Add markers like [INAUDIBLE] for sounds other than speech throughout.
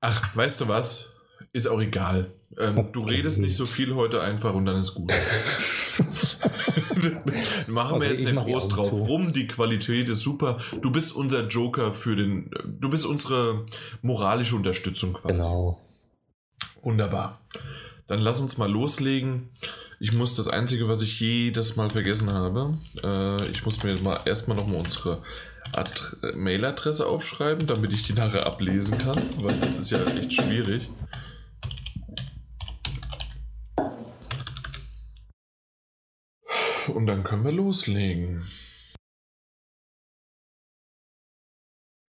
Ach, weißt du was? Ist auch egal. Ähm, du redest nicht so viel heute einfach und dann ist gut. [LAUGHS] Machen wir Okay, jetzt nicht die groß drauf zu. rum. Die Qualität ist super. Du bist unser Joker für den. Du bist unsere moralische Unterstützung quasi. Genau. Wunderbar. Dann lass uns mal loslegen. Ich muss das Einzige, was ich jedes Mal vergessen habe, äh, ich muss mir mal erstmal nochmal unsere Ad Mailadresse aufschreiben, damit ich die nachher ablesen kann, weil das ist ja echt schwierig. Und dann können wir loslegen.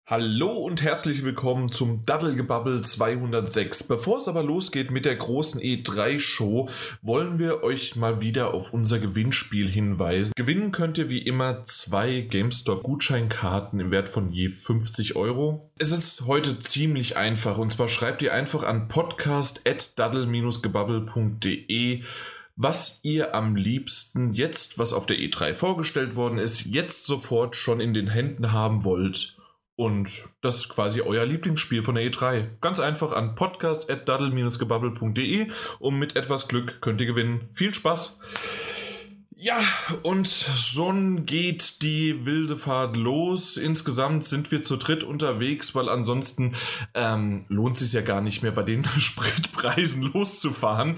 Hallo und herzlich willkommen zum Daddelgebabbel 206. Bevor es aber losgeht mit der großen E3-Show, wollen wir euch mal wieder auf unser Gewinnspiel hinweisen. Gewinnen könnt ihr wie immer zwei GameStop-Gutscheinkarten im Wert von je 50 Euro. Es ist heute ziemlich einfach und zwar schreibt ihr einfach an podcast.daddel-gebabbel.de was ihr am liebsten jetzt, was auf der E3 vorgestellt worden ist, jetzt sofort schon in den Händen haben wollt. Und das ist quasi euer Lieblingsspiel von der E3. Ganz einfach an podcast.daddel-gebabbel.de und mit etwas Glück könnt ihr gewinnen. Viel Spaß! Ja, und schon geht die wilde Fahrt los. Insgesamt sind wir zu dritt unterwegs, weil ansonsten ähm, lohnt es sich ja gar nicht mehr bei den [LAUGHS] Spritpreisen loszufahren.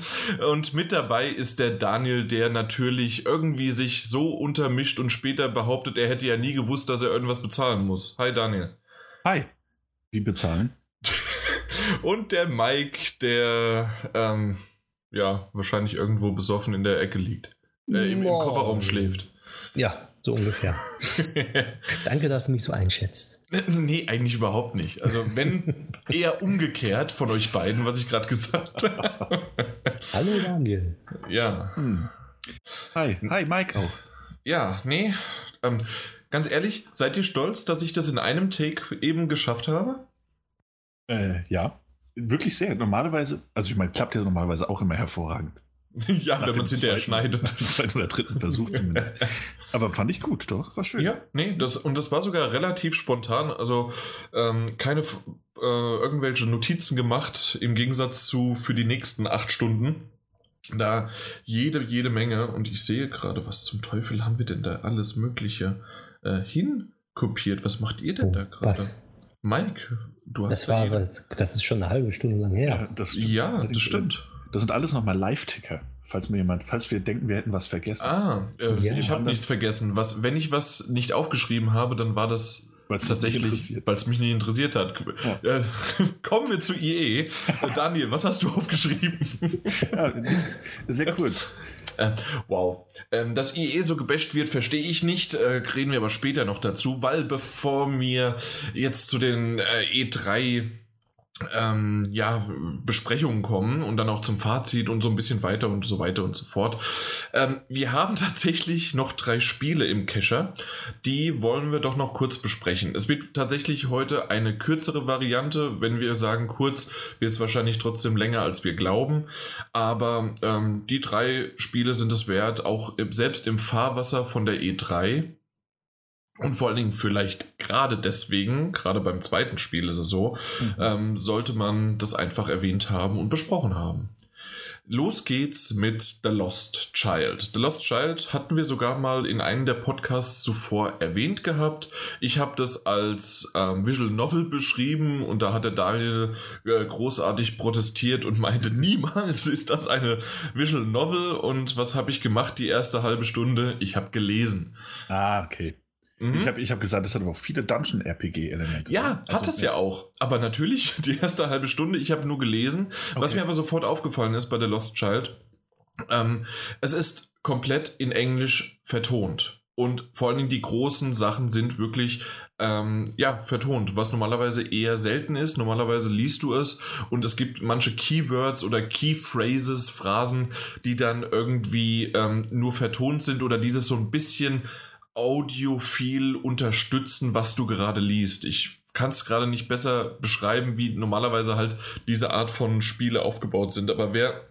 Und mit dabei ist der Daniel, der natürlich irgendwie sich so untermischt und später behauptet, er hätte ja nie gewusst, dass er irgendwas bezahlen muss. Hi Daniel. Hi. Wie bezahlen? [LAUGHS] Und der Mike, der ähm, ja wahrscheinlich irgendwo besoffen in der Ecke liegt. Äh, im, Im. Kofferraum schläft. Ja, so ungefähr. [LAUGHS] Danke, dass du mich so einschätzt. nee, eigentlich überhaupt nicht. Also wenn [LAUGHS] eher umgekehrt von euch beiden, was ich gerade gesagt habe. Hallo Daniel. ja. Hm. Hi. Hi, Mike auch. Ja, nee. Ähm, ganz ehrlich, seid ihr stolz, dass ich das in einem Take eben geschafft habe? Äh, ja. Wirklich sehr. Normalerweise, also ich meine, klappt ja normalerweise auch immer hervorragend. [LAUGHS] ja, Nach wenn man es hinterher schneidet. [LAUGHS] Zweiten oder dritten Versuch zumindest. [LAUGHS] Aber fand ich gut, doch. War schön. Ja, nee, das, und das war sogar relativ spontan. Also ähm, keine äh, irgendwelche Notizen gemacht, im Gegensatz zu für die nächsten acht Stunden. Da jede, jede Menge. Und ich sehe gerade, was zum Teufel haben wir denn da alles Mögliche äh, hinkopiert? Was macht ihr denn Oh, da gerade? was? Mike, du hast Das da war, das ist schon eine halbe Stunde lang Ja, her. das stimmt. Ja, das stimmt. Das sind alles nochmal Live-Ticker. Falls mir jemand, falls wir denken, wir hätten was vergessen. Ah, äh, Ja. ich habe nichts vergessen. Was, wenn ich was nicht aufgeschrieben habe, dann war das Weil's tatsächlich, interessiert. weil es mich nicht interessiert hat. Ja. Äh, [LAUGHS] kommen wir zu IE. Äh, Daniel, was hast du aufgeschrieben? Ja, nichts. Sehr kurz. Äh, wow. Ähm, dass IE so gebasht wird, verstehe ich nicht. Äh, reden wir aber später noch dazu, weil bevor wir jetzt zu den äh, E3 ähm, ja, Besprechungen kommen und dann auch zum Fazit und so ein bisschen weiter und so weiter und so fort. Ähm, wir haben [LAUGHS] tatsächlich noch drei Spiele im Kescher. Die wollen wir doch noch kurz besprechen. Es wird tatsächlich heute eine kürzere Variante. Wenn wir sagen kurz, wird es wahrscheinlich trotzdem länger, als wir glauben. Aber ähm, die drei Spiele sind es wert, auch selbst im Fahrwasser von der E3. Und vor allen Dingen vielleicht gerade deswegen, gerade beim zweiten Spiel ist es so, Mhm. ähm, sollte man das einfach erwähnt haben und besprochen haben. Los geht's mit The Lost Child. The Lost Child hatten wir sogar mal in einem der Podcasts zuvor erwähnt gehabt. Ich habe das als ähm, Visual Novel beschrieben und da hat der Daniel äh, großartig protestiert und meinte, [LAUGHS] niemals ist das eine Visual Novel. Und was habe ich gemacht die erste halbe Stunde? Ich habe gelesen. Ah, okay. Mhm. Ich habe ich hab gesagt, es hat aber auch viele Dungeon-RPG-Elemente. Ja, hat Also, es ja auch. Aber natürlich, [LAUGHS] die erste halbe Stunde, ich habe nur gelesen. Was Okay. mir aber sofort aufgefallen ist bei The Lost Child, ähm, es ist komplett in Englisch vertont. Und vor allen Dingen die großen Sachen sind wirklich ähm, ja, vertont, was normalerweise eher selten ist. Normalerweise liest du es und es gibt manche Keywords oder Keyphrases, Phrasen, die dann irgendwie ähm, nur vertont sind oder die das so ein bisschen audiophil unterstützen, was du gerade liest. Ich kann es gerade nicht besser beschreiben, wie normalerweise halt diese Art von Spiele aufgebaut sind. Aber wer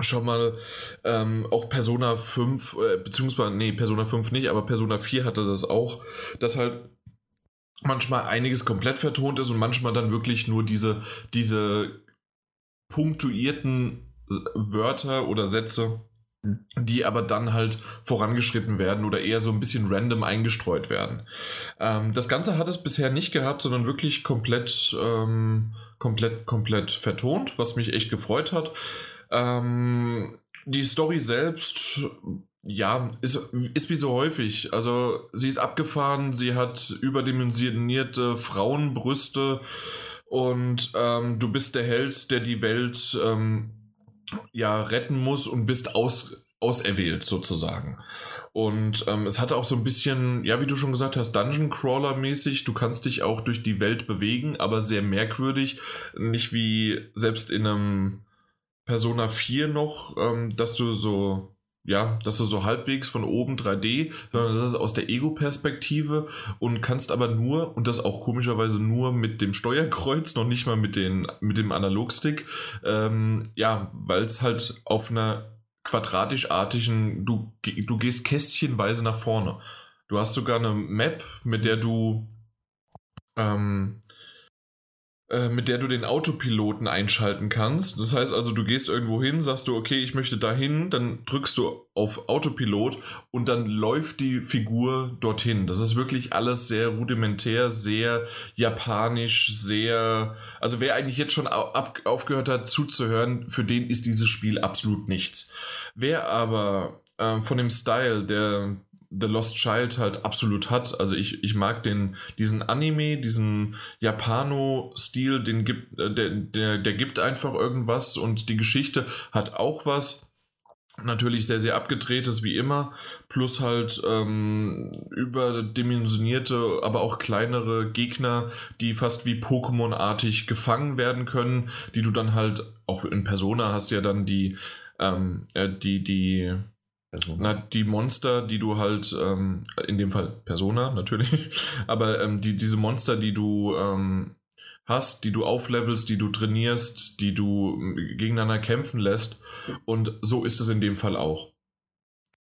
schon mal ähm, auch Persona 5, äh, beziehungsweise, nee, Persona 5 nicht, aber Persona 4 hatte das auch, dass halt manchmal einiges komplett vertont ist und manchmal dann wirklich nur diese, diese punktuierten Wörter oder Sätze. Die aber dann halt vorangeschritten werden oder eher so ein bisschen random eingestreut werden. Ähm, das Ganze hat es bisher nicht gehabt, sondern wirklich komplett, ähm, komplett, komplett vertont, was mich echt gefreut hat. Ähm, die Story selbst, ja, ist, ist wie so häufig. Also sie ist abgefahren, sie hat überdimensionierte Frauenbrüste und ähm, du bist der Held, der die Welt ähm, ja retten muss und bist aus, auserwählt sozusagen. Und ähm, es hatte auch so ein bisschen, ja, wie du schon gesagt hast, Dungeon Crawler mäßig. Du kannst dich auch durch die Welt bewegen, aber sehr merkwürdig. Nicht wie selbst in einem Persona 4 noch, ähm, dass du so ja, dass du so halbwegs von oben 3D, sondern das ist aus der Ego-Perspektive und kannst aber nur, und das auch komischerweise nur mit dem Steuerkreuz, noch nicht mal mit, den, mit dem Analogstick, ähm, ja, weil es halt auf einer quadratisch-artigen, du, du gehst kästchenweise nach vorne. Du hast sogar eine Map, mit der du ähm, äh, mit der du den Autopiloten einschalten kannst. Das heißt also, du gehst irgendwo hin, sagst du, okay, ich möchte dahin, dann drückst du auf Autopilot und dann läuft die Figur dorthin. Das ist wirklich alles sehr rudimentär, sehr japanisch, sehr. Also wer eigentlich jetzt schon aufgehört hat zuzuhören, für den ist dieses Spiel absolut nichts. Wer aber äh, von dem Style der The Lost Child halt absolut hat. Also ich, ich mag den, diesen Anime, diesen Japano-Stil, den gibt, äh, der, der, der gibt einfach irgendwas und die Geschichte hat auch was. Natürlich sehr, sehr abgedrehtes wie immer, plus halt ähm, überdimensionierte, aber auch kleinere Gegner, die fast wie Pokémon-artig gefangen werden können, die du dann halt, auch in Persona hast ja dann die, ähm, äh, die, die, Persona. Na, die Monster, die du halt, ähm, in dem Fall Persona natürlich, [LAUGHS] aber ähm, die, diese Monster, die du ähm, hast, die du auflevelst, die du trainierst, die du ähm, gegeneinander kämpfen lässt. Und so ist es in dem Fall auch.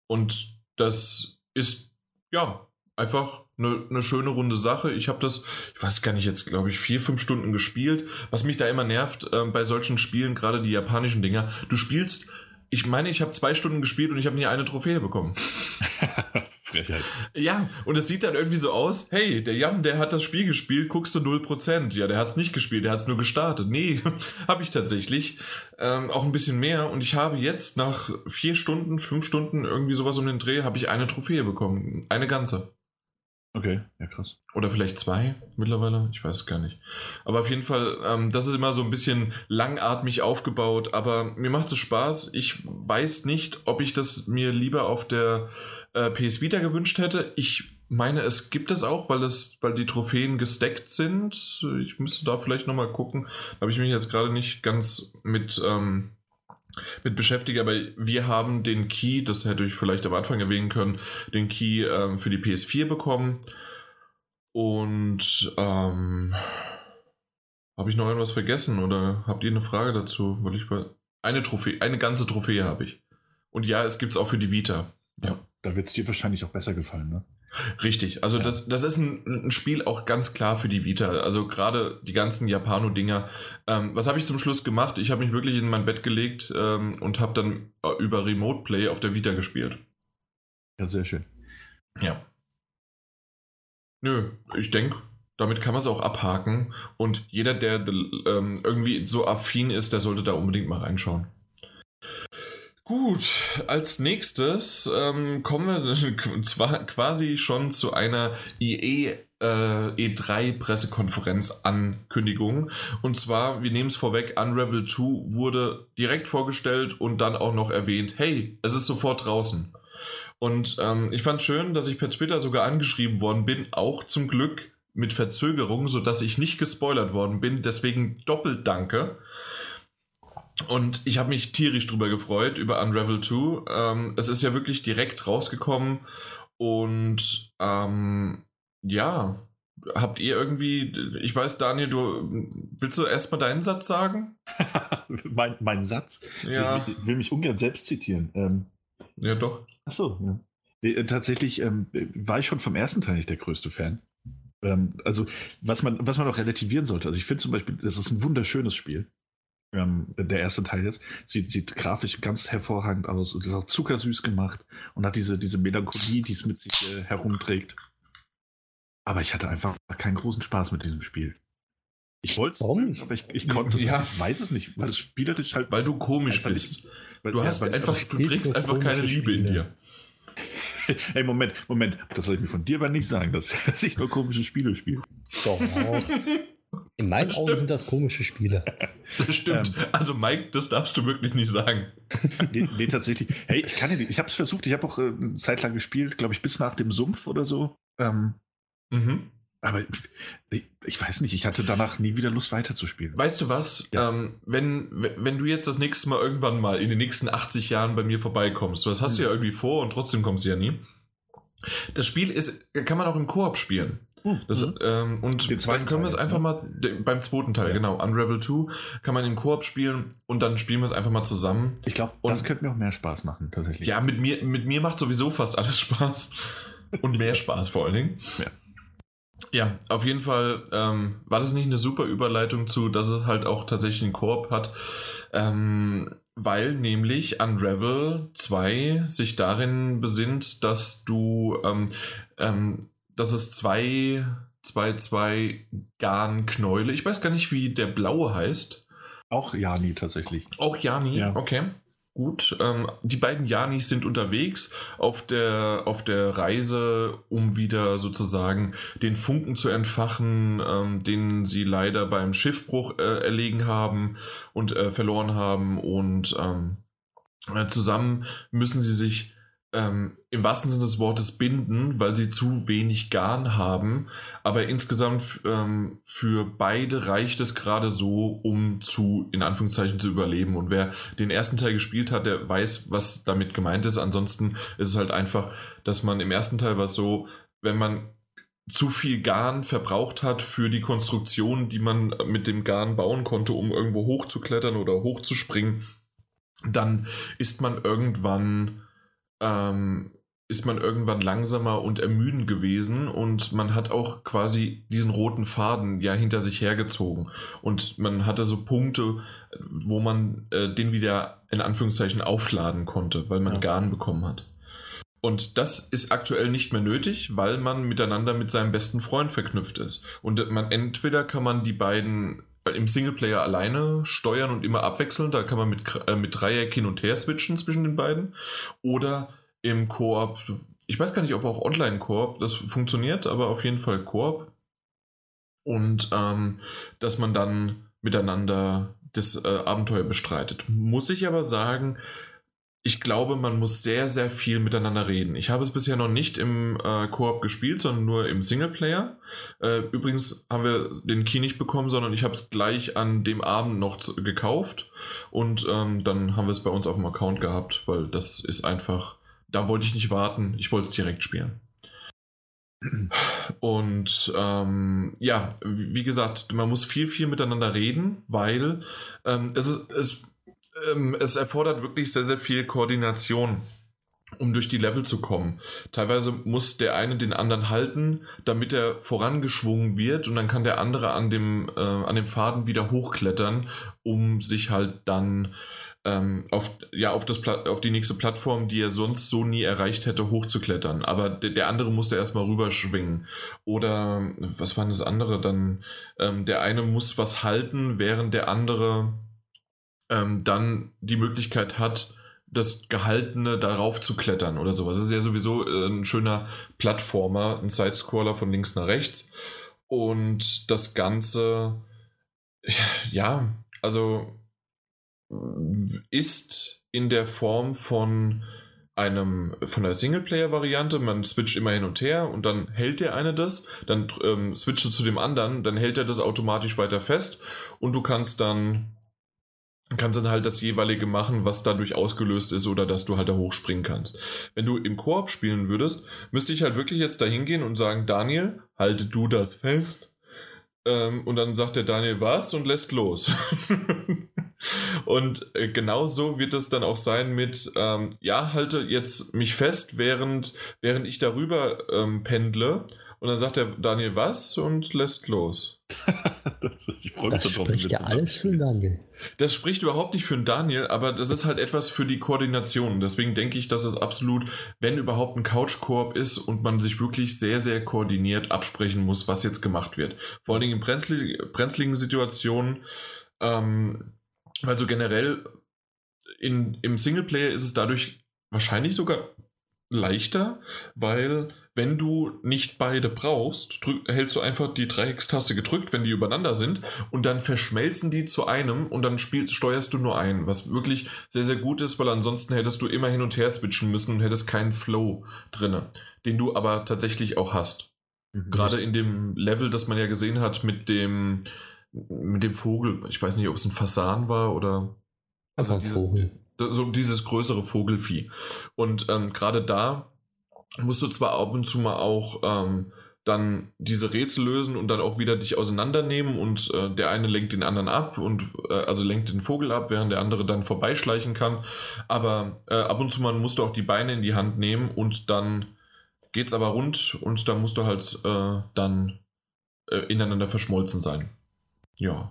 Und das ist, ja, einfach eine, eine schöne runde Sache. Ich habe das, ich weiß gar nicht, jetzt glaube ich vier, fünf Stunden gespielt. Was mich da immer nervt äh, bei solchen Spielen, gerade die japanischen Dinger, du spielst ich meine, ich habe zwei Stunden gespielt und ich habe nie eine Trophäe bekommen. [LAUGHS] Frechheit. Ja, und es sieht dann irgendwie so aus, hey, der Jan, der hat das Spiel gespielt, guckst du 0%. Ja, der hat es nicht gespielt, der hat es nur gestartet. Nee, [LAUGHS] habe ich tatsächlich. Ähm, auch ein bisschen mehr. Und ich habe jetzt nach vier Stunden, fünf Stunden, irgendwie sowas um den Dreh, habe ich eine Trophäe bekommen. Eine ganze. Okay, ja krass. Oder vielleicht zwei mittlerweile, ich weiß es gar nicht. Aber auf jeden Fall, ähm, das ist immer so ein bisschen langatmig aufgebaut, aber mir macht es Spaß. Ich weiß nicht, ob ich das mir lieber auf der äh, PS Vita gewünscht hätte. Ich meine, es gibt es auch, weil, es, weil die Trophäen gesteckt sind. Ich müsste da vielleicht nochmal gucken. Da habe ich mich jetzt gerade nicht ganz mit ähm, mit beschäftige, aber wir haben den Key, das hätte ich vielleicht am Anfang erwähnen können, den Key ähm, für die PS4 bekommen. Und ähm, habe ich noch irgendwas vergessen oder habt ihr eine Frage dazu? Weil ich eine Trophäe, eine ganze Trophäe habe ich. Und ja, es gibt es auch für die Vita. Ja. Da wird es dir wahrscheinlich auch besser gefallen, ne? Richtig, also ja. das, das ist ein, ein, Spiel auch ganz klar für die Vita. Also gerade die ganzen Japano-Dinger. Ähm, was habe ich zum Schluss gemacht? Ich habe mich wirklich in mein Bett gelegt ähm, und habe dann äh, über Remote Play auf der Vita gespielt. Ja, sehr schön. Ja. Nö, ich denke, damit kann man es auch abhaken. Und jeder, der ähm, irgendwie so affin ist, der sollte da unbedingt mal reinschauen. Gut, als nächstes ähm, kommen wir [LAUGHS] zwar quasi schon zu einer IE äh, E3-Pressekonferenz-Ankündigung. Und zwar, wir nehmen es vorweg, Unravel 2 wurde direkt vorgestellt und dann auch noch erwähnt, hey, es ist sofort draußen. Und ähm, ich fand schön, dass ich per Twitter sogar angeschrieben worden bin, auch zum Glück mit Verzögerung, sodass ich nicht gespoilert worden bin. Deswegen doppelt danke. Und ich habe mich tierisch drüber gefreut, über Unravel 2. Ähm, es ist ja wirklich direkt rausgekommen. Und ähm, ja, habt ihr irgendwie, ich weiß, Daniel, du willst du erstmal deinen Satz sagen? [LAUGHS] mein, mein Satz? Ja. Also, ich will mich ungern selbst zitieren. Ähm, ja, doch. Achso, ja. Nee, äh, tatsächlich ähm, war ich schon vom ersten Teil nicht der größte Fan. Ähm, also, was man, was man auch relativieren sollte, also ich finde zum Beispiel, das ist ein wunderschönes Spiel. Ähm, der erste Teil jetzt sieht, sieht grafisch ganz hervorragend aus und ist auch zuckersüß gemacht und hat diese, diese Melancholie, die es mit sich äh, herumträgt. Aber ich hatte einfach keinen großen Spaß mit diesem Spiel. Ich wollte es, Warum nicht? aber ich, ich konnte es. Ja. nicht. Ich weiß es nicht, weil es spielerisch halt. Weil du komisch bist. weil- Du ja, hast ich einfach, du trägst einfach keine Liebe in Spiele. dir. [LAUGHS] Hey, Moment, Moment. Das soll ich mir von dir aber nicht sagen, dass, [LAUGHS] dass ich nur komische Spiele spiele. Doch. [LAUGHS] In meinen Augen sind das komische Spiele. [LAUGHS] Das stimmt. Also Mike, das darfst du wirklich nicht sagen. [LAUGHS] Nee, nee tatsächlich. Hey, ich kann ja nicht. Ich habe es versucht. Ich habe auch äh, eine Zeit lang gespielt, glaube ich, bis nach dem Sumpf oder so. Ähm, Mhm. aber ich, ich weiß nicht. Ich hatte danach nie wieder Lust weiterzuspielen. Weißt du was? Ja. Ähm, wenn, wenn du jetzt das nächste Mal irgendwann mal in den nächsten 80 Jahren bei mir vorbeikommst, das hast du ja irgendwie vor und trotzdem kommst du ja nie. Das Spiel ist, kann man auch im Koop spielen. Das, mhm. ähm, und Den zweiten dann können wir es einfach ne? mal beim zweiten Teil, Ja. genau, Unravel 2, kann man im Koop spielen und dann spielen wir es einfach mal zusammen. Ich glaube, das könnte mir auch mehr Spaß machen, tatsächlich. Ja, mit mir, mit mir macht sowieso fast alles [LAUGHS] Spaß. Und mehr Spaß vor allen Dingen. Ja. Ja, auf jeden Fall ähm, war das nicht eine super Überleitung zu, dass es halt auch tatsächlich einen Koop hat. Ähm, weil nämlich Unravel 2 sich darin besinnt, dass du, ähm, dass es zwei, zwei, zwei Garnknäule, ich weiß gar nicht, wie der blaue heißt, Auch Jani tatsächlich. auch Jani, Ja. okay. Gut, ähm, die beiden Janis sind unterwegs auf der, auf der Reise, um wieder sozusagen den Funken zu entfachen, ähm, den sie leider beim Schiffbruch äh, erlegen haben und äh, verloren haben. Und ähm, äh, zusammen müssen sie sich ähm, im wahrsten Sinne des Wortes binden, weil sie zu wenig Garn haben. Aber insgesamt ähm, für beide reicht es gerade so, um zu, in Anführungszeichen, zu überleben. Und wer den ersten Teil gespielt hat, der weiß, was damit gemeint ist. Ansonsten ist es halt einfach, dass man im ersten Teil war so, wenn man zu viel Garn verbraucht hat für die Konstruktion, die man mit dem Garn bauen konnte, um irgendwo hochzuklettern oder hochzuspringen, dann ist man irgendwann ähm, ist man irgendwann langsamer und ermüdend gewesen und man hat auch quasi diesen roten Faden ja hinter sich hergezogen und man hatte so Punkte, wo man äh, den wieder in Anführungszeichen aufladen konnte, weil man Ja. Garn bekommen hat. Und das ist aktuell nicht mehr nötig, weil man miteinander mit seinem besten Freund verknüpft ist. Und man entweder kann man die beiden im Singleplayer alleine steuern und immer abwechseln, da kann man mit, äh, mit Dreieck hin und her switchen zwischen den beiden. Oder im Koop, ich weiß gar nicht, ob auch Online-Koop das funktioniert, aber auf jeden Fall Koop. Und ähm, dass man dann miteinander das äh, Abenteuer bestreitet. Muss ich aber sagen, ich glaube, man muss sehr, sehr viel miteinander reden. Ich habe es bisher noch nicht im äh, Koop gespielt, sondern nur im Singleplayer. Äh, übrigens haben wir den Key nicht bekommen, sondern ich habe es gleich an dem Abend noch zu, gekauft und ähm, dann haben wir es bei uns auf dem Account gehabt, weil das ist einfach, da wollte ich nicht warten, ich wollte es direkt spielen. Und ähm, ja, wie gesagt, man muss viel, viel miteinander reden, weil ähm, es, ist, es, ähm, es erfordert wirklich sehr, sehr viel Koordination, um durch die Level zu kommen. Teilweise muss der eine den anderen halten, damit er vorangeschwungen wird und dann kann der andere an dem, äh, an dem Faden wieder hochklettern, um sich halt dann ähm, auf, ja, auf, das auf die nächste Plattform, die er sonst so nie erreicht hätte, hochzuklettern. Aber der, der andere musste erstmal rüberschwingen. Oder was war das andere? Dann ähm, der eine muss was halten, während der andere ähm, dann die Möglichkeit hat, das Gehaltene darauf zu klettern oder sowas. Das ist ja sowieso äh, ein schöner Plattformer, ein Sidescroller von links nach rechts. Und das Ganze, [LAUGHS] ja, also ist in der Form von einem von der Singleplayer-Variante, man switcht immer hin und her und dann hält der eine das, dann ähm, switcht du zu dem anderen, dann hält er das automatisch weiter fest und du kannst dann kannst dann halt das jeweilige machen, was dadurch ausgelöst ist oder dass du halt da hochspringen kannst. Wenn du im Koop spielen würdest, müsste ich halt wirklich jetzt da hingehen und sagen, Daniel, halte du das fest. Ähm, und dann sagt der Daniel was und lässt los. [LAUGHS] und äh, genau so wird es dann auch sein mit, ähm, ja, halte jetzt mich fest, während, während ich darüber ähm, pendle Und dann sagt der Daniel was und lässt los. [LAUGHS] das, ich freue mich das spricht ja alles für den Daniel. Das spricht überhaupt nicht für den Daniel, aber das ist halt etwas für die Koordination. Deswegen denke ich, dass es absolut, wenn überhaupt ein Couch-Koop ist und man sich wirklich sehr, sehr koordiniert absprechen muss, was jetzt gemacht wird. Vor allen Dingen in brenzligen Situationen, ähm, weil so generell in, im Singleplayer ist es dadurch wahrscheinlich sogar leichter, weil wenn du nicht beide brauchst, drück, hältst du einfach die Dreieckstaste gedrückt, wenn die übereinander sind, und dann verschmelzen die zu einem und dann spielst, steuerst du nur ein, was wirklich sehr, sehr gut ist, weil ansonsten hättest du immer hin und her switchen müssen und hättest keinen Flow drin, den du aber tatsächlich auch hast. Mhm. Gerade in dem Level, das man ja gesehen hat mit dem, mit dem Vogel, ich weiß nicht, ob es ein Fasan war oder. Also diese, Vogel so dieses größere Vogelfieh. Und ähm, gerade da musst du zwar ab und zu mal auch ähm, dann diese Rätsel lösen und dann auch wieder dich auseinandernehmen und äh, der eine lenkt den anderen ab und äh, also lenkt den Vogel ab, während der andere dann vorbeischleichen kann. Aber äh, ab und zu mal musst du auch die Beine in die Hand nehmen und dann geht's aber rund und da musst du halt äh, dann äh, ineinander verschmolzen sein. Ja.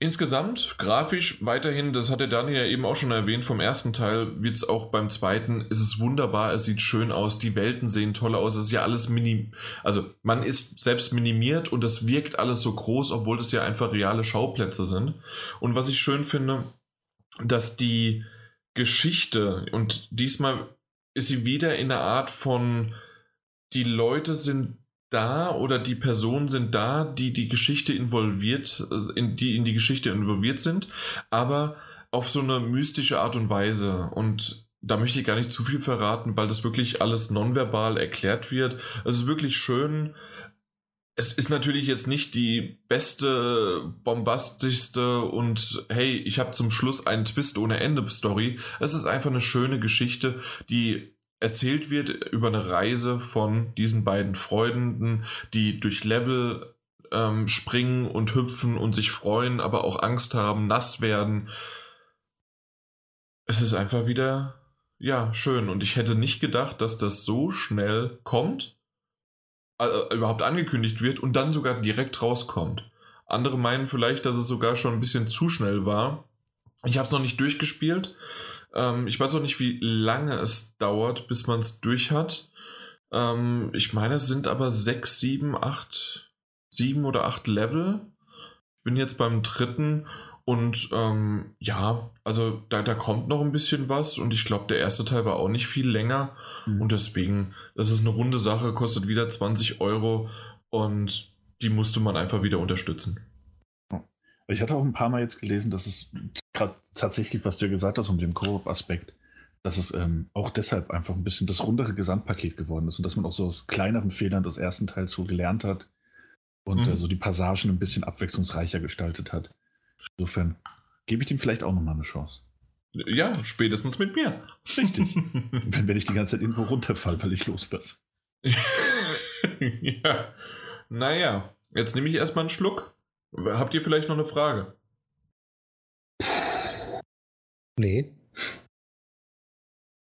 Insgesamt, grafisch weiterhin, das hat der Daniel ja eben auch schon erwähnt, vom ersten Teil wird es auch beim zweiten, ist es wunderbar, es sieht schön aus, die Welten sehen toll aus, es ist ja alles minim, also man ist selbst minimiert und es wirkt alles so groß, obwohl das ja einfach reale Schauplätze sind. Und was ich schön finde, dass die Geschichte, und diesmal ist sie wieder in der Art von, die Leute sind da oder die Personen sind da, die die Geschichte involviert, in, die in die Geschichte involviert sind, aber auf so eine mystische Art und Weise. Und da möchte ich gar nicht zu viel verraten, weil das wirklich alles nonverbal erklärt wird. Es ist wirklich schön. Es ist natürlich jetzt nicht die beste, bombastischste und hey, ich habe zum Schluss einen Twist ohne Ende Story. Es ist einfach eine schöne Geschichte, die erzählt wird über eine Reise von diesen beiden Freunden, die durch Level ähm, springen und hüpfen und sich freuen, aber auch Angst haben, nass werden. Es ist einfach wieder, ja, schön. Und ich hätte nicht gedacht, dass das so schnell kommt, äh, überhaupt angekündigt wird und dann sogar direkt rauskommt. Andere meinen vielleicht, dass es sogar schon ein bisschen zu schnell war. Ich habe es noch nicht durchgespielt. Ähm, ich weiß auch nicht, wie lange es dauert, bis man es durch hat. Ähm, ich meine, es sind aber sechs, sieben, acht, sieben oder acht Level. Ich bin jetzt beim dritten und ähm, ja, also da, da kommt noch ein bisschen was und ich glaube, der erste Teil war auch nicht viel länger mhm. und deswegen, das ist eine runde Sache, kostet wieder 20 Euro und die musste man einfach wieder unterstützen. Ich hatte auch ein paar Mal jetzt gelesen, dass es gerade tatsächlich, was du ja gesagt hast, um den Koop-Aspekt, dass es ähm, auch deshalb einfach ein bisschen das rundere Gesamtpaket geworden ist und dass man auch so aus kleineren Fehlern des ersten Teils so gelernt hat und mhm. äh, so die Passagen ein bisschen abwechslungsreicher gestaltet hat. Insofern gebe ich dem vielleicht auch nochmal eine Chance. Ja, spätestens mit mir. Richtig. [LAUGHS] wenn, wenn ich die ganze Zeit irgendwo runterfall, weil ich loslasse. [LAUGHS] ja. Naja, jetzt nehme ich erstmal einen Schluck. Habt ihr vielleicht noch eine Frage? Nee.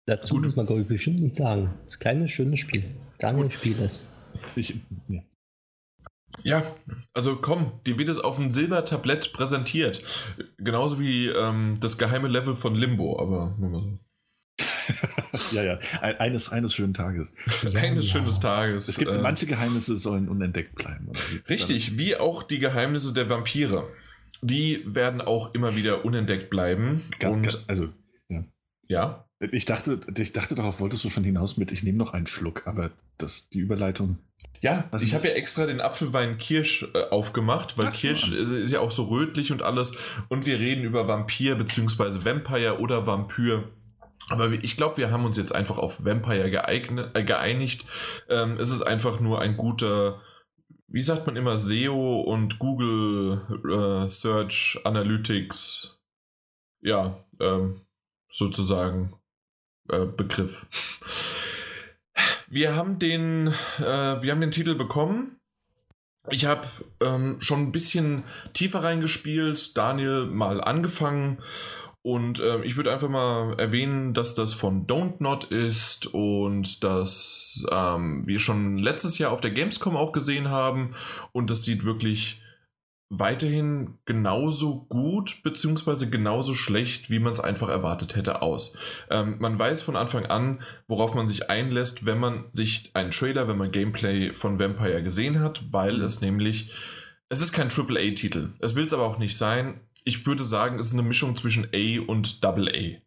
Dazu Gut. muss man, glaube ich, bestimmt nicht sagen. Das ist ein kleines, schönes Spiel. Daniel spielt es. Ich, ja. ja, also komm, dir wird es auf dem Silbertablett präsentiert. Genauso wie ähm, das geheime Level von Limbo, aber nur mal so. [LAUGHS] ja, ja, eines, eines schönen Tages. eines ja. schönes Tages. Es gibt äh, manche Geheimnisse sollen unentdeckt bleiben. Richtig, wie auch die Geheimnisse der Vampire. Die werden auch immer wieder unentdeckt bleiben. Ganz, und, also, ja. ja. Ich dachte, ich dachte, darauf wolltest du schon hinaus mit, ich nehme noch einen Schluck, aber das, die Überleitung. Ja, ich habe ja extra den Apfelwein Kirsch äh, aufgemacht, weil Ach, Kirsch ist, ist, ja auch so rötlich und alles. Und wir reden über Vampir bzw. Vampire oder Vampyr. Aber ich glaube, wir haben uns jetzt einfach auf Vampire geeignet, äh, geeinigt. Ähm, es ist einfach nur ein guter, wie sagt man immer, SEO und Google äh, Search Analytics, ja, ähm, sozusagen äh, Begriff. Wir haben den, äh, wir haben den Titel bekommen. Ich habe ähm, schon ein bisschen tiefer reingespielt, Daniel mal angefangen Und äh, ich würde einfach mal erwähnen, dass das von Don't Not ist und dass ähm, wir schon letztes Jahr auf der Gamescom auch gesehen haben. Und das sieht wirklich weiterhin genauso gut beziehungsweise genauso schlecht, wie man es einfach erwartet hätte, aus. Ähm, man weiß von Anfang an, worauf man sich einlässt, wenn man sich einen Trailer, wenn man Gameplay von Vampire gesehen hat, weil es nämlich, es ist kein AAA-Titel. Es will es aber auch nicht sein ich würde sagen, es ist eine Mischung zwischen A und Double A.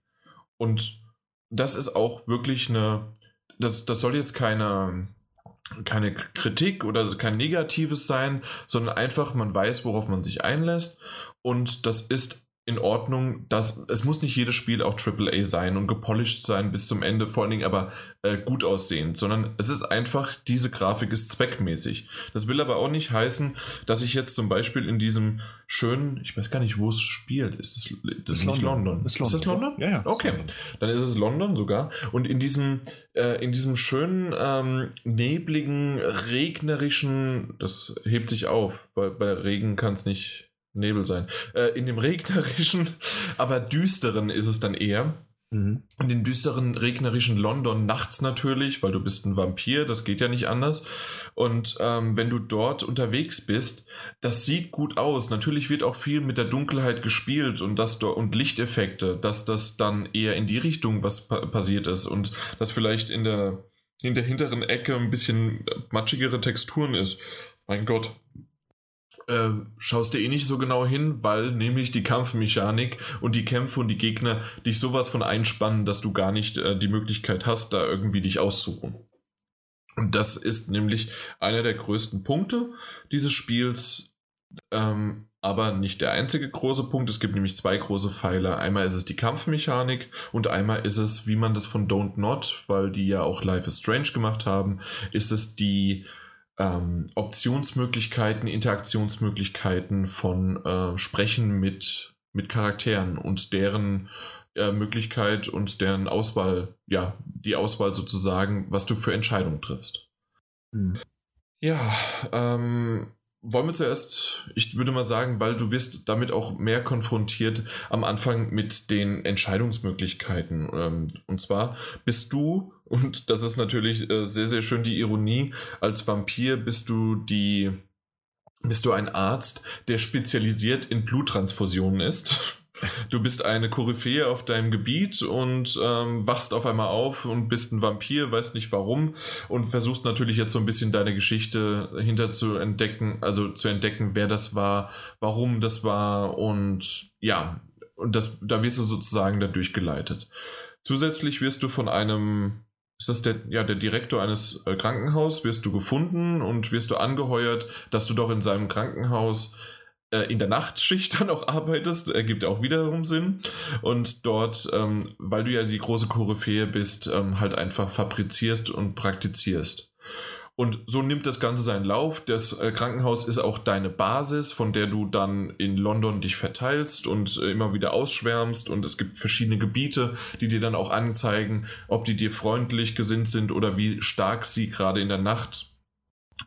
Und das ist auch wirklich eine, das, das soll jetzt keine, keine Kritik oder kein Negatives sein, sondern einfach, man weiß, worauf man sich einlässt. Und das ist in Ordnung, dass es muss nicht jedes Spiel auch AAA sein und gepolished sein bis zum Ende, vor allen Dingen aber äh, gut aussehend, sondern es ist einfach, diese Grafik ist zweckmäßig. Das will aber auch nicht heißen, dass ich jetzt zum Beispiel in diesem schönen, ich weiß gar nicht, wo es spielt, ist es das ist nicht London? London? Ist, London? ist das London? Ja, ja. Okay, dann ist es London sogar. Und in diesem, äh, in diesem schönen, ähm, nebligen, regnerischen, das hebt sich auf, weil bei Regen kann es nicht Nebel sein. Äh, in dem regnerischen, [LAUGHS] aber düsteren ist es dann eher. Mhm. In dem düsteren, regnerischen London nachts natürlich, weil du bist ein Vampir, das geht ja nicht anders. Und ähm, wenn du dort unterwegs bist, das sieht gut aus. Natürlich wird auch viel mit der Dunkelheit gespielt und, das, und Lichteffekte, dass das dann eher in die Richtung was pa passiert ist und dass vielleicht in der, in der hinteren Ecke ein bisschen matschigere Texturen ist. Mein Gott, äh, schaust du eh nicht so genau hin, weil nämlich die Kampfmechanik und die Kämpfe und die Gegner dich sowas von einspannen, dass du gar nicht äh, die Möglichkeit hast, da irgendwie dich auszuruhen. Und das ist nämlich einer der größten Punkte dieses Spiels, ähm, aber nicht der einzige große Punkt. Es gibt nämlich zwei große Pfeiler. Einmal ist es die Kampfmechanik und einmal ist es, wie man das von Don't Not, weil die ja auch Life is Strange gemacht haben, ist es die ähm, Optionsmöglichkeiten, Interaktionsmöglichkeiten von äh, Sprechen mit, mit Charakteren und deren äh, Möglichkeit und deren Auswahl, ja, die Auswahl sozusagen, was du für Entscheidungen triffst. Hm. Ja, ähm, wollen wir zuerst, ich würde mal sagen, weil du wirst damit auch mehr konfrontiert am Anfang mit den Entscheidungsmöglichkeiten. Ähm, und zwar bist du, und das ist natürlich äh, sehr, sehr schön die Ironie, als Vampir bist du die, bist du ein Arzt, der spezialisiert in Bluttransfusionen ist. Du bist eine Koryphäe auf deinem Gebiet und ähm, wachst auf einmal auf und bist ein Vampir, weißt nicht warum und versuchst natürlich jetzt so ein bisschen deine Geschichte hinter zu entdecken, also zu entdecken, wer das war, warum das war und ja, und das, da wirst du sozusagen dadurch geleitet. Zusätzlich wirst du von einem, ist das der, ja, der Direktor eines äh, Krankenhauses, wirst du gefunden und wirst du angeheuert, dass du doch in seinem Krankenhaus in der Nachtschicht [LAUGHS] dann auch arbeitest, ergibt auch wiederum Sinn. Und dort, ähm, weil du ja die große Koryphäe bist, ähm, halt einfach fabrizierst und praktizierst. Und so nimmt das Ganze seinen Lauf. Das äh, Krankenhaus ist auch deine Basis, von der du dann in London dich verteilst und äh, immer wieder ausschwärmst. Und es gibt verschiedene Gebiete, die dir dann auch anzeigen, ob die dir freundlich gesinnt sind oder wie stark sie gerade in der Nacht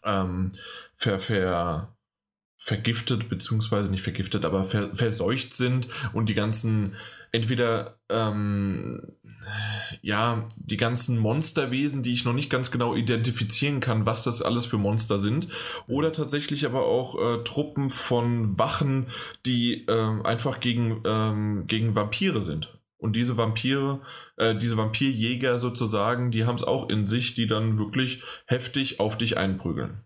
ähm, ver, ver, vergiftet, beziehungsweise nicht vergiftet, aber ver verseucht sind und die ganzen, entweder, ähm, ja, die ganzen Monsterwesen, die ich noch nicht ganz genau identifizieren kann, was das alles für Monster sind, oder tatsächlich aber auch äh, Truppen von Wachen, die äh, einfach gegen, ähm, gegen Vampire sind. Und diese Vampire, äh, diese Vampirjäger sozusagen, die haben es auch in sich, die dann wirklich heftig auf dich einprügeln.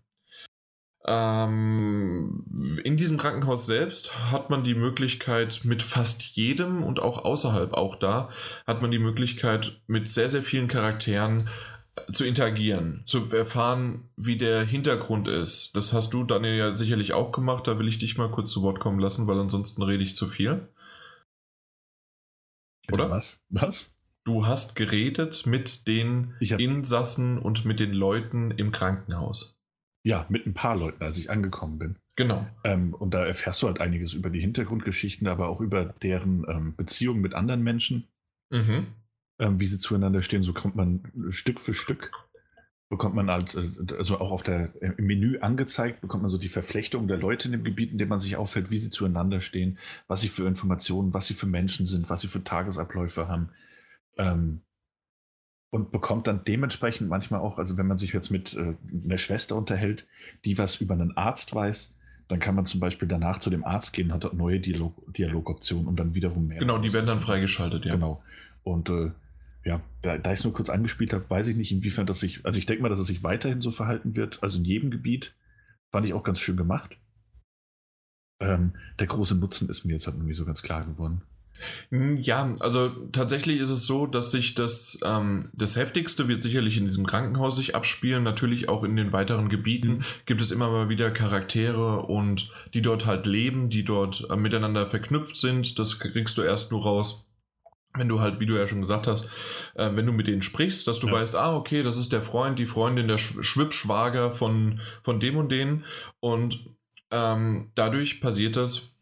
Ähm, in diesem Krankenhaus selbst hat man die Möglichkeit, mit fast jedem und auch außerhalb auch da, hat man die Möglichkeit, mit sehr, sehr vielen Charakteren äh, zu interagieren, zu erfahren, wie der Hintergrund ist. Das hast du, Daniel, ja sicherlich auch gemacht. Da will ich dich mal kurz zu Wort kommen lassen, weil ansonsten rede ich zu viel. Oder? Was? Was? Du hast geredet mit den Insassen und mit den Leuten im Krankenhaus. Ja, mit ein paar Leuten, als ich angekommen bin. Genau. Ähm, und da erfährst du halt einiges über die Hintergrundgeschichten, aber auch über deren ähm, Beziehungen mit anderen Menschen. Mhm. Ähm, wie sie zueinander stehen. So kommt man Stück für Stück bekommt man halt, äh, also auch auf der, im Menü angezeigt, bekommt man so die Verflechtung der Leute in dem Gebiet, in dem man sich auffällt, wie sie zueinander stehen, was sie für Informationen, was sie für Menschen sind, was sie für Tagesabläufe haben. Und bekommt dann dementsprechend manchmal auch, also wenn man sich jetzt mit äh, einer Schwester unterhält, die was über einen Arzt weiß, dann kann man zum Beispiel danach zu dem Arzt gehen, hat dort neue Dialog Dialogoptionen und dann wiederum mehr. Genau, die werden dann freigeschaltet, ja. Genau. Und äh, ja, da, da ich es nur kurz angespielt habe, weiß ich nicht, inwiefern das sich, also ich denke mal, dass es sich weiterhin so verhalten wird, also in jedem Gebiet. Fand ich auch ganz schön gemacht. Ähm, der große Nutzen ist mir jetzt halt irgendwie so ganz klar geworden. Hm, ja, also tatsächlich ist es so, dass sich das, ähm, das Heftigste wird sicherlich in diesem Krankenhaus sich abspielen. Natürlich auch in den weiteren Gebieten mhm. gibt es immer mal wieder Charaktere und die dort halt leben, die dort äh, miteinander verknüpft sind. Das kriegst du erst nur raus, wenn du halt, wie du ja schon gesagt hast, äh, wenn du mit denen sprichst, dass du ja. weißt, ah, okay, das ist der Freund, die Freundin, der Sch Schwippschwager von, von dem und denen. Und ähm, dadurch passiert das,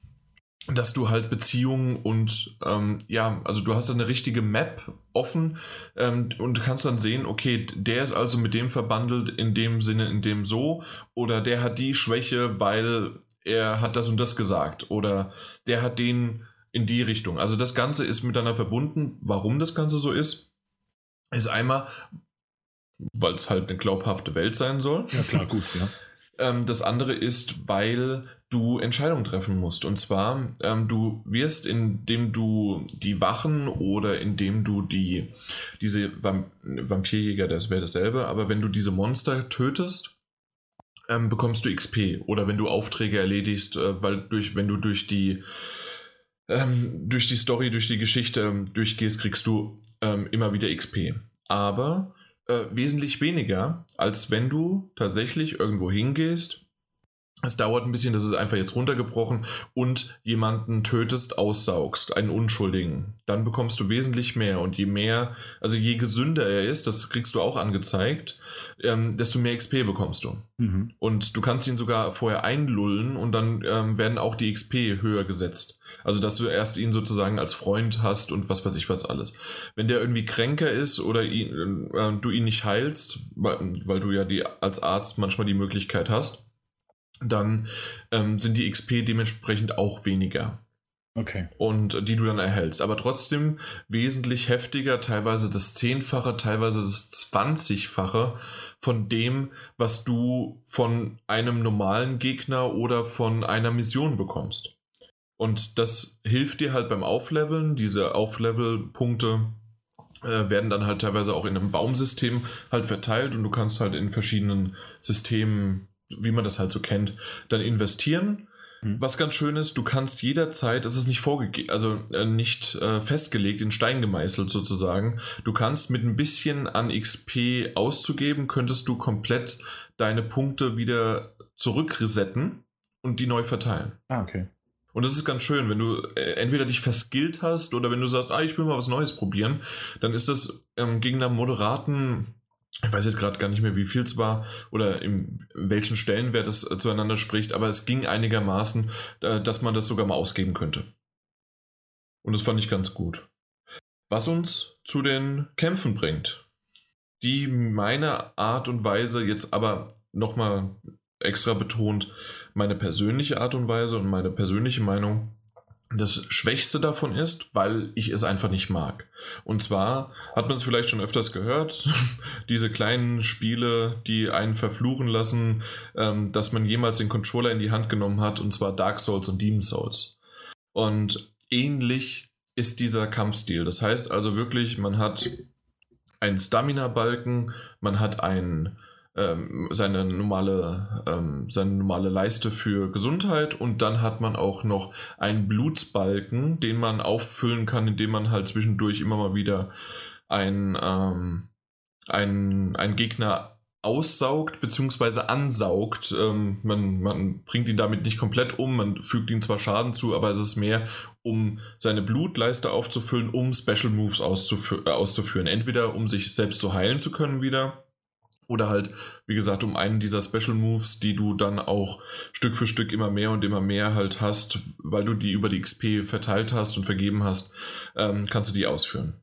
dass du halt Beziehungen und ähm, ja, also du hast eine richtige Map offen ähm, und kannst dann sehen, okay, der ist also mit dem verbandelt in dem Sinne, in dem so, oder der hat die Schwäche, weil er hat das und das gesagt, oder der hat den in die Richtung. Also das Ganze ist miteinander verbunden. Warum das Ganze so ist, ist einmal, weil es halt eine glaubhafte Welt sein soll. Ja, klar, gut, ja. Ähm, das andere ist, weil du Entscheidungen treffen musst. Und zwar, ähm, du wirst, indem du die Wachen oder indem du die, diese Vamp Vampirjäger, das wäre dasselbe, aber wenn du diese Monster tötest, ähm, bekommst du XP. Oder wenn du Aufträge erledigst, äh, weil durch, wenn du durch die ähm, durch die Story, durch die Geschichte ähm, durchgehst, kriegst du ähm, immer wieder XP. Aber äh, wesentlich weniger, als wenn du tatsächlich irgendwo hingehst. Es dauert ein bisschen, das ist einfach jetzt runtergebrochen und jemanden tötest, aussaugst, einen Unschuldigen. Dann bekommst du wesentlich mehr und je mehr, also je gesünder er ist, das kriegst du auch angezeigt, ähm, desto mehr XP bekommst du. Mhm. Und du kannst ihn sogar vorher einlullen und dann ähm, werden auch die XP höher gesetzt. Also, dass du erst ihn sozusagen als Freund hast und was weiß ich was alles. Wenn der irgendwie kränker ist oder ihn, äh, du ihn nicht heilst, weil, weil, du ja die, als Arzt manchmal die Möglichkeit hast, dann ähm, sind die XP dementsprechend auch weniger. Okay. Und die du dann erhältst. Aber trotzdem wesentlich heftiger, teilweise das Zehnfache, teilweise das Zwanzigfache von dem, was du von einem normalen Gegner oder von einer Mission bekommst. Und das hilft dir halt beim Aufleveln. Diese Auflevel-Punkte äh, werden dann halt teilweise auch in einem Baumsystem halt verteilt und du kannst halt in verschiedenen Systemen, wie man das halt so kennt, dann investieren. Mhm. Was ganz schön ist, du kannst jederzeit, das ist nicht vorgegeben, also äh, nicht äh, festgelegt, in Stein gemeißelt sozusagen. Du kannst mit ein bisschen an XP auszugeben, könntest du komplett deine Punkte wieder zurückresetten und die neu verteilen. Ah, okay. Und das ist ganz schön, wenn du äh, entweder dich verskillt hast oder wenn du sagst, ah, ich will mal was Neues probieren, dann ist das ähm, gegen einen moderaten, ich weiß jetzt gerade gar nicht mehr, wie viel es war oder in welchen Stellenwert es äh, zueinander spricht, aber es ging einigermaßen, äh, dass man das sogar mal ausgeben könnte. Und das fand ich ganz gut. Was uns zu den Kämpfen bringt, die meine Art und Weise jetzt aber nochmal extra betont meine persönliche Art und Weise und meine persönliche Meinung das Schwächste davon ist, weil ich es einfach nicht mag. Und zwar hat man es vielleicht schon öfters gehört, [LAUGHS] diese kleinen Spiele, die einen verfluchen lassen, ähm, dass man jemals den Controller in die Hand genommen hat, und zwar Dark Souls und Demon Souls. Und ähnlich ist dieser Kampfstil. Das heißt also wirklich, man hat einen Stamina-Balken, man hat einen ähm, seine normale, ähm, seine normale Leiste für Gesundheit und dann hat man auch noch einen Blutsbalken, den man auffüllen kann, indem man halt zwischendurch immer mal wieder ein, ähm, ein, ein Gegner aussaugt bzw. ansaugt. Ähm, man, man bringt ihn damit nicht komplett um, man fügt ihm zwar Schaden zu, aber es ist mehr, um seine Blutleiste aufzufüllen, um Special Moves auszufü auszuführen. Entweder um sich selbst zu heilen zu können wieder oder halt, wie gesagt, um einen dieser Special Moves, die du dann auch Stück für Stück immer mehr und immer mehr halt hast, weil du die über die XP verteilt hast und vergeben hast, ähm, kannst du die ausführen.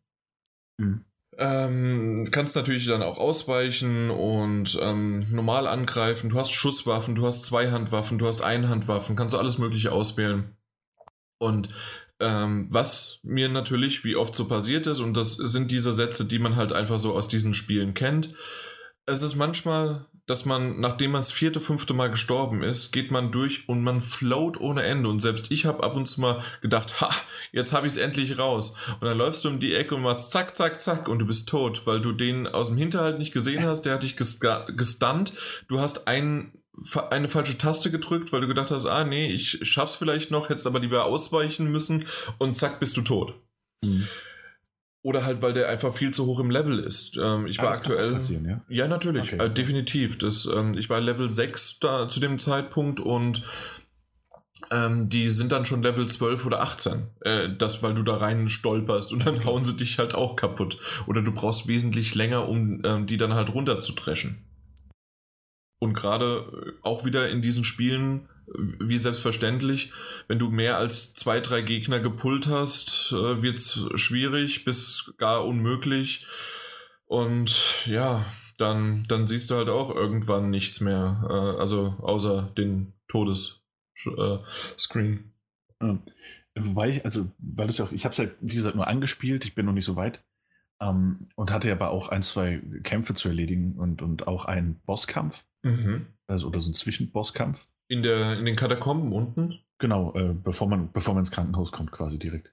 Mhm. Ähm, kannst natürlich dann auch ausweichen und ähm, normal angreifen. Du hast Schusswaffen, du hast Zweihandwaffen, du hast Einhandwaffen, kannst du alles Mögliche auswählen. Und ähm, was mir natürlich, wie oft so passiert ist, und das sind diese Sätze, die man halt einfach so aus diesen Spielen kennt. Es ist manchmal dass man, nachdem man das vierte, fünfte Mal gestorben ist, geht man durch und man float ohne Ende. Und selbst ich habe ab und zu mal gedacht, ha, jetzt habe ich es endlich raus. Und dann läufst du um die Ecke und machst zack, zack, zack und du bist tot, weil du den aus dem Hinterhalt nicht gesehen hast, der hat dich gestunt. Du hast einen eine falsche Taste gedrückt, weil du gedacht hast, ah nee, ich schaff's vielleicht noch, hättest aber lieber ausweichen müssen und zack, bist du tot. Mhm. Oder halt, weil der einfach viel zu hoch im Level ist. Ähm, ich ah, war aktuell. Ja? ja? natürlich, okay. äh, definitiv. Das, ähm, ich war Level 6 da zu dem Zeitpunkt und ähm, die sind dann schon Level 12 oder 18. Äh, das, weil du da rein stolperst und dann okay. [LAUGHS] hauen sie dich halt auch kaputt. Oder du brauchst wesentlich länger, um ähm, die dann halt runterzudreschen. Und gerade äh, auch wieder in diesen Spielen wie selbstverständlich, wenn du mehr als zwei, drei Gegner gepullt hast, äh, wird es schwierig bis gar unmöglich. Und ja, dann, dann siehst du halt auch irgendwann nichts mehr, äh, also außer den Todesscreen. Äh, Wobei ich, also, weil es ja auch, ich habe es ja, wie gesagt, nur angespielt, ich bin noch nicht so weit. Ähm, und hatte aber auch ein, zwei Kämpfe zu erledigen und, und auch einen Bosskampf. Mhm. Also, oder so einen Zwischenbosskampf. In, der, in den Katakomben unten? Genau, äh, bevor, man, bevor man ins Krankenhaus kommt, quasi direkt.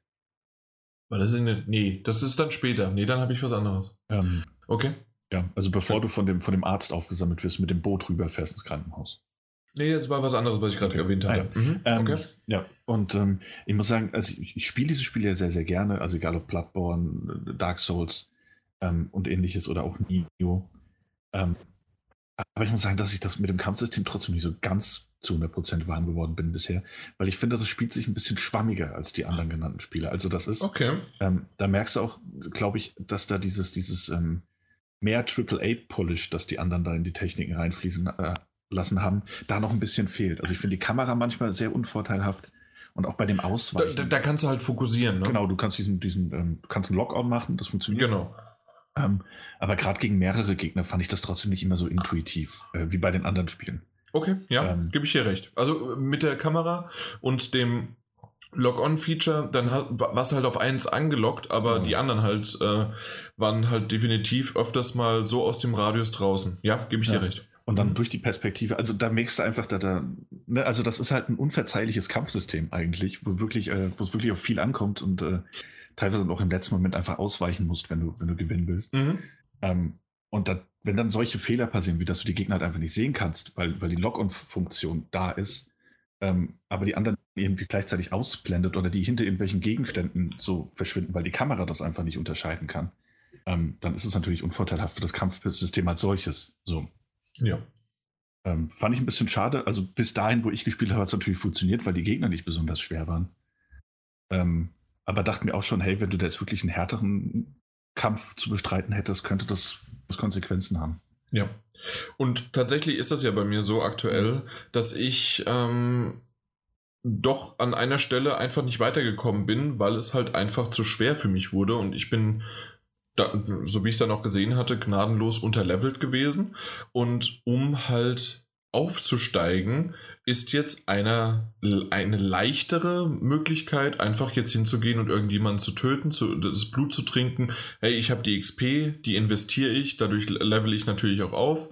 War das in der, nee, das ist dann später. Nee, dann habe ich was anderes. Ähm, okay. Ja, also bevor ja. du von dem, von dem Arzt aufgesammelt wirst, mit dem Boot rüberfährst ins Krankenhaus. Nee, das war was anderes, was ich gerade erwähnt habe. Ja. Mhm. Ähm, okay. Ja, und ähm, ich muss sagen, also ich, ich spiele diese Spiele ja sehr, sehr gerne. Also egal ob Bloodborne, Dark Souls ähm, und ähnliches oder auch Nio. Aber ich muss sagen, dass ich das mit dem Kampfsystem trotzdem nicht so ganz zu 100% warm geworden bin bisher, weil ich finde, das spielt sich ein bisschen schwammiger als die anderen genannten Spiele. Also das ist, okay. ähm, da merkst du auch, glaube ich, dass da dieses, dieses ähm, mehr AAA-Polish, dass die anderen da in die Techniken reinfließen äh, lassen haben, da noch ein bisschen fehlt. Also ich finde die Kamera manchmal sehr unvorteilhaft und auch bei dem Ausweichen. Da, da kannst du halt fokussieren, ne? Genau, du kannst diesen, diesen, ähm, kannst einen Lockout machen, das funktioniert. Genau. Ähm, aber gerade gegen mehrere Gegner fand ich das trotzdem nicht immer so intuitiv, äh, wie bei den anderen Spielen. Okay, ja, ähm, gebe ich dir recht. Also mit der Kamera und dem Log-On-Feature, dann warst du halt auf eins angelockt, aber ja. die anderen halt äh, waren halt definitiv öfters mal so aus dem Radius draußen. Ja, gebe ich ja. dir recht. Und dann mhm. durch die Perspektive, also da merkst du einfach, da, da ne, also das ist halt ein unverzeihliches Kampfsystem eigentlich, wo wirklich, äh, wo es wirklich auf viel ankommt und äh, teilweise auch im letzten Moment einfach ausweichen musst, wenn du, wenn du gewinnen willst. Mhm. Ähm, und da, wenn dann solche Fehler passieren, wie dass du die Gegner halt einfach nicht sehen kannst, weil, weil die Lock-on-Funktion da ist, ähm, aber die anderen irgendwie gleichzeitig ausblendet oder die hinter irgendwelchen Gegenständen so verschwinden, weil die Kamera das einfach nicht unterscheiden kann, ähm, dann ist es natürlich unvorteilhaft für das Kampfsystem als solches. So. Ja. Ähm, fand ich ein bisschen schade. Also bis dahin, wo ich gespielt habe, hat es natürlich funktioniert, weil die Gegner nicht besonders schwer waren. Ähm, aber dachte mir auch schon, hey, wenn du da jetzt wirklich einen härteren Kampf zu bestreiten hättest, könnte das Konsequenzen haben. Ja. Und tatsächlich ist das ja bei mir so aktuell, dass ich ähm, doch an einer Stelle einfach nicht weitergekommen bin, weil es halt einfach zu schwer für mich wurde und ich bin, da, so wie ich es dann auch gesehen hatte, gnadenlos unterlevelt gewesen. Und um halt aufzusteigen, ist jetzt eine, eine leichtere Möglichkeit, einfach jetzt hinzugehen und irgendjemanden zu töten, zu, das Blut zu trinken. Hey, ich habe die XP, die investiere ich, dadurch level ich natürlich auch auf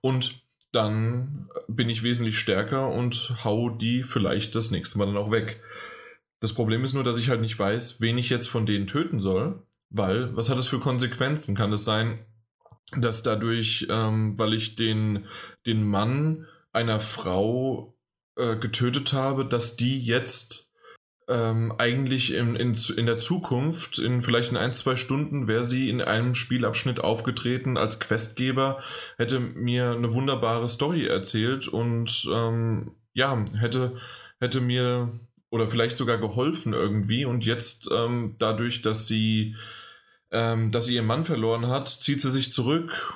und dann bin ich wesentlich stärker und hau die vielleicht das nächste Mal dann auch weg. Das Problem ist nur, dass ich halt nicht weiß, wen ich jetzt von denen töten soll, weil was hat das für Konsequenzen? Kann es sein, dass dadurch, ähm, weil ich den, den Mann einer Frau äh, getötet habe, dass die jetzt ähm, eigentlich in, in, in der Zukunft, in vielleicht in ein, zwei Stunden, wäre sie in einem Spielabschnitt aufgetreten als Questgeber, hätte mir eine wunderbare Story erzählt und ähm, ja, hätte, hätte mir oder vielleicht sogar geholfen irgendwie und jetzt ähm, dadurch, dass sie, ähm, dass sie ihren Mann verloren hat, zieht sie sich zurück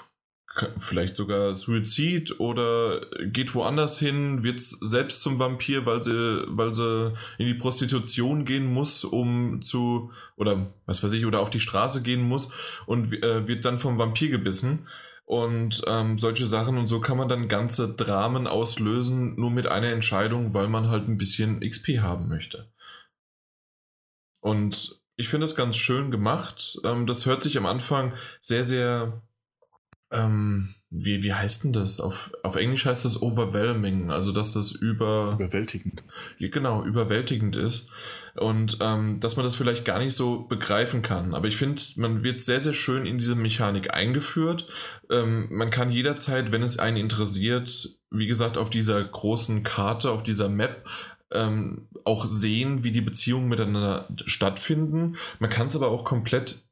vielleicht sogar Suizid oder geht woanders hin, wird selbst zum Vampir, weil sie, weil sie in die Prostitution gehen muss, um zu, oder was weiß ich, oder auf die Straße gehen muss und äh, wird dann vom Vampir gebissen. Und ähm, solche Sachen und so kann man dann ganze Dramen auslösen, nur mit einer Entscheidung, weil man halt ein bisschen XP haben möchte. Und ich finde es ganz schön gemacht. Ähm, das hört sich am Anfang sehr, sehr ähm, wie, wie heißt denn das? Auf, auf Englisch heißt das overwhelming, also dass das über. Überwältigend. Genau, überwältigend ist. Und ähm, dass man das vielleicht gar nicht so begreifen kann. Aber ich finde, man wird sehr, sehr schön in diese Mechanik eingeführt. Ähm, man kann jederzeit, wenn es einen interessiert, wie gesagt, auf dieser großen Karte, auf dieser Map, ähm, auch sehen, wie die Beziehungen miteinander stattfinden. Man kann es aber auch komplett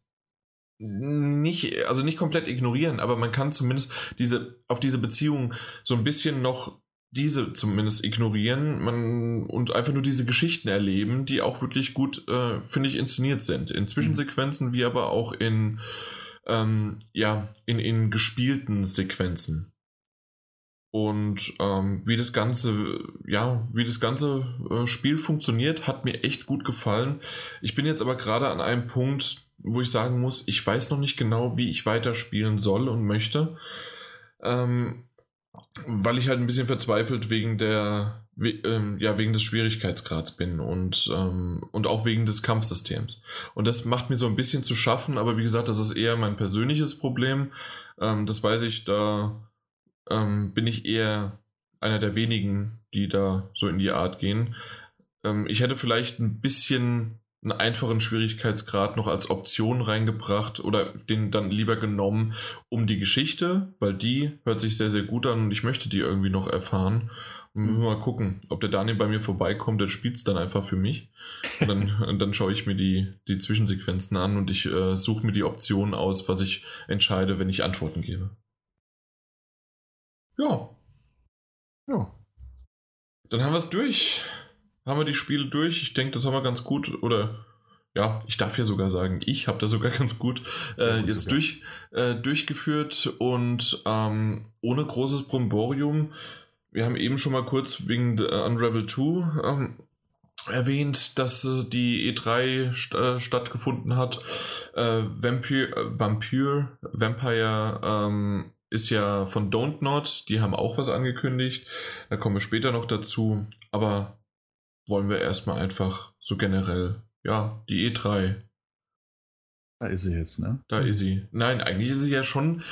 nicht, also nicht komplett ignorieren, aber man kann zumindest diese, auf diese Beziehung so ein bisschen noch diese zumindest ignorieren man, und einfach nur diese Geschichten erleben, die auch wirklich gut, äh, finde ich, inszeniert sind. In Zwischensequenzen, wie aber auch in, ähm, ja, in, in gespielten Sequenzen. Und ähm, wie das ganze, ja, wie das ganze äh, Spiel funktioniert, hat mir echt gut gefallen. Ich bin jetzt aber gerade an einem Punkt, wo ich sagen muss, ich weiß noch nicht genau, wie ich weiterspielen soll und möchte. Ähm, weil ich halt ein bisschen verzweifelt wegen der, we, ähm, ja, wegen des Schwierigkeitsgrads bin und, ähm, und auch wegen des Kampfsystems. Und das macht mir so ein bisschen zu schaffen, aber wie gesagt, das ist eher mein persönliches Problem. Ähm, das weiß ich, da ähm, bin ich eher einer der wenigen, die da so in die Art gehen. Ähm, ich hätte vielleicht ein bisschen einen einfachen Schwierigkeitsgrad noch als Option reingebracht oder den dann lieber genommen um die Geschichte, weil die hört sich sehr, sehr gut an und ich möchte die irgendwie noch erfahren. Mhm. mal gucken, ob der Daniel bei mir vorbeikommt, der spielt es dann einfach für mich. Und dann, [LAUGHS] dann schaue ich mir die, die Zwischensequenzen an und ich äh, suche mir die Optionen aus, was ich entscheide, wenn ich Antworten gebe. Ja. Ja. Dann haben wir es durch haben wir die Spiele durch. Ich denke, das haben wir ganz gut oder ja, ich darf ja sogar sagen, ich habe das sogar [LAUGHS] ganz gut äh, jetzt durch, äh, durchgeführt und ähm, ohne großes Bromborium. Wir haben eben schon mal kurz wegen äh, Unravel 2 ähm, erwähnt, dass äh, die E3 st äh, stattgefunden hat. Äh, Vampire, Vampire, Vampire ähm, ist ja von Don't Not, die haben auch was angekündigt. Da kommen wir später noch dazu. Aber wollen wir erstmal einfach so generell, ja, die E3. Da ist sie jetzt, ne? Da ist sie. Nein, eigentlich ist sie ja schon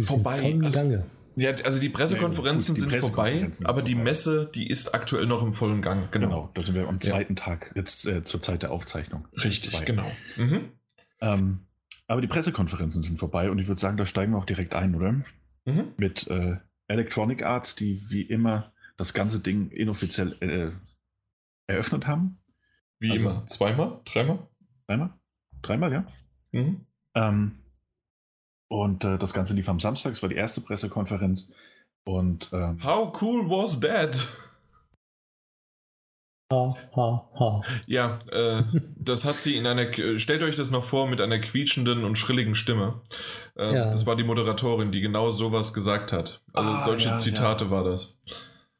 vorbei. Also, Gange. Ja, also die Pressekonferenzen ja, gut, die sind Pressekonferenzen vorbei, aber die Messe, die ist aktuell noch im vollen Gang. Genau, genau da sind wir am zweiten ja. Tag, jetzt äh, zur Zeit der Aufzeichnung. Richtig, Zwei. genau. Mhm. Ähm, aber die Pressekonferenzen sind vorbei und ich würde sagen, da steigen wir auch direkt ein, oder? Mhm. Mit äh, Electronic Arts, die wie immer das ganze Ding inoffiziell äh, eröffnet haben. Wie also, immer? Zweimal? Dreimal? Dreimal? Dreimal, ja. Mhm. Ähm, und äh, das Ganze lief am Samstag, es war die erste Pressekonferenz. Und ähm, How cool was that? Ha, ha, ha. Ja, äh, das hat sie in einer. Stellt euch das noch vor mit einer quietschenden und schrilligen Stimme. Äh, ja. Das war die Moderatorin, die genau sowas gesagt hat. Also ah, solche ja, Zitate ja. war das.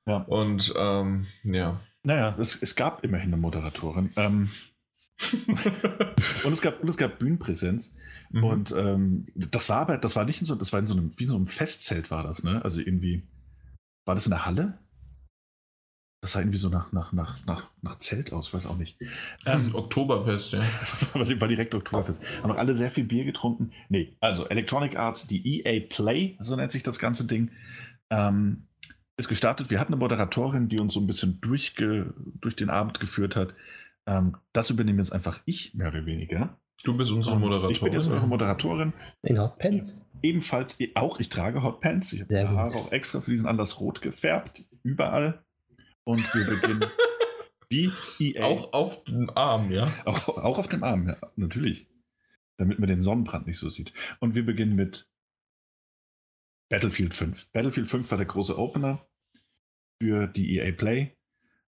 Ja. Und ähm, ja. Naja, es, es gab immerhin eine Moderatorin. Ähm, [LAUGHS] und, es gab, und es gab Bühnenpräsenz. Mhm. Und ähm, das war aber, das war nicht in so, das war in so einem, wie in so einem Festzelt war das, ne? Also irgendwie, war das in der Halle? Das sah irgendwie so nach, nach, nach, nach, nach Zelt aus, weiß auch nicht. Ähm, [LAUGHS] Oktoberfest, ja. [LAUGHS] war direkt Oktoberfest. Haben auch alle sehr viel Bier getrunken. Nee, also Electronic Arts, die EA Play, so nennt sich das ganze Ding. Ähm, ist gestartet. Wir hatten eine Moderatorin, die uns so ein bisschen durchge, durch den Abend geführt hat. Ähm, das übernehme jetzt einfach ich, mehr oder weniger. Du bist unsere Moderatorin. Ich bin jetzt eure Moderatorin. In Hotpants. Ebenfalls auch, ich trage Hotpants. Ich habe die Haare auch extra für diesen Anlass rot gefärbt. Überall. Und wir beginnen. [LAUGHS] Wie EA. Auch auf dem Arm, ja? Auch, auch auf dem Arm, ja, natürlich. Damit man den Sonnenbrand nicht so sieht. Und wir beginnen mit Battlefield 5. Battlefield 5 war der große Opener für die EA Play.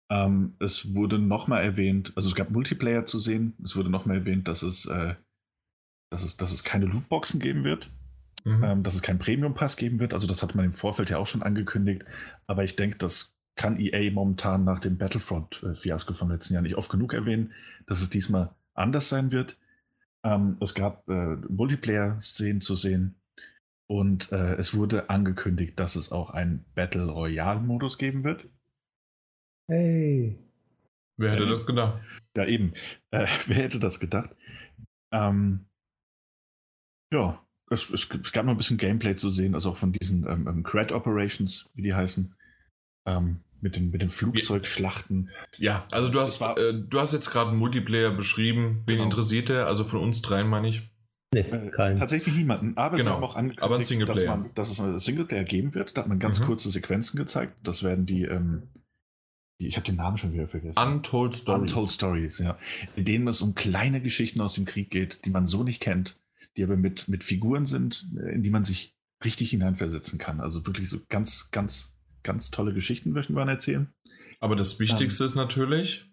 Ähm, es wurde nochmal erwähnt, also es gab Multiplayer zu sehen. Es wurde nochmal erwähnt, dass es, äh, dass, es, dass es keine Lootboxen geben wird. mhm. ähm, dass es keinen Premium-Pass geben wird. Also das hat man im Vorfeld ja auch schon angekündigt. Aber ich denke, das kann EA momentan nach dem Battlefront-Fiasko vom letzten Jahr nicht oft genug erwähnen, dass es diesmal anders sein wird. Ähm, es gab äh, Multiplayer-Szenen zu sehen und äh, es wurde angekündigt, dass es auch einen Battle Royale-Modus geben wird. Hey. Wer hätte das gedacht? Ja, eben. [LAUGHS] Äh, wer hätte das gedacht? Ähm, ja, es, es, es, gab noch ein bisschen Gameplay zu sehen, also auch von diesen ähm, ähm Cred Operations, wie die heißen. Ähm, mit den, mit den Flugzeugschlachten. Ja, also du hast, äh, du hast jetzt gerade einen Multiplayer beschrieben. Wen genau. interessiert der? Also von uns dreien meine ich. Nee, äh, kein. Tatsächlich niemanden. Aber genau. sie haben auch angekündigt. Dass, man, dass es einen Singleplayer geben wird. Da hat man ganz mhm. kurze Sequenzen gezeigt. Das werden die, ähm, die ich habe den Namen schon wieder vergessen. Untold Stories. Untold Stories, ja. In denen es um kleine Geschichten aus dem Krieg geht, die man so nicht kennt, die aber mit, mit Figuren sind, äh, in die man sich richtig hineinversetzen kann. Also wirklich so ganz, ganz, ganz tolle Geschichten möchten wir erzählen. Aber das Wichtigste ähm, ist natürlich,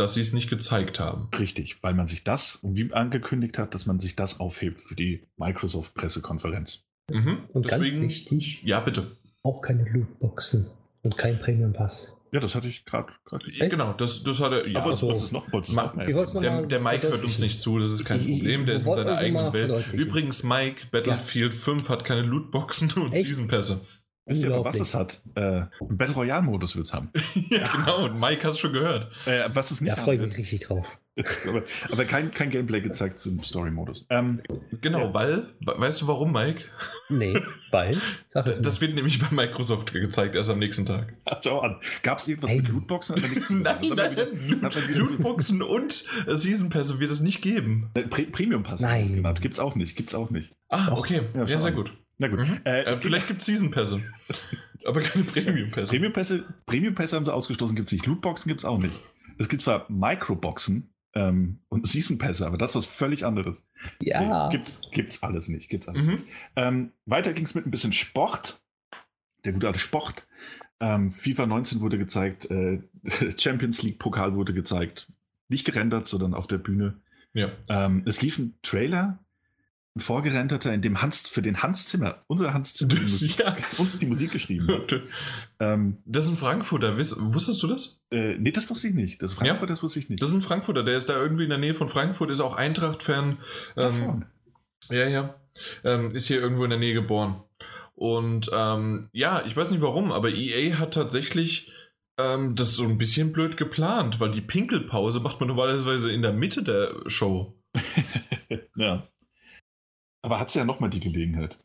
dass sie es nicht gezeigt haben. Richtig, weil man sich das, und wie angekündigt hat, dass man sich das aufhebt für die Microsoft-Pressekonferenz. Mhm. Und Deswegen, ganz wichtig, ja, bitte. Auch keine Lootboxen und kein Premium-Pass. Ja, das hatte ich gerade. Genau, das, das hatte. Ja, Aber also, ist noch, Ma der, der Mike hört uns nicht zu, das ist kein Problem, der ist in seiner eigenen Welt. Übrigens, Mike, Battlefield ja. 5 hat keine Lootboxen und Season Pässe. Wisst ihr aber, was es hat? Äh, Battle Royale-Modus wird es haben. [LAUGHS] ja, genau. Und Mike hast du schon gehört. Äh, was es nicht Da freue ich mich richtig drauf. [LAUGHS] aber, aber kein, kein, Gameplay gezeigt zum Story-Modus. Ähm, genau, ja. weil, weißt du warum, Mike? Nee, weil? Sag [LAUGHS] das, das wird nämlich bei Microsoft gezeigt, erst am nächsten Tag. Ach, schau an. Gab es irgendwas hey. mit Lootboxen? nein, nein, wieder, Lootboxen und Season Pässe wird es nicht geben. Äh, Pre Premium Pass genannt. Gibt's auch nicht. Gibt's auch nicht. Ah, okay. Ja, ja sehr gut. Na gut. Mhm. Äh, äh, vielleicht gibt es Season-Pässe. [LAUGHS] aber keine Premium-Pässe. Premium-Pässe Premium haben sie ausgestoßen, gibt es nicht. Lootboxen gibt es auch nicht. Es gibt zwar Microboxen ähm, und Season-Pässe, aber das ist was völlig anderes. Ja. Nee, gibt's, gibt's alles nicht. Gibt's alles mhm. nicht. Ähm, weiter ging es mit ein bisschen Sport. Der gute alte Sport. Ähm, FIFA 19 wurde gezeigt, äh, [LAUGHS] Champions League Pokal wurde gezeigt. Nicht gerendert, sondern auf der Bühne. Ja. Ähm, es lief ein Trailer ein Vorgerenterter, in dem Hans, für den Hans Zimmer, unser Hans Zimmer, die [LAUGHS] Musik, ja. uns die Musik geschrieben hat. ähm, das ist ein Frankfurter, wusstest du das? Äh, nee, das wusste ich nicht. Das ist Frankfurt, ja. das wusste ich nicht. Das ist ein Frankfurter, der ist da irgendwie in der Nähe von Frankfurt, ist auch Eintracht-Fan. Ähm, ja, ja. Ähm, ist hier irgendwo in der Nähe geboren. Und ähm, ja, ich weiß nicht warum, aber EA hat tatsächlich ähm, das so ein bisschen blöd geplant, weil die Pinkelpause macht man normalerweise in der Mitte der Show. [LAUGHS] ja. Aber hat sie ja nochmal die Gelegenheit.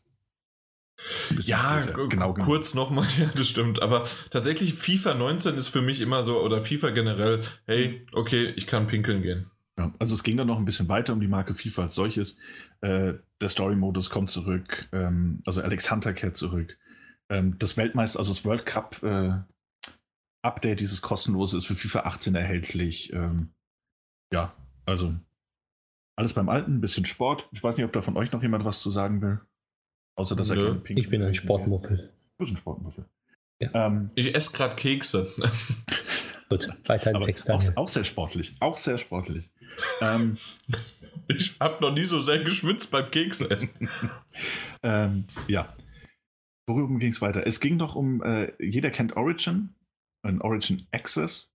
Ja, genau, genau, kurz nochmal, [LAUGHS] ja, das stimmt. Aber tatsächlich, FIFA 19 ist für mich immer so, oder FIFA generell, hey, okay, ich kann pinkeln gehen. Ja, also es ging dann noch ein bisschen weiter um die Marke FIFA als solches. Äh, der Story-Modus kommt zurück, ähm, also Alex Hunter kehrt zurück. Ähm, das Weltmeister, also das World Cup äh, Update, dieses kostenlose, ist für FIFA 18 erhältlich. Ähm, ja, also alles beim Alten, ein bisschen Sport. Ich weiß nicht, ob da von euch noch jemand was zu sagen will. Außer dass er kein Pink Ich bin ein Sportmuffel. Du bist ein Sportmuffel. Ja. Ähm, ich esse gerade Kekse. [LAUGHS] Gut, weiter im Text. Auch, auch, sehr sportlich. Auch sehr sportlich. ähm, [LAUGHS] ich habe noch nie so sehr geschwitzt beim Kekse essen. [LAUGHS] ähm, ja. Worüber ging es weiter? Es ging doch um, äh, jeder kennt Origin, ein Origin Access,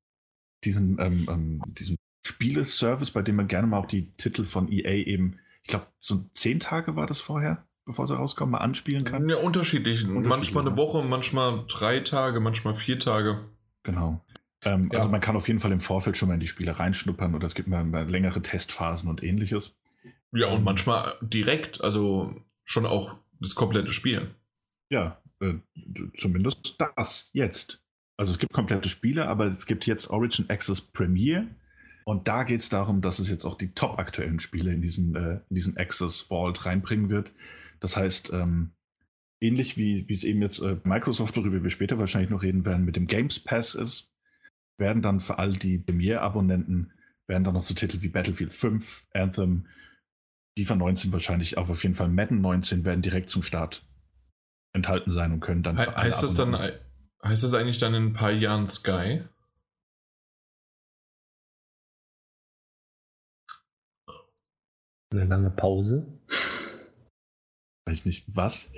diesen, ähm, ähm diesen Spieleservice, bei dem man gerne mal auch die Titel von EA eben, ich glaube, so zehn Tage war das vorher, bevor sie rauskommen, mal anspielen kann. Ja, unterschiedlich. Manchmal eine Woche, manchmal drei Tage, manchmal vier Tage. Genau. Ähm, ja. Also man kann auf jeden Fall im Vorfeld schon mal in die Spiele reinschnuppern oder es gibt mal, mal längere Testphasen und ähnliches. Ja, und ähm, manchmal direkt, also schon auch das komplette Spiel. Ja, äh, zumindest das jetzt. Also es gibt komplette Spiele, aber es gibt jetzt Origin Access Premiere und da geht es darum, dass es jetzt auch die top aktuellen Spiele in diesen, äh, in diesen Access Vault reinbringen wird. Das heißt, ähm, ähnlich wie, es eben jetzt äh, Microsoft, worüber wir später wahrscheinlich noch reden werden, mit dem Games Pass ist, werden dann für all die Premiere-Abonnenten, werden dann noch so Titel wie Battlefield 5, Anthem, FIFA 19 wahrscheinlich, aber auf jeden Fall Madden 19 werden direkt zum Start enthalten sein und können dann. He heißt das dann, heißt das eigentlich dann in ein paar Jahren Sky? Eine lange Pause. Weiß ich nicht, was?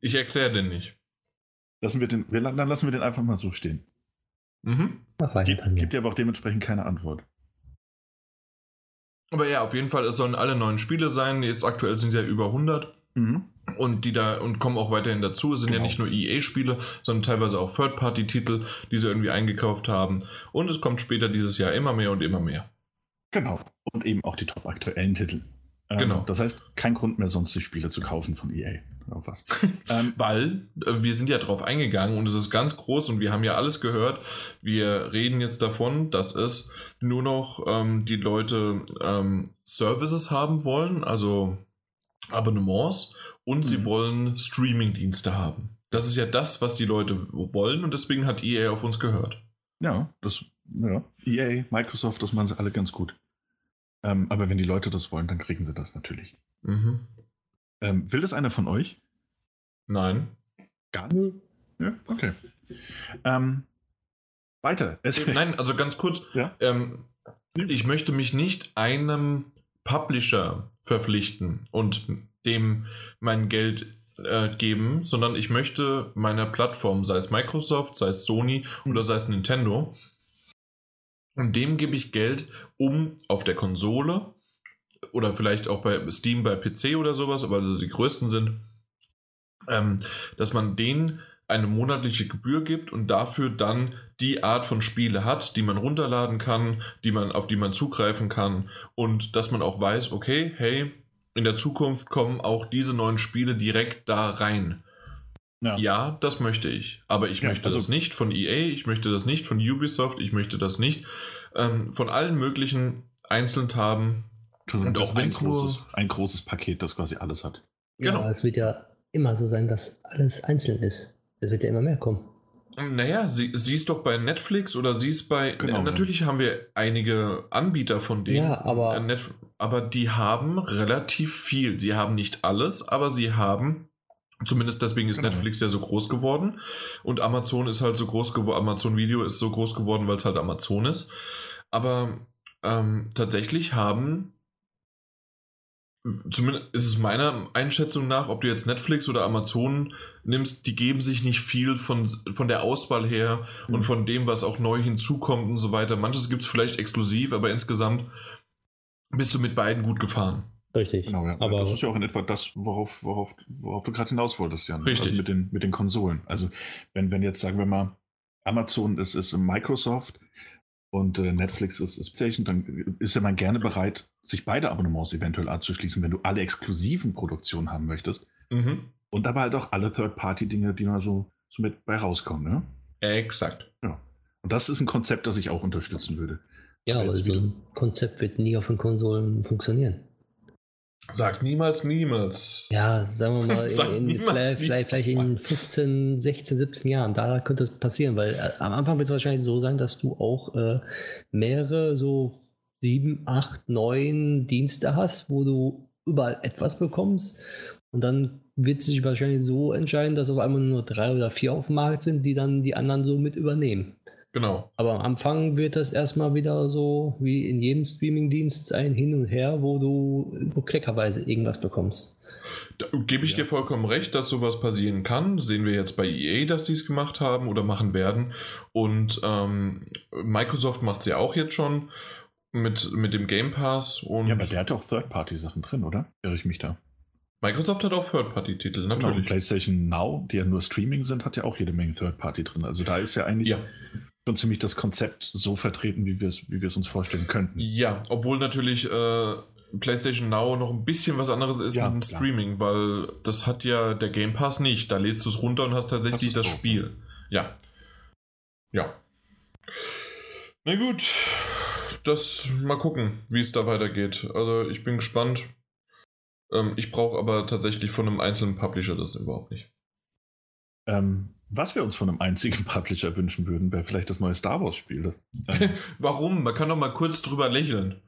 Ich erkläre den nicht. Lassen wir den, wir, dann lassen wir den einfach mal so stehen. Mhm. Mach weiter, Gibt, gibt dir aber auch dementsprechend keine Antwort. Aber ja, auf jeden Fall, es sollen alle neuen Spiele sein. Jetzt aktuell sind ja über 100 Mhm. und die da und kommen auch weiterhin dazu. Es sind ja Genau. nicht nur EA-Spiele, sondern teilweise auch Third-Party-Titel, die sie irgendwie eingekauft haben. Und es kommt später dieses Jahr immer mehr und immer mehr. Genau. Und eben auch die top aktuellen Titel. Ähm, Genau. Das heißt, kein Grund mehr, sonst die Spiele zu kaufen von EA. Oder was. [LAUGHS] ähm, Weil äh, wir sind ja drauf eingegangen und es ist ganz groß und wir haben ja alles gehört. Wir reden jetzt davon, dass es nur noch ähm, die Leute ähm, Services haben wollen, also Abonnements und sie Mhm. wollen Streaming-Dienste haben. Das ist ja das, was die Leute wollen und deswegen hat EA auf uns gehört. ja, das, ja. EA, Microsoft, das machen sie alle ganz gut. Ähm, aber wenn die Leute das wollen, dann kriegen sie das natürlich. Mhm. Ähm, will das einer von euch? Nein. Gar nicht. Ja, okay. Ähm, weiter. Es, Nein, also ganz kurz. Ja. Ähm, ich möchte mich nicht einem Publisher verpflichten und dem mein Geld äh, geben, sondern ich möchte meiner Plattform, sei es Microsoft, sei es Sony oder sei es Nintendo, und dem gebe ich Geld, um auf der Konsole oder vielleicht auch bei Steam bei PC oder sowas, aber also die größten sind, ähm, dass man denen eine monatliche Gebühr gibt und dafür dann die Art von Spiele hat, die man runterladen kann, die man, auf die man zugreifen kann und dass man auch weiß, okay, hey, in der Zukunft kommen auch diese neuen Spiele direkt da rein. Ja, das möchte ich. Aber ich Ja, möchte also- das nicht von EA, ich möchte das nicht von Ubisoft, ich möchte das nicht ähm, von allen möglichen einzeln haben. Und auch ein großes, ein großes Paket, das quasi alles hat. Genau. Ja, es wird ja immer so sein, dass alles einzeln ist. Es wird ja immer mehr kommen. Naja, sie, siehst doch bei Netflix oder siehst bei. Genau, natürlich haben wir einige Anbieter von denen. Ja, aber- Äh, aber die haben relativ viel. Sie haben nicht alles, aber sie haben. Zumindest deswegen ist Genau. Netflix ja so groß geworden. Und Amazon ist halt so groß geworden. Amazon Video ist so groß geworden, weil es halt Amazon ist. Aber ähm, tatsächlich haben. Zumindest ist es meiner Einschätzung nach, ob du jetzt Netflix oder Amazon nimmst, die geben sich nicht viel von, von der Auswahl her und von dem, was auch neu hinzukommt und so weiter. Manches gibt es vielleicht exklusiv, aber insgesamt bist du mit beiden gut gefahren. Richtig. Genau, ja. Aber das ist ja auch in etwa das, worauf, worauf, worauf du gerade hinaus wolltest, Jan. Richtig. Also mit, den, mit den Konsolen. Also, wenn, wenn jetzt, sagen wir mal, Amazon ist, ist Microsoft und äh, Netflix ist, ist PlayStation, dann ist ja man gerne bereit, sich beide Abonnements eventuell anzuschließen, wenn du alle exklusiven Produktionen haben möchtest. Mhm. Und aber halt auch alle Third-Party-Dinge, die da so, so mit bei rauskommen. Ne? Exakt. Und das ist ein Konzept, das ich auch unterstützen würde. ja, aber so ein Konzept wird nie auf den Konsolen funktionieren. Sag niemals, niemals. Ja, sagen wir mal, [LAUGHS] in, in, vielleicht, vielleicht, vielleicht in niemals. 15, 16, 17 Jahren, da könnte es passieren, weil äh, am Anfang wird es wahrscheinlich so sein, dass du auch äh, mehrere, so sieben, acht, neun Dienste hast, wo du überall etwas bekommst und dann wird es sich wahrscheinlich so entscheiden, dass auf einmal nur drei oder vier auf dem Markt sind, die dann die anderen so mit übernehmen. Genau. Aber am Anfang wird das erstmal wieder so wie in jedem Streamingdienst ein Hin und Her, wo du nur kleckerweise irgendwas bekommst. Da gebe ich Ja. dir vollkommen recht, dass sowas passieren kann. Sehen wir jetzt bei EA, dass die es gemacht haben oder machen werden. Und ähm, Microsoft macht es ja auch jetzt schon mit, mit dem Game Pass. Und Ja, aber der hat ja auch Third-Party-Sachen drin, oder? Irre ich mich da? Microsoft hat auch Third-Party-Titel, Genau, und natürlich. PlayStation Now, die ja nur Streaming sind, hat ja auch jede Menge Third-Party drin. Also da ist ja eigentlich Ja. schon ziemlich das Konzept so vertreten, wie wir es wie uns vorstellen könnten. ja, obwohl natürlich äh, PlayStation Now noch ein bisschen was anderes ist Ja, mit dem klar. Streaming, weil das hat ja der Game Pass nicht. Da lädst du es runter und hast tatsächlich Hast das drauf, Spiel. Ja. Ja. Na gut, das mal gucken, wie es da weitergeht. Also ich bin gespannt. Ähm, ich brauche aber tatsächlich von einem einzelnen Publisher das überhaupt nicht. Ähm, was wir uns von einem einzigen [LAUGHS] Publisher wünschen würden, wäre vielleicht das neue Star Wars-Spiel. [LAUGHS] Ähm, Warum? Man kann doch mal kurz drüber lächeln.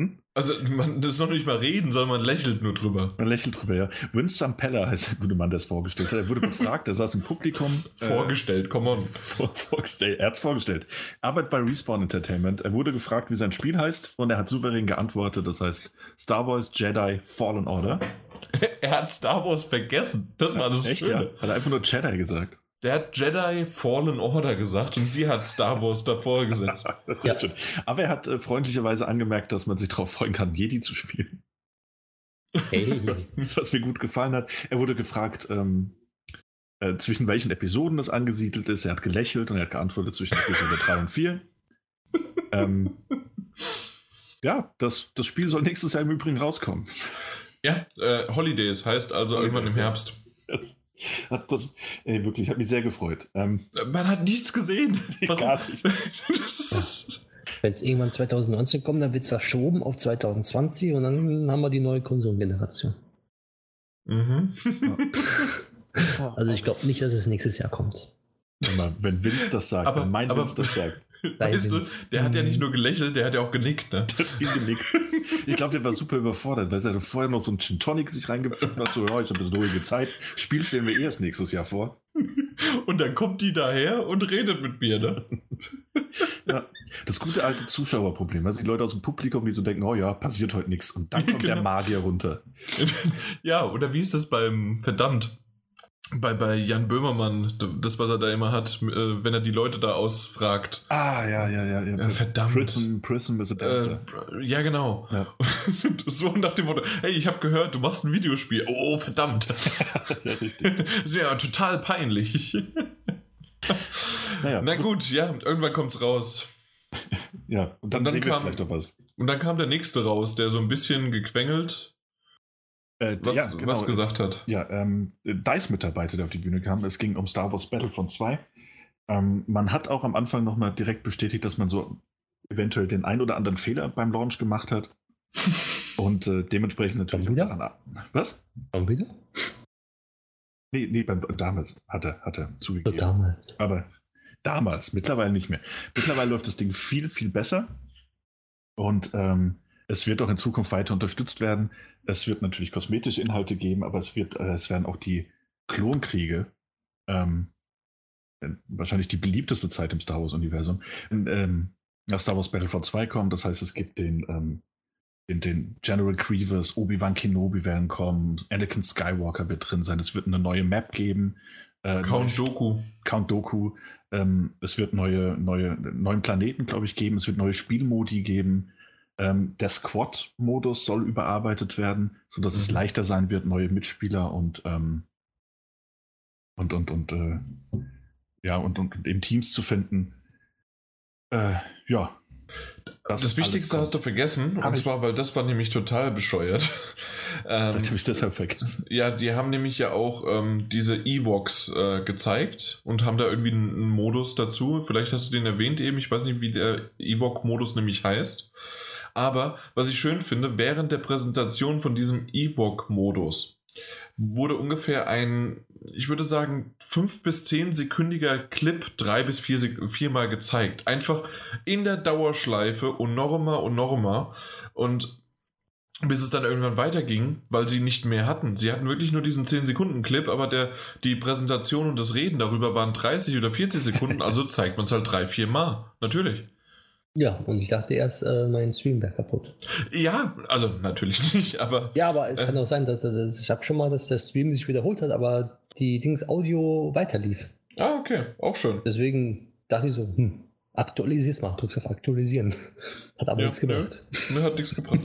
Hm? Also man das ist noch nicht mal reden, sondern man lächelt nur drüber. Man lächelt drüber, ja. Winston Peller heißt der gute Mann, der es vorgestellt hat. Er wurde befragt, er saß im Publikum. [LAUGHS] äh, Vorgestellt, come on. vor, vorgestellt. Er hat es vorgestellt. Arbeit bei Respawn Entertainment. Er wurde gefragt, wie sein Spiel heißt und er hat souverän geantwortet. Das heißt Star Wars Jedi Fallen Order. [LAUGHS] er hat Star Wars vergessen. Das war das Echt, ja? Schöne. Hat er einfach nur Jedi gesagt. Der hat Jedi Fallen Order gesagt und sie hat Star Wars davor gesetzt. [LAUGHS] Das Ja. Aber er hat äh, freundlicherweise angemerkt, dass man sich darauf freuen kann, Jedi zu spielen. Hey. [LAUGHS] Was, was mir gut gefallen hat. Er wurde gefragt, ähm, äh, zwischen welchen Episoden es angesiedelt ist. Er hat gelächelt und er hat geantwortet zwischen Episode 3 und 4. [LAUGHS] Ähm, ja, das, das Spiel soll nächstes Jahr im Übrigen rauskommen. Ja, äh, Holidays heißt also irgendwann im Holidays, ja. Herbst. Das, hat das, ey, wirklich, hat mich sehr gefreut. Ähm, Man hat nichts gesehen. [LAUGHS] Gar nichts. Wenn es irgendwann 2019 kommt, dann wird es verschoben auf 2020 und dann haben wir die neue Konsolengeneration. mhm. Also ich glaube nicht, dass es nächstes Jahr kommt. Wenn Vince das sagt, Aber- wenn mein aber- Vince das sagt, Weißt du, der hat ja nicht Mhm. nur gelächelt, der hat ja auch genickt. Ne? genickt. Ich glaube, der war super überfordert, weil er vorher noch so einen Gin Tonic sich reingepfiffen hat, so, ja, ich habe ein bisschen ruhige Zeit. Spiel stellen wir erst nächstes Jahr vor. Und dann kommt die daher und redet mit mir. Ne? Ja, das gute alte Zuschauerproblem. Also die Leute aus dem Publikum, die so denken, oh ja, passiert heute nichts. Und dann kommt der Genau. Magier runter. ja, oder wie ist das beim Verdammt? Bei, bei Jan Böhmermann, das, was er da immer hat, äh, wenn er die Leute da ausfragt. Ah, ja, ja, ja. ja. Ja, verdammt. Prism is a. Äh, ja, genau. Ja. [LAUGHS] so nach dem Motto, hey, ich habe gehört, du machst ein Videospiel. Oh, verdammt. [LAUGHS] ja, richtig. [LAUGHS] Das wäre ja total peinlich. Naja, Na gut, ja, irgendwann kommt's raus. Ja, und dann, Und dann sehen wir kam- vielleicht noch was. Und dann kam der nächste raus, der so ein bisschen gequengelt Äh, was, ja, genau. was gesagt hat. Ja, ähm, DICE-Mitarbeiter, der auf die Bühne kam. Es ging um Star Wars Battlefront 2. Ähm, man hat auch am Anfang nochmal direkt bestätigt, dass man so eventuell den ein oder anderen Fehler beim Launch gemacht hat. [LAUGHS] Und äh, dementsprechend natürlich Schon wieder? Was? Schon wieder? Nee, nee, beim, damals hat er, hat er So zugegeben. damals. Aber damals, mittlerweile nicht mehr. Mittlerweile läuft das Ding viel, viel besser. Und ähm, es wird auch in Zukunft weiter unterstützt werden. Es wird natürlich kosmetische Inhalte geben, aber es, wird, äh, es werden auch die Klonkriege, ähm, äh, wahrscheinlich die beliebteste Zeit im Star Wars-Universum, ähm, nach Star Wars Battlefront 2 kommen. Das heißt, es gibt den, ähm, den, den General Grievous, Obi-Wan Kenobi werden kommen, Anakin Skywalker wird drin sein. Es wird eine neue Map geben. Äh, Count Doku. Count Doku. Ähm, es wird neue, neue, neuen Planeten, glaube ich, geben. Es wird neue Spielmodi geben. Ähm, der Squad-Modus soll überarbeitet werden, sodass es Mhm. leichter sein wird, neue Mitspieler und ähm, und und und äh, ja und, und, und eben Teams zu finden. Äh, ja. Das, alles Wichtigste hast du vergessen, Hab und zwar, weil das war nämlich total bescheuert. ähm, [LAUGHS] Vielleicht habe ich deshalb vergessen. ja, die haben nämlich ja auch ähm, diese Evox äh, gezeigt und haben da irgendwie einen, einen Modus dazu. Vielleicht hast du den erwähnt eben, ich weiß nicht, wie der Evoc-Modus nämlich heißt. Aber was ich schön finde, während der Präsentation von diesem Evoc-Modus wurde ungefähr ein, ich würde sagen, fünf bis zehn sekündiger Clip drei bis vier, viermal gezeigt. Einfach in der Dauerschleife und nochmal und nochmal. Und bis es dann irgendwann weiterging, weil sie nicht mehr hatten. Sie hatten wirklich nur diesen 10-Sekunden-Clip, aber der, die Präsentation und das Reden darüber waren 30 oder 40 Sekunden, also zeigt man es halt drei, vier Mal. Natürlich. Ja, und ich dachte erst, äh, mein Stream wäre kaputt. Ja, also natürlich [LAUGHS] nicht, aber Ja, aber es Äh. kann auch sein, dass, dass ich habe schon mal, dass der Stream sich wiederholt hat, aber die Dings Audio weiterlief. ah, okay, auch schön. Deswegen dachte ich so, hm, aktualisier's mal, drückst auf Aktualisieren. [LAUGHS] Hat aber Ja, nichts gemacht. [LAUGHS] Mir hat nichts gebracht.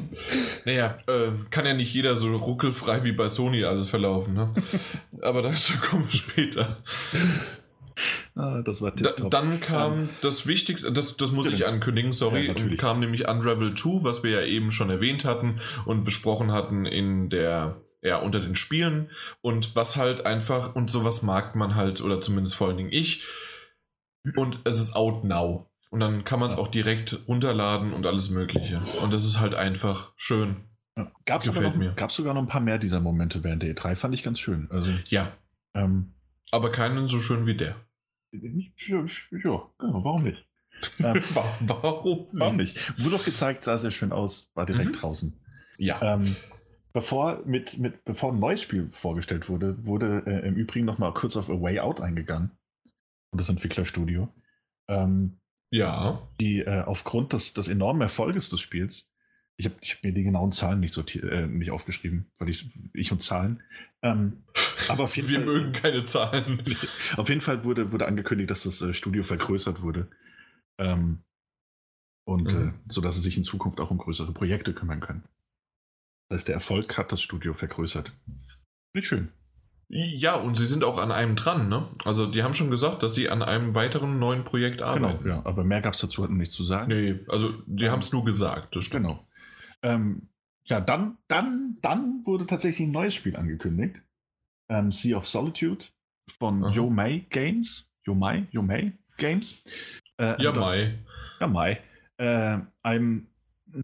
Naja, äh, kann ja nicht jeder so ruckelfrei wie bei Sony alles verlaufen, ne? Aber dazu kommen wir später. Ah, das war Da, dann kam das Wichtigste, das, das muss ich ankündigen, sorry, Ja, kam nämlich Unravel 2, was wir ja eben schon erwähnt hatten und besprochen hatten in der, ja, unter den Spielen und was halt einfach, und sowas mag man halt, oder zumindest vor allen Dingen ich, und es ist out now. Und dann kann man es Ja. auch direkt runterladen und alles Mögliche. Und das ist halt einfach schön. Ja. Noch, mir. Gab's sogar noch ein paar mehr dieser Momente während der E3, fand ich ganz schön. Also, Ja, ähm, aber keinen so schön wie der. Ja, ja, genau, warum nicht? Ähm, [LAUGHS] Warum? warum nicht? Wurde doch gezeigt, sah sehr schön aus, war direkt Mhm. draußen. Ja. Ähm, bevor, mit, mit, bevor ein neues Spiel vorgestellt wurde, wurde äh, im Übrigen noch mal kurz auf A Way Out eingegangen. Und das Entwicklerstudio. Ähm, Ja. die äh, aufgrund des, des enormen Erfolges des Spiels, ich habe hab mir die genauen Zahlen nicht, sortiert, äh, nicht aufgeschrieben, weil ich, ich und Zahlen. Ähm, [LAUGHS] aber auf jeden Wir Fall, mögen keine Zahlen. [LAUGHS] auf jeden Fall wurde, wurde angekündigt, dass das äh, Studio vergrößert wurde. Ähm, und Mhm. äh, so dass sie sich in Zukunft auch um größere Projekte kümmern können. Das heißt, der Erfolg hat das Studio vergrößert. Nicht schön. Ja, und sie sind auch an einem dran, ne? Also die haben schon gesagt, dass sie an einem weiteren neuen Projekt arbeiten. Genau, ja. Aber mehr gab es dazu halt noch nicht zu sagen. Nee, also die haben es nur gesagt, das stimmt. Genau. Ähm, ja, dann, dann, dann wurde tatsächlich ein neues Spiel angekündigt. Ähm, sea of Solitude von Aha. Yomei Games. Yomei? Yomei Games. Äh. Ja, Mai. Äh, einem,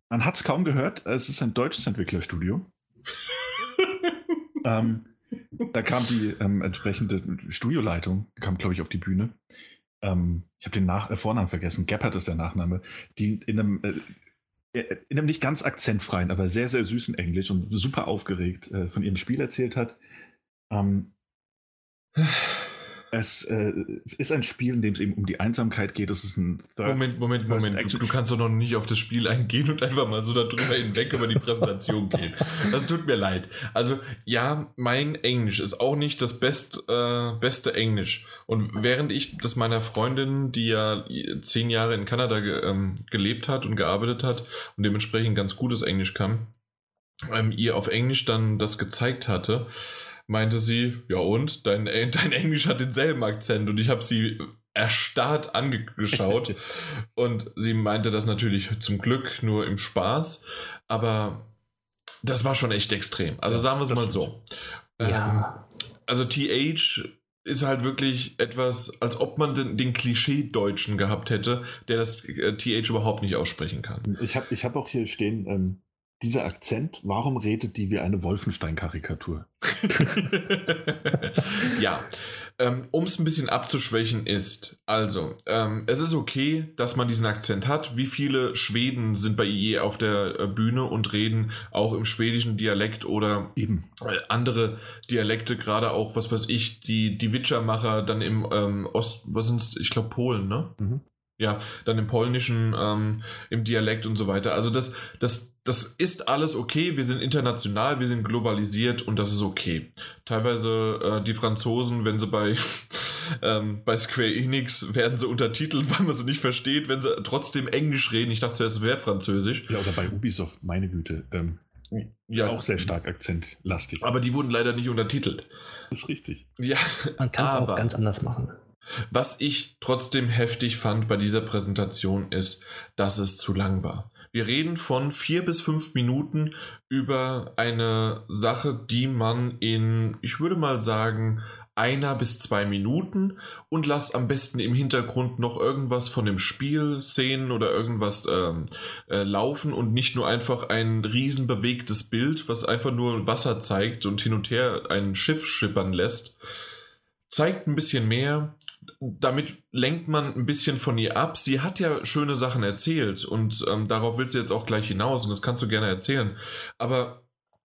man hat es kaum gehört, es ist ein deutsches Entwicklerstudio. [LAUGHS] ähm, da kam die ähm, entsprechende Studioleitung, kam, glaube ich, auf die Bühne. Ähm, ich habe den Nach äh, Vornamen vergessen, Gebhardt ist der Nachname, die in einem, äh, in einem nicht ganz akzentfreien, aber sehr, sehr süßen Englisch und super aufgeregt äh, von ihrem Spiel erzählt hat. Ähm, es, äh, es ist ein Spiel, in dem es eben um die Einsamkeit geht. Es ist ein Third Moment, Moment, Moment. Du, du kannst doch noch nicht auf das Spiel eingehen und einfach mal so darüber hinweg über die Präsentation [LAUGHS] gehen. Das tut mir leid. Also, ja, mein Englisch ist auch nicht das best, äh, beste Englisch. Und während ich das meiner Freundin, die ja zehn Jahre in Kanada ge ähm, gelebt hat und gearbeitet hat und dementsprechend ganz gutes Englisch kann, ähm, ihr auf Englisch dann das gezeigt hatte, meinte sie, ja und, dein, äh, [LAUGHS] dein Englisch hat denselben Akzent und ich habe sie erstarrt angeschaut [LAUGHS] und sie meinte das natürlich zum Glück nur im Spaß, aber das war schon echt extrem. Also sagen wir es mal so. Ähm, Ja. also TH ist halt wirklich etwas, als ob man den, den Klischee-Deutschen gehabt hätte, der das äh, TH überhaupt nicht aussprechen kann. Ich habe ich hab auch hier stehen, ähm, dieser Akzent, warum redet die wie eine Wolfenstein-Karikatur? [LAUGHS] ja, ähm, um es ein bisschen abzuschwächen ist, also, ähm, es ist okay, dass man diesen Akzent hat. Wie viele Schweden sind bei IE auf der äh, Bühne und reden auch im schwedischen Dialekt oder Eben. äh, andere Dialekte, gerade auch, was weiß ich, die, die Witchermacher dann im ähm, Ost, was sind's, ich glaube Polen, ne? Mhm. Ja, dann im Polnischen, ähm, im Dialekt und so weiter. Also das, das, das ist alles okay. Wir sind international, wir sind globalisiert und das ist okay. Teilweise äh, die Franzosen, wenn sie bei, [LAUGHS] ähm, bei Square Enix werden sie untertitelt, [LAUGHS] weil man sie nicht versteht, wenn sie trotzdem Englisch reden. Ich dachte zuerst, es wäre Französisch. Ja, oder bei Ubisoft, meine Güte. Ähm, Ja, auch sehr stark akzentlastig. Aber die wurden leider nicht untertitelt. Das ist richtig. Ja, Man kann es auch aber- ganz anders machen. Was ich trotzdem heftig fand bei dieser Präsentation ist, dass es zu lang war. Wir reden von vier bis fünf Minuten über eine Sache, die man in, ich würde mal sagen, einer bis zwei Minuten und lass am besten im Hintergrund noch irgendwas von dem Spiel sehen oder irgendwas ähm, äh, laufen und nicht nur einfach ein riesen bewegtes Bild, was einfach nur Wasser zeigt und hin und her ein Schiff schippern lässt. Zeigt ein bisschen mehr, damit lenkt man ein bisschen von ihr ab. Sie hat ja schöne Sachen erzählt und ähm, darauf will sie jetzt auch gleich hinaus und das kannst du gerne erzählen. Aber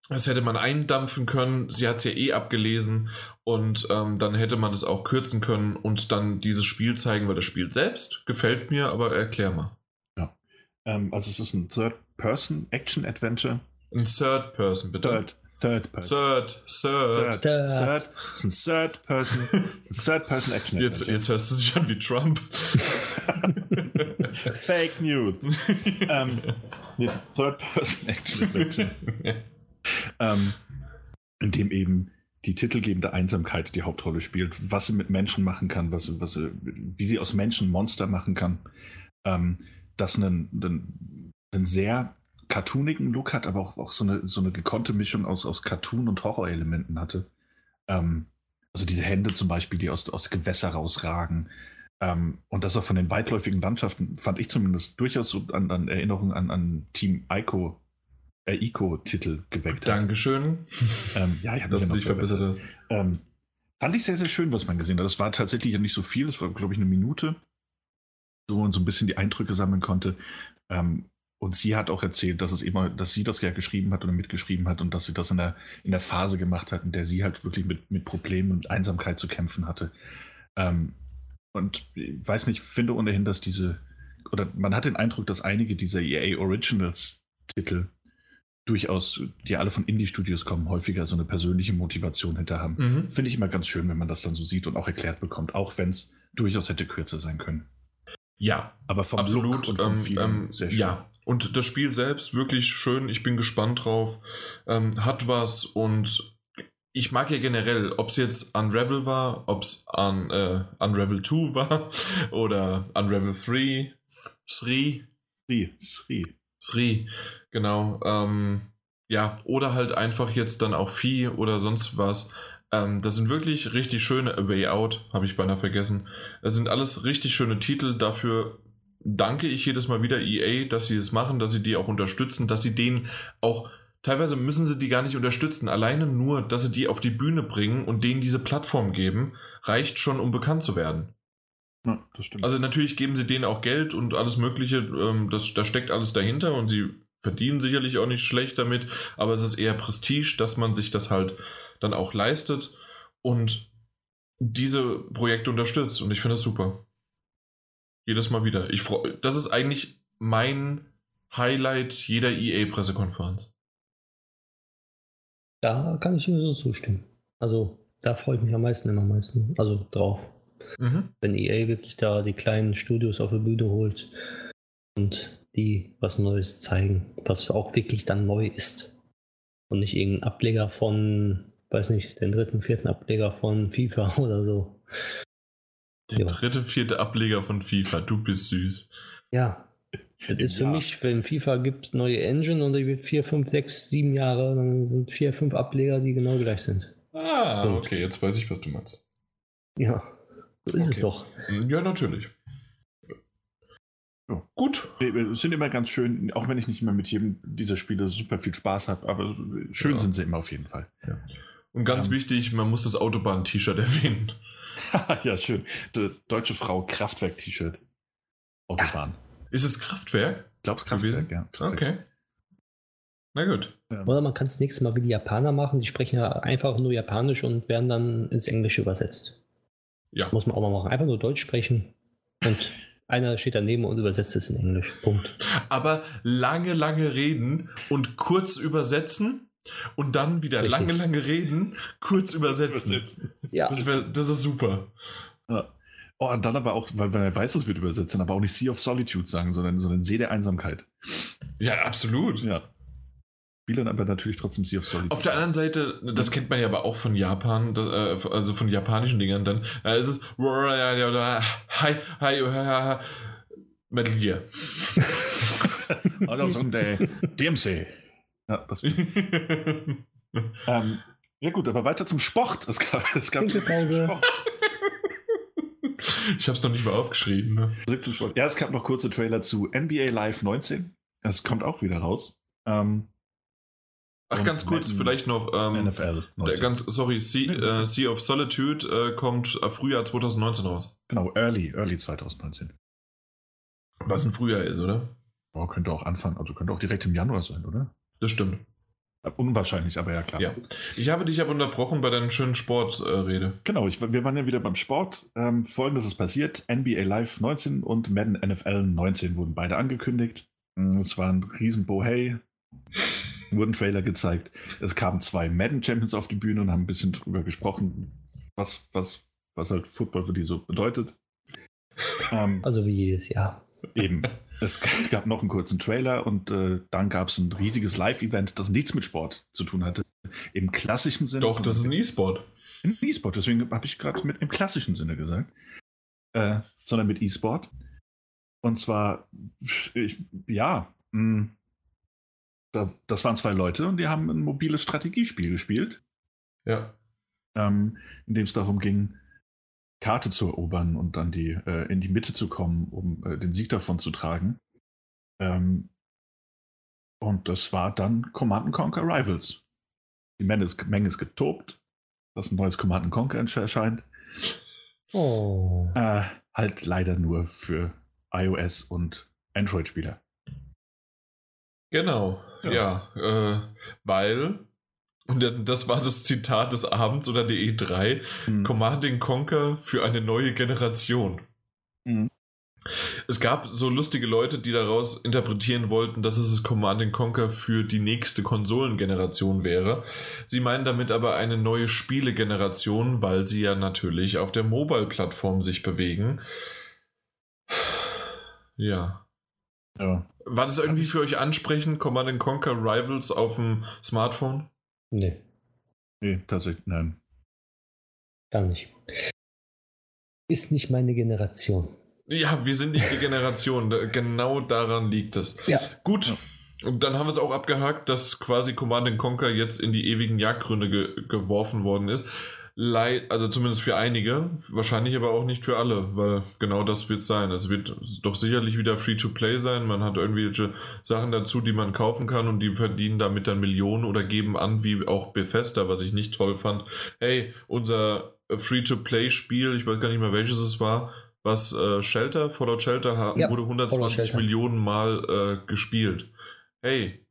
das hätte man eindampfen können. Sie hat es ja eh abgelesen und ähm, dann hätte man es auch kürzen können und dann dieses Spiel zeigen, weil das Spiel selbst gefällt mir, aber erklär mal. Ähm, also es ist ein Third-Person-Action-Adventure. Ein Third Person, bitte. Third, Third Person. Third, Third. Third, Third. Third, es ist ein Third Person, ein [LAUGHS] Third Person Action Jetzt, jetzt hörst du dich an wie Trump. [LAUGHS] Fake News. ähm, nee, es ist ein Third Person Action Adventure. ähm, [LAUGHS] in dem eben die titelgebende Einsamkeit die Hauptrolle spielt, was sie mit Menschen machen kann, was, was wie sie aus Menschen Monster machen kann, ähm, das einen, einen, einen sehr cartoonigen Look hat, aber auch, auch so, eine, so eine gekonnte Mischung aus, aus Cartoon- und Horrorelementen hatte. Ähm, also diese Hände zum Beispiel, die aus, aus Gewässer rausragen. Ähm, und das auch von den weitläufigen Landschaften fand ich zumindest durchaus so an, an Erinnerungen an, an Team Ico, äh, Ico-Titel geweckt hat. Dankeschön, Ähm, ja, ich habe dass du dich verbessert ähm, fand ich sehr, sehr schön, was man gesehen hat. Das war tatsächlich ja nicht so viel, das war, glaube ich, eine Minute. so und so ein bisschen die Eindrücke sammeln konnte. Ähm, und sie hat auch erzählt, dass es immer, dass sie das ja geschrieben hat oder mitgeschrieben hat und dass sie das in der, in der Phase gemacht hat, in der sie halt wirklich mit, mit Problemen und Einsamkeit zu kämpfen hatte. Ähm, und ich weiß nicht, finde ohnehin, dass diese, oder man hat den Eindruck, dass einige dieser EA Originals Titel durchaus, die alle von Indie-Studios kommen, häufiger so eine persönliche Motivation hinter haben. Mhm. Finde ich immer ganz schön, wenn man das dann so sieht und auch erklärt bekommt, auch wenn es durchaus hätte kürzer sein können. Ja, Aber vom Look absolut. und vom Ähm, Feeling ähm, sehr schön. ja, und das Spiel selbst wirklich schön. Ich bin gespannt drauf. Ähm, hat was und ich mag ja generell, ob es jetzt Unravel war, ob es un, äh, Unravel 2 [LAUGHS] war oder Unravel 3, 3, Sri, Sri. 3, genau. Ähm, ja, oder halt einfach jetzt dann auch Vieh oder sonst was. Ähm, das sind wirklich richtig schöne A Way Out, habe ich beinahe vergessen. Das sind alles richtig schöne Titel. Dafür danke ich jedes Mal wieder EA, dass sie es machen, dass sie die auch unterstützen, dass sie denen auch. Teilweise müssen sie die gar nicht unterstützen. Alleine nur, dass sie die auf die Bühne bringen und denen diese Plattform geben, reicht schon, um bekannt zu werden. Ja, das stimmt. Also natürlich geben sie denen auch Geld und alles Mögliche, ähm, das, da steckt alles dahinter und sie verdienen sicherlich auch nicht schlecht damit, aber es ist eher Prestige, dass man sich das halt dann auch leistet und diese Projekte unterstützt und ich finde das super. Jedes Mal wieder. Ich freu, das ist eigentlich mein Highlight jeder EA-Pressekonferenz. Da kann ich Ihnen so zustimmen. Also da freue ich mich am meisten immer am meisten, also drauf. Mhm. Wenn EA wirklich da die kleinen Studios auf die Bühne holt und die was Neues zeigen, was auch wirklich dann neu ist. Und nicht irgendein Ableger von, weiß nicht, den dritten, vierten Ableger von FIFA [LAUGHS] oder so. Der Ja. dritte, vierte Ableger von FIFA, du bist süß. Ja. Das ist für Ja. mich, wenn FIFA gibt neue Engine und die wird vier, fünf, sechs, sieben Jahre, dann sind vier, fünf Ableger, die genau gleich sind. Ah, Gut. okay, jetzt weiß ich, was du meinst. Ja, so ist Okay. es doch. Ja, natürlich. Ja. Gut. Sind immer ganz schön, auch wenn ich nicht immer mit jedem dieser Spiele super viel Spaß habe, aber schön Ja. sind sie immer auf jeden Fall. Und ganz Ähm. wichtig, man muss das Autobahn-T-Shirt erwähnen. [LAUGHS] ja, schön. Die deutsche Frau Kraftwerk-T-Shirt. Autobahn. Ist es Kraftwerk? Ich glaube, Kraftwerk, ja. Kraftwerk. Okay. Na gut. Oder man kann es nächstes Mal wie die Japaner machen, die sprechen ja einfach nur Japanisch und werden dann ins Englische übersetzt. Ja. Muss man auch mal machen. Einfach nur Deutsch sprechen und [LAUGHS] einer steht daneben und übersetzt es in Englisch. Punkt. Aber lange, lange reden und kurz übersetzen und dann wieder Richtig. lange, lange reden, kurz übersetzen. Übersetzen. Ja, Das, wär, das ist super. Ja. Oh, und dann aber auch, weil man weiß, es wird übersetzt, dann aber auch nicht Sea of Solitude sagen, sondern, sondern See der Einsamkeit. Ja, absolut. Ja. Dann aber natürlich trotzdem Sea of Solitude. Auf der anderen Seite, das kennt man ja aber auch von Japan, äh, also von japanischen Dingern dann, da ist es Hi, hi, hi, Metal Gear. Oder so ein äh, DMC. Ja, das [LAUGHS] ähm, ja gut, aber weiter zum Sport. Es gab, es gab. Sport. Ich hab's noch nicht mal aufgeschrieben. Ne? Zurück zum Sport. Ja, es gab noch kurze Trailer zu NBA Live 19. Das kommt auch wieder raus. Ähm, Ach, ganz kurz, Madden- vielleicht noch. Ähm, NFL der 19. ganz, sorry, sea, äh, sea of Solitude äh, kommt äh, Frühjahr 2019 raus. genau, Early, Early 2019. Was ein Frühjahr ist, oder? Oh, könnte auch anfangen, also könnte auch direkt im Januar sein, oder? Das stimmt. Unwahrscheinlich, aber ja klar. Ja. Ich habe dich aber unterbrochen bei deiner schönen Sportrede. Genau, ich, wir waren ja wieder beim Sport. Ähm, Folgendes ist passiert: NBA Live 19 und Madden NFL 19 wurden beide angekündigt. Mm, Es war ein riesen Bohey. Wurden Trailer gezeigt. Es kamen zwei Madden Champions auf die Bühne und haben ein bisschen drüber gesprochen, was, was, was halt Football für die so bedeutet. Ähm, also wie jedes Jahr. Eben. [LAUGHS] Es [LAUGHS] gab noch einen kurzen Trailer und äh, dann gab es ein riesiges Live-Event, das nichts mit Sport zu tun hatte. Im klassischen Sinne. Doch, das ist ein E-Sport. Im E-Sport, deswegen habe ich gerade mit im klassischen Sinne gesagt. Äh, sondern mit E-Sport. Und zwar, ich, ja, mh, da, das waren zwei Leute und die haben ein mobiles Strategiespiel gespielt, Ja. ähm, in dem es darum ging, Karte zu erobern und dann die, äh, in die Mitte zu kommen, um äh, den Sieg davon zu tragen. Ähm, und das war dann Command Conquer Rivals. Die Menge ist, Menge ist getobt, dass ein neues Command Conquer erscheint. Oh. Äh, halt leider nur für iOS und Android-Spieler. Genau, ja, ja äh, weil, und das war das Zitat des Abends oder der E3, mhm. Command Conquer für eine neue Generation. Mhm. Es gab so lustige Leute, die daraus interpretieren wollten, dass es das Command Conquer für die nächste Konsolengeneration wäre. Sie meinen damit aber eine neue Spielegeneration, weil sie ja natürlich auf der Mobile-Plattform sich bewegen. Ja. ja. War das irgendwie für euch ansprechend, Command Conquer Rivals auf dem Smartphone? Nee. Nee, tatsächlich, nein. Gar nicht. Ist nicht meine Generation. Ja, wir sind nicht die Generation. genau daran liegt es. Ja. Gut. Ja. Und dann haben wir es auch abgehakt, dass quasi Command Conquer jetzt in die ewigen Jagdgründe ge geworfen worden ist. Leid, also zumindest für einige, wahrscheinlich aber auch nicht für alle, weil genau das wird sein. Es wird doch sicherlich wieder Free-to-Play sein. Man hat irgendwelche Sachen dazu, die man kaufen kann und die verdienen damit dann Millionen oder geben an, wie auch Bethesda, was ich nicht toll fand. Hey, unser Free-to-Play-Spiel, ich weiß gar nicht mehr welches es war, was äh, Shelter, Fallout Shelter ja, wurde 120 Millionen Mal äh, gespielt. Hey,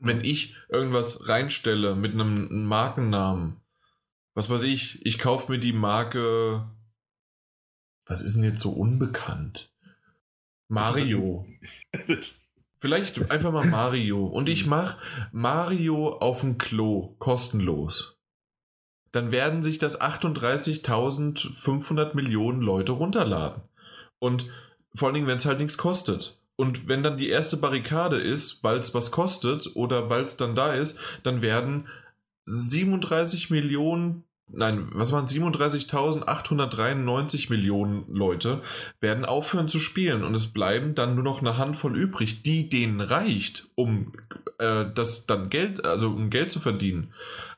wenn ich irgendwas reinstelle mit einem Markennamen, was weiß ich, ich kaufe mir die Marke, was ist denn jetzt so unbekannt? Mario. [LAUGHS] Vielleicht einfach mal Mario. Und ich mache Mario auf dem Klo kostenlos dann werden sich das 38.500 Millionen Leute runterladen. Und vor allen Dingen, wenn es halt nichts kostet. Und wenn dann die erste Barrikade ist, weil es was kostet oder weil es dann da ist, dann werden 37 Millionen, nein, was waren 37.893 Millionen Leute werden aufhören zu spielen und es bleiben dann nur noch eine Handvoll übrig, die denen reicht, um äh, das dann Geld, also um Geld zu verdienen.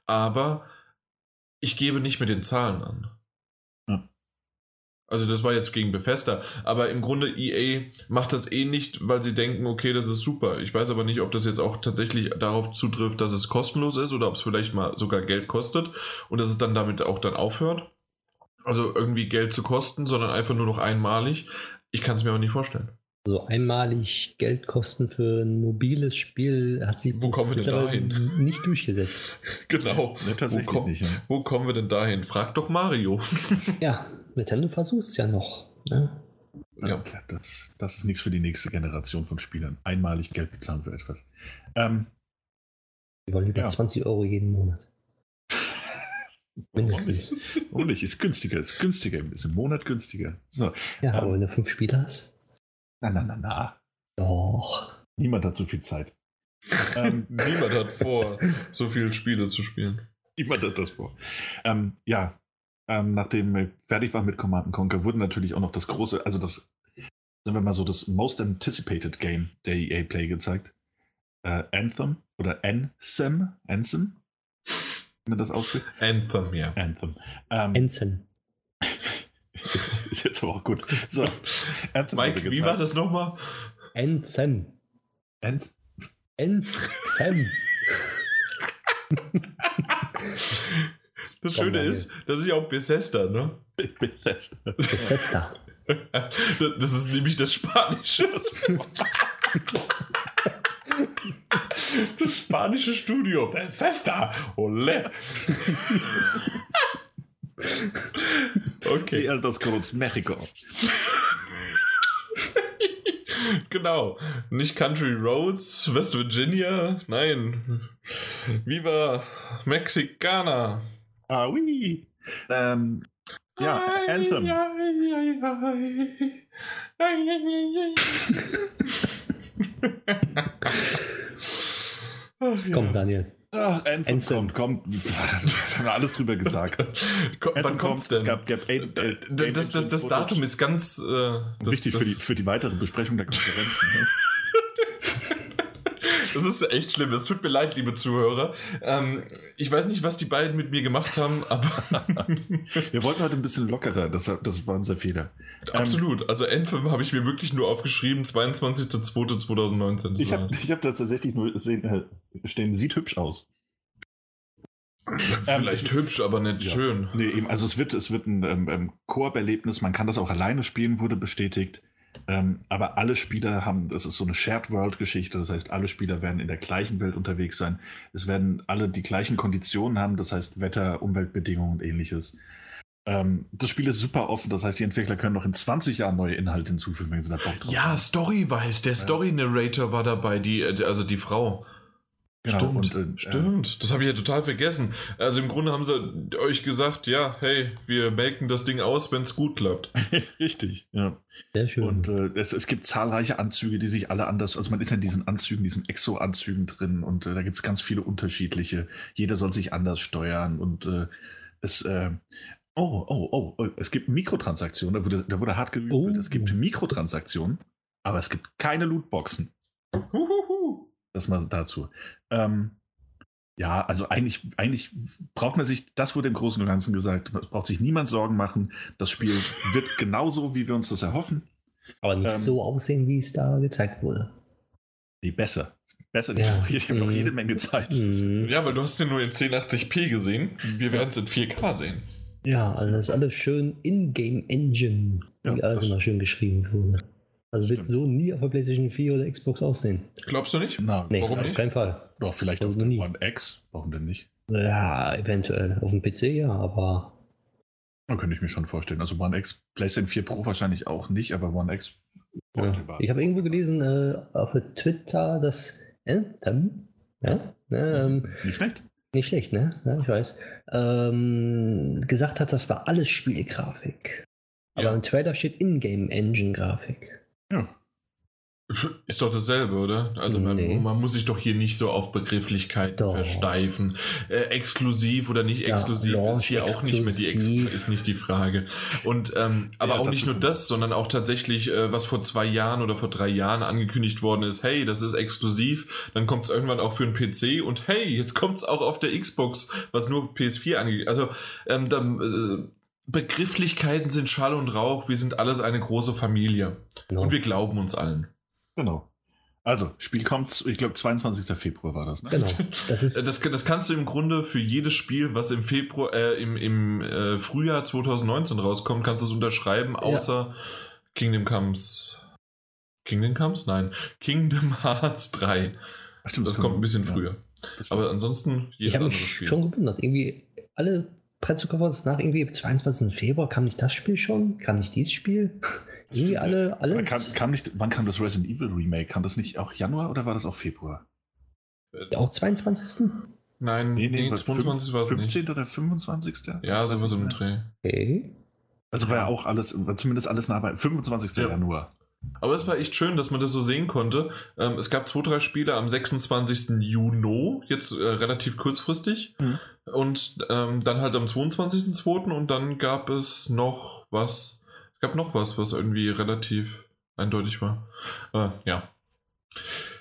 Aber ich gebe nicht mit den Zahlen an. Also das war jetzt gegen Bethesda, aber im Grunde EA macht das eh nicht, weil sie denken, okay, das ist super. Ich weiß aber nicht, ob das jetzt auch tatsächlich darauf zutrifft, dass es kostenlos ist oder ob es vielleicht mal sogar Geld kostet und dass es dann damit auch dann aufhört. Also irgendwie Geld zu kosten, sondern einfach nur noch einmalig. Ich kann es mir aber nicht vorstellen so einmalig Geldkosten für ein mobiles Spiel hat sich Wo kommen wir denn dahin? nicht durchgesetzt. [LAUGHS] Genau. Nee, tatsächlich wo, komm, nicht, ja. wo kommen wir denn dahin? Frag doch Mario. [LAUGHS] ja, Nintendo versucht es ja noch. Ne? Ja, das, das ist nichts für die nächste Generation von Spielern. Einmalig Geld bezahlen für etwas. Ähm, wir wollen über ja. 20 Euro jeden Monat. [LAUGHS] Mindestens. Warum nicht? Ist günstiger, ist günstiger, ist im Monat günstiger. So, ja, aber ähm, wenn du fünf Spiele hast. Na, na, na, na. Doch. Niemand hat so viel Zeit. [LAUGHS] ähm, niemand hat vor, so viele Spiele zu spielen. Niemand hat das vor. Ähm, ja, ähm, nachdem wir fertig waren mit Command Conquer, wurde natürlich auch noch das große, also das, sagen wir mal so, das Most Anticipated Game der EA Play gezeigt. Äh, Anthem oder Ansem, Ansem, wenn man das ausspricht. Anthem, ja. Anthem. Ähm, Ansem. [LAUGHS] Ist, [LAUGHS] ist, jetzt aber auch gut. So, Mike, wie war das nochmal? Enzen. Enz? Enzen. Das Schöne ist, das ist ja auch Bethesda, ne? Bethesda. Bethesda. Das ist nämlich das Spanische. Das spanische Studio. Bethesda. Ole. [LAUGHS] Okay. Die Elder Scrolls Mexico. [LAUGHS] genau. Nicht Country Roads, West Virginia. Nein. Viva Mexicana. Ah, oui. Ähm, ja, ai, Anthem. Ai, ai. Komm, Daniel. Ach, Anthem, Anthem. kommt, kommt. [LAUGHS] Das haben wir alles drüber gesagt. [LAUGHS] Wann kommt's denn? Es gab, gab eight, eight, das, das, das Datum ist ganz äh, wichtig das, für, die, für die weitere Besprechung der Konferenzen. ne? [LAUGHS] Das ist echt schlimm. Es tut mir leid, liebe Zuhörer. Ähm, ich weiß nicht, was die beiden mit mir gemacht haben, aber. [LAUGHS] Wir wollten heute ein bisschen lockerer. Das, das war unser Fehler. Ähm, Absolut. Ähm, also Endfilm habe ich mir wirklich nur aufgeschrieben, 22.02.2019. Ich habe ich hab da tatsächlich nur sehen, äh, stehen, sieht hübsch aus. [LAUGHS] Vielleicht ähm, hübsch, aber nicht ja. schön. Nee, eben, also es wird, es wird ein ähm, ähm Koop-Erlebnis, man kann das auch alleine spielen, wurde bestätigt. Ähm, aber alle Spieler haben, das ist so eine Shared World-Geschichte, das heißt, alle Spieler werden in der gleichen Welt unterwegs sein. Es werden alle die gleichen Konditionen haben, das heißt Wetter, Umweltbedingungen und ähnliches. Ähm, das Spiel ist super offen, das heißt, die Entwickler können noch in 20 Jahren neue Inhalte hinzufügen, wenn sie da Bock drauf Ja. Story-wise, der Story-Narrator war dabei, die, äh, also die Frau. Genau, Stimmt, und, äh, stimmt. Das habe ich ja total vergessen. Also im Grunde haben sie euch gesagt, ja, hey, wir melken das Ding aus, wenn es gut klappt. [LAUGHS] Richtig, ja. Sehr schön. Und äh, es, es gibt zahlreiche Anzüge, die sich alle anders, also man ist ja in diesen Anzügen, diesen Exo-Anzügen drin und äh, da gibt es ganz viele unterschiedliche. Jeder soll sich anders steuern und äh, es, äh, oh, oh, oh, oh, es gibt Mikrotransaktionen, da wurde, da wurde hart geübt. Oh. Es gibt Mikrotransaktionen, aber es gibt keine Lootboxen. Huhuhu. Das mal dazu. Ähm, ja, also eigentlich, eigentlich braucht man sich, das wurde im Großen und Ganzen gesagt, braucht sich niemand Sorgen machen. Das Spiel [LAUGHS] wird genauso, wie wir uns das erhoffen. Aber nicht ähm, so aussehen, wie es da gezeigt wurde. Nee, besser. Besser, die Ja. [LAUGHS] haben noch, noch Mhm. jede Menge Zeit. Mhm. Ja, weil du hast den nur in 1080p gesehen. Wir werden es in 4K sehen. Ja, also das ist alles schön in-game Engine, Ja, wie alles immer schön geschrieben wurde. Also wird so nie auf der PlayStation 4 oder Xbox aussehen. Glaubst du nicht? Na, Nee, Warum auf nicht? keinen Fall. Doch, vielleicht Also auf dem nie. One X. Warum denn nicht? Ja, eventuell. Auf dem PC ja, aber Da könnte ich mir schon vorstellen. Also One X, PlayStation 4 Pro wahrscheinlich auch nicht, aber One X. ja. ich habe irgendwo gelesen äh, auf Twitter, dass Anthem, ja, ähm, Nicht schlecht. nicht schlecht, ne? Ja, ich weiß, ähm, gesagt hat, das war alles Spielgrafik. Aber Ja. im Trailer steht Ingame Engine Grafik. Ja. Ist doch dasselbe, oder? Also man, Nee. man muss sich doch hier nicht so auf Begrifflichkeiten Doch. versteifen. Äh, exklusiv oder nicht Ja, exklusiv ist Launch hier auch nicht mehr die Ex ist nicht die Frage. Und ähm, aber Ja, auch nicht nur das, sondern auch tatsächlich, äh, was vor zwei Jahren oder vor drei Jahren angekündigt worden ist, hey, das ist exklusiv, dann kommt es irgendwann auch für einen PC und hey, jetzt kommt es auch auf der Xbox, was nur PS4 angeht. Also ähm, dann, äh, Begrifflichkeiten sind Schall und Rauch, wir sind alles eine große Familie. Genau. Und wir glauben uns allen. Genau. Also, Spiel kommt, ich glaube, 22. Februar war das, ne? Genau. Das ist [LAUGHS] Das, das kannst du im Grunde für jedes Spiel, was im Februar, äh, im, im äh, Frühjahr 2019 rauskommt, kannst du es unterschreiben, außer Kingdom Comes. Kingdom Comes? Nein. Kingdom Hearts 3. Ach, stimmt, Das kommt ein bisschen ja, früher. das stimmt. Aber ansonsten ich jedes habe andere mich Spiel. schon gewundert. Irgendwie alle Pressekonferenzen nach irgendwie 22. Februar kam nicht das Spiel schon? Kam nicht dieses Spiel? irgendwie Stimmt, alle, alle. Wann kam, kam nicht, wann kam das Resident Evil Remake? Kam das nicht auch Januar oder war das auch Februar? auch 22. Nein, nee, 22 war es nicht. 15. oder 25. Ja, sowas nicht im. Dreh. Okay. Also war ja auch alles, war zumindest alles nah bei 25. Ja. Januar. Aber es war echt schön, dass man das so sehen konnte. Ähm, es gab zwei, drei Spiele am 26. Juni, jetzt äh, relativ kurzfristig. Mhm. Und ähm, dann halt am 22.02. und dann gab es noch was. Es gab noch was, was irgendwie relativ eindeutig war. Äh, ja.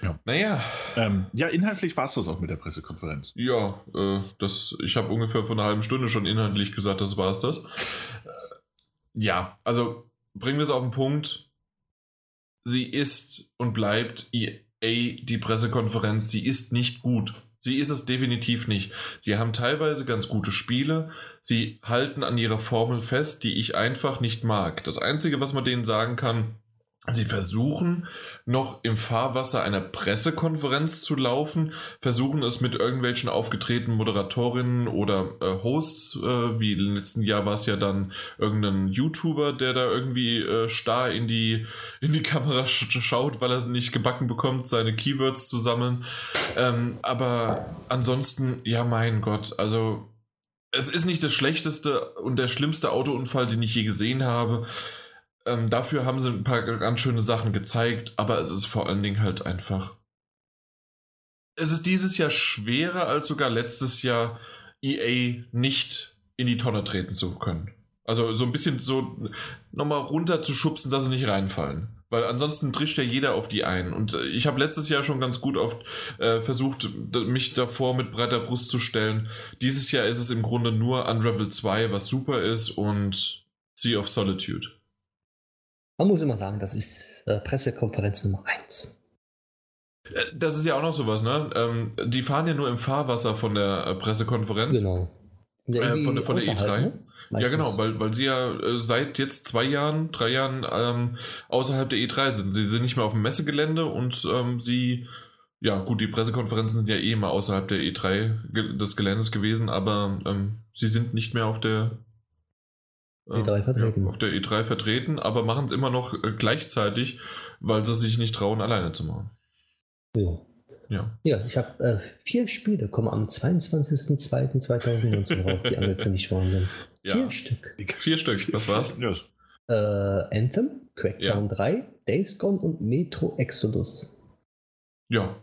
Ja. Naja, Ähm, ja, inhaltlich war es das auch mit der Pressekonferenz. ja, äh, das, ich habe ungefähr vor einer halben Stunde schon inhaltlich gesagt, das war es das. Äh, ja, also bringen wir es auf den Punkt. Sie ist und bleibt EA die Pressekonferenz. Sie ist nicht gut. Sie ist es definitiv nicht. Sie haben teilweise ganz gute Spiele. Sie halten an ihrer Formel fest, die ich einfach nicht mag. Das Einzige, was man denen sagen kann, Sie versuchen noch im Fahrwasser einer Pressekonferenz zu laufen, versuchen es mit irgendwelchen aufgetretenen Moderatorinnen oder äh, Hosts, äh, wie im letzten Jahr war es ja dann irgendein YouTuber, der da irgendwie äh, starr in die, in die Kamera sch schaut, weil er es nicht gebacken bekommt, seine Keywords zu sammeln. Ähm, aber ansonsten, ja mein Gott, also es ist nicht das schlechteste und der schlimmste Autounfall, den ich je gesehen habe. Ähm, dafür haben sie ein paar ganz schöne Sachen gezeigt, aber es ist vor allen Dingen halt einfach. Es ist dieses Jahr schwerer als sogar letztes Jahr EA nicht in die Tonne treten zu können. Also so ein bisschen so nochmal runter zu schubsen, dass sie nicht reinfallen. Weil ansonsten trischt ja jeder auf die ein. Und äh, ich habe letztes Jahr schon ganz gut oft äh, versucht, mich davor mit breiter Brust zu stellen. Dieses Jahr ist es im Grunde nur Unravel 2, was super ist, und Sea of Solitude. Man muss immer sagen, das ist äh, Pressekonferenz Nummer 1. Äh, Das ist ja auch noch sowas, ne? Ähm, die fahren ja nur im Fahrwasser von der äh, Pressekonferenz. Genau. Äh, von, der, von der E3. Ne? Ja, genau, weil, weil sie ja äh, seit jetzt zwei Jahren, drei Jahren ähm, außerhalb der E3 sind. Sie sind nicht mehr auf dem Messegelände und ähm, sie, ja gut, die Pressekonferenzen sind ja eh immer außerhalb der E3 ge des Geländes gewesen, aber ähm, sie sind nicht mehr auf der E3 ähm, vertreten. Ja, auf der E3 vertreten, aber machen es immer noch äh, gleichzeitig, weil sie sich nicht trauen, alleine zu machen. Ja. Ja, ja ich habe äh, vier Spiele, kommen am 22.02.2019 raus, die angekündigt worden sind. Ja. Vier Stück. Vier Stück, was war's? Yes. Äh, Anthem, Crackdown ja. 3, Days Gone und Metro Exodus. Ja,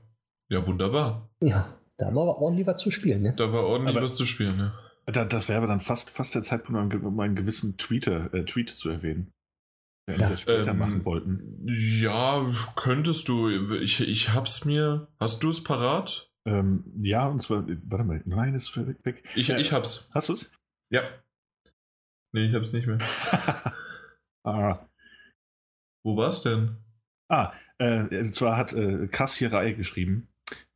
ja, wunderbar. Ja, da war ordentlich was zu spielen, ne? Da war ordentlich aber, was zu spielen, ne? Da, das wäre aber dann fast, fast der Zeitpunkt, um einen gewissen Tweeter, äh, Tweet zu erwähnen ja, ja. später ähm, machen wollten. Ja, könntest du. Ich, ich hab's mir. Hast du es parat? Ähm, ja, und zwar, warte mal, nein, ist weg. weg. Ich, äh, ich hab's. Hast du's? Ja. Nee, ich hab's nicht mehr. [LAUGHS] ah. Wo war's denn? Ah, äh, und zwar hat äh, Kass hier Reihe geschrieben,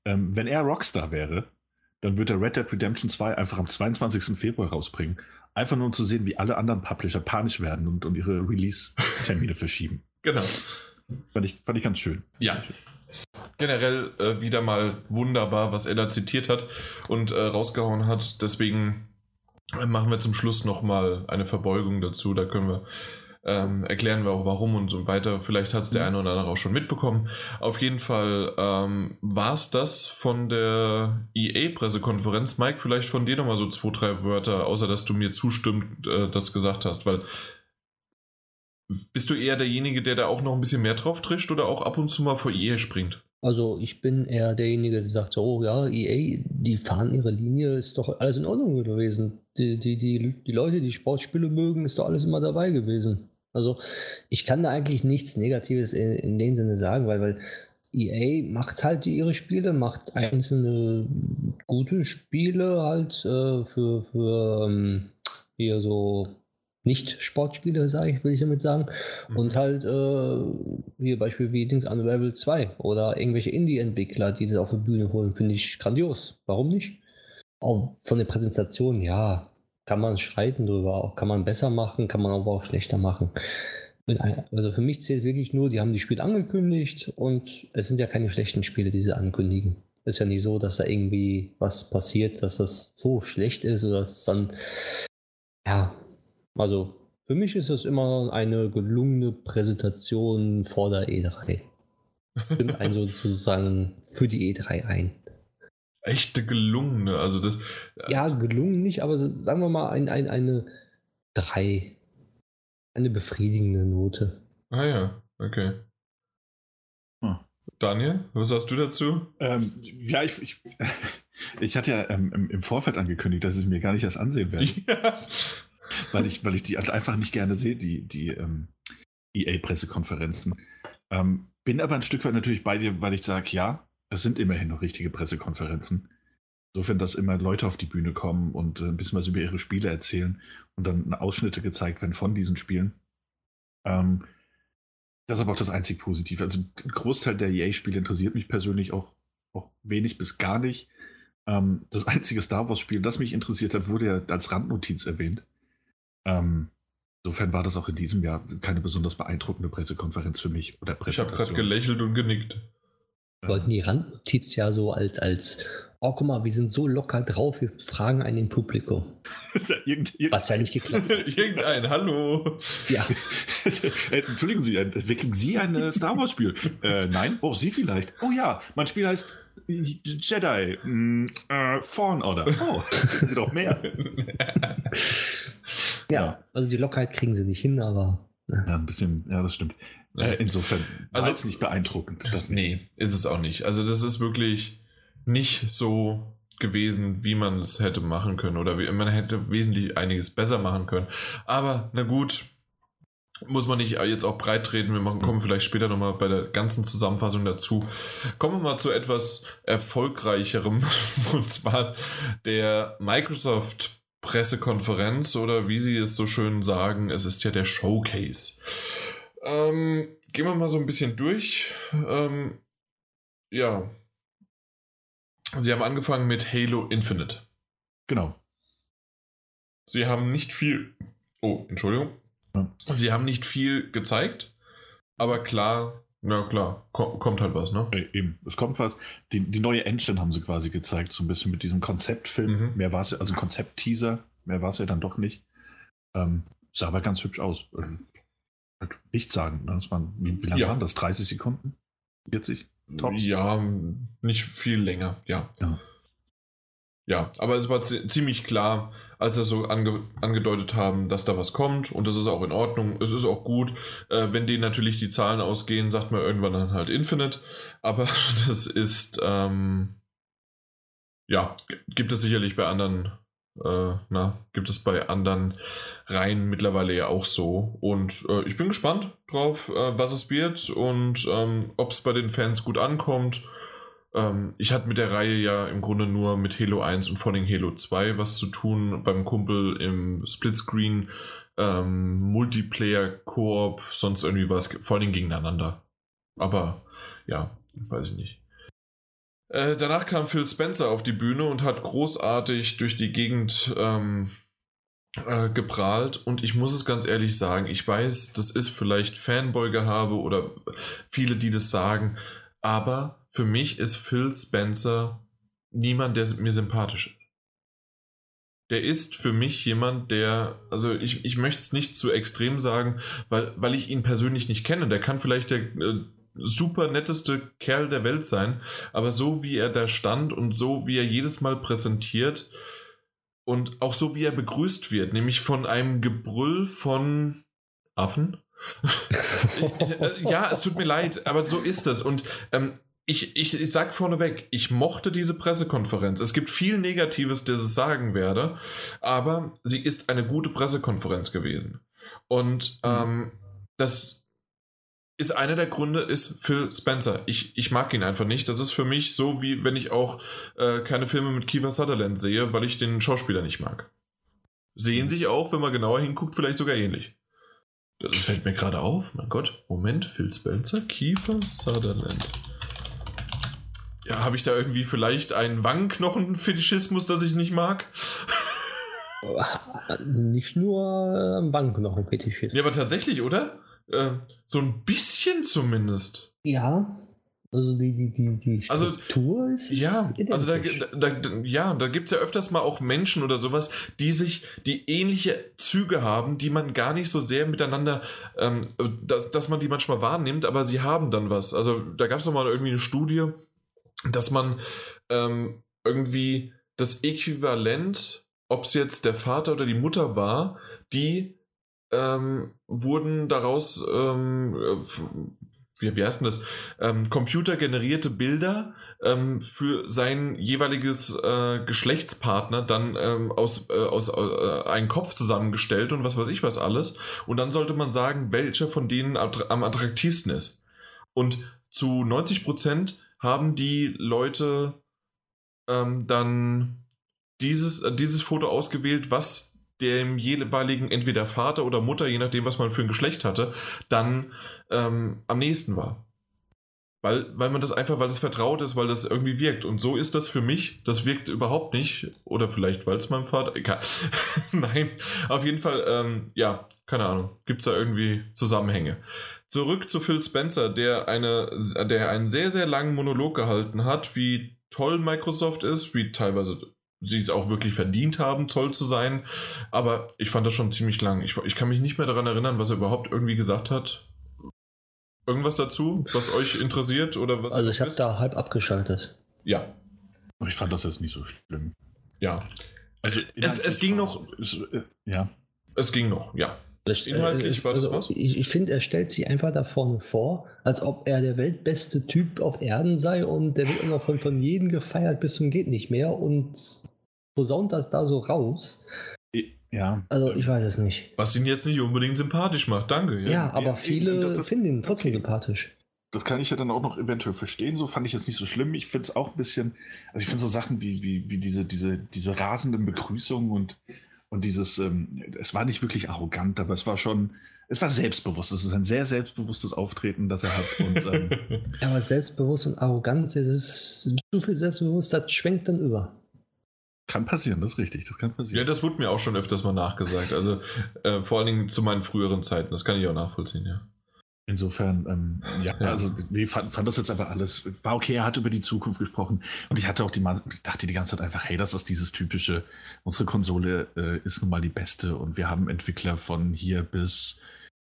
ähm, wenn er Rockstar wäre, dann würde er Red Dead Redemption 2 einfach am 22. Februar rausbringen Einfach nur um zu sehen, wie alle anderen Publisher panisch werden und, und ihre Release-Termine [LAUGHS] verschieben. Genau. Fand ich, fand ich ganz schön. Ja. Generell äh, wieder mal wunderbar, was er da zitiert hat und äh, rausgehauen hat. Deswegen äh, machen wir zum Schluss nochmal eine Verbeugung dazu. Da können wir ähm, erklären wir auch warum und so weiter. Vielleicht hat es der mhm. eine oder andere auch schon mitbekommen. Auf jeden Fall ähm, war es das von der EA-Pressekonferenz. Mike, vielleicht von dir nochmal so zwei, drei Wörter, außer dass du mir zustimmt, äh, das gesagt hast, weil bist du eher derjenige, der da auch noch ein bisschen mehr drauf trischt oder auch ab und zu mal vor EA springt? Also ich bin eher derjenige, der sagt oh ja, EA, die fahren ihre Linie, ist doch alles in Ordnung gewesen. Die, die, die, die Leute, die Sportspiele mögen, ist doch alles immer dabei gewesen. Also ich kann da eigentlich nichts Negatives in, in dem Sinne sagen, weil, weil EA macht halt ihre Spiele, macht einzelne gute Spiele halt äh, für, für ähm, hier so nicht-Sportspiele, sage ich, will ich damit sagen. Mhm. Und halt äh, hier Beispiel wie Dings Unravel 2 oder irgendwelche Indie-Entwickler, die sie auf die Bühne holen, finde ich grandios. Warum nicht? Auch von der Präsentation, ja, kann man streiten drüber, kann man besser machen, kann man aber auch schlechter machen. Also für mich zählt wirklich nur, die haben die Spiele angekündigt und es sind ja keine schlechten Spiele, die sie ankündigen. Ist ja nicht so, dass da irgendwie was passiert, dass das so schlecht ist oder dass es dann, ja, also für mich ist es immer eine gelungene Präsentation vor der E3. Stimmt ein sozusagen für die E3 ein echte gelungene. Also das, äh, ja, gelungen nicht, aber sagen wir mal ein, ein, eine 3. Eine befriedigende Note. Ah ja, okay. Hm. Daniel, was sagst du dazu? Ähm, ja, ich, ich, [LAUGHS] ich hatte ja ähm, im, im, Vorfeld angekündigt, dass ich mir gar nicht erst ansehen werde. [LAUGHS] [LAUGHS] Ja. Weil ich, weil ich die halt einfach nicht gerne sehe, die, die ähm, EA-Pressekonferenzen. Ähm, bin aber ein Stück weit natürlich bei dir, weil ich sage, ja, es sind immerhin noch richtige Pressekonferenzen. Insofern, dass immer Leute auf die Bühne kommen und äh, ein bisschen was über ihre Spiele erzählen und dann Ausschnitte gezeigt werden von diesen Spielen. Ähm, das ist aber auch das einzig Positive. Also ein Großteil der EA-Spiele interessiert mich persönlich auch, auch wenig bis gar nicht. Ähm, das einzige Star Wars-Spiel, das mich interessiert hat, wurde ja als Randnotiz erwähnt. Ähm, insofern war das auch in diesem Jahr keine besonders beeindruckende Pressekonferenz für mich. Oder ich habe gerade gelächelt und genickt wollten die Randnotiz ja so als, als, oh guck mal, wir sind so locker drauf, wir fragen einen im Publikum. [LAUGHS] ja irgend, irgend, Was ja nicht geklappt hat. [LAUGHS] Irgendein, hallo. Ja. [LAUGHS] Äh, entschuldigen Sie, entwickeln Sie ein äh, Star Wars Spiel? äh, nein? Oh, Sie vielleicht? Oh ja, mein Spiel heißt Jedi mm, äh, Fallen Order. [LAUGHS] Oh, sehen Sie doch mehr. [LAUGHS] ja, also die Lockerheit kriegen sie nicht hin, aber. Ne. Ja, ein bisschen, ja, das stimmt. Äh, insofern also ist nicht beeindruckend. Das nee, ist es auch nicht. Also das ist wirklich nicht so gewesen, wie man es hätte machen können oder wie, man hätte wesentlich einiges besser machen können. Aber na gut, muss man nicht jetzt auch breit treten. Wir machen, kommen vielleicht später nochmal bei der ganzen Zusammenfassung dazu. Kommen wir mal zu etwas erfolgreicherem [LAUGHS] und zwar der Microsoft Pressekonferenz oder wie sie es so schön sagen, es ist ja der Showcase. Ähm, gehen wir mal so ein bisschen durch. Ähm, ja. Sie haben angefangen mit Halo Infinite. Genau. Sie haben nicht viel. Oh, Entschuldigung. Sie haben nicht viel gezeigt, aber klar, na klar, ko kommt halt was, ne? Äh, eben, es kommt was. Die, die neue Engine haben sie quasi gezeigt, so ein bisschen mit diesem Konzeptfilm. Mhm. Mehr war es, also Konzept-Teaser, mehr war es ja dann doch nicht. Ähm, sah aber ganz hübsch aus. Ähm, halt nichts sagen. Ne? Das waren, wie, wie lange Ja. waren das? 30 Sekunden? 40? Tops? Ja, nicht viel länger, ja. Ja. Ja, aber es war zi- ziemlich klar, als sie so ange angedeutet haben, dass da was kommt und das ist auch in Ordnung, es ist auch gut. Äh, wenn denen natürlich die Zahlen ausgehen, sagt man irgendwann dann halt Infinite, aber [LAUGHS] das ist, ähm, ja, gibt es sicherlich bei anderen, äh, na, gibt es bei anderen Reihen mittlerweile ja auch so und äh, ich bin gespannt drauf, äh, was es wird und ähm, ob es bei den Fans gut ankommt. Ähm, ich hatte mit der Reihe ja im Grunde nur mit Halo 1 und vor allem Halo 2 was zu tun, beim Kumpel im Splitscreen, ähm, Multiplayer, Koop, sonst irgendwie was, vor allem gegeneinander. Aber ja, weiß ich nicht. Äh, danach kam Phil Spencer auf die Bühne und hat großartig durch die Gegend ähm, äh, geprahlt. Und ich muss es ganz ehrlich sagen, ich weiß, das ist vielleicht Fanboy-Gehabe oder viele, die das sagen, aber für mich ist Phil Spencer niemand, der mir sympathisch ist. Der ist für mich jemand, der, also ich, ich möchte es nicht zu extrem sagen, weil, weil ich ihn persönlich nicht kenne. Der kann vielleicht der äh, super netteste Kerl der Welt sein, aber so wie er da stand und so wie er jedes Mal präsentiert und auch so wie er begrüßt wird, nämlich von einem Gebrüll von Affen. [LAUGHS] ja, es tut mir leid, aber so ist es. Und ähm, ich, ich, ich sag vorneweg, ich mochte diese Pressekonferenz. Es gibt viel Negatives, das ich sagen werde, aber sie ist eine gute Pressekonferenz gewesen. Und ähm, das ist einer der Gründe, ist Phil Spencer. Ich, ich mag ihn einfach nicht. Das ist für mich so, wie wenn ich auch äh, keine Filme mit Kiefer Sutherland sehe, weil ich den Schauspieler nicht mag. Sehen sich auch, wenn man genauer hinguckt, vielleicht sogar ähnlich. Das fällt mir gerade auf. Mein Gott. Moment, Phil Spencer, Kiefer Sutherland. Ja, habe ich da irgendwie vielleicht einen Wangenknochen-Fetischismus, das ich nicht mag? [LAUGHS] Nicht nur ein Fetischist. Ja, aber tatsächlich, oder? Äh, so ein bisschen zumindest. Ja, also die, die, die, die Also, Struktur ist. Ja, also da, da, da, ja, da gibt es ja öfters mal auch Menschen oder sowas, die sich, die ähnliche Züge haben, die man gar nicht so sehr miteinander, ähm, dass, dass man die manchmal wahrnimmt, aber sie haben dann was. Also da gab es mal irgendwie eine Studie, dass man ähm, irgendwie das Äquivalent, ob es jetzt der Vater oder die Mutter war, die ähm, wurden daraus, ähm, äh, wie, wie heißt denn das, ähm, computergenerierte Bilder ähm, für sein jeweiliges äh, Geschlechtspartner dann ähm, aus, äh, aus äh, einem Kopf zusammengestellt und was weiß ich was alles. Und dann sollte man sagen, welcher von denen am attraktivsten ist. Und zu 90 Prozent haben die Leute ähm, dann dieses, äh, dieses Foto ausgewählt, was dem jeweiligen entweder Vater oder Mutter, je nachdem, was man für ein Geschlecht hatte, dann ähm, am nächsten war. Weil, weil man das einfach, weil das vertraut ist, weil das irgendwie wirkt. Und so ist das für mich. Das wirkt überhaupt nicht. Oder vielleicht, weil es meinem Vater. Egal. [LAUGHS] Nein, auf jeden Fall, ähm, ja, keine Ahnung. Gibt es da irgendwie Zusammenhänge. Zurück zu Phil Spencer, der, eine, der einen sehr, sehr langen Monolog gehalten hat, wie toll Microsoft ist, wie teilweise sie es auch wirklich verdient haben, toll zu sein. Aber ich fand das schon ziemlich lang. Ich, ich kann mich nicht mehr daran erinnern, was er überhaupt irgendwie gesagt hat. Irgendwas dazu, was euch interessiert oder was? Also ihr ich habe da halb abgeschaltet. Ja, Ich fand das jetzt nicht so schlimm. ja. Also Es- es ging noch- Ist, äh, ja. Es ging noch, ja. Inhaltlich war das was? also Ich, ich finde, er stellt sich einfach da vorne vor, als ob er der weltbeste Typ auf Erden sei und der wird immer von, von jedem gefeiert bis zum geht nicht mehr und posaunt das da so raus. Ja. Also ich weiß es nicht. Was ihn jetzt nicht unbedingt sympathisch macht, danke. Ja, aber ja, viele das- finden ihn trotzdem okay. sympathisch. Das kann ich ja dann auch noch eventuell verstehen. So fand ich jetzt nicht so schlimm. Ich finde es auch ein bisschen, also ich finde so Sachen wie, wie, wie diese, diese, diese rasenden Begrüßungen und, und dieses, ähm, es war nicht wirklich arrogant, aber es war schon, es war selbstbewusst. Es ist ein sehr selbstbewusstes Auftreten, das er hat. Und, ähm, [LAUGHS] Aber selbstbewusst und arrogant, das ist zu viel selbstbewusst, das schwenkt dann über. Kann passieren, das ist richtig, das kann passieren. Ja, das wurde mir auch schon öfters mal nachgesagt. Also äh, vor allen Dingen zu meinen früheren Zeiten, das kann ich auch nachvollziehen, ja. Insofern, ähm, ja, Ja. also ich fand, fand das jetzt einfach alles, war okay, er hat über die Zukunft gesprochen und ich hatte auch die, Ma- dachte die ganze Zeit einfach, hey, das ist dieses typische, unsere Konsole äh, ist nun mal die beste und wir haben Entwickler von hier bis,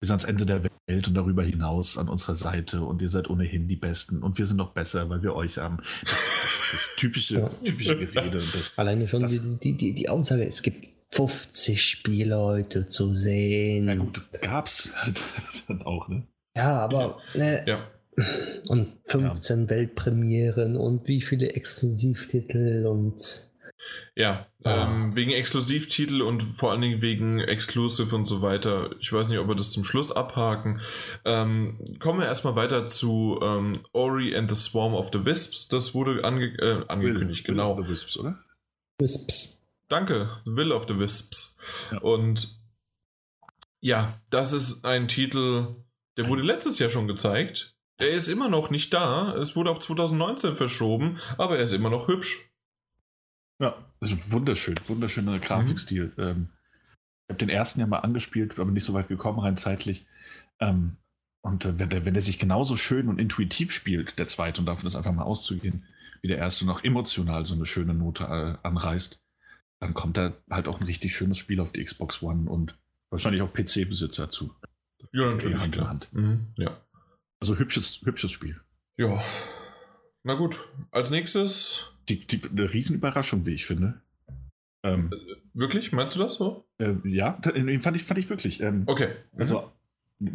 bis ans Ende der Welt und darüber hinaus an unserer Seite und ihr seid ohnehin die Besten und wir sind noch besser, weil wir euch haben. Das, das, das typische, typische Gerede. Das, Alleine schon Das- die, die, die, die Aussage, es gibt 50 Spiele heute zu sehen. na gut, gab's halt [LAUGHS] dann auch, ne? Ja, aber ne, Ja. und 15 Weltpremieren und wie viele Exklusivtitel und Ja, Ah. ähm, wegen Exklusivtitel und vor allen Dingen wegen Exclusive und so weiter. Ich weiß nicht, ob wir das zum Schluss abhaken. Ähm, kommen wir erstmal weiter zu ähm, Ori and the Swarm of the Wisps. Das wurde ange äh, angekündigt, Will- Will genau. of the Wisps, oder? Wisps. Danke, Will of the Wisps. Ja. Und ja, das ist ein Titel, der wurde letztes Jahr schon gezeigt. Der ist immer noch nicht da. Es wurde auf 2019 verschoben, aber er ist immer noch hübsch. Ja, also wunderschön, wunderschöner Grafikstil. Ähm, ich habe den ersten ja mal angespielt, aber nicht so weit gekommen, rein zeitlich. Ähm, und äh, wenn, der, wenn der sich genauso schön und intuitiv spielt, der zweite, und davon ist einfach mal auszugehen, wie der erste noch emotional so eine schöne Note äh, anreißt, dann kommt da halt auch ein richtig schönes Spiel auf die Xbox One und wahrscheinlich auch PC-Besitzer zu. Ja, natürlich, Hand in Hand. Mhm, ja. Also hübsches, hübsches Spiel. Ja. Na gut, als nächstes. Die, die, eine Riesenüberraschung, wie ich finde. Ähm, Wirklich? Meinst du das so? äh, ja, fand ich, fand ich wirklich. Ähm, Okay. Also,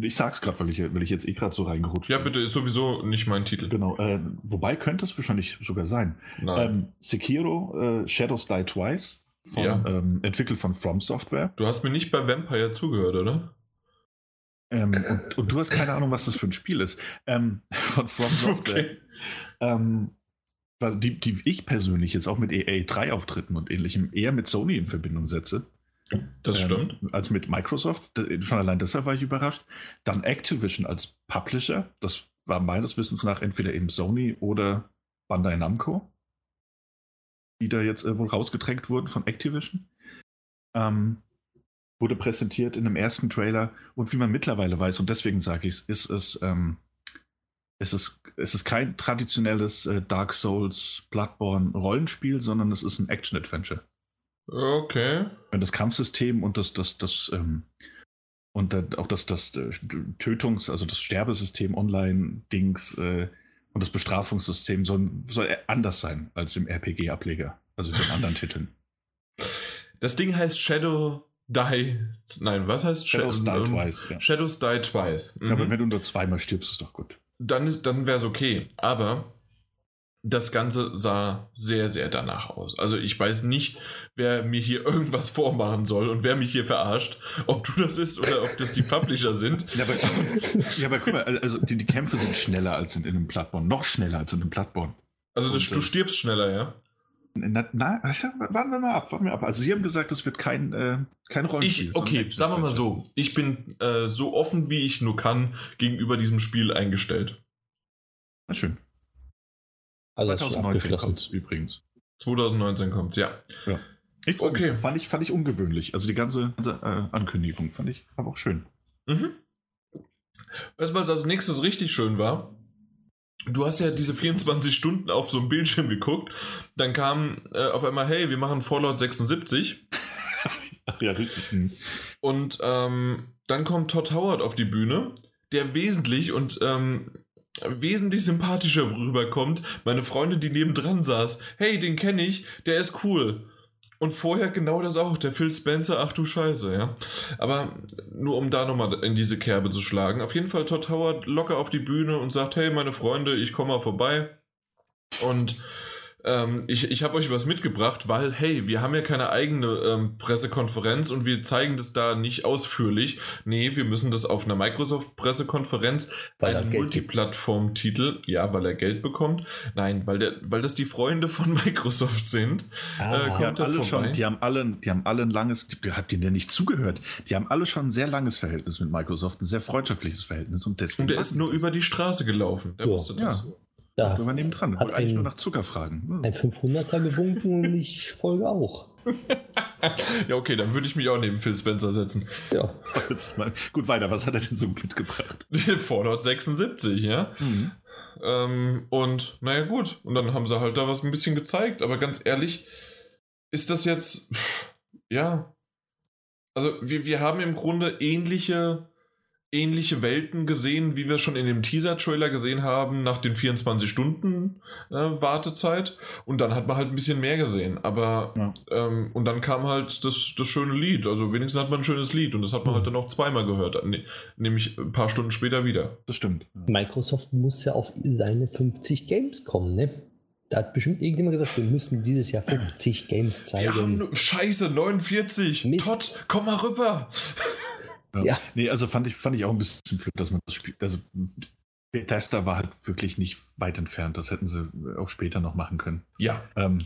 ich sag's gerade, weil ich, weil ich jetzt eh gerade so reingerutscht Ja, bin. bitte, ist sowieso nicht mein Titel. Genau, äh, wobei könnte es wahrscheinlich sogar sein. Nein. Ähm, Sekiro, äh, Shadows Die Twice, von, Ja. ähm, entwickelt von From Software. du hast mir nicht bei Vampire zugehört, oder? Ähm, und, und du hast keine Ahnung, was das für ein Spiel ist. Ähm, [LAUGHS] von From Software. Ähm, weil die, die ich persönlich jetzt auch mit EA3-Auftritten und ähnlichem eher mit Sony in Verbindung setze. Das ähm, stimmt. Als mit Microsoft. Schon allein deshalb war ich überrascht. Dann Activision als Publisher. Das war meines Wissens nach entweder eben Sony oder Bandai Namco, die da jetzt äh, wohl rausgedrängt wurden von Activision. Ähm, wurde präsentiert in einem ersten Trailer. Und wie man mittlerweile weiß, und deswegen sage ich es, ist es, ähm, es ist, es ist kein traditionelles äh, Dark Souls Bloodborne Rollenspiel, sondern es ist ein Action-Adventure Okay. wenn das Kampfsystem und das, das, das, ähm, und dann auch das, das äh, Tötungs-, also das Sterbesystem Online-Dings äh, und das Bestrafungssystem soll, soll anders sein als im RPG-Ableger, also in den anderen [LAUGHS] Titeln. Das Ding heißt Shadow Die. Nein, was heißt Shadows Die ähm, Twice, ja. Shadows Die Twice. Mhm. Aber wenn du nur zweimal stirbst, ist doch gut. dann, ist- dann wäre es okay. Aber das Ganze sah sehr, sehr danach aus. Also ich weiß nicht, wer mir hier irgendwas vormachen soll und wer mich hier verarscht. Ob du das ist oder ob das die Publisher sind. Ja, aber, ja, aber guck mal, also die, die Kämpfe sind schneller als in, in einem Bloodborne, noch schneller als in einem Bloodborne. Also das, du äh, stirbst schneller, ja? Na, na, warten wir mal ab, warten wir ab. Also sie haben gesagt, es wird kein, äh, kein Rollenspiel. Ich, okay, sagen wir mal so. Ich bin äh, so offen, wie ich nur kann, gegenüber diesem Spiel eingestellt. Na schön. Also das ist schon 2019 abgeschlossen. kommt übrigens. 2019 kommt's, ja. Ich, Okay. Fand ich, fand ich ungewöhnlich. Also die ganze, ganze äh, Ankündigung fand ich aber auch schön. Mhm. Weißt du, was als nächstes richtig schön war? Du hast ja diese 24 Stunden auf so einem Bildschirm geguckt. Dann kam äh, auf einmal, hey, wir machen Fallout 76. Ach [LAUGHS] ja, richtig. Hm. Und ähm, dann kommt Todd Howard auf die Bühne, der wesentlich und ähm, wesentlich sympathischer rüberkommt. Meine Freundin, die nebendran saß, hey, den kenne ich, der ist cool. Und vorher genau das auch, der Phil Spencer, ach du Scheiße, ja. Aber nur um da nochmal in diese Kerbe zu schlagen. Auf jeden Fall Todd Howard locker auf die Bühne und sagt, hey, meine Freunde, ich komme mal vorbei. Und ähm, ich, ich habe euch was mitgebracht, weil, hey, wir haben ja keine eigene ähm, Pressekonferenz und wir zeigen das da nicht ausführlich. Nee, wir müssen das auf einer Microsoft-Pressekonferenz, Weil er einen Multiplattform-Titel, ja, weil er Geld bekommt. Nein, weil, der, weil das die Freunde von [LAUGHS] Microsoft sind. Ah, Äh, Die kommt haben, alle vorbei? schon, die, haben alle, die haben alle ein langes, die- habt ihr denn nicht zugehört? Die haben alle schon ein sehr langes Verhältnis mit Microsoft, ein sehr freundschaftliches Verhältnis und deswegen. Und der ist nur über die Straße gelaufen. Der Ja. wusste das. Ja. Da wir neben dran. Hat eigentlich nur nach Zucker fragen. Ein 500er gewunken und [LAUGHS] ich folge auch. ja, okay, dann würde ich mich auch neben Phil Spencer setzen. Ja. [LAUGHS] Gut, weiter. Was hat er denn so mitgebracht? [LAUGHS] Fallout 76, ja. Mhm. Ähm, und naja, gut. Und dann haben sie halt da was ein bisschen gezeigt. Aber ganz ehrlich, ist das jetzt. Ja. Also, wir, wir haben im Grunde ähnliche ähnliche Welten gesehen, wie wir schon in dem Teaser-Trailer gesehen haben, nach den 24 Stunden äh, Wartezeit. Und dann hat man halt ein bisschen mehr gesehen. Aber ja. ähm, und dann kam halt das, das schöne Lied. Also wenigstens hat man ein schönes Lied und das hat man mhm. halt dann auch zweimal gehört, ne, nämlich ein paar Stunden später wieder. Das stimmt. Microsoft muss ja auf seine 50 Games kommen, ne? Da hat bestimmt irgendjemand gesagt, wir müssen dieses Jahr 50 Games zeigen. Wir haben Scheiße, 49. Mist. Todd, komm mal rüber. Ja. ja. Nee, also fand ich, fand ich auch ein bisschen blöd, dass man das spielt. Also Bethesda war halt wirklich nicht weit entfernt. Das hätten sie auch später noch machen können. Ja. Ähm,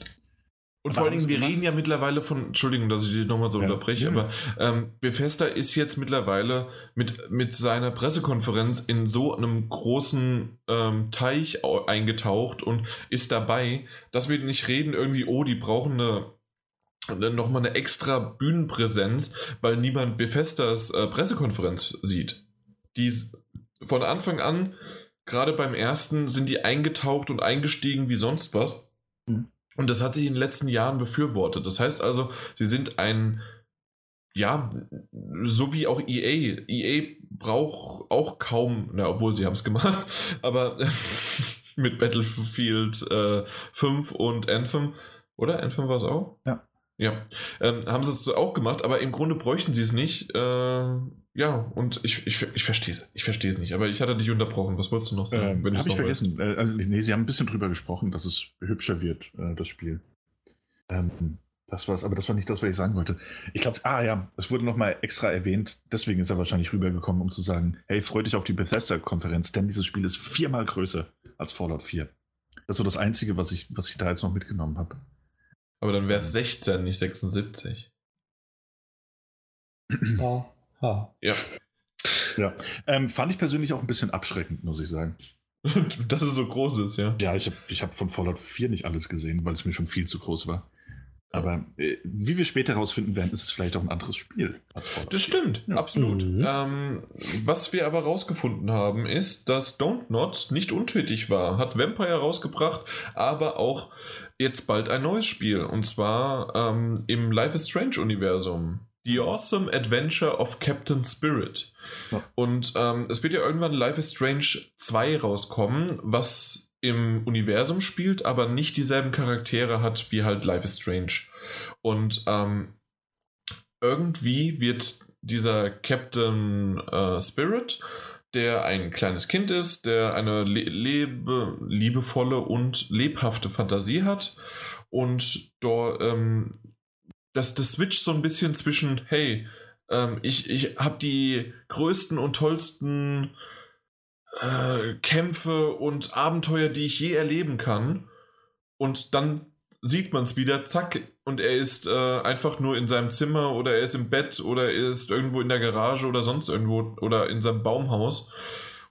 und vor allen Dingen, wir reden ja mittlerweile von, Entschuldigung, dass ich dich nochmal so ja, unterbreche, ja. aber ähm, Bethesda ist jetzt mittlerweile mit, mit seiner Pressekonferenz in so einem großen ähm, Teich eingetaucht und ist dabei, dass wir nicht reden irgendwie, oh, die brauchen eine nochmal eine extra Bühnenpräsenz, weil niemand Bethesdas äh, Pressekonferenz sieht. Die von Anfang an, gerade beim ersten, sind die eingetaucht und eingestiegen wie sonst was. Mhm. Und das hat sich in den letzten Jahren befürwortet. Das heißt also, sie sind ein, ja, so wie auch EA. EA braucht auch kaum, na, obwohl sie haben es gemacht, [LAUGHS] aber [LAUGHS] mit Battlefield äh, 5 und Anthem, oder? Anthem war es auch? Ja. Ja, ähm, haben sie es auch gemacht, aber im Grunde bräuchten sie es nicht. Äh, ja, und ich, ich, ich verstehe es ich verstehe es nicht, aber ich hatte dich unterbrochen. Was wolltest du noch sagen? Ähm, Habe ich vergessen. Äh, also, nee, sie haben ein bisschen drüber gesprochen, dass es hübscher wird, äh, das Spiel. Ähm, das war's, aber das war nicht das, was ich sagen wollte. Ich glaube, ah ja, es wurde nochmal extra erwähnt, deswegen ist er wahrscheinlich rübergekommen, um zu sagen, hey, freu dich auf die Bethesda-Konferenz, denn dieses Spiel ist viermal größer als Fallout 4. Das ist so das Einzige, was ich, was ich da jetzt noch mitgenommen habe. Aber dann wäre es 16, nicht 76. Ja. Ja. ja. ja. Ähm, fand ich persönlich auch ein bisschen abschreckend, muss ich sagen. [LAUGHS] Dass es so groß ist, ja. Ja, ich habe ich hab von Fallout 4 nicht alles gesehen, weil es mir schon viel zu groß war. Aber äh, wie wir später herausfinden werden, ist es vielleicht auch ein anderes Spiel. Das stimmt, ja. absolut. Mhm. Ähm, was wir aber herausgefunden haben, ist, dass Don't Not nicht untätig war. Hat Vampire rausgebracht, aber auch jetzt bald ein neues Spiel. Und zwar ähm, im Life is Strange Universum. The Awesome Adventure of Captain Spirit. Ja. Und ähm, es wird ja irgendwann Life is Strange 2 rauskommen, was im Universum spielt, aber nicht dieselben Charaktere hat wie halt Life is Strange. Und ähm, irgendwie wird dieser Captain äh, Spirit der ein kleines Kind ist, der eine le lebe liebevolle und lebhafte Fantasie hat und dort ähm, das, das switcht so ein bisschen zwischen, hey, ähm, ich, ich habe die größten und tollsten äh, Kämpfe und Abenteuer, die ich je erleben kann und dann sieht man es wieder, zack, und er ist äh, einfach nur in seinem Zimmer oder er ist im Bett oder er ist irgendwo in der Garage oder sonst irgendwo oder in seinem Baumhaus.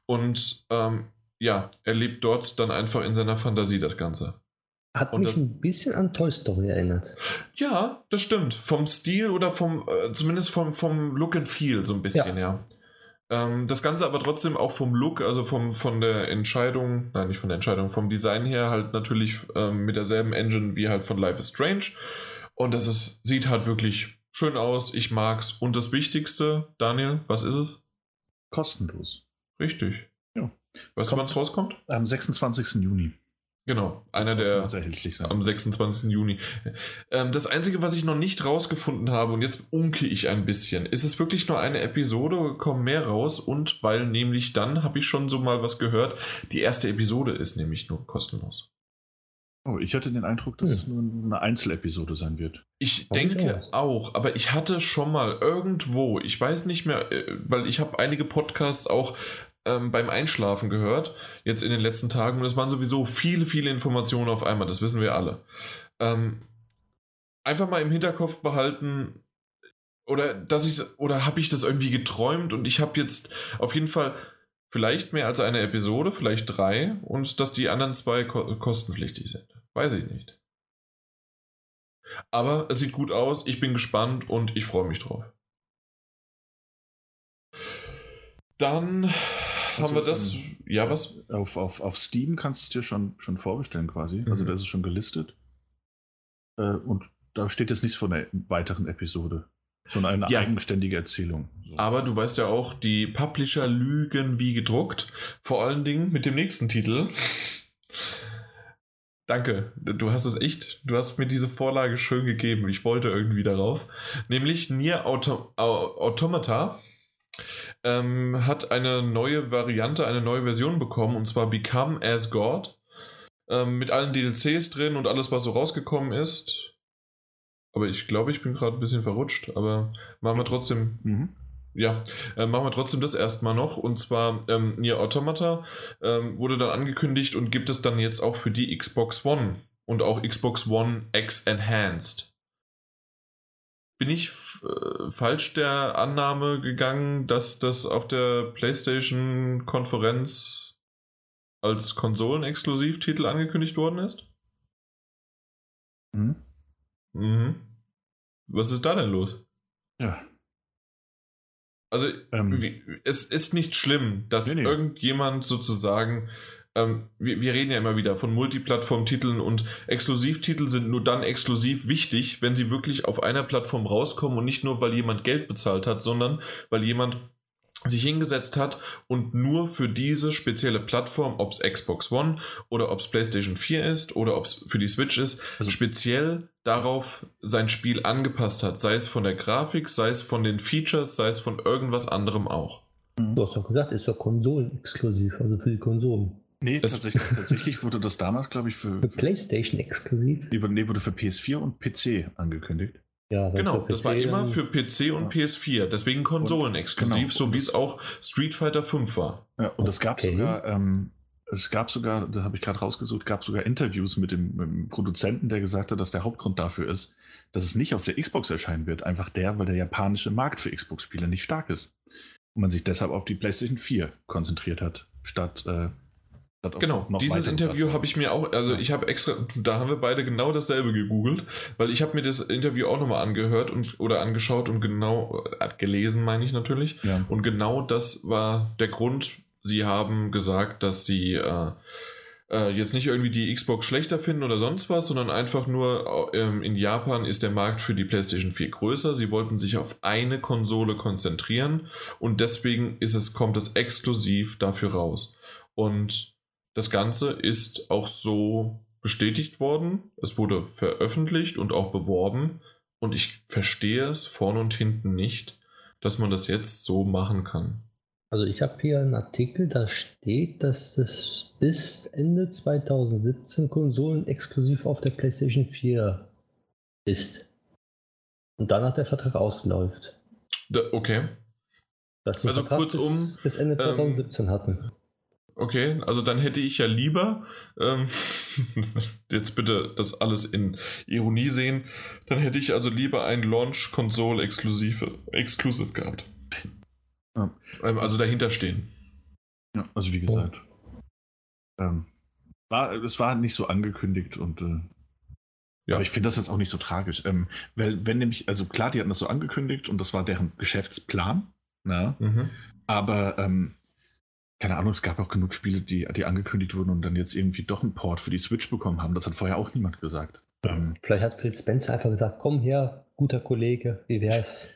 Und ähm, ja, er lebt dort dann einfach in seiner Fantasie das Ganze. Hat und mich das, ein bisschen an Toy Story erinnert. Ja, das stimmt. Vom Stil oder vom, äh, zumindest vom, vom Look and Feel so ein bisschen, ja. ja. Ähm, das Ganze aber trotzdem auch vom Look, also vom, von der Entscheidung, nein, nicht von der Entscheidung, vom Design her halt natürlich ähm, mit derselben Engine wie halt von Life is Strange. Und das ist, sieht halt wirklich schön aus. Ich mag's. Und das Wichtigste, Daniel, was ist es? Kostenlos. Richtig. Ja. Weißt du, wann es rauskommt? Am 26. Juni. Genau, einer der am 26. Juni. Ähm, das Einzige, was ich noch nicht rausgefunden habe, und jetzt unke ich ein bisschen, ist es wirklich nur eine Episode, kommen mehr raus und weil nämlich dann, habe ich schon so mal was gehört, die erste Episode ist nämlich nur kostenlos. Oh, ich hatte den Eindruck, dass ja. es nur eine Einzelepisode sein wird. Ich Warum denke auch. auch. aber ich hatte schon mal irgendwo, ich weiß nicht mehr, äh, weil ich habe einige Podcasts auch ähm, beim Einschlafen gehört, jetzt in den letzten Tagen. Und es waren sowieso viele, viele Informationen auf einmal, das wissen wir alle. Ähm, einfach mal im Hinterkopf behalten, oder dass ich oder habe ich das irgendwie geträumt und ich habe jetzt auf jeden Fall Vielleicht mehr als eine Episode, vielleicht drei und dass die anderen zwei ko kostenpflichtig sind. Weiß ich nicht. Aber es sieht gut aus, ich bin gespannt und ich freue mich drauf. Dann also, haben wir das. Ähm, ja, was? Auf, auf, auf Steam kannst du es dir schon, schon vorbestellen quasi. Also mhm. da ist es schon gelistet. Äh, und da steht jetzt nichts von einer weiteren Episode sondern eine ja. eigenständige Erzählung. So. Aber du weißt ja auch, die Publisher lügen wie gedruckt. Vor allen Dingen mit dem nächsten Titel. Danke, du hast es echt, du hast mir diese Vorlage schön gegeben. Ich wollte irgendwie darauf. Nämlich Nier Auto Automata ähm, hat eine neue Variante, eine neue Version bekommen und zwar Become as God. Ähm, mit allen DLCs drin und alles, was so rausgekommen ist. Aber ich glaube, ich bin gerade ein bisschen verrutscht. Aber machen wir trotzdem. Mhm. Ja, äh, machen wir trotzdem das erstmal noch. Und zwar ähm, Nier Automata ähm, wurde dann angekündigt und gibt es dann jetzt auch für die Xbox One und auch Xbox One X Enhanced. Bin ich äh, falsch der Annahme gegangen, dass das auf der PlayStation-Konferenz als Konsolen-Exklusivtitel angekündigt worden ist? Mhm. Mhm. Was ist da denn los? Ja. Also, ähm, es ist nicht schlimm, dass nee, nee. irgendjemand sozusagen. Ähm, wir, wir, reden ja immer wieder von Multiplattform-Titeln und Exklusivtitel sind nur dann exklusiv wichtig, wenn sie wirklich auf einer Plattform rauskommen und nicht nur, weil jemand Geld bezahlt hat, sondern weil jemand sich hingesetzt hat und nur für diese spezielle Plattform, ob es Xbox One oder ob es PlayStation 4 ist oder ob es für die Switch ist, also speziell darauf sein Spiel angepasst hat, sei es von der Grafik, sei es von den Features, sei es von irgendwas anderem auch. Du hast doch gesagt, ist doch konsolenexklusiv, also für die Konsolen. Nee, tatsächlich, tatsächlich, wurde das damals, glaube ich, für, für PlayStation exklusiv. Nee, wurde für PS4 und PC angekündigt. Ja, genau, das war immer für PC und ja. PS4, deswegen Konsolen exklusiv, genau. so wie es auch Street Fighter 5 war. Ja, und es gab sogar, ähm, es gab sogar, das habe ich gerade rausgesucht, gab sogar Interviews mit dem, mit dem, Produzenten, der gesagt hat, dass der Hauptgrund dafür ist, dass es nicht auf der Xbox erscheinen wird, einfach der, weil der japanische Markt für Xbox-Spiele nicht stark ist. Und man sich deshalb auf die PlayStation 4 konzentriert hat, statt äh, Genau, dieses Interview habe ich mir auch, also ich habe extra, da haben wir beide genau dasselbe gegoogelt, weil ich habe mir das Interview auch nochmal angehört und oder angeschaut und genau, äh, gelesen meine ich natürlich. Ja. Und genau das war der Grund. Sie haben gesagt, dass sie äh, äh, jetzt nicht irgendwie die Xbox schlechter finden oder sonst was, sondern einfach nur ähm, in Japan ist der Markt für die PlayStation 4 größer. Sie wollten sich auf eine Konsole konzentrieren und deswegen ist es, kommt es exklusiv dafür raus. Und das Ganze ist auch so bestätigt worden. Es wurde veröffentlicht und auch beworben. Und ich verstehe es vorne und hinten nicht, dass man das jetzt so machen kann. Also ich habe hier einen Artikel, da steht, dass das bis Ende 2017 Konsolen exklusiv auf der PlayStation 4 ist. Und danach der Vertrag ausläuft. Da, okay. Dass also Vertrag kurzum bis, bis Ende 2017 ähm, hatten. Okay, also dann hätte ich ja lieber, ähm, [LAUGHS] jetzt bitte das alles in Ironie sehen, dann hätte ich also lieber ein Launch Console Exclusive, Exclusive gehabt. Ja. Ähm, also dahinter stehen. Ja, also wie gesagt, oh. ähm, war, es war nicht so angekündigt und äh, ja. Aber ich finde das jetzt auch nicht so tragisch. Ähm, weil, wenn nämlich, also klar, die hatten das so angekündigt und das war deren Geschäftsplan. Na? Ne? Mhm. Aber ähm, keine Ahnung, es gab auch genug Spiele, die, die angekündigt wurden und dann jetzt irgendwie doch einen Port für die Switch bekommen haben. Das hat vorher auch niemand gesagt. Ähm, Vielleicht hat Phil Spencer einfach gesagt, komm her, guter Kollege, wie wär's?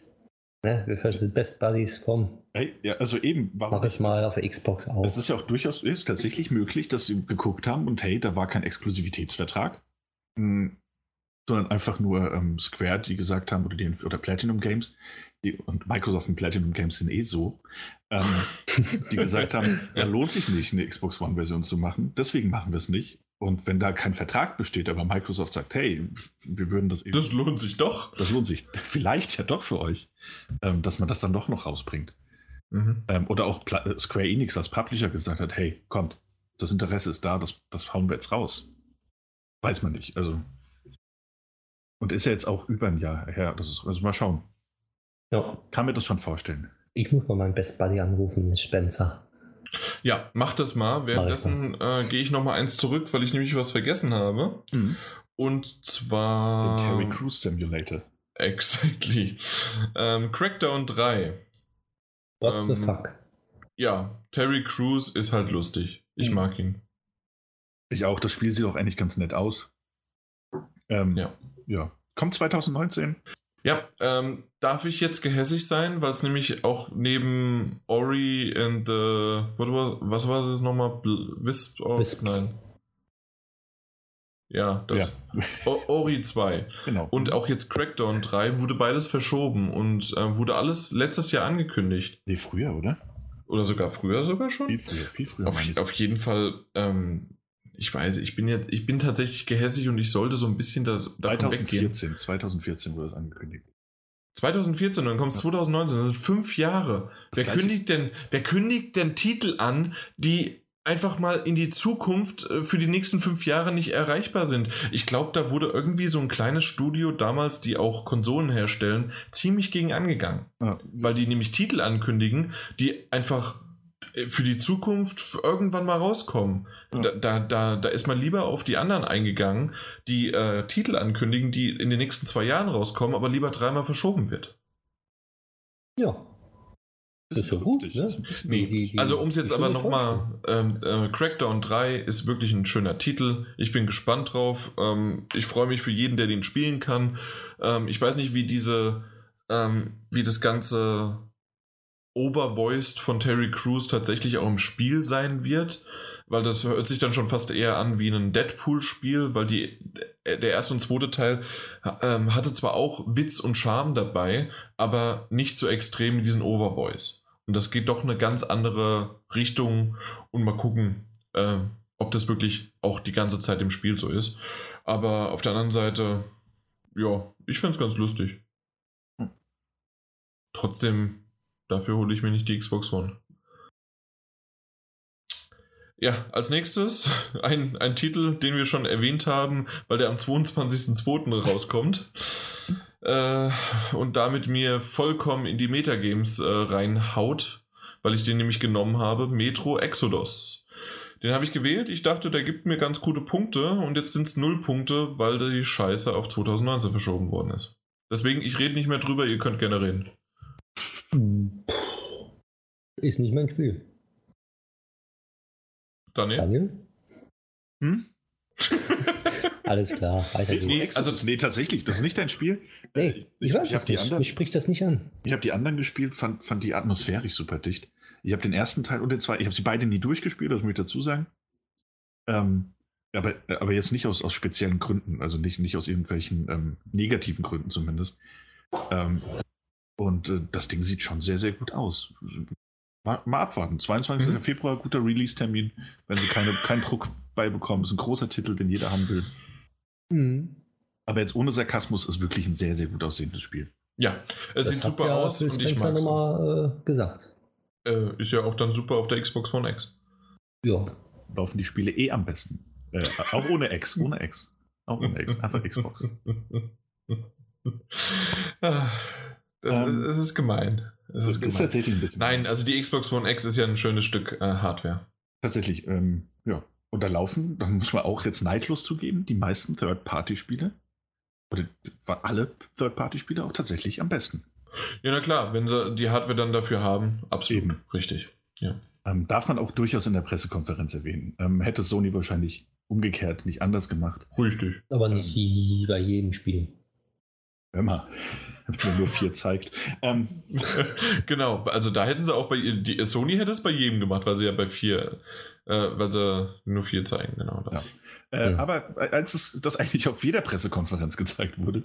Ne, wir sind Best Buddies, komm. Hey, ja, also eben, warum Mach es mal auf der Xbox auch. Es ist ja auch durchaus ist tatsächlich möglich, dass sie geguckt haben und hey, da war kein Exklusivitätsvertrag. Hm, sondern einfach nur ähm, Square, die gesagt haben, oder, die, oder Platinum Games, die, und Microsoft und Platinum Games sind eh so, ähm, [LAUGHS] die gesagt haben, ja, lohnt sich nicht, eine Xbox One-Version zu machen, deswegen machen wir es nicht. Und wenn da kein Vertrag besteht, aber Microsoft sagt, hey, wir würden das eben. Das lohnt sich doch. Das lohnt sich [LAUGHS] vielleicht ja doch für euch, ähm, dass man das dann doch noch rausbringt. Mhm. Ähm, oder auch Pla Square Enix als Publisher gesagt hat, hey, kommt, das Interesse ist da, das, das hauen wir jetzt raus. Weiß man nicht. Also. Und ist ja jetzt auch über ein Jahr her. Das ist, also mal schauen. Ja. Kann mir das schon vorstellen. Ich muss mal meinen Best Buddy anrufen, Miss Spencer. Ja, mach das mal. Währenddessen äh, gehe ich noch mal eins zurück, weil ich nämlich was vergessen habe. Mhm. Und zwar. Den Terry Crews Simulator. Exactly. Ähm, Crackdown 3. What the Ähm, fuck? Ja, Terry Crews ist halt lustig. Ich Mhm. mag ihn. Ich auch. Das Spiel sieht auch eigentlich ganz nett aus. Ähm, Ja. ja. Kommt 2019. Ja, ähm, darf ich jetzt gehässig sein, weil es nämlich auch neben Ori and the. What was, war es nochmal? Wisp? Oh, Wisps. Nein. Ja, das. Ja. Ori 2. Genau. Und auch jetzt Crackdown 3 wurde beides verschoben und äh, wurde alles letztes Jahr angekündigt. Nee, früher, oder? Oder sogar früher sogar schon? Viel früher, viel früher. Auf, auf jeden Fall, ähm, ich weiß, ich bin jetzt, ich bin tatsächlich gehässig und ich sollte so ein bisschen das, davon weggehen. 2014, 2014 wurde das angekündigt. 2014 und dann kommt es 2019, das sind fünf Jahre. Das Wer gleiche- kündigt, denn, wer kündigt denn Titel an, die einfach mal in die Zukunft äh, für die nächsten fünf Jahre nicht erreichbar sind? Ich glaube, da wurde irgendwie so ein kleines Studio damals, die auch Konsolen herstellen, ziemlich gegen angegangen. Ja. Weil die nämlich Titel ankündigen, die einfach für die Zukunft irgendwann mal rauskommen. Ja. Da, da, da, da ist man lieber auf die anderen eingegangen, die äh, Titel ankündigen, die in den nächsten zwei Jahren rauskommen, aber lieber dreimal verschoben wird. Ja. Das ist ja gut, ne? Nee, Die- die- also um es jetzt aber nochmal, ähm, äh, Crackdown 3 ist wirklich ein schöner Titel. Ich bin gespannt drauf. Ähm, ich freue mich für jeden, der den spielen kann. Ähm, ich weiß nicht, wie diese, ähm, wie das ganze Overvoiced von Terry Crews tatsächlich auch im Spiel sein wird, weil das hört sich dann schon fast eher an wie ein Deadpool-Spiel, weil die, der erste und zweite Teil ähm, hatte zwar auch Witz und Charme dabei, aber nicht so extrem wie diesen Overvoice. Und das geht doch eine ganz andere Richtung und mal gucken, äh, ob das wirklich auch die ganze Zeit im Spiel so ist. Aber auf der anderen Seite, ja, ich find's ganz lustig. Hm. Trotzdem, dafür hole ich mir nicht die Xbox One. Ja, als nächstes [LAUGHS] ein, ein Titel, den wir schon erwähnt haben, weil der am 22.02. rauskommt. [LAUGHS] Äh, und damit mir vollkommen in die Metagames äh, reinhaut, weil ich den nämlich genommen habe, Metro Exodus. Den habe ich gewählt. Ich dachte, der gibt mir ganz gute Punkte und jetzt sind es null Punkte, weil die Scheiße auf 2019 verschoben worden ist. Deswegen, ich rede nicht mehr drüber, ihr könnt gerne reden. Ist nicht mein Spiel. Daniel? Daniel? Hm? [LAUGHS] Alles klar, weiter Nee, geht's. also- also, nee, tatsächlich, das ist nicht dein Spiel. Nee, ich, weiß ich es habe die, nicht. anderen- Mich spricht das nicht an. ich hab die anderen gespielt, fand, fand die atmosphärisch super dicht. Ich habe den ersten Teil und den zweiten, ich habe sie beide nie durchgespielt, das muss ich dazu sagen. Ähm, aber, aber jetzt nicht aus, aus speziellen Gründen, also nicht, nicht aus irgendwelchen ähm, negativen Gründen zumindest. Ähm, und äh, das Ding sieht schon sehr, sehr gut aus. Mal, mal abwarten. 22. Mhm. Februar, guter Release-Termin, wenn sie keine, keinen Druck beibekommen. Ist ein großer Titel, den jeder haben will. Mhm. Aber jetzt ohne Sarkasmus ist wirklich ein sehr, sehr gut aussehendes Spiel. Ja, es Das sieht super ja aus und ich mag nochmal äh, gesagt. äh, Ist ja auch dann super auf der Xbox One X. Ja. Laufen die Spiele eh am besten. Äh, auch ohne X, ohne X. Auch ohne X, einfach Xbox. [LAUGHS] Das Ähm, ist, es ist gemein. Es ist gemein. tatsächlich ein bisschen. Nein, also die Xbox One X ist ja ein schönes Stück äh, Hardware. Tatsächlich, ähm, ja. Und da laufen, dann muss man auch jetzt neidlos zugeben, die meisten Third-Party-Spiele, oder alle Third-Party-Spiele auch tatsächlich am besten. Ja, na klar, wenn sie die Hardware dann dafür haben, absolut Eben. richtig. Ähm, darf man auch durchaus in der Pressekonferenz erwähnen. Ähm, hätte Sony wahrscheinlich umgekehrt nicht anders gemacht. Richtig. Aber nicht wie bei jedem Spiel. Mal, wenn man nur vier zeigt. Ähm, [LAUGHS] genau, also da hätten sie auch bei die Sony hätte es bei jedem gemacht, weil sie ja bei vier, äh, weil sie nur vier zeigen, genau. Das. äh, Ja. Aber als es das eigentlich auf jeder Pressekonferenz gezeigt wurde,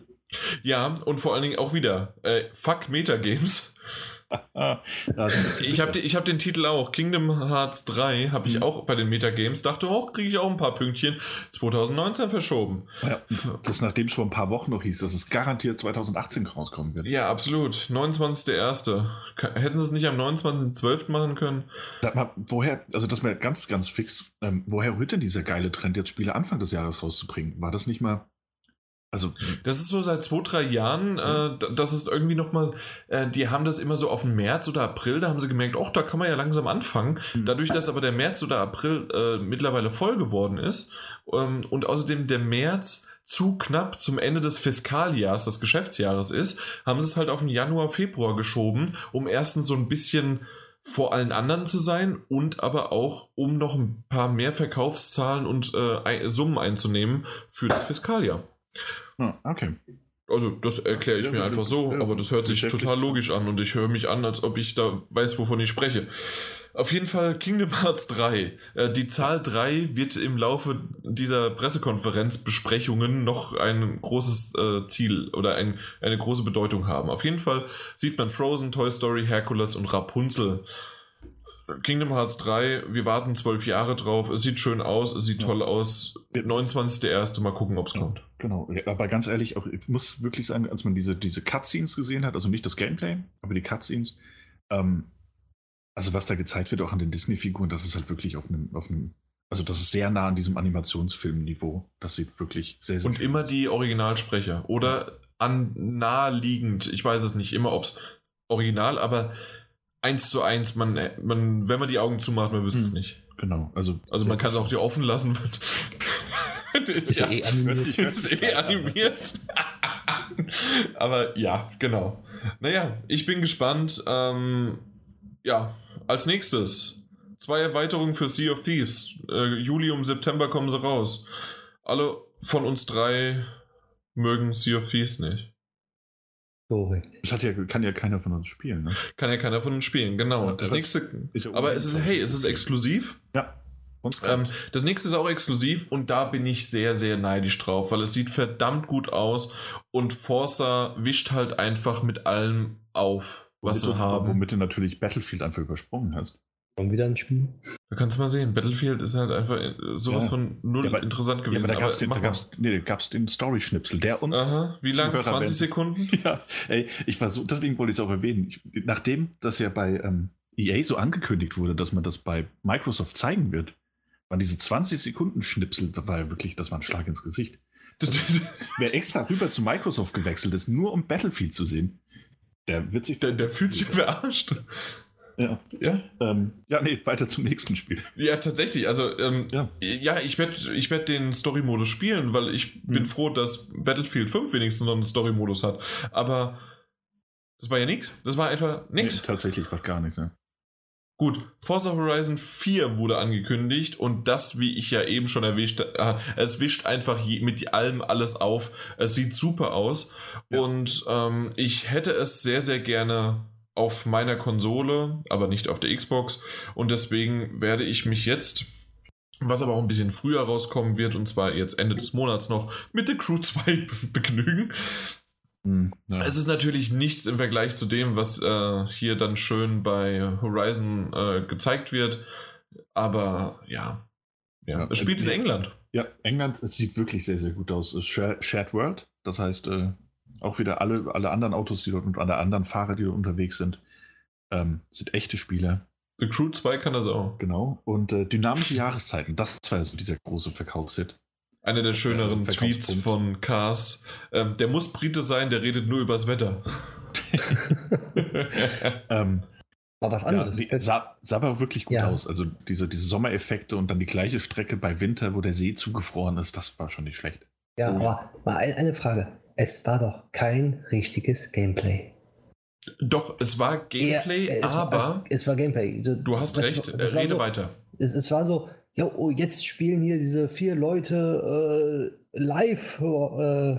Ja, und vor allen Dingen auch wieder, äh, fuck Metagames. Ich habe ich hab den Titel auch, Kingdom Hearts 3 habe ich Mhm. auch bei den Metagames, dachte auch, kriege ich auch ein paar Pünktchen. 2019 verschoben. Ja, das nachdem es vor ein paar Wochen noch hieß, dass es garantiert 2018 rauskommen wird. Ja, absolut. 29.01. Ka- Hätten sie es nicht am 29.12. machen können? Sag mal, woher, also das wäre ganz, ganz fix, ähm, woher rührt denn dieser geile Trend, jetzt Spiele Anfang des Jahres rauszubringen? War das nicht mal, Also, Das ist so seit zwei, drei Jahren, äh, d- das ist irgendwie nochmal, äh, die haben das immer so auf den März oder April, da haben sie gemerkt, ach, da kann man ja langsam anfangen. Mhm. Dadurch, dass aber der März oder April äh, mittlerweile voll geworden ist ähm, und außerdem der März zu knapp zum Ende des Fiskaljahres, des Geschäftsjahres ist, haben sie es halt auf den Januar, Februar geschoben, um erstens so ein bisschen vor allen anderen zu sein und aber auch, um noch ein paar mehr Verkaufszahlen und äh, Summen einzunehmen für das Fiskaljahr. Ja, okay. Also, das erkläre ich Ja, mir einfach so, aber das hört sich total logisch an und ich höre mich an, als ob ich da weiß, wovon ich spreche. Auf jeden Fall Kingdom Hearts 3. Äh, die Zahl 3 wird im Laufe dieser Pressekonferenzbesprechungen noch ein großes äh, Ziel oder ein, eine große Bedeutung haben. Auf jeden Fall sieht man Frozen, Toy Story, Hercules und Rapunzel. Kingdom Hearts 3, wir warten zwölf Jahre drauf. Es sieht schön aus, es sieht Ja. toll aus. 29.01. Mal gucken, ob es Ja. kommt. Genau, aber ganz ehrlich, auch, ich muss wirklich sagen, als man diese, diese Cutscenes gesehen hat, also nicht das Gameplay, aber die Cutscenes, ähm, also was da gezeigt wird, auch an den Disney-Figuren, das ist halt wirklich auf einem, auf einem, also das ist sehr nah an diesem Animationsfilm-Niveau. Das sieht wirklich sehr, sehr Und immer die Originalsprecher oder an naheliegend, ich weiß es nicht immer, ob es original, aber eins zu eins, man, man, wenn man die Augen zumacht, man wüsste es Hm. nicht. Genau, also. Also man kann es auch die offen lassen. [LAUGHS] das ist, ja, eh animiert. [LAUGHS] ist eh animiert. [LAUGHS] aber ja, genau. Naja, ich bin gespannt. Ähm, ja, als nächstes zwei Erweiterungen für Sea of Thieves. Äh, Juli und September kommen sie raus. Alle von uns drei mögen Sea of Thieves nicht. Korrekt. Das hat ja, kann ja keiner von uns spielen, ne? Kann ja keiner von uns spielen, genau. Ja, das das nächste. ist ja aber es ist, hey, es ist exklusiv. Ja. Ähm, das nächste ist auch exklusiv und da bin ich sehr, sehr neidisch drauf, weil es sieht verdammt gut aus und Forza wischt halt einfach mit allem auf, was womit sie du, haben. Womit du natürlich Battlefield einfach übersprungen hast. Schon wieder ein Spiel? Da kannst du mal sehen, Battlefield ist halt einfach äh, sowas Ja. von null Ja, aber- interessant Ja, gewesen. aber da gab es den, nee, den Story-Schnipsel, der uns. Aha, wie lange? Zuhörer 20 werden- Sekunden? [LAUGHS] Ja, ey, ich war so, deswegen wollte ich es auch erwähnen. Ich, nachdem das ja bei ähm, EA so angekündigt wurde, dass man das bei Microsoft zeigen wird, waren diese 20 Sekunden Schnipsel, das war ja wirklich, das war ein Schlag ins Gesicht. [LAUGHS] Wer extra rüber zu Microsoft gewechselt ist, nur um Battlefield zu sehen, der wird sich der, der fühlt sich [LAUGHS] verarscht. Ja, Ja, ähm, ja, nee, weiter zum nächsten Spiel. ja tatsächlich. Also, ähm, Ja. ja, ich werde ich werd den Story-Modus spielen, weil ich bin Mhm. froh, dass Battlefield 5 wenigstens noch einen Story-Modus hat. Aber das war ja nichts. Das war einfach nichts. Nee, tatsächlich war gar nichts. Ja. Gut, Forza Horizon 4 wurde angekündigt und das, wie ich ja eben schon erwischt, äh, es wischt einfach mit allem alles auf. Es sieht super aus Ja. und ähm, ich hätte es sehr, sehr gerne auf meiner Konsole, aber nicht auf der Xbox und deswegen werde ich mich jetzt, was aber auch ein bisschen früher rauskommen wird und zwar jetzt Ende des Monats noch, mit der Crew [LAUGHS] 2 begnügen. Hm, ja. Es ist natürlich nichts im Vergleich zu dem, was äh, hier dann schön bei Horizon äh, gezeigt wird. Aber ja. ja. Ja, es spielt in äh, England. Ja, England, es sieht wirklich sehr, sehr gut aus. Shared World, das heißt, äh, auch wieder alle, alle anderen Autos, die dort und alle anderen Fahrer, die dort unterwegs sind, ähm, sind echte Spieler. The Crew 2 kann das auch. Genau. Und äh, dynamische Jahreszeiten, das war so dieser große Verkaufshit. Einer der schöneren Ja, Tweets von Cars. Ähm, der muss Brite sein, der redet nur übers Wetter. [LAUGHS] Ähm, War was ja, anderes. sie, sah, sah aber wirklich gut Ja. aus. Also diese, diese Sommereffekte und dann die gleiche Strecke bei Winter, wo der See zugefroren ist, das war schon nicht schlecht. ja, Oh ja. aber mal ein, eine Frage. Es war doch kein richtiges Gameplay. Doch, es war Gameplay, Ja, es aber War, es war Gameplay. du hast Das- recht. das Äh, rede so, weiter. Es, es war so, ja, oh, jetzt spielen hier diese vier Leute äh, live äh,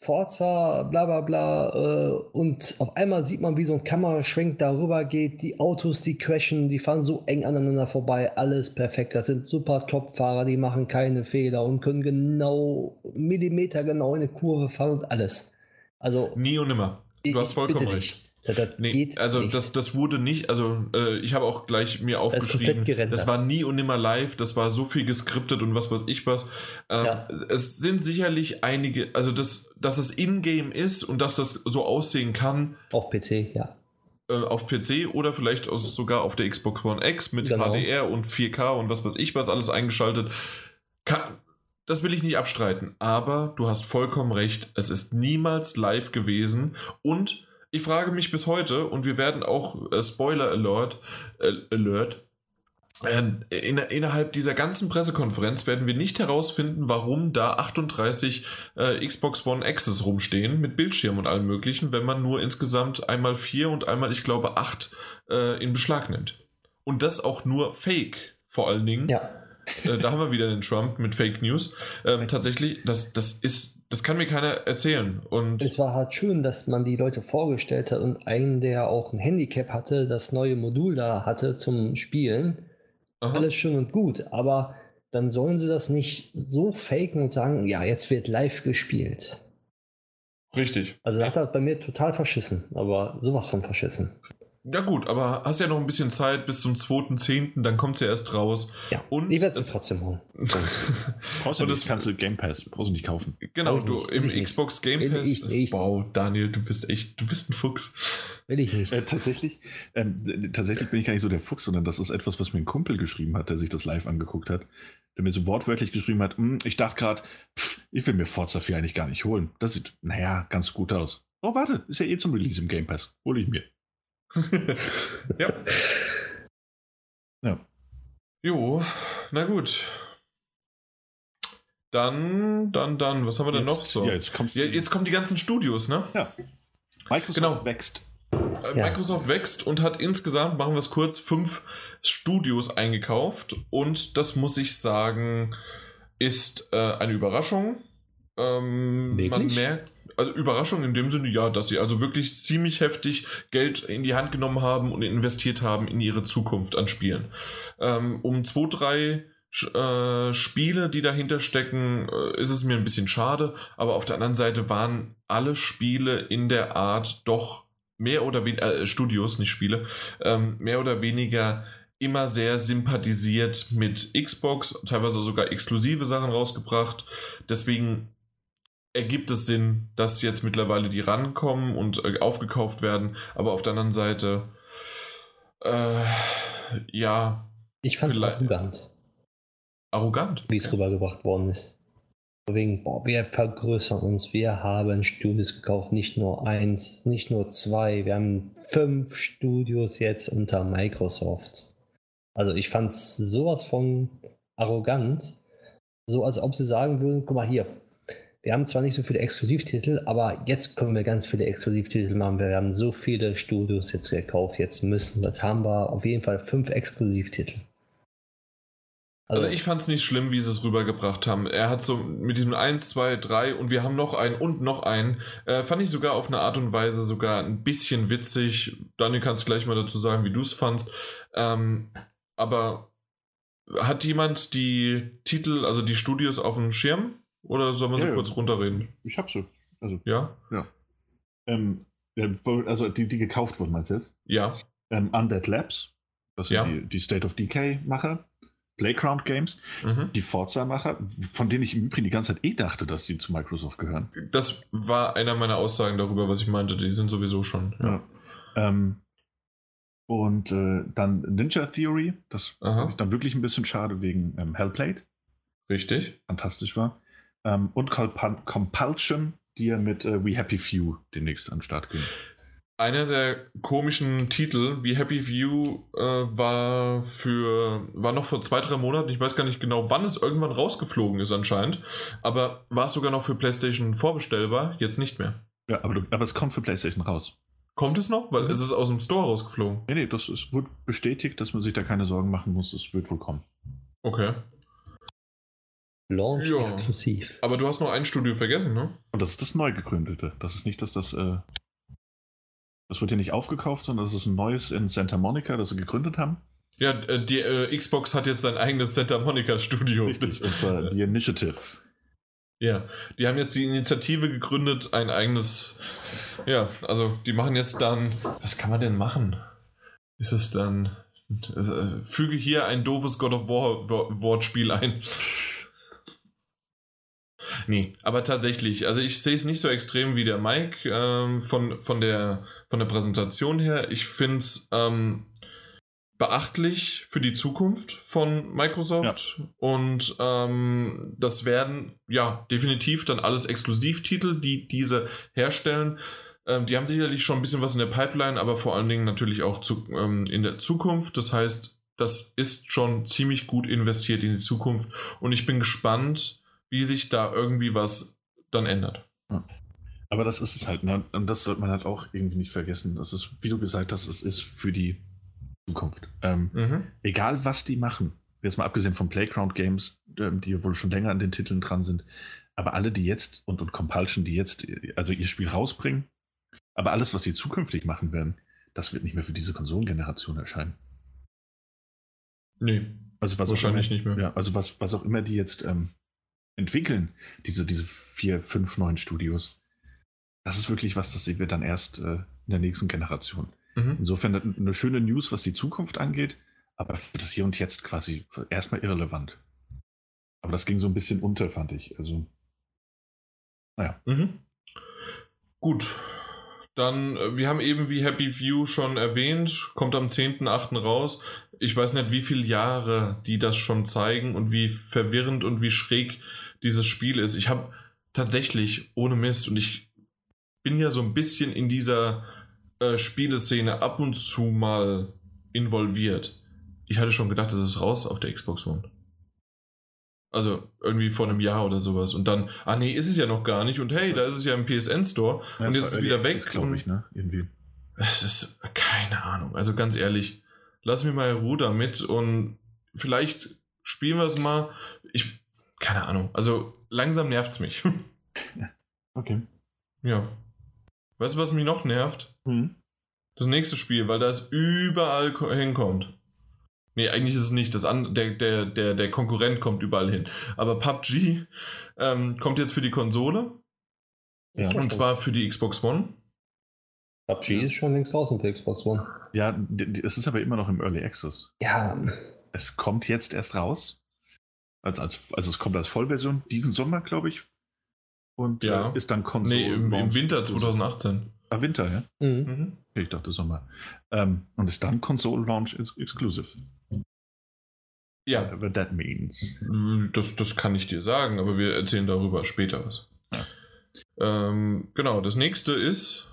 Forza, bla bla bla. Äh, und auf einmal sieht man, wie so ein Kameraschwenk darüber geht. Die Autos, die crashen, die fahren so eng aneinander vorbei. Alles perfekt. Das sind super Top-Fahrer, die machen keine Fehler und können genau Millimeter genau in eine Kurve fahren und alles. Also, Nie und nimmer. Du ich- hast vollkommen recht. Das, das Nee, geht also nicht. das, das wurde nicht, also äh, ich habe auch gleich mir aufgeschrieben, gerendert. das war nie und nimmer live, das war so viel geskriptet und was weiß ich was. Ähm, Ja. Es sind sicherlich einige, also das, dass es in-game ist und dass das so aussehen kann auf PC, ja. äh, auf PC oder vielleicht auch sogar auf der Xbox One X mit Genau. HDR und 4K und was weiß ich was alles eingeschaltet, kann, das will ich nicht abstreiten, aber du hast vollkommen recht, es ist niemals live gewesen und ich frage mich bis heute, und wir werden auch äh, Spoiler Alert, äh, Alert äh, in, innerhalb dieser ganzen Pressekonferenz werden wir nicht herausfinden, warum da 38 äh, Xbox One X's rumstehen mit Bildschirm und allem möglichen, wenn man nur insgesamt einmal vier und einmal, ich glaube, acht äh, in Beschlag nimmt. Und das auch nur Fake, vor allen Dingen. Ja. Äh, da haben wir wieder den Trump mit Fake News. Ähm, tatsächlich, das, das ist, das kann mir keiner erzählen. Und Es war halt schön, dass man die Leute vorgestellt hat und einen, der auch ein Handicap hatte, das neue Modul da hatte zum Spielen. Aha. Alles schön und gut, aber dann sollen sie das nicht so faken und sagen, ja, jetzt wird live gespielt. richtig. Also das hat das bei mir total verschissen, aber sowas von verschissen. Ja gut, aber hast ja noch ein bisschen Zeit bis zum 2.10., dann kommt sie ja erst raus. Ja, Und ich werde es trotzdem holen. [LAUGHS] Brauchst du das- kannst du Game Pass, brauchst du nicht kaufen. Genau, Will du nicht, will im. Xbox Game Will Pass. ich nicht. Wow, Daniel, du bist echt, du bist ein Fuchs. Will ich nicht. Äh, tatsächlich, ähm, d- tatsächlich bin ich gar nicht so der Fuchs, sondern das ist etwas, was mir ein Kumpel geschrieben hat, der sich das live angeguckt hat. Der mir so wortwörtlich geschrieben hat, "Hm, ich dachte gerade, ich will mir Forza 4 eigentlich gar nicht holen. Das sieht, naja, ganz gut aus. Oh, warte, ist ja eh zum Release im Game Pass. Hole ich mir. [LAUGHS] ja. Ja. Jo, na gut. Dann, dann, dann, was haben wir denn noch so? Ja, jetzt kommst Ja, jetzt kommen die ganzen Studios, ne? Microsoft genau. wächst. Äh, Ja. Microsoft wächst und hat insgesamt, machen wir es kurz, fünf Studios eingekauft. Und das muss ich sagen, ist äh, eine Überraschung. Ähm, man merkt, also Überraschung in dem Sinne, ja, dass sie also wirklich ziemlich heftig Geld in die Hand genommen haben und investiert haben in ihre Zukunft an Spielen. Ähm, um zwei, drei äh, Spiele, die dahinter stecken, äh, ist es mir ein bisschen schade, aber auf der anderen Seite waren alle Spiele in der Art doch mehr oder weniger, äh, Studios, nicht Spiele, ähm, mehr oder weniger immer sehr sympathisiert mit Xbox, teilweise sogar exklusive Sachen rausgebracht. Deswegen ergibt es Sinn, dass jetzt mittlerweile die rankommen und äh, aufgekauft werden, aber auf der anderen Seite, äh, ja, Ich fand es arrogant, arrogant. wie es rübergebracht worden ist. Wegen, boah, wir vergrößern uns, wir haben Studios gekauft, nicht nur eins, nicht nur zwei, wir haben fünf Studios jetzt unter Microsoft. Also ich fand es sowas von arrogant, so als ob sie sagen würden, guck mal hier, wir haben zwar nicht so viele Exklusivtitel, aber jetzt können wir ganz viele Exklusivtitel machen. Wir haben so viele Studios jetzt gekauft, jetzt müssen, jetzt haben wir auf jeden Fall fünf Exklusivtitel. Also ich fand es nicht schlimm, wie sie es rübergebracht haben. Er hat so mit diesem 1, 2, 3 und wir haben noch einen und noch einen. Äh, fand ich sogar auf eine Art und Weise sogar ein bisschen witzig. Daniel, kannst gleich mal dazu sagen, wie du es fandst. Ähm, aber hat jemand die Titel, also die Studios auf dem Schirm? Oder sollen wir so Ja, ja. kurz runterreden? Ich hab so. Also, Ja? ähm, äh, also die, die gekauft wurden, meinst du jetzt? Ja. Ähm, Undead Labs, das sind Ja. die, die State of Decay-Macher. Playground Games, Mhm. die Forza-Macher, von denen ich im Übrigen die ganze Zeit eh dachte, dass die zu Microsoft gehören. Das war einer meiner Aussagen darüber, was ich meinte. Die sind sowieso schon. Ja. Ähm, und äh, dann Ninja Theory, das fand ich dann wirklich ein bisschen schade wegen ähm, Hellblade, Richtig? fantastisch war. Ähm, und Comp Compulsion, die ja mit äh, We Happy Few demnächst an den Start gehen. Einer der komischen Titel, wie Happy View, äh, war für, war noch vor zwei, drei Monaten, ich weiß gar nicht genau, wann es irgendwann rausgeflogen ist anscheinend, aber war es sogar noch für PlayStation vorbestellbar, jetzt nicht mehr. Ja, aber, du, aber es kommt für PlayStation raus. Kommt es noch? Weil Mhm. es ist aus dem Store rausgeflogen. Nee, nee, das ist, wurde bestätigt, dass man sich da keine Sorgen machen muss. Es wird wohl kommen. Okay. Launch Ja. exklusiv. Aber du hast noch ein Studio vergessen, ne? Und das ist das neu gegründete. Das ist nicht, dass das. Äh, das wird hier nicht aufgekauft, sondern das ist ein neues in Santa Monica, das sie gegründet haben. Ja, äh, die äh, Xbox hat jetzt sein eigenes Santa Monica Studio. Richtig. Und zwar [LAUGHS] die Initiative. Ja, die haben jetzt die Initiative gegründet, ein eigenes. Ja, also die machen jetzt dann. Was kann man denn machen? Ist es dann. äh, Füge hier ein doofes God of War Wo- Wortspiel ein. Nee, aber tatsächlich, also ich sehe es nicht so extrem wie der Mike ähm, von, von, der, von der Präsentation her. Ich finde es ähm, beachtlich für die Zukunft von Microsoft. Ja. Und ähm, das werden ja definitiv dann alles Exklusivtitel, die diese herstellen. Ähm, die haben sicherlich schon ein bisschen was in der Pipeline, aber vor allen Dingen natürlich auch zu, ähm, in der Zukunft. Das heißt, das ist schon ziemlich gut investiert in die Zukunft. Und ich bin gespannt, wie sich da irgendwie was dann ändert. Ja. Aber das ist es halt, ne? und das sollte man halt auch irgendwie nicht vergessen. Das ist, wie du gesagt hast, es ist für die Zukunft. Ähm, mhm. Egal, was die machen, jetzt mal abgesehen von Playground Games, ähm, die wohl schon länger an den Titeln dran sind, aber alle, die jetzt und, und Compulsion, die jetzt also ihr Spiel rausbringen, aber alles, was sie zukünftig machen werden, das wird nicht mehr für diese Konsolengeneration erscheinen. Nee. Also was wahrscheinlich immer, nicht mehr. Ja, also was, was auch immer die jetzt ähm, entwickeln, diese, diese vier, fünf neuen Studios, das ist wirklich was, das sehen wir dann erst äh, in der nächsten Generation. Mhm. Insofern eine schöne News, was die Zukunft angeht, aber für das Hier und Jetzt quasi erstmal irrelevant. Aber das ging so ein bisschen unter, fand ich. Also, naja. Mhm. Gut. Dann, äh, wir haben eben wie Happy View schon erwähnt, kommt am 10.8. raus. Ich weiß nicht, wie viele Jahre die das schon zeigen und wie verwirrend und wie schräg dieses Spiel ist. Ich habe tatsächlich, ohne Mist, und ich bin ja so ein bisschen in dieser äh, Spieleszene ab und zu mal involviert. Ich hatte schon gedacht, das ist raus auf der Xbox One. Also irgendwie vor einem Jahr oder sowas. Und dann, ah nee, ist es ja noch gar nicht. Und hey, da ist es ja im PSN Store. Ja, und jetzt ist es wieder weg. glaube ich, ne? Irgendwie. Es ist keine Ahnung. Also ganz ehrlich, lass mir mal Ruhe damit und vielleicht spielen wir es mal. Ich, keine Ahnung. Also langsam nervt es mich. [LAUGHS] Okay. Ja. Weißt du, was mich noch nervt? Hm? Das nächste Spiel, weil das überall hinkommt. Nee, eigentlich ist es nicht. Das an, der, der, der, der Konkurrent kommt überall hin. Aber PUBG ähm, kommt jetzt für die Konsole. Ja, und zwar für die Xbox One. PUBG ist schon längst draußen für Xbox One. Ja, es ist aber immer noch im Early Access. Ja. Es kommt jetzt erst raus. Also, als, also es kommt als Vollversion diesen Sommer, glaube ich. Und ja. äh, ist dann Konsole. Nee, im, im Winter 2018. Ah, Winter, ja? Mhm. mhm. Ich dachte Sommer. Ähm, und ist dann Console Launch Exclusive. Ja. Whatever that means. Das, das kann ich dir sagen, aber wir erzählen darüber später was. Ja. Ähm, genau, das nächste ist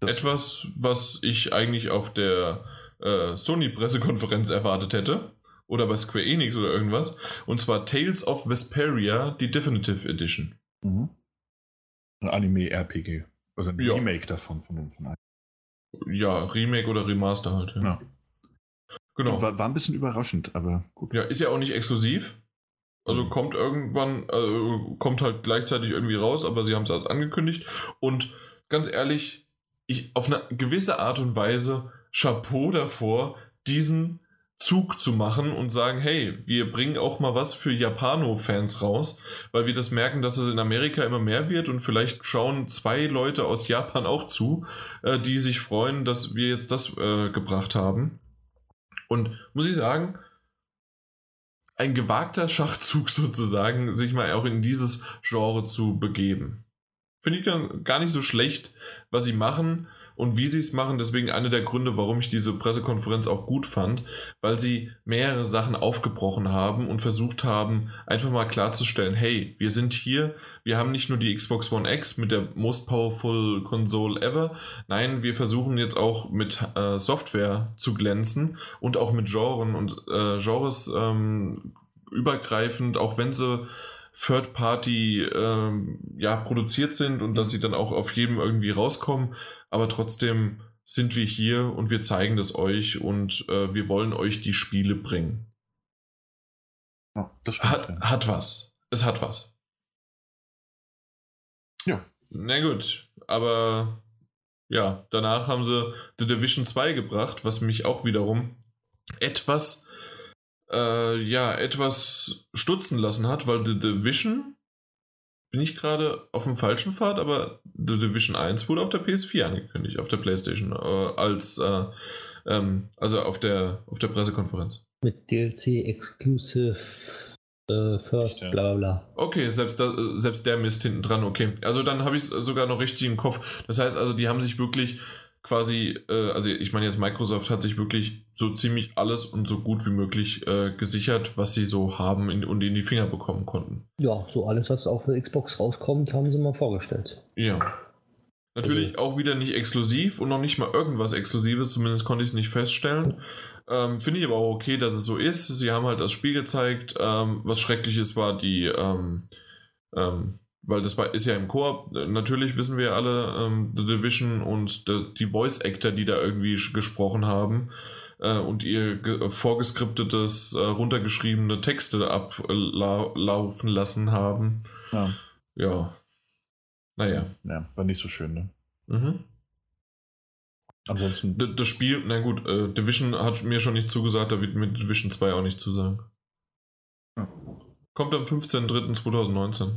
das etwas, was ich eigentlich auf der äh, Sony-Pressekonferenz erwartet hätte. Oder bei Square Enix oder irgendwas. Und zwar Tales of Vesperia, die Definitive Edition. Mhm. Ein Anime-RPG. Also ein ja. Remake davon von, von einem. Ja, Remake oder Remaster halt. Ja. ja. Genau. War, war, ein bisschen überraschend, aber gut. Ja, ist ja auch nicht exklusiv. Also mhm. kommt irgendwann, äh, kommt halt gleichzeitig irgendwie raus, aber sie haben es halt angekündigt. Und ganz ehrlich, ich auf eine gewisse Art und Weise Chapeau davor, diesen Zug zu machen und sagen, hey, wir bringen auch mal was für Japano-Fans raus, weil wir das merken, dass es in Amerika immer mehr wird und vielleicht schauen zwei Leute aus Japan auch zu, äh, die sich freuen, dass wir jetzt das äh, gebracht haben. Und muss ich sagen, ein gewagter Schachzug [LAUGHS] sozusagen, sich mal auch in dieses Genre zu begeben. Finde ich gar nicht so schlecht, was sie machen und wie sie es machen. Deswegen einer der Gründe, warum ich diese Pressekonferenz auch gut fand, weil sie mehrere Sachen aufgebrochen haben und versucht haben, einfach mal klarzustellen, hey, wir sind hier, wir haben nicht nur die Xbox One X mit der most powerful Console ever, nein, wir versuchen jetzt auch mit äh, Software zu glänzen und auch mit Genren und äh, Genres ähm, übergreifend, auch wenn sie Third Party ähm, ja, produziert sind und dass sie dann auch auf jedem irgendwie rauskommen. Aber trotzdem sind wir hier und wir zeigen das euch und äh, wir wollen euch die Spiele bringen. Ja, hat, hat was. Es hat was. Ja. Na gut, aber ja, danach haben sie The Division 2 gebracht, was mich auch wiederum etwas äh, ja, etwas stutzen lassen hat, weil The Division, bin ich gerade auf dem falschen Pfad, aber The Division 1 wurde auf der PS4 angekündigt, auf der PlayStation, äh, als, äh, ähm, also auf der, auf der Pressekonferenz. Mit DLC Exclusive äh, First, bla bla. Okay, selbst, da, selbst der Mist hinten dran, okay. Also dann habe ich es sogar noch richtig im Kopf. Das heißt also, die haben sich wirklich quasi, äh, also ich meine jetzt Microsoft hat sich wirklich so ziemlich alles und so gut wie möglich äh, gesichert, was sie so haben in, und in die Finger bekommen konnten. Ja, so alles, was auch für Xbox rauskommt, haben sie mal vorgestellt. Ja. Natürlich auch wieder nicht exklusiv und noch nicht mal irgendwas Exklusives, zumindest konnte ich es nicht feststellen. Ähm, Finde ich aber auch okay, dass es so ist. Sie haben halt das Spiel gezeigt. Ähm, was Schreckliches war die, ähm, ähm weil das war, ist ja im Koop. Natürlich wissen wir alle, ähm, The Division und the, die Voice Actor, die da irgendwie gesprochen haben äh, und ihr vorgeskriptetes, äh, runtergeschriebene Texte ablaufen lassen haben. Ja. Ja. Naja. Ja, war nicht so schön, ne? Mhm. Ansonsten. Das Spiel, na gut, äh, Division hat mir schon nicht zugesagt, da wird mir Division 2 auch nicht zusagen. Ja. Kommt am 15.03.2019.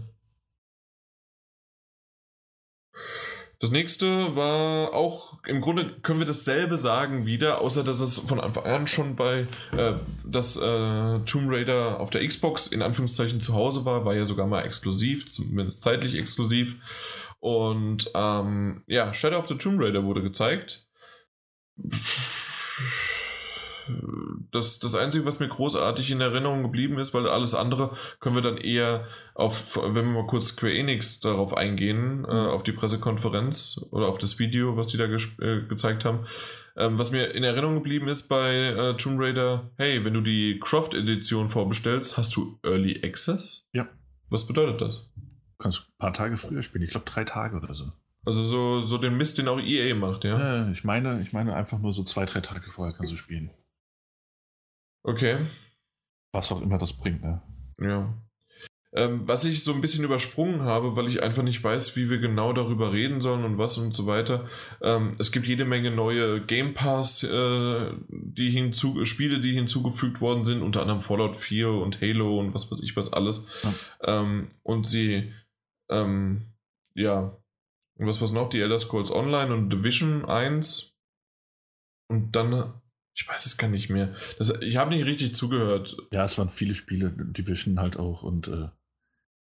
Das nächste war auch, im Grunde können wir dasselbe sagen wieder, außer dass es von Anfang an schon bei äh, das äh, Tomb Raider auf der Xbox in Anführungszeichen zu Hause war, war ja sogar mal exklusiv, zumindest zeitlich exklusiv. Und ähm, ja, Shadow of the Tomb Raider wurde gezeigt das, das Einzige, was mir großartig in Erinnerung geblieben ist, weil alles andere können wir dann eher auf, wenn wir mal kurz Square Enix darauf eingehen, äh, mhm. auf die Pressekonferenz oder auf das Video, was die da äh, gezeigt haben. Ähm, was mir in Erinnerung geblieben ist bei äh, Tomb Raider, hey, wenn du die Croft-Edition vorbestellst, hast du Early Access? Ja. Was bedeutet das? Du kannst ein paar Tage früher spielen, ich glaube drei Tage oder so. Also so, so den Mist, den auch EA macht, ja? ja? Ich meine, ich meine einfach nur so zwei, drei Tage vorher kannst du spielen. Okay. Was auch immer das bringt, ne? Ja. Ähm, was ich so ein bisschen übersprungen habe, weil ich einfach nicht weiß, wie wir genau darüber reden sollen und was und so weiter. Ähm, es gibt jede Menge neue Game Pass, äh, die hinzu Spiele, die hinzugefügt worden sind, unter anderem Fallout 4 und Halo und was weiß ich was alles. Ja. Ähm, und sie, ähm, ja, und was war noch? Die Elder Scrolls Online und Division 1. Und dann, ich weiß es gar nicht mehr. Das, ich habe nicht richtig zugehört. Ja, es waren viele Spiele, Division halt auch. Und äh,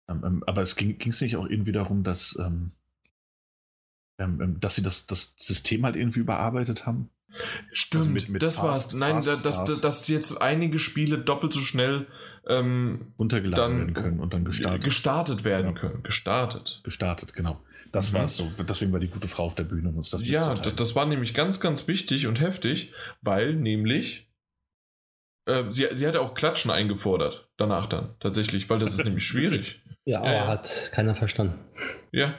ähm, ähm aber es ging es nicht auch irgendwie darum, dass, ähm, ähm, ähm, dass sie das, das System halt irgendwie überarbeitet haben? Stimmt, also mit, mit das war es. Nein, dass, dass, dass jetzt einige Spiele doppelt so schnell ähm, runtergeladen werden können und dann gestartet, gestartet werden ja. können. Gestartet. Gestartet, genau. Das mhm. war es so. Deswegen war die gute Frau auf der Bühne und uns das Ja, das, das, war nämlich ganz, ganz wichtig und heftig, weil nämlich äh, sie, sie hatte auch Klatschen eingefordert danach dann, tatsächlich, weil das ist nämlich [LAUGHS] schwierig. Ja, aber ja. hat keiner verstanden. Ja,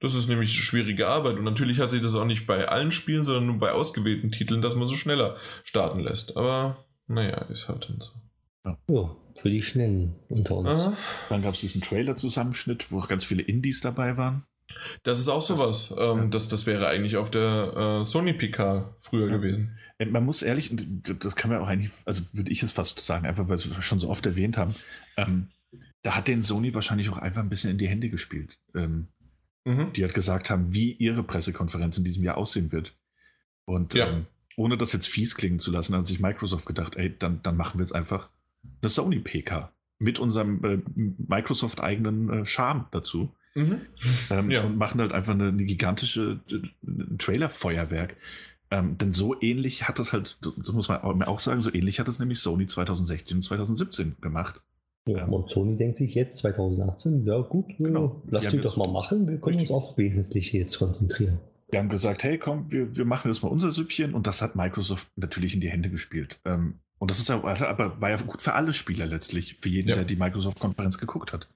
das ist nämlich schwierige Arbeit. Und natürlich hat sie das auch nicht bei allen Spielen, sondern nur bei ausgewählten Titeln, dass man so schneller starten lässt. Aber naja, ist halt dann so. Ja. ja, für die Schnellen unter uns. Aha. Dann gab es diesen Trailer-Zusammenschnitt, wo auch ganz viele Indies dabei waren. Das ist auch sowas. Ähm, ja. das, das wäre eigentlich auf der äh, Sony PK früher ja. gewesen. Äh, man muss ehrlich, das kann man auch eigentlich, also würde ich es fast sagen, einfach weil wir es schon so oft erwähnt haben, ähm, da hat den Sony wahrscheinlich auch einfach ein bisschen in die Hände gespielt. Ähm, mhm. Die hat gesagt haben, wie ihre Pressekonferenz in diesem Jahr aussehen wird. Und ja. ähm, ohne das jetzt fies klingen zu lassen, hat sich Microsoft gedacht, ey, dann, dann machen wir jetzt einfach eine Sony PK mit unserem äh, Microsoft-eigenen äh, Charme dazu. Mhm. Ähm, ja. Und machen halt einfach eine, eine gigantische äh, Trailer-Feuerwerk. Ähm, denn so ähnlich hat das halt, das muss man auch sagen, so ähnlich hat das nämlich Sony 2016 und 2017 gemacht. Ja, ähm, und Sony denkt sich jetzt 2018, ja gut, genau. lass die doch mal machen, wir können richtig. uns auf Wesentliche jetzt konzentrieren. Wir haben gesagt, hey komm, wir, wir machen jetzt mal unser Süppchen und das hat Microsoft natürlich in die Hände gespielt. Ähm, und das ist ja, aber war ja gut für alle Spieler letztlich, für jeden, ja. der die Microsoft-Konferenz geguckt hat.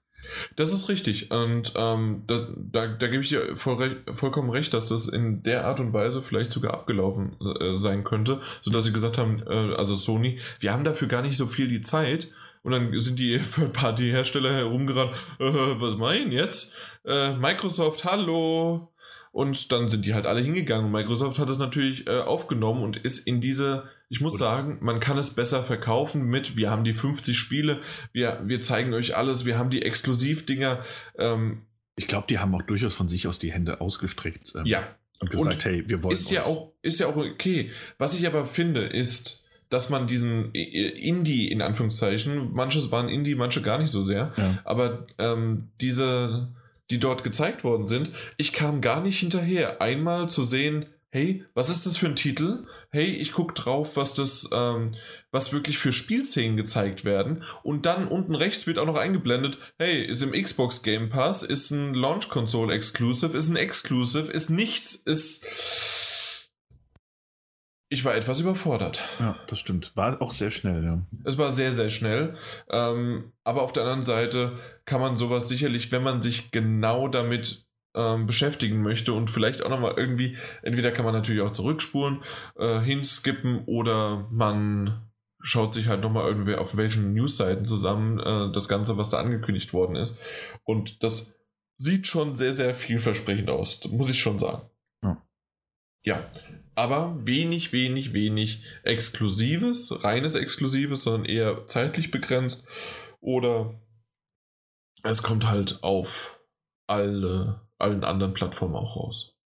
Das ist richtig. Und ähm, da, da, da, gebe ich dir voll, vollkommen recht, dass das in der Art und Weise vielleicht sogar abgelaufen äh, sein könnte, sodass sie gesagt haben, äh, also Sony, wir haben dafür gar nicht so viel die Zeit. Und dann sind die [LAUGHS] Third-Party-Hersteller herumgerannt, äh, was meinen jetzt? Äh, Microsoft, hallo, und dann sind die halt alle hingegangen. Microsoft hat es natürlich äh, aufgenommen und ist in diese, ich muss Oder? sagen, man kann es besser verkaufen mit, wir haben die 50 Spiele, wir, wir zeigen euch alles, wir haben die Exklusivdinger. Ähm, ich glaube, die haben auch durchaus von sich aus die Hände ausgestreckt. Ähm, ja. Und gesagt, und hey, wir wollen. Ist ja, auch, ist ja auch okay. Was ich aber finde, ist, dass man diesen Indie in Anführungszeichen, manches waren Indie, manche gar nicht so sehr, ja. aber ähm, diese die dort gezeigt worden sind, ich kam gar nicht hinterher, einmal zu sehen, hey, was ist das für ein Titel? Hey, ich gucke drauf, was das, ähm, was wirklich für Spielszenen gezeigt werden. Und dann unten rechts wird auch noch eingeblendet, hey, ist im Xbox Game Pass, ist ein Launch Console Exclusive, ist ein Exclusive, ist nichts, ist. Ich war etwas überfordert. Ja, das stimmt. War auch sehr schnell, ja. Es war sehr, sehr schnell. Ähm, aber auf der anderen Seite kann man sowas sicherlich, wenn man sich genau damit ähm, beschäftigen möchte und vielleicht auch nochmal irgendwie, entweder kann man natürlich auch zurückspulen, äh, hinskippen oder man schaut sich halt nochmal irgendwie auf welchen Newsseiten zusammen äh, das Ganze, was da angekündigt worden ist. Und das sieht schon sehr, sehr vielversprechend aus, muss ich schon sagen. Ja. ja. Aber wenig, wenig, wenig Exklusives, reines Exklusives, sondern eher zeitlich begrenzt. Oder es kommt halt auf alle allen anderen Plattformen auch raus.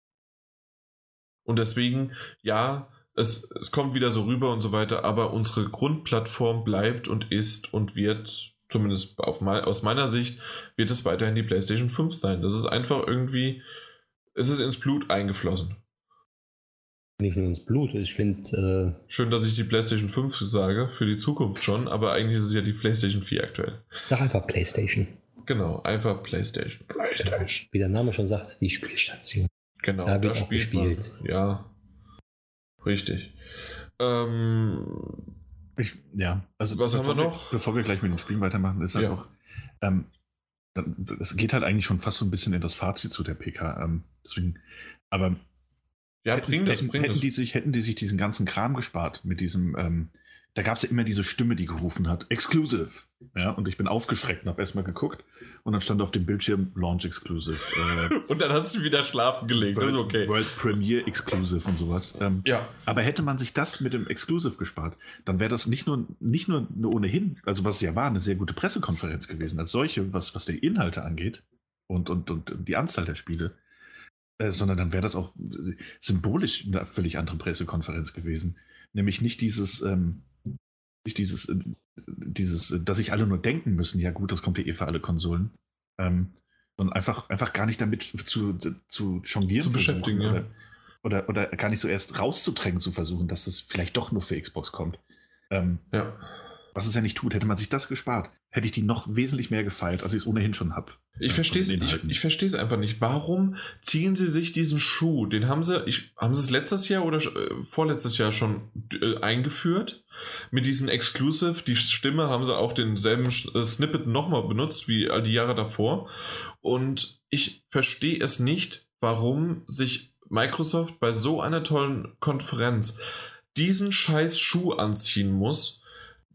Und deswegen, ja, es, es kommt wieder so rüber und so weiter, aber unsere Grundplattform bleibt und ist und wird, zumindest auf aus meiner Sicht, wird es weiterhin die PlayStation 5 sein. Das ist einfach irgendwie, es ist ins Blut eingeflossen. Nicht nur ins Blut, ich finde. Äh Schön, dass ich die PlayStation 5 sage, für die Zukunft schon, aber eigentlich ist es ja die PlayStation 4 aktuell. Sag einfach PlayStation. Genau, einfach PlayStation. PlayStation. Wie der Name schon sagt, die Spielstation. Genau, da wird auch gespielt. Man. Ja, richtig. Ähm, ich, ja, also was haben wir noch? Wir, bevor wir gleich mit den Spielen weitermachen, ist halt ja. auch, ähm, es geht halt eigentlich schon fast so ein bisschen in das Fazit zu der PK. Ähm, deswegen, aber ja, bring das, hätten, bring hätten das. Die sich, hätten die sich diesen ganzen Kram gespart mit diesem ähm, da gab es ja immer diese Stimme, die gerufen hat, Exclusive. Ja, und ich bin aufgeschreckt und habe erstmal geguckt und dann stand auf dem Bildschirm Launch Exclusive. Äh, [LAUGHS] und dann hast du wieder schlafen gelegt, World, das ist okay. World Premiere Exclusive und sowas. Ähm, ja. Aber hätte man sich das mit dem Exclusive gespart, dann wäre das nicht nur, nicht nur eine ohnehin, also was es ja war, eine sehr gute Pressekonferenz gewesen, als solche, was, was die Inhalte angeht und, und, und die Anzahl der Spiele. Äh, sondern dann wäre das auch symbolisch eine völlig andere Pressekonferenz gewesen. Nämlich nicht dieses, ähm, dieses, äh, dieses, äh, dass sich alle nur denken müssen, ja gut, das kommt ja eh für alle Konsolen. Ähm, und einfach, einfach gar nicht damit zu, zu jonglieren zu beschäftigen, oder, ja. oder, oder, gar nicht so erst rauszudrängen zu versuchen, dass das vielleicht doch nur für Xbox kommt. Ähm, ja. Was es ja nicht tut, hätte man sich das gespart, hätte ich die noch wesentlich mehr gefeilt, als ich es ohnehin schon habe. Ich verstehe es ich, ich verstehe es einfach nicht. Warum ziehen sie sich diesen Schuh? Den haben sie, ich, haben sie es letztes Jahr oder äh, vorletztes Jahr schon äh, eingeführt? Mit diesen Exclusive, die Stimme haben sie auch denselben äh, Snippet nochmal benutzt wie all die Jahre davor. Und ich verstehe es nicht, warum sich Microsoft bei so einer tollen Konferenz diesen scheiß Schuh anziehen muss,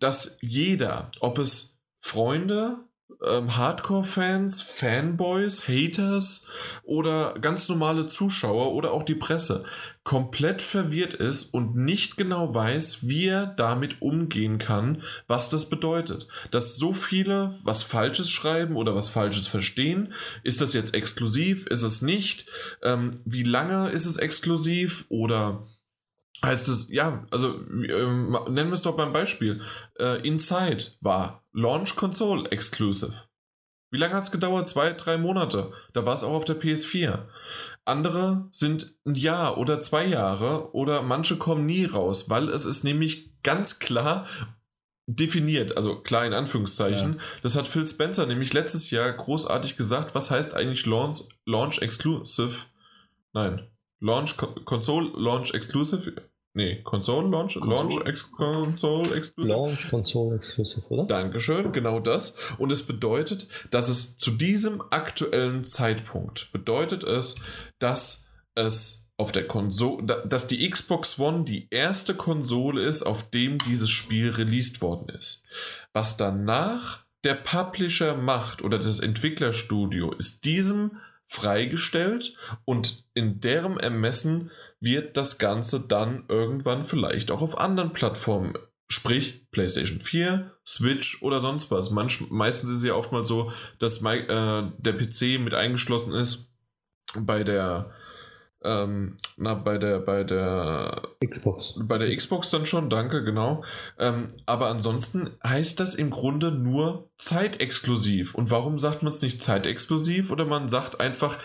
dass jeder, ob es Freunde, ähm, Hardcore-Fans, Fanboys, Haters oder ganz normale Zuschauer oder auch die Presse komplett verwirrt ist und nicht genau weiß, wie er damit umgehen kann, was das bedeutet. Dass so viele was Falsches schreiben oder was Falsches verstehen. Ist das jetzt exklusiv? Ist es nicht? Ähm, wie lange ist es exklusiv? Oder heißt es, ja, also ähm, nennen wir es doch beim Beispiel. Äh, Inside war Launch Console Exclusive. Wie lange hat es gedauert? Zwei, drei Monate. Da war es auch auf der PS4. Andere sind ein Jahr oder zwei Jahre oder manche kommen nie raus, weil es ist nämlich ganz klar definiert, also klar in Anführungszeichen. Ja. Das hat Phil Spencer nämlich letztes Jahr großartig gesagt. Was heißt eigentlich Launch, Launch Exclusive? Nein. Launch Console Launch Exclusive Nee, Console Launch. Launch Ex Console Exclusive. Launch Console Exclusive, oder? Dankeschön, genau das. Und es bedeutet, dass es zu diesem aktuellen Zeitpunkt bedeutet es, dass es auf der Konsole, dass die Xbox One die erste Konsole ist, auf dem dieses Spiel released worden ist. Was danach der Publisher macht oder das Entwicklerstudio ist diesem freigestellt und in deren Ermessen wird das Ganze dann irgendwann vielleicht auch auf anderen Plattformen, sprich PlayStation 4, Switch oder sonst was. Manch, meistens ist es ja oftmals so, dass äh, der PC mit eingeschlossen ist bei der ähm, na, bei der, bei der Xbox. Bei der Xbox dann schon, danke, genau. Ähm, aber ansonsten heißt das im Grunde nur zeitexklusiv. Und warum sagt man es nicht zeitexklusiv oder man sagt einfach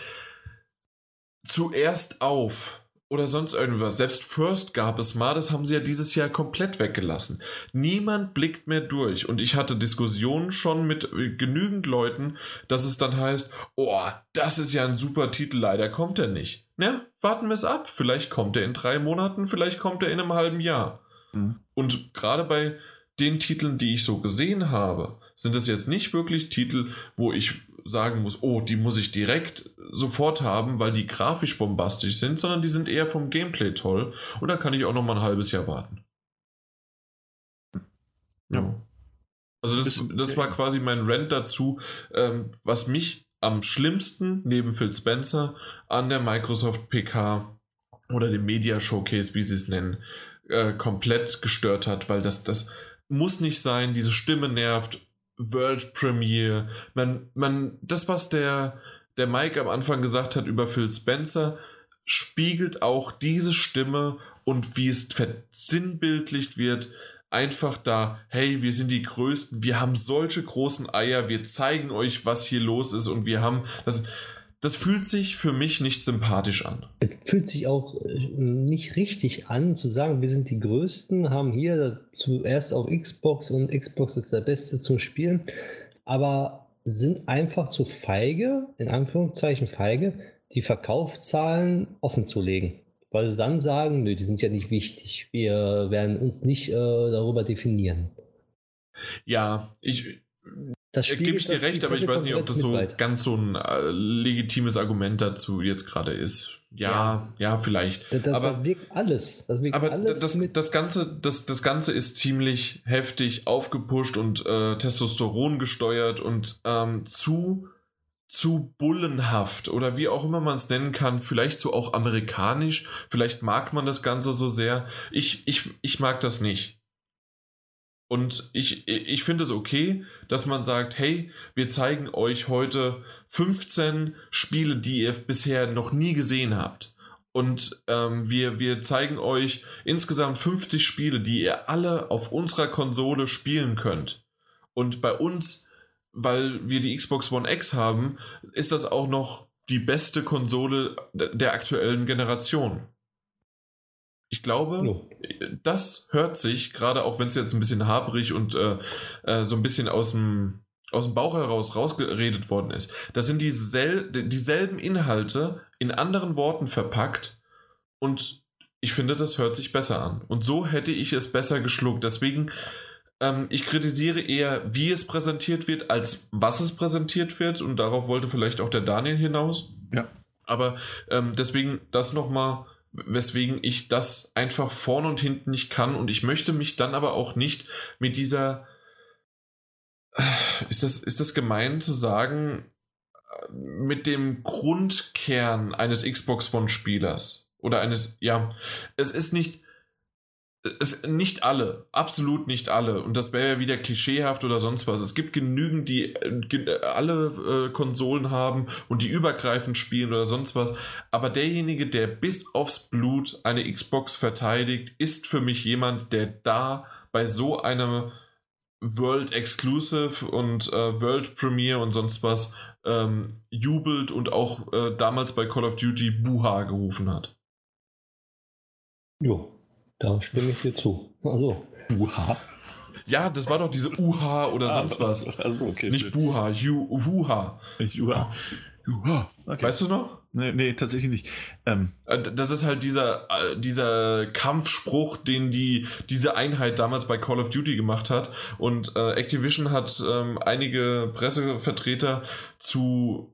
zuerst auf? Oder sonst irgendwas. Selbst First gab es mal, das haben sie ja dieses Jahr komplett weggelassen. Niemand blickt mehr durch. Und ich hatte Diskussionen schon mit äh, genügend Leuten, dass es dann heißt, oh, das ist ja ein super Titel, leider kommt er nicht. Ja, warten wir es ab. Vielleicht kommt er in drei Monaten, vielleicht kommt er in einem halben Jahr. Mhm. Und gerade bei den Titeln, die ich so gesehen habe, sind es jetzt nicht wirklich Titel, wo ich sagen muss, oh, die muss ich direkt sofort haben, weil die grafisch bombastisch sind, sondern die sind eher vom Gameplay toll und da kann ich auch noch mal ein halbes Jahr warten. Ja. Also das, das war quasi mein Rant dazu, ähm, was mich am schlimmsten neben Phil Spencer an der Microsoft PK oder dem Media Showcase, wie sie es nennen, äh, komplett gestört hat, weil das, das muss nicht sein, diese Stimme nervt World Premiere. Man, man, das, was der, der Mike am Anfang gesagt hat über Phil Spencer, spiegelt auch diese Stimme und wie es versinnbildlicht wird, einfach da, hey, wir sind die Größten, wir haben solche großen Eier, wir zeigen euch, was hier los ist und wir haben das das fühlt sich für mich nicht sympathisch an. Es fühlt sich auch äh, nicht richtig an, zu sagen, wir sind die Größten, haben hier zuerst auf Xbox und Xbox ist der Beste zum Spielen, aber sind einfach zu feige, in Anführungszeichen feige, die Verkaufszahlen offen zu legen. Weil sie dann sagen, nö, die sind ja nicht wichtig. Wir werden uns nicht äh, darüber definieren. Ja, ich, das Spiel gebe ich dir recht, aber ich weiß nicht, ob das so weit. ganz so ein äh, legitimes Argument dazu jetzt gerade ist. Ja, ja, ja vielleicht. Da, da, aber da wirkt alles. Das wirkt aber alles das, das, Ganze, das, das Ganze ist ziemlich heftig aufgepusht und äh, Testosteron gesteuert und ähm, zu, zu bullenhaft oder wie auch immer man es nennen kann, vielleicht so auch amerikanisch. Vielleicht mag man das Ganze so sehr. Ich, ich, ich mag das nicht. Und ich, ich finde es okay, dass man sagt, hey, wir zeigen euch heute 15 Spiele, die ihr bisher noch nie gesehen habt. Und ähm, wir, wir zeigen euch insgesamt 50 Spiele, die ihr alle auf unserer Konsole spielen könnt. Und bei uns, weil wir die Xbox One X haben, ist das auch noch die beste Konsole der aktuellen Generation. Ich glaube, no. das hört sich, gerade auch wenn es jetzt ein bisschen haberig und äh, äh, so ein bisschen aus dem, aus dem Bauch heraus rausgeredet worden ist. Das sind diesel dieselben Inhalte in anderen Worten verpackt und ich finde, das hört sich besser an. Und so hätte ich es besser geschluckt. Deswegen, ähm, ich kritisiere eher, wie es präsentiert wird, als was es präsentiert wird. Und darauf wollte vielleicht auch der Daniel hinaus. Ja. Aber ähm, deswegen das nochmal weswegen ich das einfach vorne und hinten nicht kann. Und ich möchte mich dann aber auch nicht mit dieser ist das, ist das gemein zu sagen, mit dem Grundkern eines Xbox One-Spielers oder eines, ja, es ist nicht, es, nicht alle, absolut nicht alle. Und das wäre ja wieder klischeehaft oder sonst was. Es gibt genügend, die äh, alle äh, Konsolen haben und die übergreifend spielen oder sonst was. Aber derjenige, der bis aufs Blut eine Xbox verteidigt, ist für mich jemand, der da bei so einem World Exclusive und äh, World Premiere und sonst was ähm, jubelt und auch äh, damals bei Call of Duty Buha gerufen hat. Jo. Da stimme ich dir zu. Also. Uha. Ja, das war doch diese Uha oder ah, sonst was. [LAUGHS] Also, okay. Nicht Buha, Uha. Uha. Uha. Okay. Weißt du noch? Nee, nee tatsächlich nicht. Ähm. Äh, das ist halt dieser, äh, dieser Kampfspruch, den die, diese Einheit damals bei Call of Duty gemacht hat. Und äh, Activision hat ähm, einige Pressevertreter zu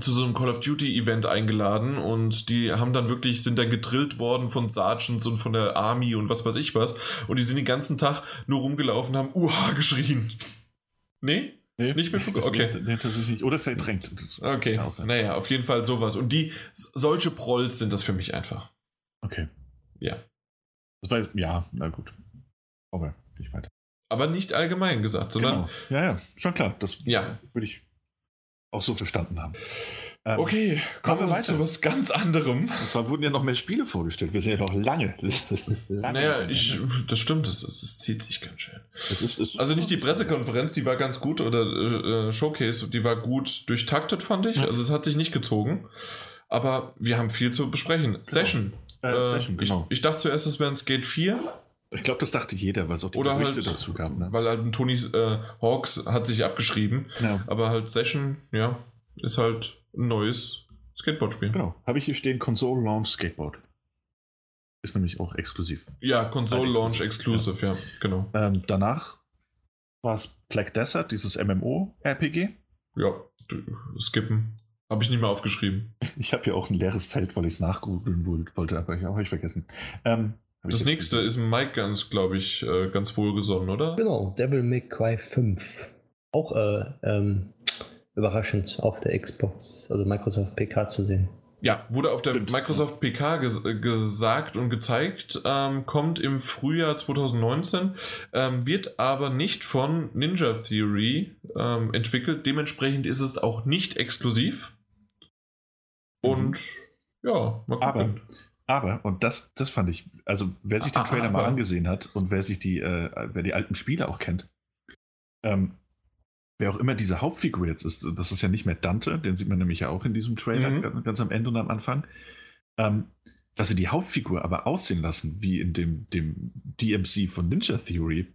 zu so einem Call of Duty Event eingeladen und die haben dann wirklich, sind dann gedrillt worden von Sergeants und von der Army und was weiß ich was und die sind den ganzen Tag nur rumgelaufen und haben Uha geschrien. Nee? Nee, nicht mitbekommen? Okay. Nee, tatsächlich nicht. Oder verdrängt. Okay. Naja, auf jeden Fall sowas. Und die, solche Prolls sind das für mich einfach. Okay. Ja. Das war, ja, na gut. Aber nicht weiter. Aber nicht allgemein gesagt, sondern. Genau. Ja, ja, schon klar. Das ja. würde ich auch so verstanden haben. Ähm, okay, kommen wir weiter zu was ganz anderem. Und zwar wurden ja noch mehr Spiele vorgestellt. Wir sind ja noch lange. [LAUGHS] lange naja, ich, das stimmt, das, das, zieht sich ganz schön. Es ist, es also nicht die Pressekonferenz, die war ganz gut, oder äh, äh Showcase, die war gut durchtaktet, fand ich. Also es hat sich nicht gezogen. Aber wir haben viel zu besprechen. Session. Äh, Äh, Session, genau. ich, ich dachte zuerst, es wäre ein Skate 4, Ich glaube, das dachte jeder, weil es auch die Oder Gerüchte halt- dazu gab. Ne? weil halt ein Tony äh, Hawks hat sich abgeschrieben. Ja, Aber halt Session, ja, ist halt ein neues Skateboard-Spiel. genau. Habe ich hier stehen, Console Launch Skateboard. Ist nämlich auch exklusiv. Ja, Console Launch exklusiv, Exclusive, ja, genau. Ähm, danach war es Black Desert, dieses MMO-RPG. Ja, skippen. Habe ich nicht mehr aufgeschrieben. [LAUGHS] Ich habe hier auch ein leeres Feld, weil ich es nachgoogeln woll- wollte, aber ich habe ich vergessen. Ähm, Das nächste gesehen. ist Mike ganz, glaube ich, äh, ganz wohlgesonnen, oder? Genau, Devil May Cry 5. Auch äh, ähm, überraschend auf der Xbox, also Microsoft PK zu sehen. Ja, wurde auf der Stimmt. Microsoft PK ges äh, gesagt und gezeigt, ähm, kommt im Frühjahr 2019, ähm, wird aber nicht von Ninja Theory ähm, entwickelt. Dementsprechend ist es auch nicht exklusiv. Und ja, mal gucken. aber, und das, das fand ich, also wer sich den Ah, Trailer mal aber- angesehen hat und wer sich die, äh, wer die alten Spiele auch kennt, ähm, wer auch immer diese Hauptfigur jetzt ist, das ist ja nicht mehr Dante, den sieht man nämlich ja auch in diesem Trailer Mhm. ganz, ganz am Ende und am Anfang, ähm, dass sie die Hauptfigur aber aussehen lassen, wie in dem, dem DMC von Ninja Theory,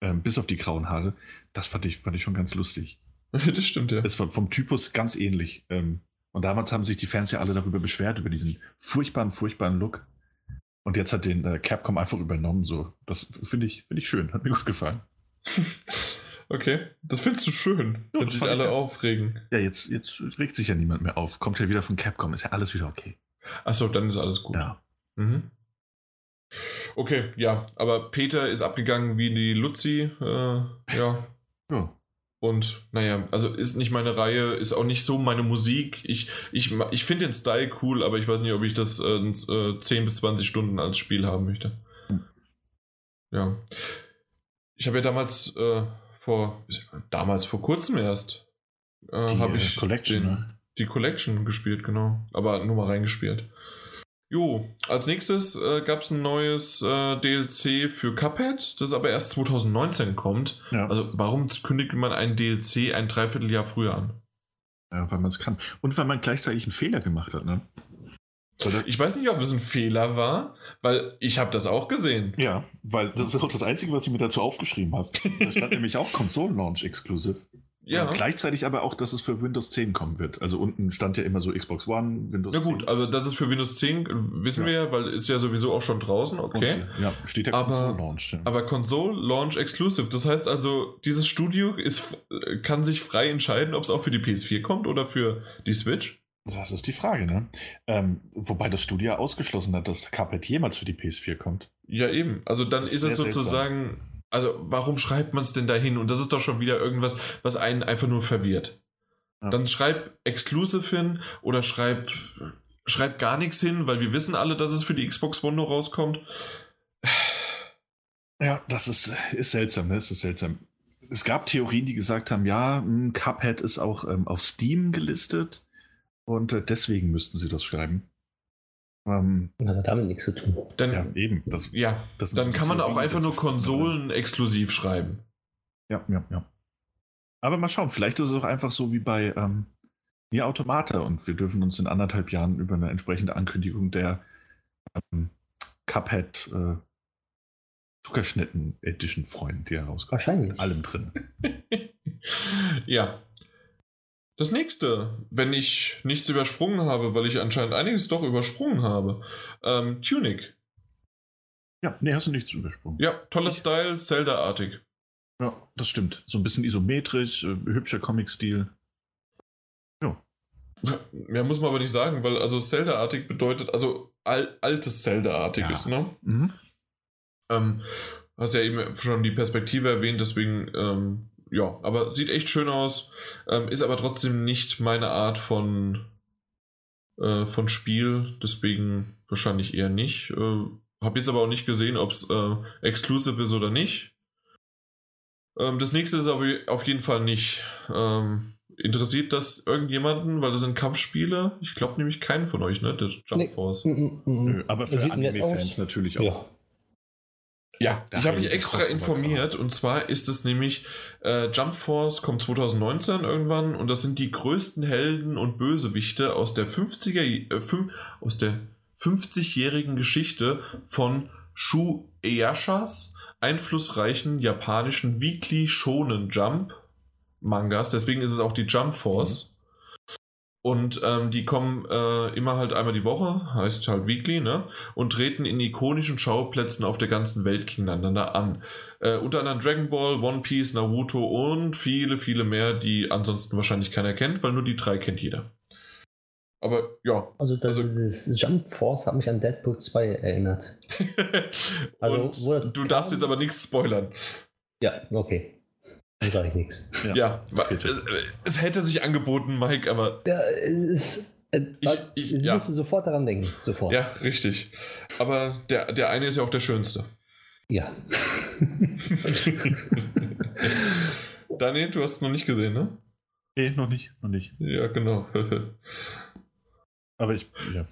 ähm, bis auf die grauen Haare, das fand ich, fand ich schon ganz lustig. [LAUGHS] das stimmt, ja. Ist vom, vom Typus ganz ähnlich. Ähm, und damals haben sich die Fans ja alle darüber beschwert, über diesen furchtbaren, furchtbaren Look. Und jetzt hat den äh, Capcom einfach übernommen. So. Das finde ich, finde ich schön. Hat mir gut gefallen. [LAUGHS] Okay, das findest du schön, Ja, wenn das sich alle ja. aufregen. Ja, jetzt, jetzt regt sich ja niemand mehr auf. Kommt ja wieder von Capcom. Ist ja alles wieder okay. Achso, dann ist alles gut. Ja. Mhm. Okay, ja, aber Peter ist abgegangen wie die Luzi. Äh, ja. ja. Und naja, also ist nicht meine Reihe, ist auch nicht so meine Musik. Ich, ich, ich finde den Style cool, aber ich weiß nicht, ob ich das äh, äh, 10 bis 20 Stunden als Spiel haben möchte. Ja. Ich habe ja damals äh, vor, damals vor kurzem erst, äh, habe äh, ich Collection, den, ne? die Collection gespielt, genau. Aber nur mal reingespielt. Jo, als nächstes äh, gab es ein neues äh, DLC für Cuphead, das aber erst 2019 kommt. Ja. Also warum kündigt man ein DLC ein Dreivierteljahr früher an? ja, weil man es kann. Und weil man gleichzeitig einen Fehler gemacht hat. Ne? Ich weiß nicht, ob es ein Fehler war, weil ich habe das auch gesehen. Ja, weil das ist auch das Einzige, was ich mir dazu aufgeschrieben habe. Da stand [LAUGHS] nämlich auch Console Launch Exclusive. Ja. Und gleichzeitig aber auch, dass es für Windows 10 kommen wird. Also unten stand ja immer so Xbox One, Windows Na gut, 10. aber das ist für Windows 10, äh, wissen Ja. wir ja, weil ist ja sowieso auch schon draußen, okay. Und, ja, steht ja Aber- Console Launch. Ja. Aber Console Launch Exclusive, das heißt also, dieses Studio ist, äh, kann sich frei entscheiden, ob es auch für die PS4 kommt oder für die Switch. das ist die Frage, ne? Ähm, wobei das Studio ausgeschlossen hat, dass Cuphead jemals für die PS4 kommt. Ja, eben. Also dann Das ist ist es sozusagen, also warum schreibt man es denn dahin? Und das ist doch schon wieder irgendwas, was einen einfach nur verwirrt. Ja. Dann schreib Exclusive hin oder schreib, schreib gar nichts hin, weil wir wissen alle, dass es für die Xbox One nur rauskommt. Ja, das ist, ist seltsam, ne? Es ist seltsam. Es gab Theorien, die gesagt haben, ja, mh, Cuphead ist auch ähm, auf Steam gelistet und äh, deswegen müssten sie das schreiben. Ähm, Das hat damit nichts zu tun. Dann, ja, ja, eben. Das, das dann kann man auch einfach nur Konsolen exklusiv schreiben. Ja, ja, ja. Aber mal schauen, vielleicht ist es auch einfach so wie bei ähm, Nier Automata und wir dürfen uns in anderthalb Jahren über eine entsprechende Ankündigung der ähm, Cuphead äh, Zuckerschnitten Edition freuen, die herauskommt. Wahrscheinlich. Mit allem drin. [LAUGHS] [LAUGHS] ja. Das nächste, wenn ich nichts übersprungen habe, weil ich anscheinend einiges doch übersprungen habe. Ähm, Tunic. Ja, nee, hast du nichts übersprungen. Ja, toller Style, Zelda-artig. Ja, das stimmt. So ein bisschen isometrisch, äh, hübscher Comic-Stil. Mehr [LAUGHS] muss man aber nicht sagen, weil also Zelda-artig bedeutet, also al altes Zelda-artiges, ne? Mhm. Ähm, hast ja eben schon die Perspektive erwähnt, deswegen, ähm, ja, aber sieht echt schön aus, ähm, ist aber trotzdem nicht meine Art von, äh, von Spiel, deswegen wahrscheinlich eher nicht. Äh, hab jetzt aber auch nicht gesehen, ob es äh, exclusive ist oder nicht. Ähm, das nächste ist aber auf jeden Fall nicht. Ähm, interessiert das irgendjemanden, weil das sind Kampfspiele? Ich glaube nämlich keinen von euch, ne? Der Jump Nee. Force. Mm, mm, mm. Nö, aber für Anime-Fans natürlich auch. Ja. Ja, ich habe mich extra informiert. und zwar ist es nämlich äh, Jump Force kommt 2019 irgendwann. Und das sind die größten Helden und Bösewichte aus der 50er äh, aus der 50-jährigen Geschichte von Shueishas einflussreichen japanischen Weekly Shonen Jump Mangas, deswegen ist es auch die Jump Force. Und ähm, die kommen äh, immer halt einmal die Woche, heißt halt Weekly, ne? Und treten in ikonischen Schauplätzen auf der ganzen Welt gegeneinander an. Äh, unter anderem Dragon Ball, One Piece, Naruto und viele, viele mehr, die ansonsten wahrscheinlich keiner kennt, weil nur die drei kennt jeder. Aber ja. Also, das, Also- dieses Jump Force hat mich an Deadpool 2 erinnert. [LAUGHS] Also, du darfst jetzt aber nichts spoilern. Ja, okay. Dann sage ich nichts. Ja, bitte. es, es hätte sich angeboten, Mike, aber Ja, es, äh, Ich- ich, ich- ja. musste sofort daran denken. Sofort. ja, richtig. Aber der, der eine ist ja auch der schönste. Ja. [LAUGHS] Daniel, du hast es noch nicht gesehen, ne? Nee, noch nicht, noch nicht. Ja, genau. Aber ich, ja.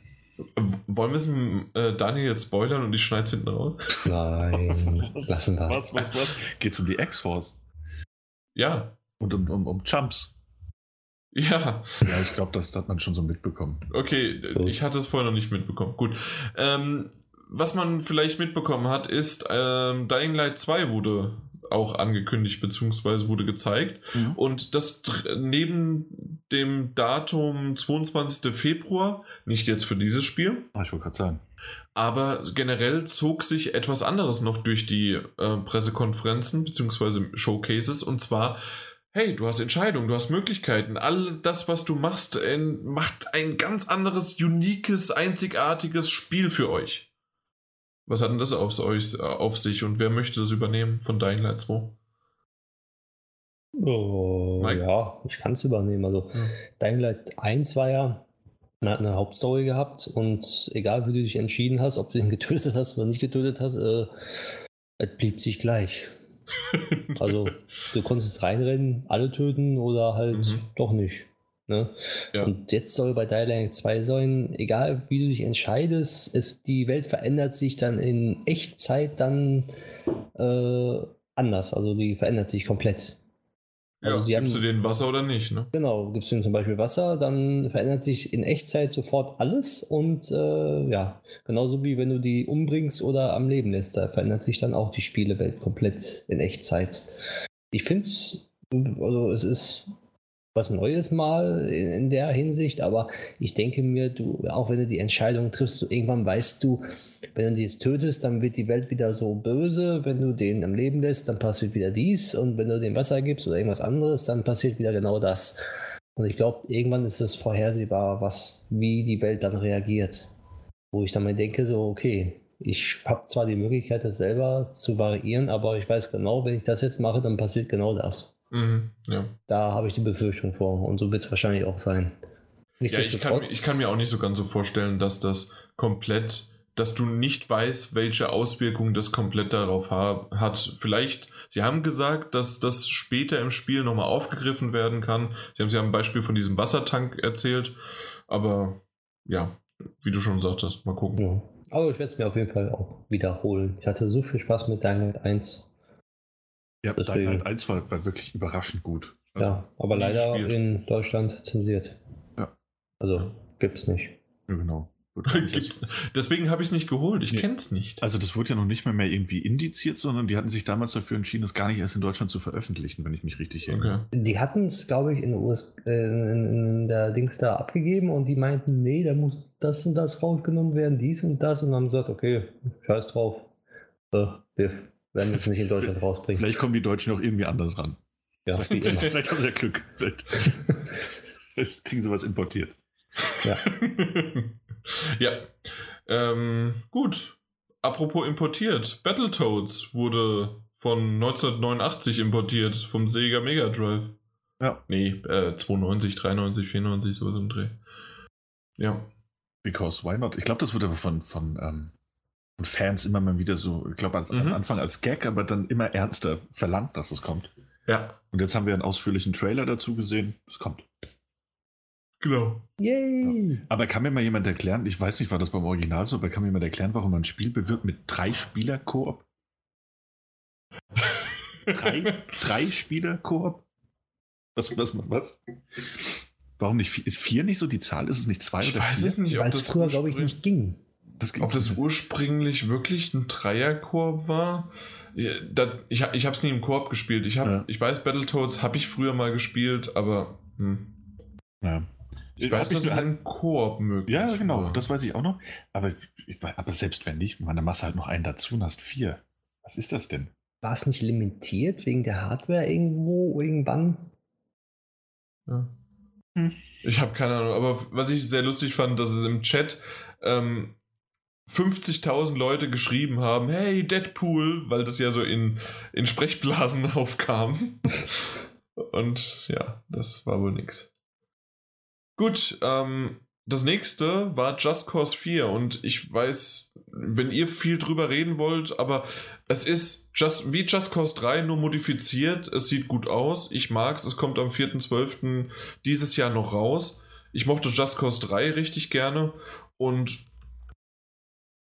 Wollen wir es äh, Daniel jetzt spoilern und ich schneide es hinten raus? Nein, [LAUGHS] lassen wir. Was, was, was? Geht's um die X-Force Ja. und um, um, um Jumps. Ja. Ja, ich glaube, das hat man schon so mitbekommen. Okay, ich hatte es vorher noch nicht mitbekommen. Gut. Ähm, was man vielleicht mitbekommen hat, ist, ähm, Dying Light 2 wurde auch angekündigt, beziehungsweise wurde gezeigt. Und das neben dem Datum 22. Februar, nicht jetzt für dieses Spiel, Ah, ich wollte gerade sagen. Aber generell zog sich etwas anderes noch durch die äh, Pressekonferenzen beziehungsweise Showcases und zwar, hey, du hast Entscheidungen, du hast Möglichkeiten, all das, was du machst, macht ein ganz anderes, uniques, einzigartiges Spiel für euch. Was hat denn das auf, euch, äh, auf sich und wer möchte das übernehmen von Dying Light 2? Oh, Mike? ja, ich kann es übernehmen. Also, Dying Light 1 war ja, man hat eine Hauptstory gehabt und egal wie du dich entschieden hast, ob du ihn [LAUGHS] getötet hast oder nicht getötet hast, äh, es blieb sich gleich. [LAUGHS] Also, du konntest reinrennen, alle töten oder halt Mhm. doch nicht. Ne? Ja. Und jetzt soll bei Dying Light 2 sein, egal wie du dich entscheidest, es, die Welt verändert sich dann in Echtzeit dann äh, anders. Also die verändert sich komplett. Also ja, sie gibst haben- du denen Wasser oder nicht, ne? Genau, gibst du ihnen zum Beispiel Wasser, dann verändert sich in Echtzeit sofort alles und äh, ja, genauso wie wenn du die umbringst oder am Leben lässt, da verändert sich dann auch die Spielewelt komplett in Echtzeit. Ich finde es, also es ist was Neues mal in, in der Hinsicht, aber ich denke mir, du, auch wenn du die Entscheidung triffst, irgendwann weißt du, wenn du die jetzt tötest, dann wird die Welt wieder so böse. Wenn du den am Leben lässt, dann passiert wieder dies. Und wenn du dem Wasser gibst oder irgendwas anderes, dann passiert wieder genau das. Und ich glaube, irgendwann ist es vorhersehbar, was, wie die Welt dann reagiert. Wo ich dann mal denke, so, okay, ich habe zwar die Möglichkeit, das selber zu variieren, aber ich weiß genau, wenn ich das jetzt mache, dann passiert genau das. Mhm, ja. Da habe ich die Befürchtung vor. Und so wird es wahrscheinlich auch sein. Ja, ich kann, ich kann mir auch nicht so ganz so vorstellen, dass das komplett, dass du nicht weißt, welche Auswirkungen das komplett darauf ha hat. Vielleicht, sie haben gesagt, dass das später im Spiel nochmal aufgegriffen werden kann. Sie haben, sie haben ein Beispiel von diesem Wassertank erzählt, aber ja, wie du schon sagtest, mal gucken. Ja. Aber ich werde es mir auf jeden Fall auch wiederholen. Ich hatte so viel Spaß mit Dying Light 1. Ja, Deswegen. Dying Light 1 war, war wirklich überraschend gut. Ja, aber leider gespielt. in Deutschland zensiert. Ja. Also gibt's nicht. Ja, genau. [LAUGHS] Deswegen habe ich es nicht geholt. Ich Nee. kenne es nicht. Also das wurde ja noch nicht mehr, mehr irgendwie indiziert, sondern die hatten sich damals dafür entschieden, es gar nicht erst in Deutschland zu veröffentlichen, wenn ich mich richtig erinnere. Okay. Die hatten es, glaube ich, in, US, äh, in, in der Dings da abgegeben und die meinten, nee, da muss das und das rausgenommen werden, dies und das und haben gesagt, okay, scheiß drauf. Äh, wir werden es nicht in Deutschland rausbringen. Vielleicht kommen die Deutschen auch irgendwie anders ran. Ja. Vielleicht haben sie ja Glück. Vielleicht, vielleicht kriegen sie was importiert. Ja. [LAUGHS] ja. Ähm, gut. Apropos importiert. Battletoads wurde von 1989 importiert, vom Sega Mega Drive. Ja. Nee, äh, 92, 93, 94, so im Dreh. Ja. Because why not? Ich glaube, das wurde aber von, von, ähm, von Fans immer mal wieder so, ich glaube, am Mhm. Anfang als Gag, aber dann immer ernster verlangt, dass es kommt. Ja, Und jetzt haben wir einen ausführlichen Trailer dazu gesehen. Es kommt. genau. Yay! Aber kann mir mal jemand erklären, ich weiß nicht, war das beim Original so, aber kann mir jemand erklären, warum man ein Spiel bewirbt mit drei [LAUGHS] Spieler Koop? Drei, drei Spieler Koop? Was, was, was? Warum nicht? Ist vier nicht so die Zahl? Ist es nicht zwei Ich oder weiß vier? es nicht, Weil das, es früher, glaube ich, nicht ging. Das ob das nicht. ursprünglich wirklich ein Dreierkorb war. Ja, da, ich ich habe es nie im Koop gespielt. Ich, hab, Ja. ich weiß, Battletoads habe ich früher mal gespielt, aber hm. Ja. ich weiß, dass es im Koop möglich Ja, genau, war. das weiß ich auch noch. Aber, ich, aber selbst wenn nicht, machst du halt noch einen dazu und hast vier. Was ist das denn? War es nicht limitiert wegen der Hardware irgendwo, irgendwann? Ja. Hm. Ich habe keine Ahnung, aber was ich sehr lustig fand, dass es im Chat ähm, 50.000 Leute geschrieben haben, hey Deadpool, weil das ja so in, in Sprechblasen [LAUGHS] aufkam. Und ja, das war wohl nix. Gut, ähm, das nächste war Just Cause 4 und ich weiß, wenn ihr viel drüber reden wollt, aber es ist just, wie Just Cause 3 nur modifiziert. Es sieht gut aus. Ich mag's. Es kommt am 4.12. dieses Jahr noch raus. Ich mochte Just Cause 3 richtig gerne und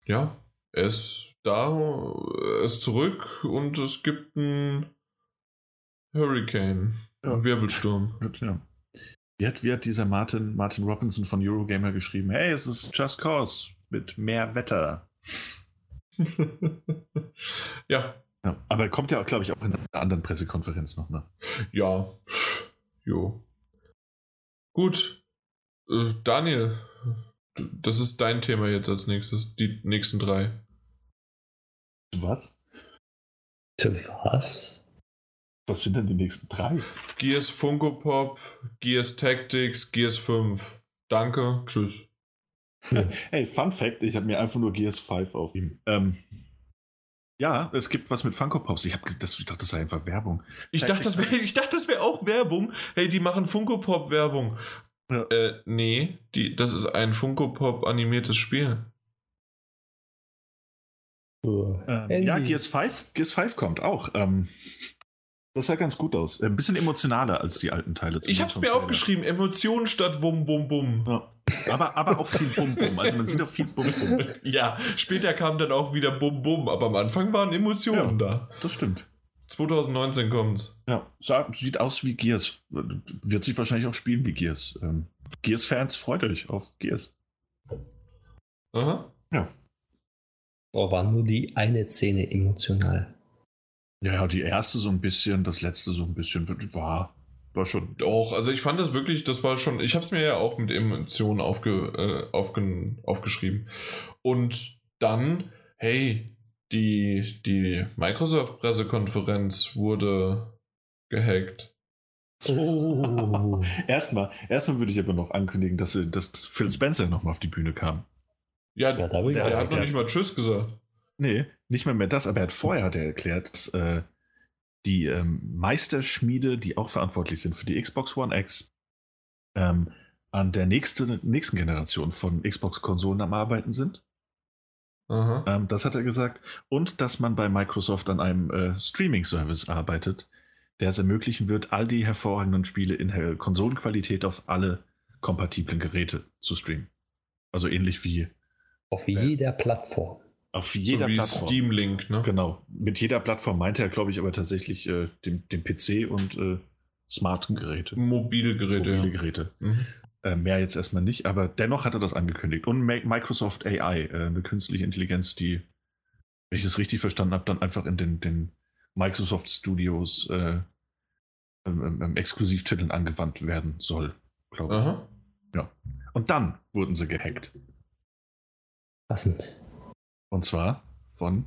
ja, er ist da, er ist zurück und es gibt einen Hurricane, Ja. einen Wirbelsturm. Ja. Wie hat, wie hat dieser Martin, Martin Robinson von Eurogamer geschrieben? Hey, es ist Just Cause mit mehr Wetter. [LAUGHS] ja, Ja, aber kommt ja, glaube ich, auch in einer anderen Pressekonferenz noch. Ne? ja, jo. Gut, äh, Daniel, das ist dein Thema jetzt als nächstes, die nächsten drei. Was? Was? Was sind denn die nächsten drei? Gears Funko Pop, Gears Tactics, Gears 5. Danke, tschüss. Hey, Fun Fact: Ich habe mir einfach nur Gears 5 auf ihm. Ähm, ja, es gibt was mit Funko Pops. Ich, hab, das, ich dachte, das sei einfach Werbung. Ich dachte, das wäre ich dachte, das wäre auch Werbung. Hey, die machen Funko Pop Werbung. Ja. Äh, nee, die, das ist ein Funko Pop animiertes Spiel. Ähm, ja, Gears 5, Gears 5 kommt auch. Ähm, das sah ganz gut aus. Ein bisschen emotionaler als die alten Teile. Ich hab's vom mir Trailer. aufgeschrieben, Emotionen statt Wum Bum Bum. Ja. Aber, aber auch viel Bum-Bum. Also man sieht auch viel Bum-Bum. [LAUGHS] Ja, später kam dann auch wieder Bum Bum, aber am Anfang waren Emotionen da. Das stimmt. 2019 kommt's. Ja, sieht aus wie Gears. Wird sich wahrscheinlich auch spielen wie Gears. Ähm, Gears-Fans, freut euch auf Gears. Aha. Oh, war nur die eine Szene emotional. Ja, ja, die erste so ein bisschen, das letzte so ein bisschen war, war schon. Doch, also ich fand das wirklich, das war schon, ich habe es mir ja auch mit Emotionen aufge, äh, aufge, aufgeschrieben. Und dann, hey, die, die Microsoft-Pressekonferenz wurde gehackt. Oh. Erstmal, erstmal würde ich aber noch ankündigen, dass, dass Phil Spencer nochmal auf die Bühne kam. Ja, Ja, der, da bin ich der hat hat- noch nicht mal Tschüss gesagt. Nee, nicht mal mehr das, aber er hat vorher hat er erklärt, dass äh, die ähm, Meisterschmiede, die auch verantwortlich sind für die Xbox One X, ähm, an der nächste, nächsten Generation von Xbox-Konsolen am Arbeiten sind. Aha. Ähm, das hat er gesagt. Und dass man bei Microsoft an einem äh, Streaming-Service arbeitet, der es ermöglichen wird, all die hervorragenden Spiele in äh, Konsolenqualität auf alle kompatiblen Geräte zu streamen. Also ähnlich wie Auf jeder Plattform. auf jeder so wie Plattform. Steam Link, ne? Genau. Mit jeder Plattform meinte er, glaube ich, aber tatsächlich äh, den, den PC und äh, smarten Geräte. Mobilgeräte. Mobile ja. Geräte. Mhm. Äh, mehr jetzt erstmal nicht, aber dennoch hat er das angekündigt. Und Microsoft AI, äh, eine künstliche Intelligenz, die, wenn ich das richtig verstanden habe, dann einfach in den, den Microsoft Studios äh, ähm, ähm, Exklusivtiteln angewandt werden soll, glaube ich. Aha. Und dann wurden sie gehackt. Passend. Und zwar von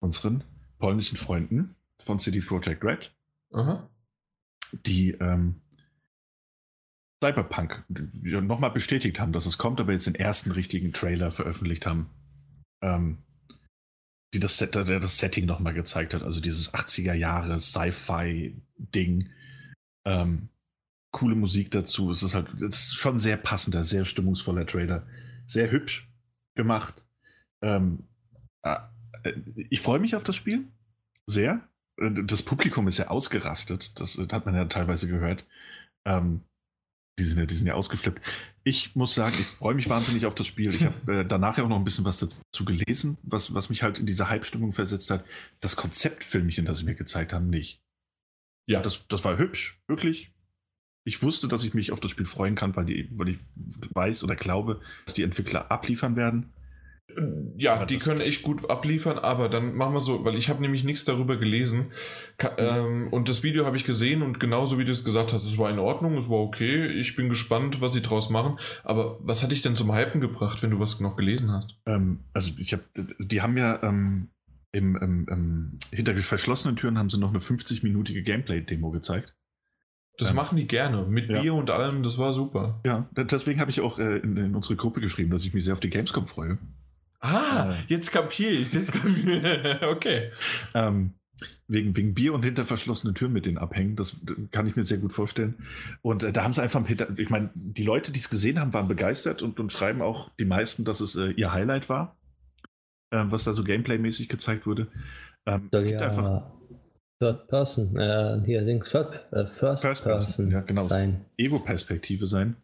unseren polnischen Freunden von CD Projekt Red. Aha. die ähm, Cyberpunk nochmal bestätigt haben, dass es kommt, aber jetzt den ersten richtigen Trailer veröffentlicht haben, ähm, die das, Set, der das Setting nochmal gezeigt hat, also dieses 80er Jahre Sci-Fi-Ding. Ähm, coole Musik dazu. Es ist halt es ist schon sehr passender, sehr stimmungsvoller Trailer. Sehr hübsch gemacht. Ähm, äh, ich freue mich auf das Spiel. Sehr. Äh, Das Publikum ist ja ausgerastet. Das äh, hat man ja teilweise gehört. Ähm, Die sind, ja, die sind ja ausgeflippt. Ich muss sagen, ich freue mich wahnsinnig auf das Spiel. Ich habe äh, danach ja auch noch ein bisschen was dazu gelesen, was, was mich halt in diese Hype-Stimmung versetzt hat. Das Konzeptfilmchen, das sie mir gezeigt haben, nicht. Ja, das, das war hübsch, wirklich. Ich wusste, dass ich mich auf das Spiel freuen kann, weil, die, weil ich weiß oder glaube, dass die Entwickler abliefern werden. Ja, aber die können echt gut abliefern, aber dann machen wir so, weil ich habe nämlich nichts darüber gelesen Ka ähm, und das Video habe ich gesehen und genauso wie du es gesagt hast, es war in Ordnung, es war okay, ich bin gespannt, was sie draus machen, aber was hat dich denn zum Hypen gebracht, wenn du was noch gelesen hast? Ähm, also ich habe, die haben ja ähm, im, im, hinter verschlossenen Türen haben sie noch eine 50-minütige Gameplay-Demo gezeigt. Das ähm, machen die gerne, mit ja. Bier und allem, das war super. Ja, deswegen habe ich auch äh, in, in unsere Gruppe geschrieben, dass ich mich sehr auf die Gamescom freue. Ah, äh, jetzt kapiere ich jetzt kapier [LAUGHS] Okay. Ähm, wegen, wegen Bier und hinter verschlossenen Türen mit denen abhängen, das kann ich mir sehr gut vorstellen. Und äh, da haben sie einfach, ich meine, die Leute, die es gesehen haben, waren begeistert und, und schreiben auch die meisten, dass es äh, ihr Highlight war, äh, was da so Gameplay-mäßig gezeigt wurde. Ähm, es gibt ja, einfach. Third Person, äh, hier links, Third, äh, First, First Person, Person ja, genau. sein. Ego-Perspektive sein.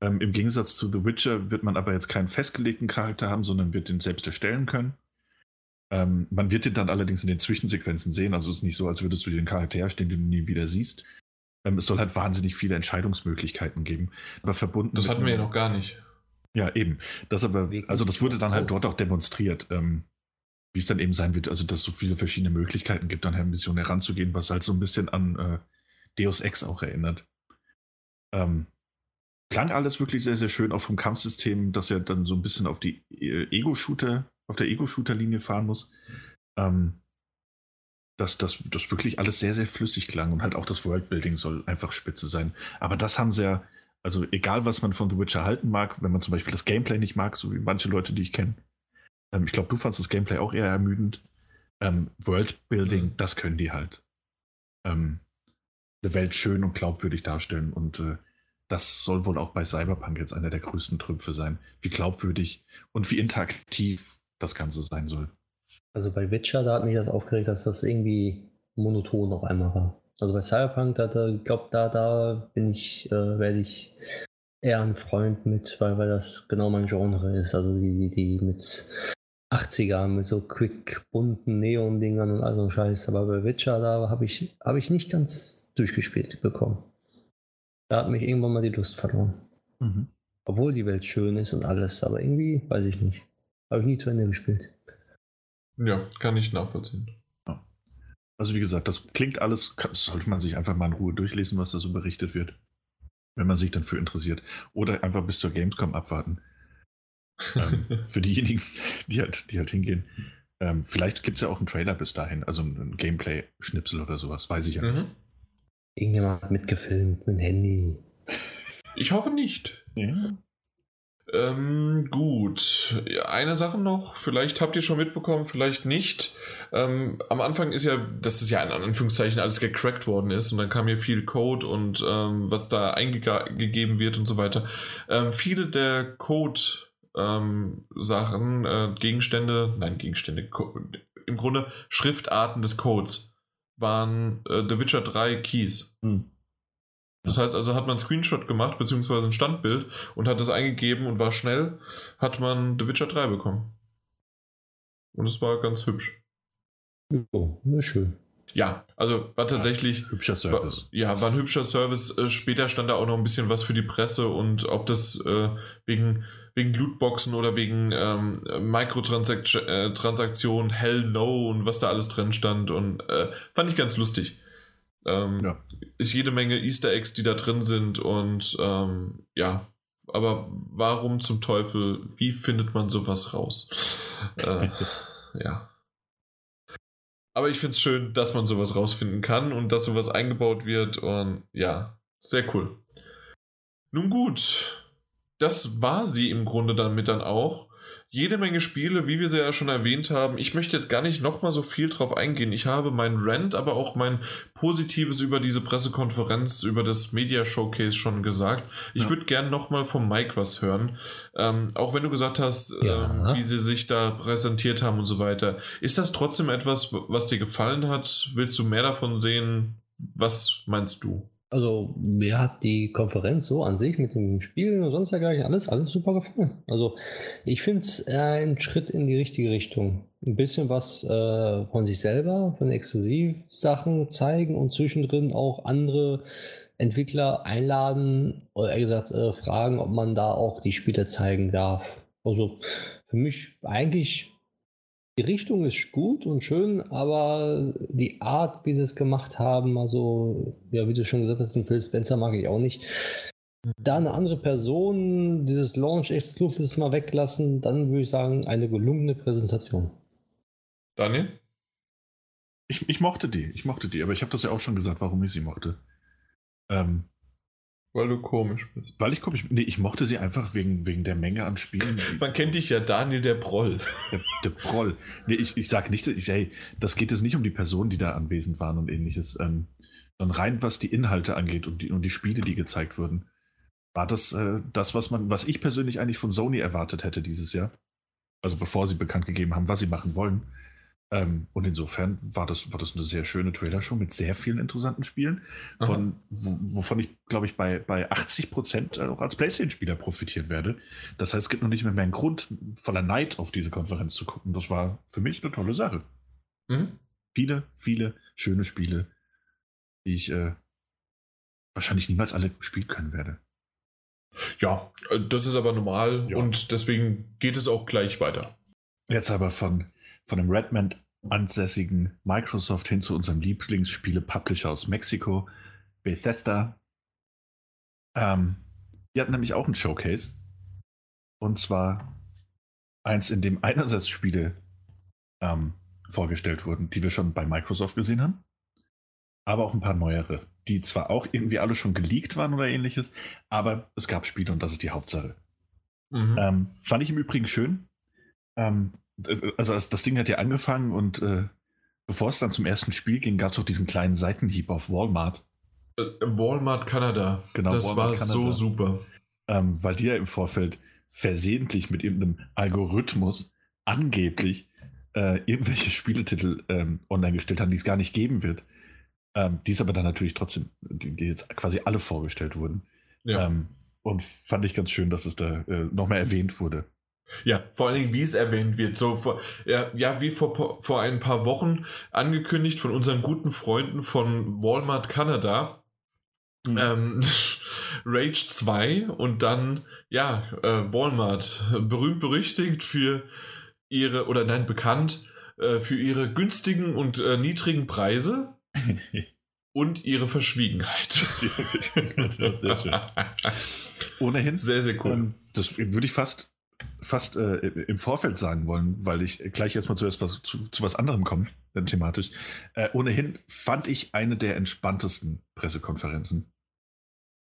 Ähm, Im Gegensatz zu The Witcher wird man aber jetzt keinen festgelegten Charakter haben, sondern wird den selbst erstellen können. Ähm, man wird den dann allerdings in den Zwischensequenzen sehen. Also es ist nicht so, als würdest du den Charakter herstellen, den du nie wieder siehst. Ähm, es soll halt wahnsinnig viele Entscheidungsmöglichkeiten geben. Aber verbunden. Das hatten wir ja noch gar nicht. Ja, eben. Das aber, also das wurde dann halt dort auch demonstriert. Ähm, wie es dann eben sein wird, also dass es so viele verschiedene Möglichkeiten gibt, an eine Mission heranzugehen, was halt so ein bisschen an äh, Deus Ex auch erinnert. Ähm, klang alles wirklich sehr, sehr schön, auch vom Kampfsystem, dass er dann so ein bisschen auf die äh, Ego-Shooter, auf der Ego-Shooter-Linie fahren muss. Ähm, dass das, das wirklich alles sehr, sehr flüssig klang und halt auch das Worldbuilding soll einfach spitze sein. Aber das haben sie ja, also egal was man von The Witcher halten mag, wenn man zum Beispiel das Gameplay nicht mag, so wie manche Leute, die ich kenne, ähm, ich glaube, du fandest das Gameplay auch eher ermüdend. Ähm, Worldbuilding, das können die halt. Ähm, eine Welt schön und glaubwürdig darstellen und äh, das soll wohl auch bei Cyberpunk jetzt einer der größten Trümpfe sein, wie glaubwürdig und wie interaktiv das Ganze sein soll. Also bei Witcher, da hat mich das aufgeregt, dass das irgendwie monoton auf einmal war. Also bei Cyberpunk, da, da glaube da, da bin ich, äh, werde ich eher ein Freund mit, weil, weil das genau mein Genre ist. Also die, die, die mit 80er, mit so quick bunten Neon-Dingern und all so Scheiß. Aber bei Witcher, da habe ich, hab ich nicht ganz durchgespielt bekommen. Da hat mich irgendwann mal die Lust verloren. Mhm. Obwohl die Welt schön ist und alles, aber irgendwie, weiß ich nicht. Habe ich nie zu Ende gespielt. Ja, kann ich nachvollziehen. Ja. Also wie gesagt, das klingt alles, sollte man sich einfach mal in Ruhe durchlesen, was da so berichtet wird. Wenn man sich dann für interessiert. Oder einfach bis zur Gamescom abwarten. [LAUGHS] ähm, für diejenigen, die halt, die halt hingehen. Ähm, vielleicht gibt es ja auch einen Trailer bis dahin, also ein Gameplay-Schnipsel oder sowas, weiß ich ja mhm. nicht. Irgendjemand hat mitgefilmt mit dem Handy. Ich hoffe nicht. Ja. Ähm, gut. Eine Sache noch, vielleicht habt ihr schon mitbekommen, vielleicht nicht. Ähm, am Anfang ist ja, dass es ja in Anführungszeichen alles gecrackt worden ist und dann kam hier viel Code und ähm, was da eingegeben wird und so weiter. Ähm, viele der Code-Sachen, ähm, äh, Gegenstände, nein, Gegenstände, im Grunde Schriftarten des Codes waren äh, The Witcher 3 Keys. Hm. Das heißt also, hat man einen Screenshot gemacht, beziehungsweise ein Standbild und hat das eingegeben und war schnell, hat man The Witcher 3 bekommen. Und es war ganz hübsch. Oh, na schön. Ja, also war tatsächlich. Hübscher Service. War, ja, war ein hübscher Service. Äh, später stand da auch noch ein bisschen was für die Presse und ob das äh, wegen, wegen Lootboxen oder wegen ähm, Mikrotransaktionen, äh, Hell No und was da alles drin stand und äh, fand ich ganz lustig. Ähm, ja. Ist jede Menge Easter Eggs, die da drin sind und ähm, ja, aber warum zum Teufel, wie findet man sowas raus? äh, [LAUGHS] ja. Aber ich finde es schön, dass man sowas rausfinden kann und dass sowas eingebaut wird und ja, sehr cool. Nun gut, das war sie im Grunde damit dann auch jede Menge Spiele, wie wir sie ja schon erwähnt haben. Ich möchte jetzt gar nicht nochmal so viel drauf eingehen. Ich habe mein Rant, aber auch mein Positives über diese Pressekonferenz, über das Media Showcase schon gesagt. Ich ja. würde gerne nochmal vom Mike was hören. Ähm, auch wenn du gesagt hast, ja. ähm, wie sie sich da präsentiert haben und so weiter. Ist das trotzdem etwas, was dir gefallen hat? Willst du mehr davon sehen? Was meinst du? Also mir hat die Konferenz so an sich mit dem Spiel und sonst dergleichen alles, alles super gefallen. Also ich finde es ein Schritt in die richtige Richtung. Ein bisschen was äh, von sich selber, von Exklusivsachen zeigen und zwischendrin auch andere Entwickler einladen oder eher gesagt äh, fragen, ob man da auch die Spiele zeigen darf. Also für mich eigentlich die Richtung ist gut und schön, aber die Art, wie sie es gemacht haben, also, ja, wie du schon gesagt hast, den Phil Spencer mag ich auch nicht. Da eine andere Person dieses Launch Exclusives mal weglassen, dann würde ich sagen, eine gelungene Präsentation. Daniel? Ich, ich mochte die, ich mochte die, aber ich habe das ja auch schon gesagt, warum ich sie mochte. Ähm, weil du komisch bist. Weil ich komisch bin. Nee, ich mochte sie einfach wegen, wegen der Menge an Spielen. [LAUGHS] Man kennt dich ja, Daniel der Proll. Der, der Proll. Nee, ich, ich sage nicht, ich, hey, das geht jetzt nicht um die Personen, die da anwesend waren und ähnliches. Ähm, sondern rein, was die Inhalte angeht und die, und die Spiele, die gezeigt wurden. War das äh, das, was man, was ich persönlich eigentlich von Sony erwartet hätte dieses Jahr? Also bevor sie bekannt gegeben haben, was sie machen wollen. Ähm, und insofern war das, war das eine sehr schöne Trailer-Show mit sehr vielen interessanten Spielen, von, wo, wovon ich, glaube ich, bei, bei 80 Prozent auch als PlayStation-Spieler profitieren werde. Das heißt, es gibt noch nicht mehr, mehr einen Grund, voller Neid auf diese Konferenz zu gucken. Das war für mich eine tolle Sache. Mhm. Viele, viele schöne Spiele, die ich äh, wahrscheinlich niemals alle spielen können werde. Ja, äh, das ist aber normal ja. und deswegen geht es auch gleich weiter. Jetzt aber von, von dem Redmond ansässigen Microsoft hin zu unserem Lieblingsspiele-Publisher aus Mexiko, Bethesda. Ähm, die hatten nämlich auch ein Showcase. Und zwar eins, in dem einerseits Spiele ähm, vorgestellt wurden, die wir schon bei Microsoft gesehen haben, aber auch ein paar neuere, die zwar auch irgendwie alle schon geleakt waren oder ähnliches, aber es gab Spiele und das ist die Hauptsache. Mhm. Ähm, fand ich im Übrigen schön. Ähm, also das Ding hat ja angefangen und äh, bevor es dann zum ersten Spiel ging, gab es auch diesen kleinen Seitenhieb auf Walmart. Äh, Walmart Kanada. Genau, das Walmart war Kanada. so super. Ähm, weil die ja im Vorfeld versehentlich mit irgendeinem Algorithmus angeblich äh, irgendwelche Spieletitel ähm, online gestellt haben, die es gar nicht geben wird. Ähm, die es aber dann natürlich trotzdem, die, die, jetzt quasi alle vorgestellt wurden. Ja. Ähm, und fand ich ganz schön, dass es da äh, nochmal erwähnt wurde. Ja, vor allen Dingen, wie es erwähnt wird. So vor, ja, ja, wie vor, vor ein paar Wochen angekündigt von unseren guten Freunden von Walmart Kanada. Mhm. Ähm, [LAUGHS] Rage 2 und dann, ja, äh, Walmart, berühmt berüchtigt für ihre, oder nein, bekannt äh, für ihre günstigen und äh, niedrigen Preise [LAUGHS] und ihre Verschwiegenheit. [LAUGHS] Ohnehin. Sehr, sehr cool. Ähm, das würde ich fast fast äh, im Vorfeld sagen wollen, weil ich gleich erstmal zuerst was, zu, zu was anderem komme, thematisch. Äh, ohnehin fand ich eine der entspanntesten Pressekonferenzen.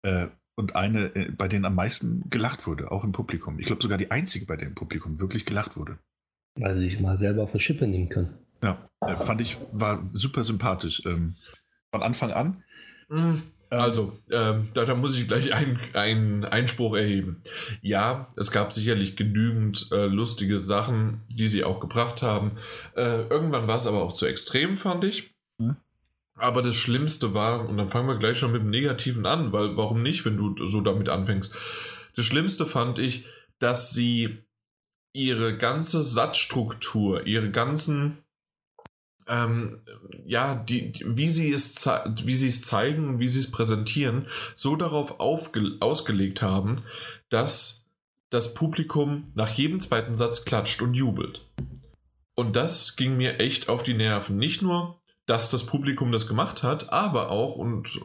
Äh, und eine, äh, bei denen am meisten gelacht wurde, auch im Publikum. Ich glaube sogar die einzige, bei der im Publikum wirklich gelacht wurde. Weil sie sich mal selber auf die Schippe nehmen können. Ja, äh, fand ich, war super sympathisch. Ähm, von Anfang an. Mhm. Ähm, also, ähm, da, da, muss ich gleich [LAUGHS] einen Einspruch erheben. Ja, es gab sicherlich genügend äh, lustige Sachen, die sie auch gebracht haben. Äh, irgendwann war es aber auch zu extrem, fand ich. Hm? Aber das Schlimmste war, und dann fangen wir gleich schon mit dem Negativen an, weil warum nicht, wenn du so damit anfängst? Das Schlimmste fand ich, dass sie ihre ganze Satzstruktur, ihre ganzen ähm, ja, die, wie, sie es wie sie es zeigen und wie sie es präsentieren, so darauf ausgelegt haben, dass das Publikum nach jedem zweiten Satz klatscht und jubelt. Und das ging mir echt auf die Nerven. Nicht nur, dass das Publikum das gemacht hat, aber auch, und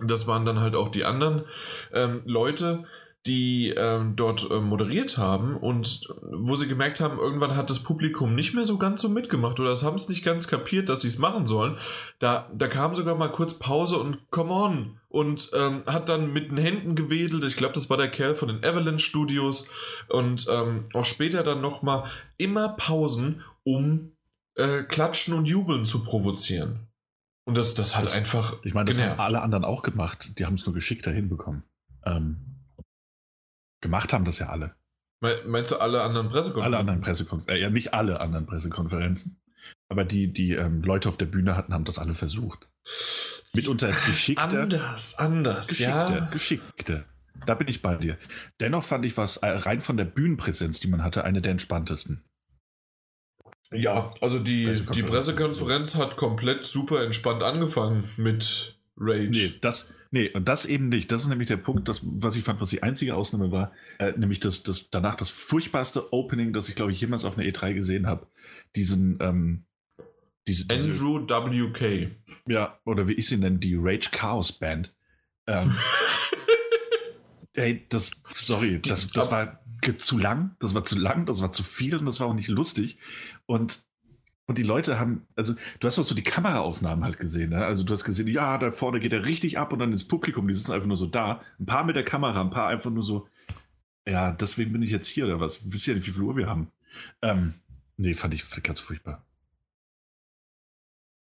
das waren dann halt auch die anderen ähm, Leute, die ähm, dort äh, moderiert haben und wo sie gemerkt haben, irgendwann hat das Publikum nicht mehr so ganz so mitgemacht oder es haben es nicht ganz kapiert, dass sie es machen sollen. Da, da kam sogar mal kurz Pause und come on und ähm, hat dann mit den Händen gewedelt. Ich glaube, das war der Kerl von den Avalanche Studios und ähm, auch später dann nochmal immer Pausen, um äh, Klatschen und Jubeln zu provozieren. Und das, das hat das, einfach. Ich meine, das genervt. haben alle anderen auch gemacht. Die haben es nur geschickter hinbekommen. Ähm, Gemacht haben das ja alle. Meinst du alle anderen Pressekonferenzen? Alle anderen Pressekonferenzen. Äh, ja, nicht alle anderen Pressekonferenzen. Aber die, die ähm, Leute auf der Bühne hatten, haben das alle versucht. Mitunter geschickter. Anders, anders, geschickter, ja. geschickter. Da bin ich bei dir. Dennoch fand ich was äh, rein von der Bühnenpräsenz, die man hatte, eine der entspanntesten. Ja, also die, die Pressekonferenz. Pressekonferenz hat komplett super entspannt angefangen mit Rage. Nee, das, nee, und das eben nicht. Das ist nämlich der Punkt, das, was ich fand, was die einzige Ausnahme war, äh, nämlich das, das danach das furchtbarste Opening, das ich, glaube ich, jemals auf einer E3 gesehen habe. Diesen, ähm, diese, diese Andrew WK. ja, oder wie ich sie nenne, die Rage Chaos Band. Ähm, [LAUGHS] ey, das, sorry, das, das war zu lang, das war zu lang, das war zu viel und das war auch nicht lustig. Und, und die Leute haben, also du hast auch so die Kameraaufnahmen halt gesehen, ne? Also du hast gesehen, ja, da vorne geht er richtig ab und dann ins Publikum, die sitzen einfach nur so da. Ein paar mit der Kamera, ein paar einfach nur so, ja, deswegen bin ich jetzt hier oder was? Wisst ihr nicht, wie viel Uhr wir haben? Ähm, nee, fand ich ganz furchtbar.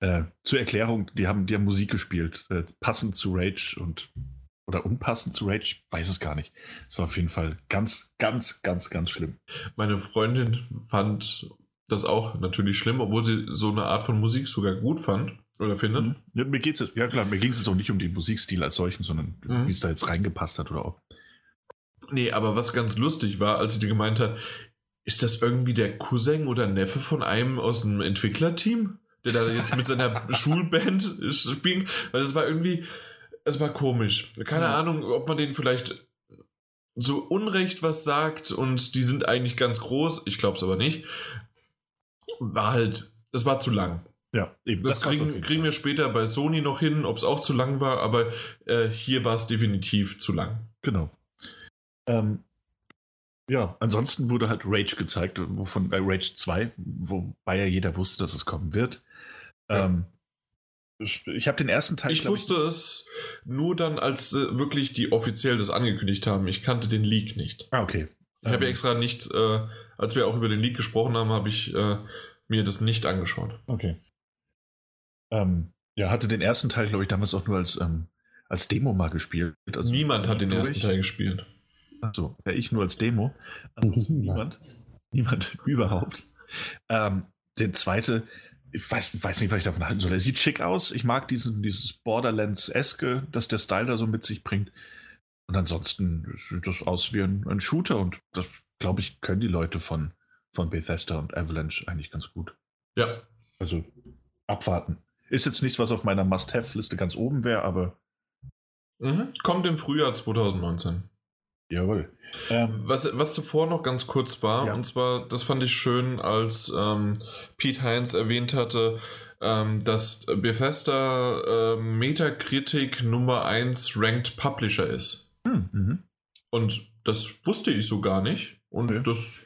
Äh, zur Erklärung, die haben, die haben Musik gespielt, äh, passend zu Rage und oder unpassend zu Rage, ich weiß es gar nicht. Es war auf jeden Fall ganz, ganz, ganz, ganz schlimm. Meine Freundin fand das auch natürlich schlimm, obwohl sie so eine Art von Musik sogar gut fand oder findet. Mhm. Ja, mir geht's jetzt, ja klar, mir ging es jetzt auch nicht um den Musikstil als solchen, sondern Mhm. wie es da jetzt reingepasst hat oder auch. Nee, aber was ganz lustig war, als sie dir gemeint hat, ist das irgendwie der Cousin oder Neffe von einem aus dem Entwicklerteam, der da jetzt mit seiner [LAUGHS] Schulband spielt? Weil das war irgendwie, es war komisch. Keine Ja. Ahnung, ob man denen vielleicht so Unrecht was sagt und die sind eigentlich ganz groß. Ich glaube es aber nicht. War halt, es war zu lang. Ja, eben. Das, auf kriegen, kriegen wir später bei Sony noch hin, ob es auch zu lang war, aber äh, hier war es definitiv zu lang. Genau. Ähm, ja, ansonsten wurde halt Rage gezeigt, wovon äh, Rage 2, wobei ja jeder wusste, dass es kommen wird. Ja. Ähm, ich ich habe den ersten Teil. Ich wusste es nur dann, als äh, wirklich die offiziell das angekündigt haben. Ich kannte den Leak nicht. Ah, okay. Ich habe ja Ähm, extra nicht, äh, als wir auch über den Leak gesprochen haben, habe ich äh, mir das nicht angeschaut. Okay. Ähm, ja, hatte den ersten Teil, glaube ich, damals auch nur als, ähm, als Demo mal gespielt. Also, Niemand hat den ersten ich. Teil gespielt. Achso, ja, ich nur als Demo. Ansonsten [LAUGHS] niemand. Niemand [LAUGHS] überhaupt. Ähm, den zweite, ich weiß, weiß nicht, was ich davon halten soll. Er sieht schick aus. Ich mag diesen, dieses Borderlands-eske, das der Style da so mit sich bringt. Und ansonsten sieht das aus wie ein, ein Shooter und das, glaube ich, können die Leute von, von Bethesda und Avalanche eigentlich ganz gut. Ja. Also abwarten. Ist jetzt nichts, was auf meiner Must-Have-Liste ganz oben wäre, aber Mhm. Kommt im Frühjahr 2019. jawohl. Ähm, Was, was zuvor noch ganz kurz war, Ja. und zwar, das fand ich schön, als ähm, Pete Heinz erwähnt hatte, ähm, dass Bethesda äh, Metacritic Nummer 1 Ranked Publisher ist. hm, mhm. Und das wusste ich so gar nicht. Und Okay. das,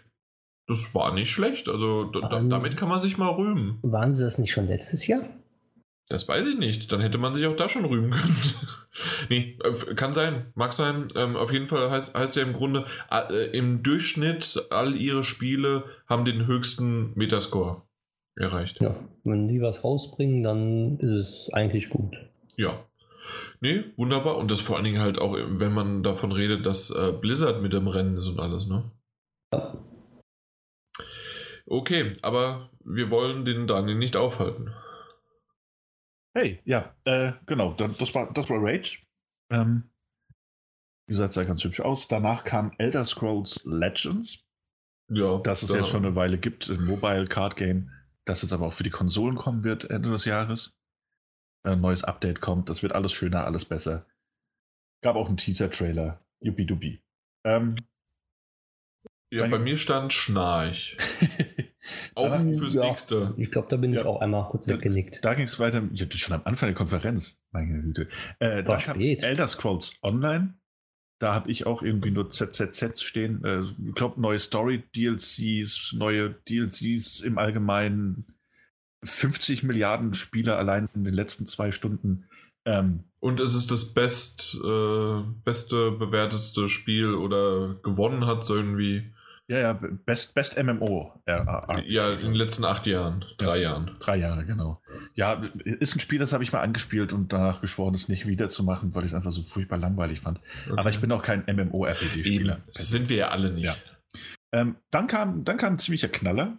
das war nicht schlecht. Also da, da, Ähm. damit kann man sich mal rühmen. Waren sie das nicht schon letztes Jahr? Das weiß ich nicht. Dann hätte man sich auch da schon rühmen können. [LAUGHS] nee, kann sein. Mag sein. Ähm, auf jeden Fall heißt, heißt ja im Grunde, äh, im Durchschnitt all ihre Spiele haben den höchsten Metascore erreicht. Ja. Wenn die was rausbringen, dann ist es eigentlich gut. Ja. Nee, wunderbar. Und das vor allen Dingen halt auch, wenn man davon redet, dass äh, Blizzard mit dem Rennen ist und alles, ne? Okay, aber wir wollen den Daniel nicht aufhalten. Hey, ja, äh, genau, das, war, das war Rage. Ähm, wie gesagt, sah ganz hübsch aus. Danach kam Elder Scrolls Legends, Ja, das es da- jetzt schon eine Weile gibt, ein Mobile Card Game, das jetzt aber auch für die Konsolen kommen wird Ende des Jahres. Ein neues Update kommt, das wird alles schöner, alles besser. Gab auch einen Teaser-Trailer, Yuppie-Dubi. Ähm, Ja, bei mir stand Schnarch. [LAUGHS] Auf Danach- fürs Ja. nächste. Ich glaube, da bin Ja. ich auch einmal kurz Ja. weggenickt. Da ging es weiter, ja, das ist schon am Anfang der Konferenz, meine Güte. Äh, da War spät. Elder Scrolls Online. Da habe ich auch irgendwie nur ZZZs stehen. Äh, ich glaube, neue Story-DLCs, neue DLCs im Allgemeinen. 50 Milliarden Spieler allein in den letzten zwei Stunden. Ähm, Und es ist das best, äh, beste, bewerteste Spiel oder gewonnen hat so irgendwie. Ja, ja, Best, Best MMO. Ja, Ja, in den letzten acht Jahren, drei Jahren. Drei Jahre, genau. Ja, ist ein Spiel, das habe ich mal angespielt und danach geschworen, es nicht wiederzumachen, weil ich es einfach so furchtbar langweilig fand. Aber Okay. ich bin auch kein MMORPG-Spieler. Sind wir ja alle nicht. Ja. Ähm, dann, kam, dann kam ein ziemlicher Knaller.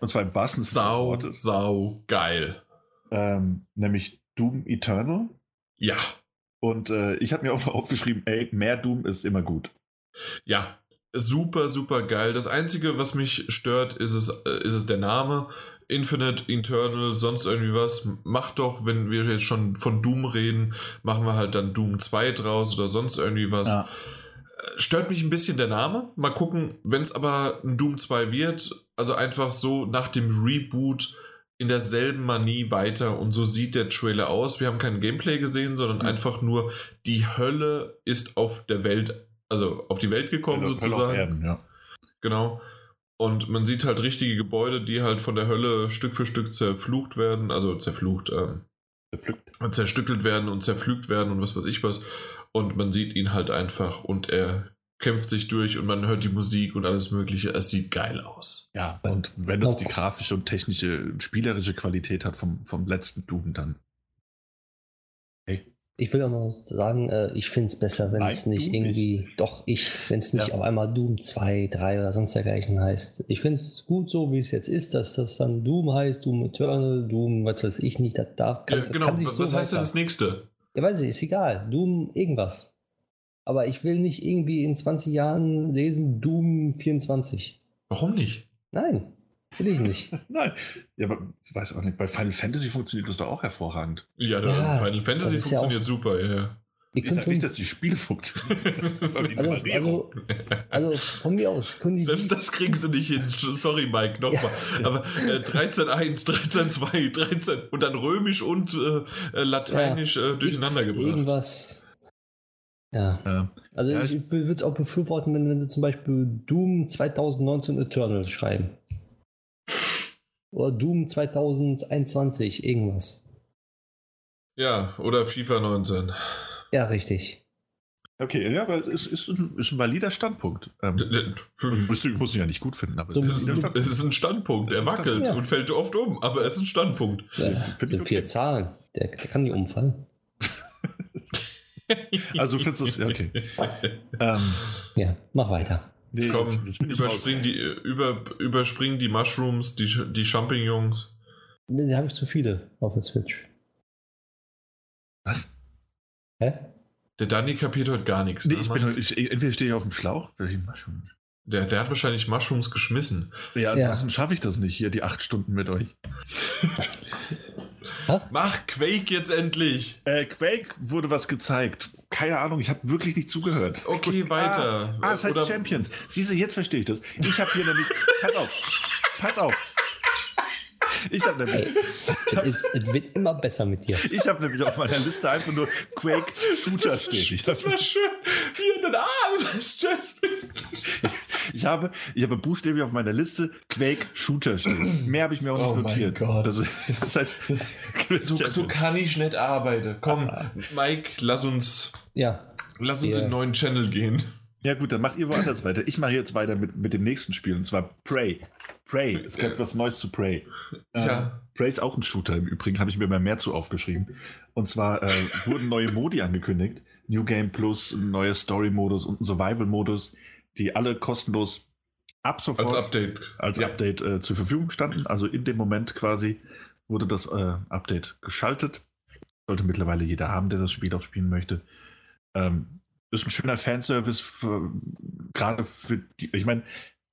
Und zwar im wahrsten Sinne des Wortes. sau geil. Ähm, nämlich Doom Eternal. Ja. Und äh, ich habe mir auch mal aufgeschrieben, ey, mehr Doom ist immer gut. Ja, super, super geil. Das Einzige, was mich stört, ist es, äh, ist es der Name. Infinite, Eternal, sonst irgendwie was. Mach doch, wenn wir jetzt schon von Doom reden, machen wir halt dann Doom 2 draus oder sonst irgendwie was. Ja. Äh, Stört mich ein bisschen der Name. Mal gucken, wenn es aber ein Doom 2 wird, also einfach so nach dem Reboot in derselben Manie weiter und so sieht der Trailer aus. Wir haben kein Gameplay gesehen, sondern Mhm. einfach nur die Hölle ist auf der Welt, also auf die Welt gekommen Hölle- Hölle auf sozusagen. Erden, ja. Genau. Und man sieht halt richtige Gebäude, die halt von der Hölle Stück für Stück zerflucht werden, also zerflucht, ähm, zerstückelt werden und zerpflügt werden und was weiß ich was. Und man sieht ihn halt einfach und er kämpft sich durch und man hört die Musik und alles Mögliche. Es sieht geil aus. Ja, und wenn das die grafische und technische, spielerische Qualität hat vom, vom letzten Doom, dann. Ich will auch noch sagen, äh, ich finde es besser, wenn es nicht du irgendwie, doch ich, wenn es nicht Ja. auf einmal Doom 2, 3 oder sonst dergleichen heißt. Ich finde es gut so, wie es jetzt ist, dass das dann Doom heißt, Doom Eternal, Doom, was weiß ich nicht, das darf, kann, ja, genau. kann was so heißt denn das nächste? Ja, weiß ich, ist egal. Doom irgendwas. Aber ich will nicht irgendwie in 20 Jahren lesen Doom 24. Warum nicht? Nein, will ich nicht. [LAUGHS] Nein. Ja, aber ich weiß auch nicht, bei Final Fantasy funktioniert das doch auch hervorragend. Ja, Ja, Final Fantasy ist ja funktioniert super, ja. ja. Ihr Ich könnt sag nicht, dass die Spiele funktionieren. [LAUGHS] aber die also, also, also von mir aus können die Selbst das kriegen sie nicht hin. [LAUGHS] Sorry, Mike, nochmal. Aber äh, 13.1, 13.2, 13 und dann römisch und äh, äh, lateinisch äh, durcheinander gebracht. Irgendwas. Ja. Ja. Also Ja, ich würde es auch befürworten, wenn, wenn sie zum Beispiel Doom 2019 Eternal schreiben. Oder Doom 2021, irgendwas. Ja, oder FIFA 19. Ja, richtig. Okay, ja, aber es ist ein, ist ein valider Standpunkt. Ähm, musst, du, musst du ja nicht gut finden, aber es ist ein es ist ein Standpunkt. Er wackelt Standpunkt. und fällt oft um, aber es ist ein Standpunkt. Ja, ich sind okay. vier Zahlen. Der, der kann nicht umfallen. [LAUGHS] Also findest du es, ja, okay. [LAUGHS] Ähm, Ja, mach weiter. Nee, Komm, jetzt, jetzt überspring die, über, überspring die Mushrooms, die, die Champignons. Ne, Da habe ich zu viele auf der Switch. Was? Hä? Der Dani kapiert heute gar nichts. Nee, ne, ich Mann? bin, heute- ich, entweder stehe ich auf dem Schlauch, der, der hat wahrscheinlich Mushrooms geschmissen. Ja, Ja. ansonsten schaffe ich das nicht, hier die acht Stunden mit euch. Ach, Mach Quake jetzt endlich! Äh, Quake wurde was gezeigt. Keine Ahnung, ich habe wirklich nicht zugehört. Okay, weiter. Ah, es heißt Oder- Champions. Siehst du, jetzt verstehe ich das. Ich habe hier nämlich. Pass auf. Pass auf. Ich habe nämlich, es, wird immer besser mit dir. ich hab nämlich auf meiner Liste einfach nur Quake Shooter stehen. Ich, Das war schön. Wie in den A, das heißt Champion. [LAUGHS] ich, habe, ich habe buchstäblich auf meiner Liste Quake Shooter stehen. Mehr habe ich mir auch nicht Oh mein notiert. Gott. [LAUGHS] Das, das heißt, So, so kann ich nicht arbeiten. Komm, Mike, lass uns, Ja, lass uns Ja. in einen neuen Channel gehen. Ja gut, dann macht ihr woanders weiter. Ich mache jetzt weiter mit, mit dem nächsten Spiel und zwar Prey. Prey, es kommt was Neues zu Prey. Ähm, Ja. Prey ist auch ein Shooter im Übrigen, habe ich mir mal mehr zu aufgeschrieben. Und zwar äh, wurden neue Modi angekündigt. New Game Plus, ein neuer Story-Modus und ein Survival-Modus, die alle kostenlos ab sofort Als Update. als Ja. Update äh, zur Verfügung standen. Also in dem Moment quasi wurde das äh, Update geschaltet. Sollte mittlerweile jeder haben, der das Spiel auch spielen möchte. Ähm, ist ein schöner Fanservice, gerade für die. Ich meine,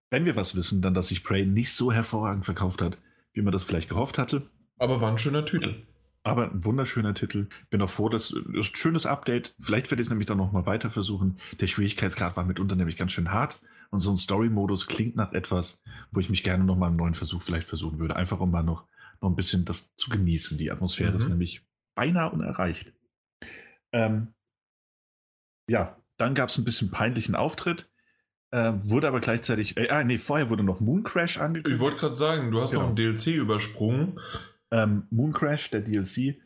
wenn wir was wissen, dann, dass sich Prey nicht so hervorragend verkauft hat, wie man das vielleicht gehofft hatte. Aber war ein schöner Titel. Aber ein wunderschöner Titel. Bin auch froh, dass das ist ein schönes Update. Vielleicht werde ich es nämlich dann nochmal weiter versuchen. Der Schwierigkeitsgrad war mitunter nämlich ganz schön hart. Und so ein Story-Modus klingt nach etwas, wo ich mich gerne nochmal einen neuen Versuch vielleicht versuchen würde. Einfach um mal noch, noch ein bisschen das zu genießen. Die Atmosphäre Mhm. ist nämlich beinahe unerreicht. Ähm, ja, dann gab es ein bisschen peinlichen Auftritt. Äh, wurde aber gleichzeitig, äh, ah, nee, vorher wurde noch Moon Crash Ich angekündigt. wollte gerade sagen, du hast Genau. noch ein DLC übersprungen. Ähm, Moon Crash, der DLC.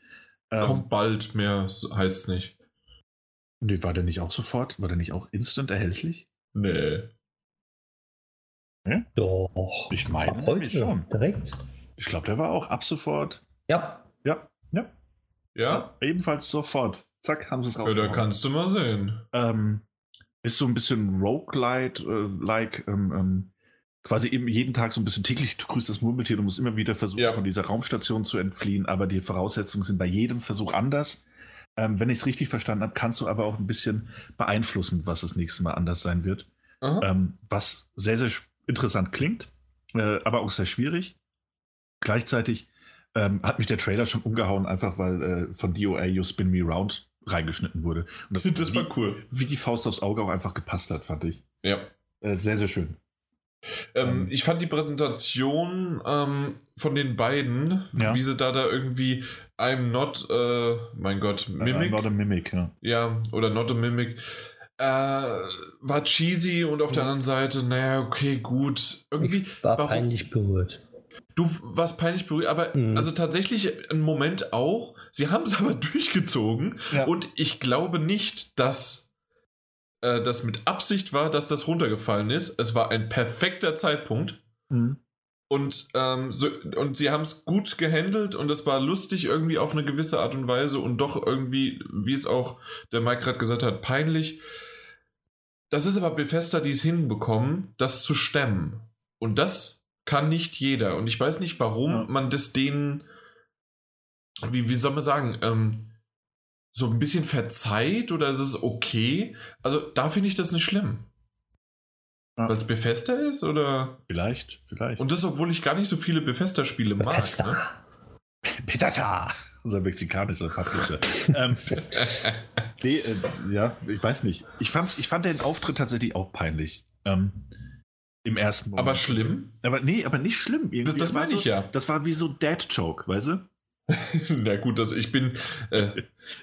Ähm, Kommt bald mehr, heißt es nicht. Nee, war der nicht auch sofort? War der nicht auch instant erhältlich? Nee. doch. Ich meine heute schon. direkt. Ich glaube, der war auch ab sofort. Ja, Ja, ja. Ja? Ebenfalls sofort. Zack, haben sie es Ja, da kannst du mal sehen. ähm, ist so ein bisschen Roguelite, äh, like, ähm, ähm, quasi eben jeden Tag so ein bisschen täglich grüßt das Murmeltier. Du musst immer wieder versuchen, Ja. von dieser Raumstation zu entfliehen, aber die Voraussetzungen sind bei jedem Versuch anders. Ähm, wenn ich es richtig verstanden habe, kannst du aber auch ein bisschen beeinflussen, was das nächste Mal anders sein wird. Ähm, was sehr, sehr interessant klingt, äh, aber auch sehr schwierig. Gleichzeitig ähm, hat mich der Trailer schon umgehauen, einfach weil äh, von DOA You Spin Me Round reingeschnitten wurde. Und [LAUGHS] das wie, war cool. wie die Faust aufs Auge auch einfach gepasst hat, fand ich. Ja. Äh, sehr, sehr schön. Ähm, Ähm. ich fand die Präsentation ähm, von den beiden, Ja. wie sie da da irgendwie I'm not, äh, mein Gott, Mimic, Äh, not a Mimic, ja. ja, oder not a Mimic, äh, war cheesy und auf der Mhm. anderen Seite, naja, okay, gut, irgendwie, Ich war warum- peinlich berührt. du warst peinlich berührt, aber Mhm. also tatsächlich ein Moment auch, sie haben es [LAUGHS] aber durchgezogen Ja. und ich glaube nicht, dass äh, das mit Absicht war, dass das runtergefallen ist. Es war ein perfekter Zeitpunkt. Mhm. Und, ähm, so, und sie haben es gut gehandelt und es war lustig irgendwie auf eine gewisse Art und Weise und doch irgendwie, wie es auch der Mike gerade gesagt hat, peinlich. Das ist aber Bethesda, die es hinbekommen, das zu stemmen. Und das kann nicht jeder. Und ich weiß nicht, warum Ja. man das denen, wie, wie soll man sagen, ähm, so ein bisschen verzeiht oder ist es okay? Also da finde ich das nicht schlimm. Ja. Weil es Bethesda ist oder... Vielleicht, vielleicht. Und das, obwohl ich gar nicht so viele Bethesda-Spiele mag. Ne? Bethesda. Petata! Unser mexikanischer Publisher. [LAUGHS] ähm, nee, äh, ja, ich weiß nicht. Ich, fand's, ich fand den Auftritt tatsächlich auch peinlich. Ähm, Im ersten Moment. Aber schlimm? Aber nee, aber nicht schlimm. Irgendwie. Das, das war meine so, ich ja. Das war wie so Dad-Joke, weißt du? [LAUGHS] Na gut, das, ich bin. Äh,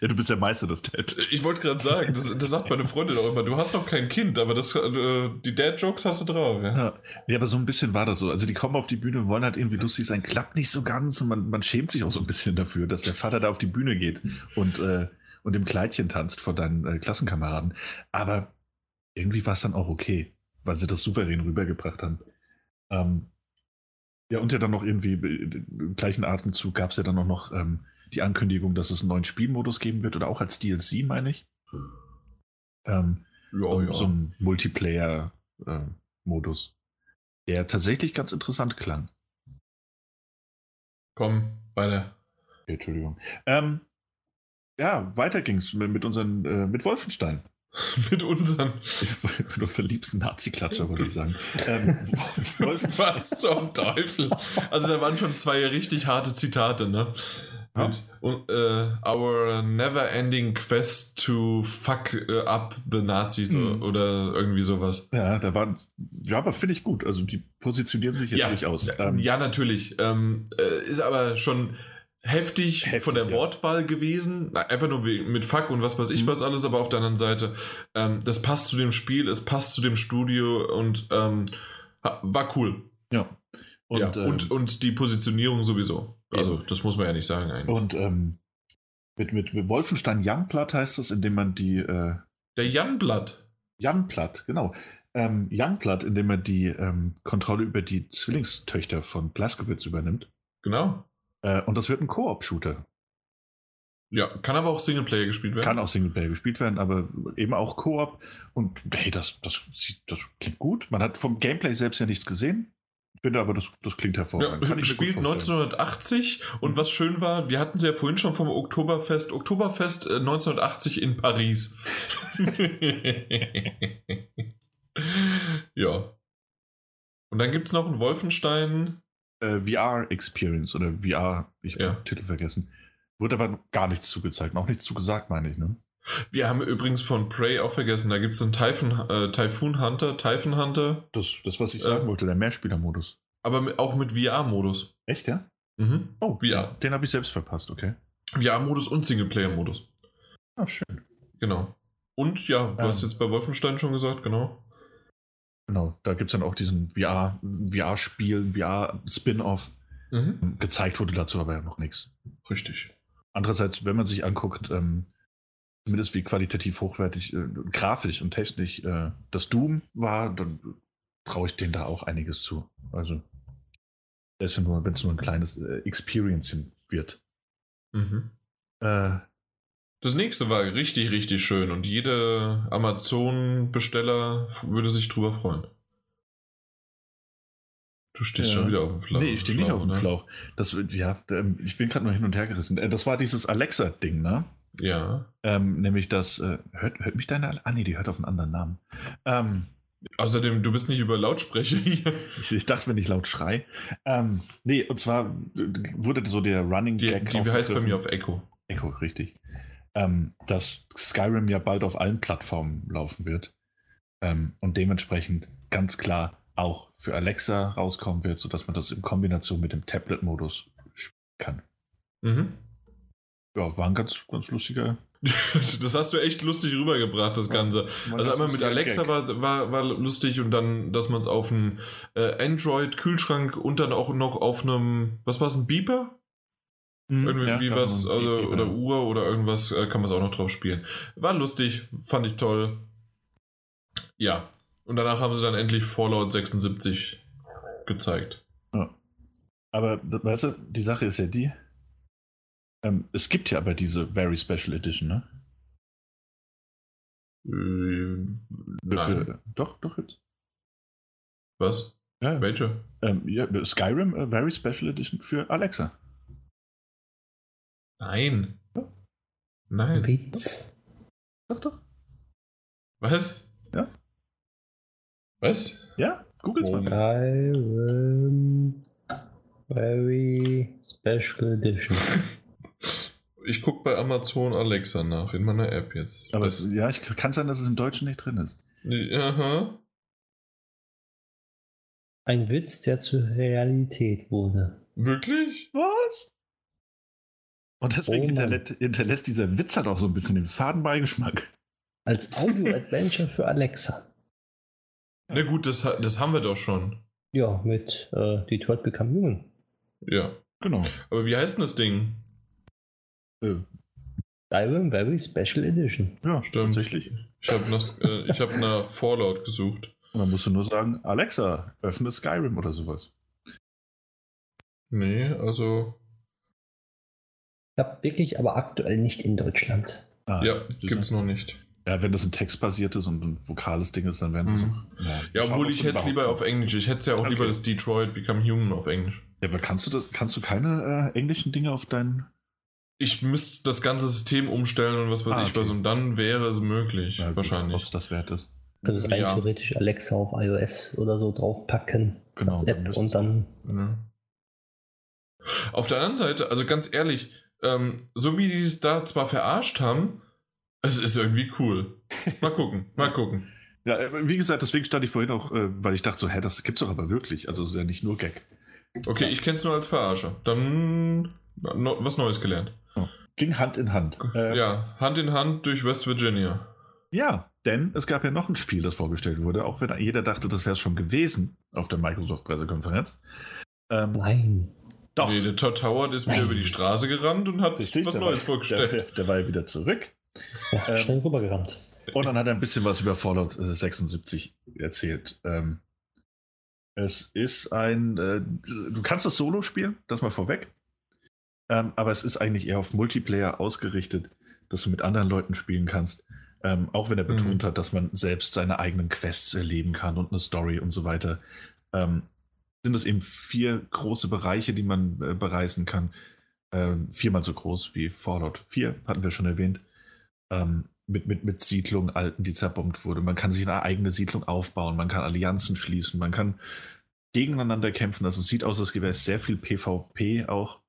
Ja, du bist der Meister des Dad. ich wollte gerade sagen, das, das sagt meine Freundin auch immer, du hast noch kein Kind, aber das, äh, die Dad-Jokes hast du drauf. Ja? Ja. ja, aber so ein bisschen war das so. Also die kommen auf die Bühne und wollen halt irgendwie lustig sein. Klappt nicht so ganz und man, man schämt sich auch so ein bisschen dafür, dass der Vater da auf die Bühne geht und, äh, und im Kleidchen tanzt vor deinen äh, Klassenkameraden. Aber irgendwie war es dann auch okay, weil sie das souverän rübergebracht haben. Ähm, ja, und ja dann noch irgendwie äh, im gleichen Atemzug gab es ja dann auch noch ähm, die Ankündigung, dass es einen neuen Spielmodus geben wird oder auch als DLC, meine ich. Ähm, Ja, so, ja. so ein Multiplayer-Modus, der tatsächlich ganz interessant klang. Komm, weiter. Entschuldigung. Ähm, ja, weiter ging's mit, mit unseren, äh, mit Wolfenstein. [LAUGHS] Mit unseren. mit unseren liebsten Nazi-Klatscher, wollte ich sagen. [LAUGHS] ähm. [LAUGHS] Was zum Teufel? Also, da waren schon zwei richtig harte Zitate, ne? Ja. Und, äh, our never ending quest to fuck äh, up the Nazis Mhm. oder irgendwie sowas. Ja, da waren, ja, aber finde ich gut. Also die positionieren sich ja, durchaus. Ja, Ähm, ja, natürlich. Ähm, äh, ist aber schon heftig, Heftig, von der ja. Wortwahl gewesen. Einfach nur mit Fuck und was weiß ich Mhm. was alles, aber auf der anderen Seite, ähm, das passt zu dem Spiel, es passt zu dem Studio und ähm, war cool. ja. Und, Und, ja, ähm, und, und die Positionierung sowieso. Also, Eben. das muss man ja nicht sagen eigentlich. und ähm, mit, mit, mit Wolfenstein Youngblood heißt es, indem man die äh, Der Janblatt. Youngblood, genau. Ähm, Youngblood, indem man die ähm, Kontrolle über die Zwillingstöchter von Blaskowitz übernimmt. Genau. Äh, und das wird ein Koop-Shooter. Ja, kann aber auch Singleplayer gespielt werden. Kann auch Singleplayer gespielt werden, aber eben auch Koop. Und hey, das, das, das klingt gut. Man hat vom Gameplay selbst ja nichts gesehen. Finde aber, das, das klingt Ja, hervorragend. Gut spielt vorstellen. 1980 und was schön war, wir hatten sie ja vorhin schon vom Oktoberfest, Oktoberfest äh, 1980 in Paris. [LAUGHS] [LAUGHS] ja. Und dann gibt es noch einen Wolfenstein. Äh, VR-Experience oder VR, ich habe Ja. den Titel vergessen. Wurde aber gar nichts zugezeigt, auch nichts zugesagt, meine ich. Ne? Wir haben übrigens von Prey auch vergessen, da gibt es einen Typhoon, äh, Typhoon Hunter, Typhoon Hunter, Das, das, was ich Äh. sagen wollte, der Mehrspieler-Modus. aber mit, auch mit VR-Modus. Echt, ja? Mhm. Oh, VR. Den habe ich selbst verpasst, okay. VR-Modus und Singleplayer-Modus. Ah, schön. Genau. Und ja, du Ähm. hast jetzt bei Wolfenstein schon gesagt, genau. Genau, da gibt es dann auch diesen VR, VR-Spiel, VR-Spin-Off. Mhm. Gezeigt wurde dazu aber ja noch nichts. Richtig. Andererseits, wenn man sich anguckt, ähm, zumindest wie qualitativ hochwertig, äh, grafisch und technisch äh, das Doom war, dann traue ich denen da auch einiges zu. Also, selbst wenn es nur ein kleines äh, Experience wird. Mhm. Äh, Das nächste war richtig, richtig schön und jeder Amazon-Besteller würde sich drüber freuen. Du stehst Ja. schon wieder auf dem Schlauch. nee, ich stehe nicht auf dem ne? Schlauch. Das, ja, ähm, ich bin gerade nur hin und her gerissen. Äh, Das war dieses Alexa-Ding, ne? Ja. Ähm, nämlich das, äh, hört, hört mich deine, ah nee, die hört auf einen anderen Namen. Ähm, Außerdem, du bist nicht über Lautsprecher hier. ich, ich dachte, wenn ich laut schrei. Ähm, nee, und zwar äh, wurde so der Running Die, Gag die heißt bei mir auf Echo. Echo, richtig. Ähm, dass Skyrim ja bald auf allen Plattformen laufen wird. Ähm, und dementsprechend ganz klar auch für Alexa rauskommen wird, sodass man das in Kombination mit dem Tablet-Modus spielen kann. Mhm. Ja, war ein ganz, ganz lustiger. [LAUGHS] Das hast du echt lustig rübergebracht, das Ganze. Also einmal mit Alexa war, war, war lustig und dann, dass man es auf einem äh, Android-Kühlschrank und dann auch noch auf einem, was war es, ein Beeper? Irgendwie was, also, oder Uhr oder irgendwas äh, kann man es auch noch drauf spielen. War lustig, fand ich toll. Ja. Und danach haben sie dann endlich Fallout 76 gezeigt. Aber weißt du, die Sache ist ja die, ähm, es gibt ja aber diese Very Special Edition, ne? Äh, Für- nein. Für, doch, doch jetzt. Was? Ja, Welche? ähm, ja, Skyrim äh, Very Special Edition für Alexa. Nein. Nein. Witz. Doch, doch. Was? Ja. Was? Ja, googles Oh. mal. Skyrim Very Special Edition. [LAUGHS] Ich gucke bei Amazon Alexa nach, in meiner App jetzt. Aber es, ja, ich kann sein, dass es im Deutschen nicht drin ist. aha. Ein Witz, der zur Realität wurde. Wirklich? Was? Und deswegen Oh hinterlä hinterlässt dieser Witz halt auch so ein bisschen den faden Beigeschmack. Als Audio-Adventure für Alexa. Na gut, das, das haben wir doch schon. Ja, mit äh, Detroit Become Human. Ja. Genau. Aber wie heißt denn das Ding? Äh, Skyrim Very Special Edition. ja, Stimmt. tatsächlich. Ich habe nach, äh, ich hab nach Fallout gesucht. Und dann musst du nur sagen, Alexa, öffne Skyrim oder sowas. Nee, also. Ich habe wirklich aber aktuell nicht in Deutschland. Ah, ja, gibt's noch nicht. Ja, wenn das ein textbasiertes und ein vokales Ding ist, dann werden sie Mhm. so. Ja, Ja, obwohl ob ich hätte es lieber auf Englisch. Ich hätte es ja auch Okay. lieber das Detroit Become Human auf Englisch. Ja, aber kannst du das, kannst du keine äh, englischen Dinge auf deinen. Ich müsste das ganze System umstellen und was weiß Ah, ich was okay. und dann wäre es möglich. Ja, wahrscheinlich. Ob es das wert ist. Also rein Ja. theoretisch Alexa auf iOS oder so draufpacken. Genau, als App und dann. Ja. Auf der anderen Seite, also ganz ehrlich, ähm, so wie die es da zwar verarscht haben, es ist irgendwie cool. Mal [LAUGHS] gucken, mal gucken. Ja, äh, wie gesagt, deswegen stand ich vorhin auch, äh, weil ich dachte so, hä, das gibt's doch aber wirklich. Also es ist ja nicht nur Gag. Okay, ich kenne es nur als Verarsche. Dann no, was Neues gelernt. Ging Hand in Hand. Äh, Ja, Hand in Hand durch West Virginia. Ja, denn es gab ja noch ein Spiel, das vorgestellt wurde, auch wenn jeder dachte, das wäre es schon gewesen auf der Microsoft-Pressekonferenz. Ähm, Nein. Doch, Nee, der Todd Howard ist wieder über die Straße gerannt und hat richtig, was Neues war, vorgestellt. Der, der war ja wieder zurück. Ja, Ähm, schnell rübergerannt. Und dann hat er ein bisschen was über Fallout äh, 76 erzählt. Ähm, es ist ein, äh, du kannst das Solo spielen, das mal vorweg. Ähm, aber es ist eigentlich eher auf Multiplayer ausgerichtet, dass du mit anderen Leuten spielen kannst. Ähm, auch wenn er Mhm. betont hat, dass man selbst seine eigenen Quests erleben kann und eine Story und so weiter. Ähm, sind es eben vier große Bereiche, die man äh, bereisen kann. Ähm, viermal so groß wie Fallout 4, hatten wir schon erwähnt. Ähm, mit, mit, mit Siedlungen, Alten, die zerbombt wurde. Man kann sich eine eigene Siedlung aufbauen, man kann Allianzen schließen, man kann gegeneinander kämpfen. Also es sieht aus, als wäre es sehr viel PvP auch.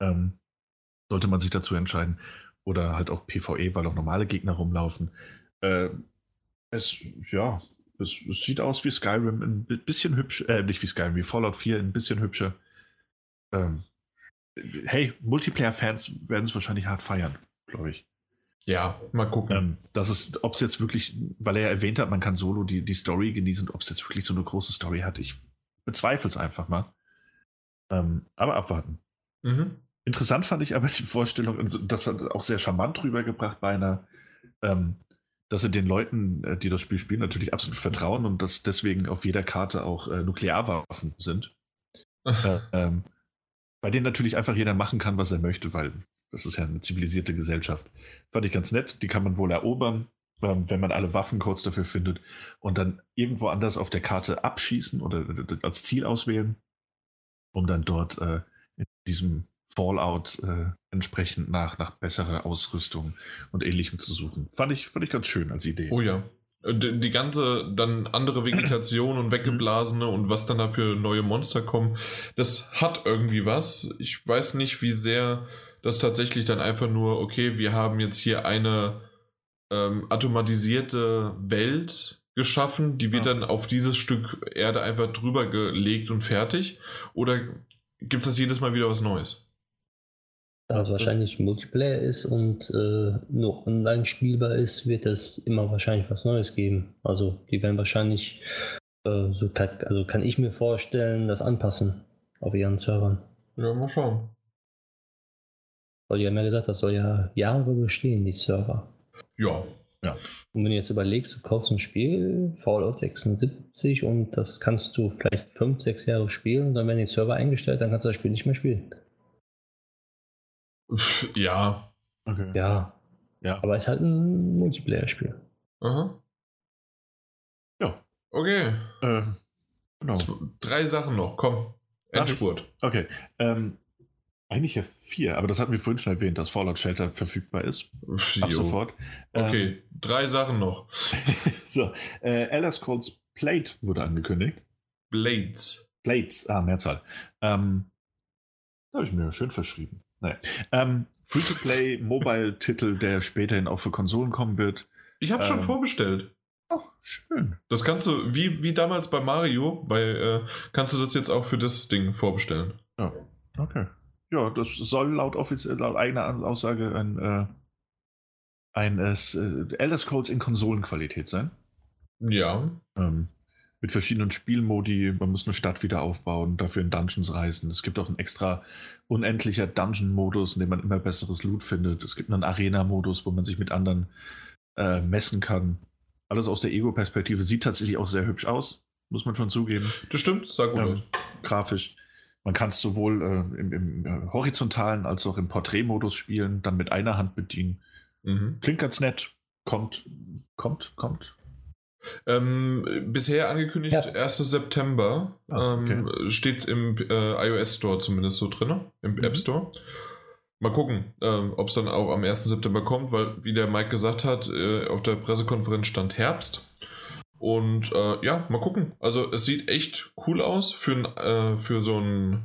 Ähm, sollte man sich dazu entscheiden. Oder halt auch PvE, weil auch normale Gegner rumlaufen. Äh, es, ja, es, es sieht aus wie Skyrim, ein bi- bisschen hübsch, äh, nicht wie Skyrim, wie Fallout 4, ein bisschen hübscher. Ähm, hey, Multiplayer-Fans werden es wahrscheinlich hart feiern, glaube ich. Ja, mal gucken. Ähm, das ist, ob es jetzt wirklich, weil er ja erwähnt hat, man kann solo die, die Story genießen, ob es jetzt wirklich so eine große Story hat, ich bezweifle es einfach mal. Ähm, aber abwarten. Mhm. Interessant fand ich aber die Vorstellung, und das war auch sehr charmant rübergebracht bei einer, ähm, dass sie den Leuten, äh, die das Spiel spielen, natürlich absolut vertrauen und dass deswegen auf jeder Karte auch äh, Nuklearwaffen sind. [LAUGHS] Äh, ähm, bei denen natürlich einfach jeder machen kann, was er möchte, weil das ist ja eine zivilisierte Gesellschaft. Fand ich ganz nett. Die kann man wohl erobern, ähm, wenn man alle Waffencodes dafür findet und dann irgendwo anders auf der Karte abschießen oder äh, als Ziel auswählen. um dann dort äh, in diesem Fallout äh, entsprechend nach, nach besserer Ausrüstung und ähnlichem zu suchen. Fand ich, fand ich ganz schön als Idee. Oh ja. Äh, die, die ganze dann andere Vegetation und weggeblasene und was dann da für neue Monster kommen, das hat irgendwie was. Ich weiß nicht, wie sehr das tatsächlich dann einfach nur, okay, wir haben jetzt hier eine ähm, automatisierte Welt geschaffen, die wird ja. dann auf dieses Stück Erde einfach drüber gelegt und fertig. Oder gibt es jedes Mal wieder was Neues? Da es wahrscheinlich Multiplayer ist und äh, nur online spielbar ist, wird es immer wahrscheinlich was Neues geben. Also die werden wahrscheinlich, äh, so kann, also kann ich mir vorstellen, das anpassen auf ihren Servern. Ja, mal schauen. Weil die haben ja gesagt, das soll ja Jahre bestehen, die Server. Ja, ja. Und wenn du jetzt überlegst, du kaufst ein Spiel, Fallout 76, und das kannst du vielleicht 5, 6 Jahre spielen, dann werden die Server eingestellt, dann kannst du das Spiel nicht mehr spielen. [LAUGHS] Ja. Okay. Ja. Ja. Aber es ist halt ein Multiplayer-Spiel. Aha. Ja. Okay. Äh, genau. Drei Sachen noch, komm. Endspurt. Okay. Ähm, eigentlich ja vier, aber das hatten wir vorhin schon erwähnt, dass Fallout Shelter verfügbar ist. Jo. Ab sofort. Okay, ähm, drei Sachen noch. [LAUGHS] so, äh, Elder Scrolls Plate wurde angekündigt. Blades. Blades, ah, Mehrzahl. Ähm, da habe ich mir schön verschrieben. Naja. Ähm, Free-to-Play [LAUGHS] Mobile-Titel, der späterhin auch für Konsolen kommen wird. Ich habe ähm, schon vorbestellt. Oh, schön. Das kannst du, wie, wie damals bei Mario, bei, äh, kannst du das jetzt auch für das Ding vorbestellen. Ja, okay. Ja, das soll laut offiziell, laut eigener Aussage ein, äh, ein äh, Elder Scrolls in Konsolenqualität sein. Ja. Ähm, mit verschiedenen Spielmodi. Man muss eine Stadt wieder aufbauen, dafür in Dungeons reisen. Es gibt auch einen extra unendlicher Dungeon-Modus, in dem man immer besseres Loot findet. Es gibt einen Arena-Modus, wo man sich mit anderen äh, messen kann. Alles aus der Ego-Perspektive. Sieht tatsächlich auch sehr hübsch aus, muss man schon zugeben. Das stimmt, sah gut ähm, Grafisch. Man kann es sowohl äh, im, im äh, horizontalen als auch im Porträtmodus spielen, dann mit einer Hand bedienen. Mhm. Klingt ganz nett. Kommt, kommt, kommt. Ähm, bisher angekündigt, Herbst. 1. September ah, okay. ähm, steht es im äh, iOS Store zumindest so drin, im mhm. App Store. Mal gucken, ähm, ob es dann auch am 1. September kommt, weil, wie der Mike gesagt hat, äh, auf der Pressekonferenz stand Herbst. Und äh, ja, mal gucken. Also es sieht echt cool aus für, äh, für so ein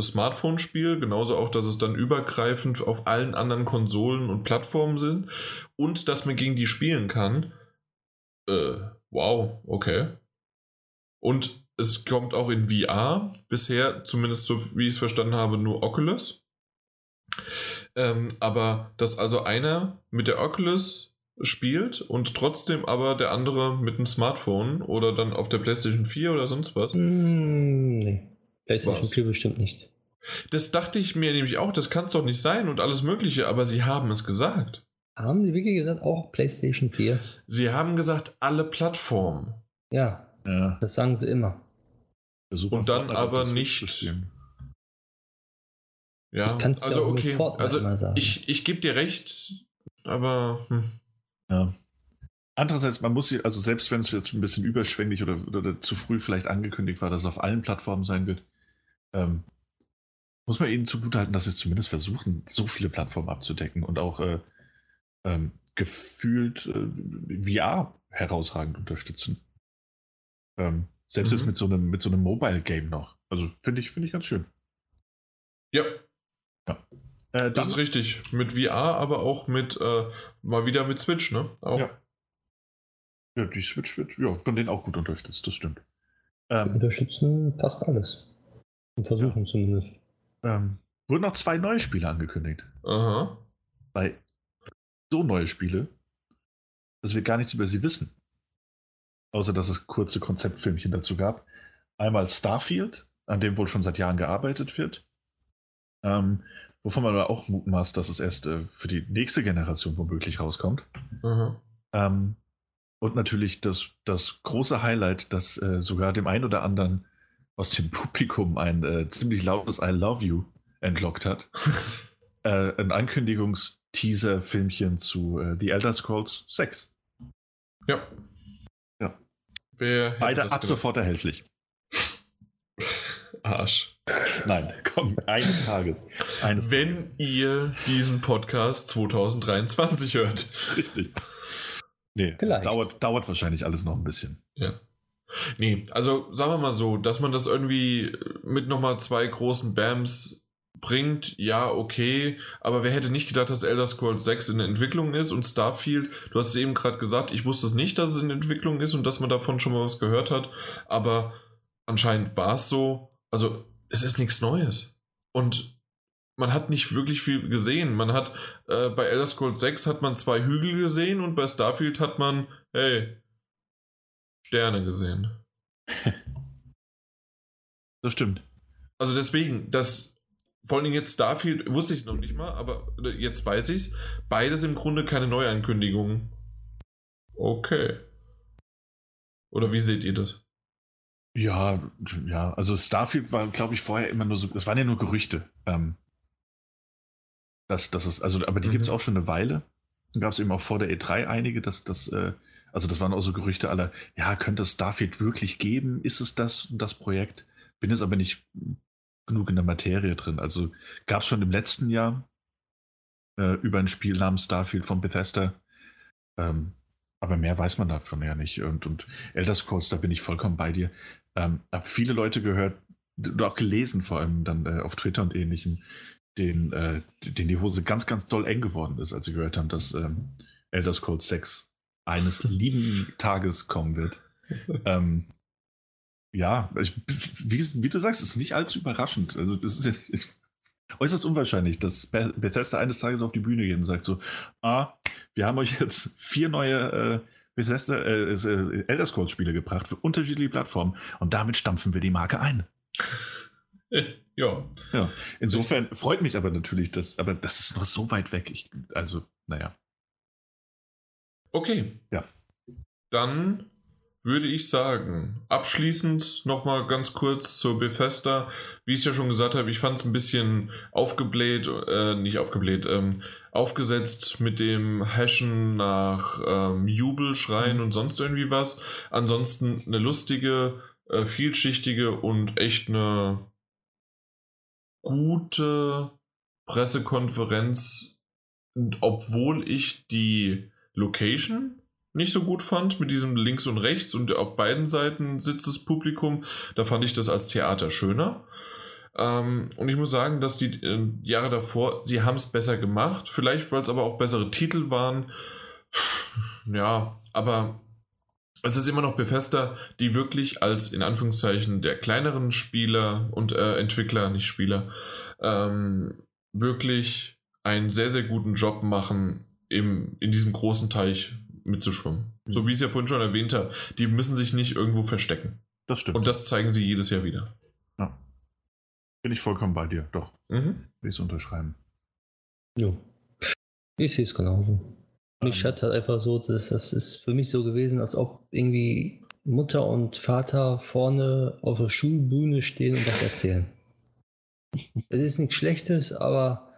Smartphone-Spiel, genauso auch, dass es dann übergreifend auf allen anderen Konsolen und Plattformen sind und dass man gegen die spielen kann. Äh, wow, okay. Und es kommt auch in VR. Bisher, zumindest so wie ich es verstanden habe, nur Oculus. Ähm, aber dass also einer mit der Oculus spielt und trotzdem aber der andere mit dem Smartphone oder dann auf der PlayStation 4 oder sonst was. Mm, nee. PlayStation was? 4 bestimmt nicht. Das dachte ich mir nämlich auch, das kann es doch nicht sein und alles Mögliche, aber sie haben es gesagt. Haben sie wirklich gesagt, auch PlayStation 4? Sie haben gesagt, alle Plattformen. Ja, ja. das sagen sie immer. Und dann aber nicht. Ja, also okay. Also ich, ich gebe dir recht, aber. Hm. Ja. Andererseits, man muss, also selbst wenn es jetzt ein bisschen überschwänglich oder, oder, zu früh vielleicht angekündigt war, dass es auf allen Plattformen sein wird, ähm, muss man ihnen zugutehalten, dass sie zumindest versuchen, so viele Plattformen abzudecken und auch äh, ähm, gefühlt äh, VR herausragend unterstützen. Ähm, selbst mhm. jetzt mit so einem, mit so einem Mobile-Game noch. Also finde ich, finde ich ganz schön. Ja. ja. Äh, das ist richtig. Mit VR, aber auch mit äh, mal wieder mit Switch, ne? Auch. Ja. Ja, die Switch wird ja von denen auch gut unterstützt, das stimmt. Ähm, unterstützen fast alles. Und versuchen ja. zumindest. Ähm, wurden noch zwei neue Spiele angekündigt. Aha. Bei so neue Spiele, dass wir gar nichts über sie wissen. Außer dass es kurze Konzeptfilmchen dazu gab. Einmal Starfield, an dem wohl schon seit Jahren gearbeitet wird. Ähm, wovon man aber auch mutmaßt, dass es erst äh, für die nächste Generation womöglich rauskommt. Mhm. Ähm, und natürlich das, das große Highlight, das äh, sogar dem einen oder anderen aus dem [LAUGHS] Publikum ein äh, ziemlich lautes I Love You entlockt hat. [LAUGHS] äh, ein Ankündigungs-Teaser-Filmchen zu äh, The Elder Scrolls 6. Ja. Ja. Beide ab sofort erhältlich. [LAUGHS] Arsch. Nein, [LAUGHS] komm, eines Tages. Eines Wenn Tages. ihr diesen Podcast 2023 hört. Richtig. Nee, Vielleicht. Dauert, dauert wahrscheinlich alles noch ein bisschen. Ja. Nee, also sagen wir mal so, dass man das irgendwie mit nochmal zwei großen Bams bringt, ja, okay, aber wer hätte nicht gedacht, dass Elder Scrolls 6 in Entwicklung ist und Starfield, du hast es eben gerade gesagt, ich wusste es nicht, dass es in Entwicklung ist und dass man davon schon mal was gehört hat, aber anscheinend war es so, also es ist nichts Neues und man hat nicht wirklich viel gesehen. Man hat äh, bei Elder Scrolls 6 hat man zwei Hügel gesehen und bei Starfield hat man, hey, Sterne gesehen. [LAUGHS] Das stimmt. Also deswegen, das vor allem jetzt Starfield wusste ich noch nicht mal, aber jetzt weiß ich's. Beides im Grunde keine Neuankündigungen. Okay. Oder wie seht ihr das? Ja, ja, also Starfield war, glaube ich, vorher immer nur so, es waren ja nur Gerüchte. Ähm, das, das ist, also, aber die Mhm. gibt es auch schon eine Weile. Dann gab es eben auch vor der E3 einige, dass das, äh, also das waren auch so Gerüchte aller, ja, könnte es Starfield wirklich geben? Ist es das, das Projekt? Bin jetzt aber nicht genug in der Materie drin. Also gab es schon im letzten Jahr äh, über ein Spiel namens Starfield von Bethesda. Ähm, aber mehr weiß man davon ja nicht. Und, und Elder Scrolls, da bin ich vollkommen bei dir. Ähm, habe viele Leute gehört, und auch gelesen, vor allem dann äh, auf Twitter und ähnlichem, den, äh, den die Hose ganz, ganz doll eng geworden ist, als sie gehört haben, dass ähm, Elder Scrolls 6 eines lieben Tages kommen wird. [LAUGHS] ähm, ja, ich, [LAUGHS] wie, wie, du sagst, ist nicht allzu überraschend. Also, das ist, [LAUGHS] ist äußerst unwahrscheinlich, dass Bethesda eines Tages auf die Bühne geht und sagt so: Ah, wir haben euch jetzt vier neue äh, Bethesda äh, äh, Elder Scrolls Spiele gebracht für unterschiedliche Plattformen und damit stampfen wir die Marke ein. Ja. Ja, insofern freut mich aber natürlich, dass, aber das ist noch so weit weg. Ich, also, naja. Okay. Ja. Dann würde ich sagen, abschließend nochmal ganz kurz zur Bethesda. Wie ich es ja schon gesagt habe, ich fand es ein bisschen aufgebläht, äh, nicht aufgebläht, ähm, aufgesetzt mit dem Hashen nach ähm, Jubelschreien und sonst irgendwie was. Ansonsten eine lustige, äh, vielschichtige und echt eine gute Pressekonferenz, obwohl ich die Location nicht so gut fand, mit diesem links und rechts und auf beiden Seiten sitzt das Publikum. Da fand ich das als Theater schöner. Ähm, und ich muss sagen, dass die äh, Jahre davor, sie haben es besser gemacht. Vielleicht, weil es aber auch bessere Titel waren. Ja, aber es ist immer noch Bethesda, die wirklich als in Anführungszeichen der kleineren Spieler und äh, Entwickler, nicht Spieler, ähm, wirklich einen sehr, sehr guten Job machen, im, in diesem großen Teich mitzuschwimmen. Mhm. So wie ich es ja vorhin schon erwähnt habe, die müssen sich nicht irgendwo verstecken. Das stimmt. Und das zeigen sie jedes Jahr wieder. Ja. Bin ich vollkommen bei dir, doch. Mhm. Will ich es unterschreiben. Ja. Ich sehe es genauso. Mich hat halt einfach so, dass das ist für mich so gewesen, als ob irgendwie Mutter und Vater vorne auf der Schulbühne stehen und was erzählen. [LAUGHS] Es ist nichts Schlechtes, aber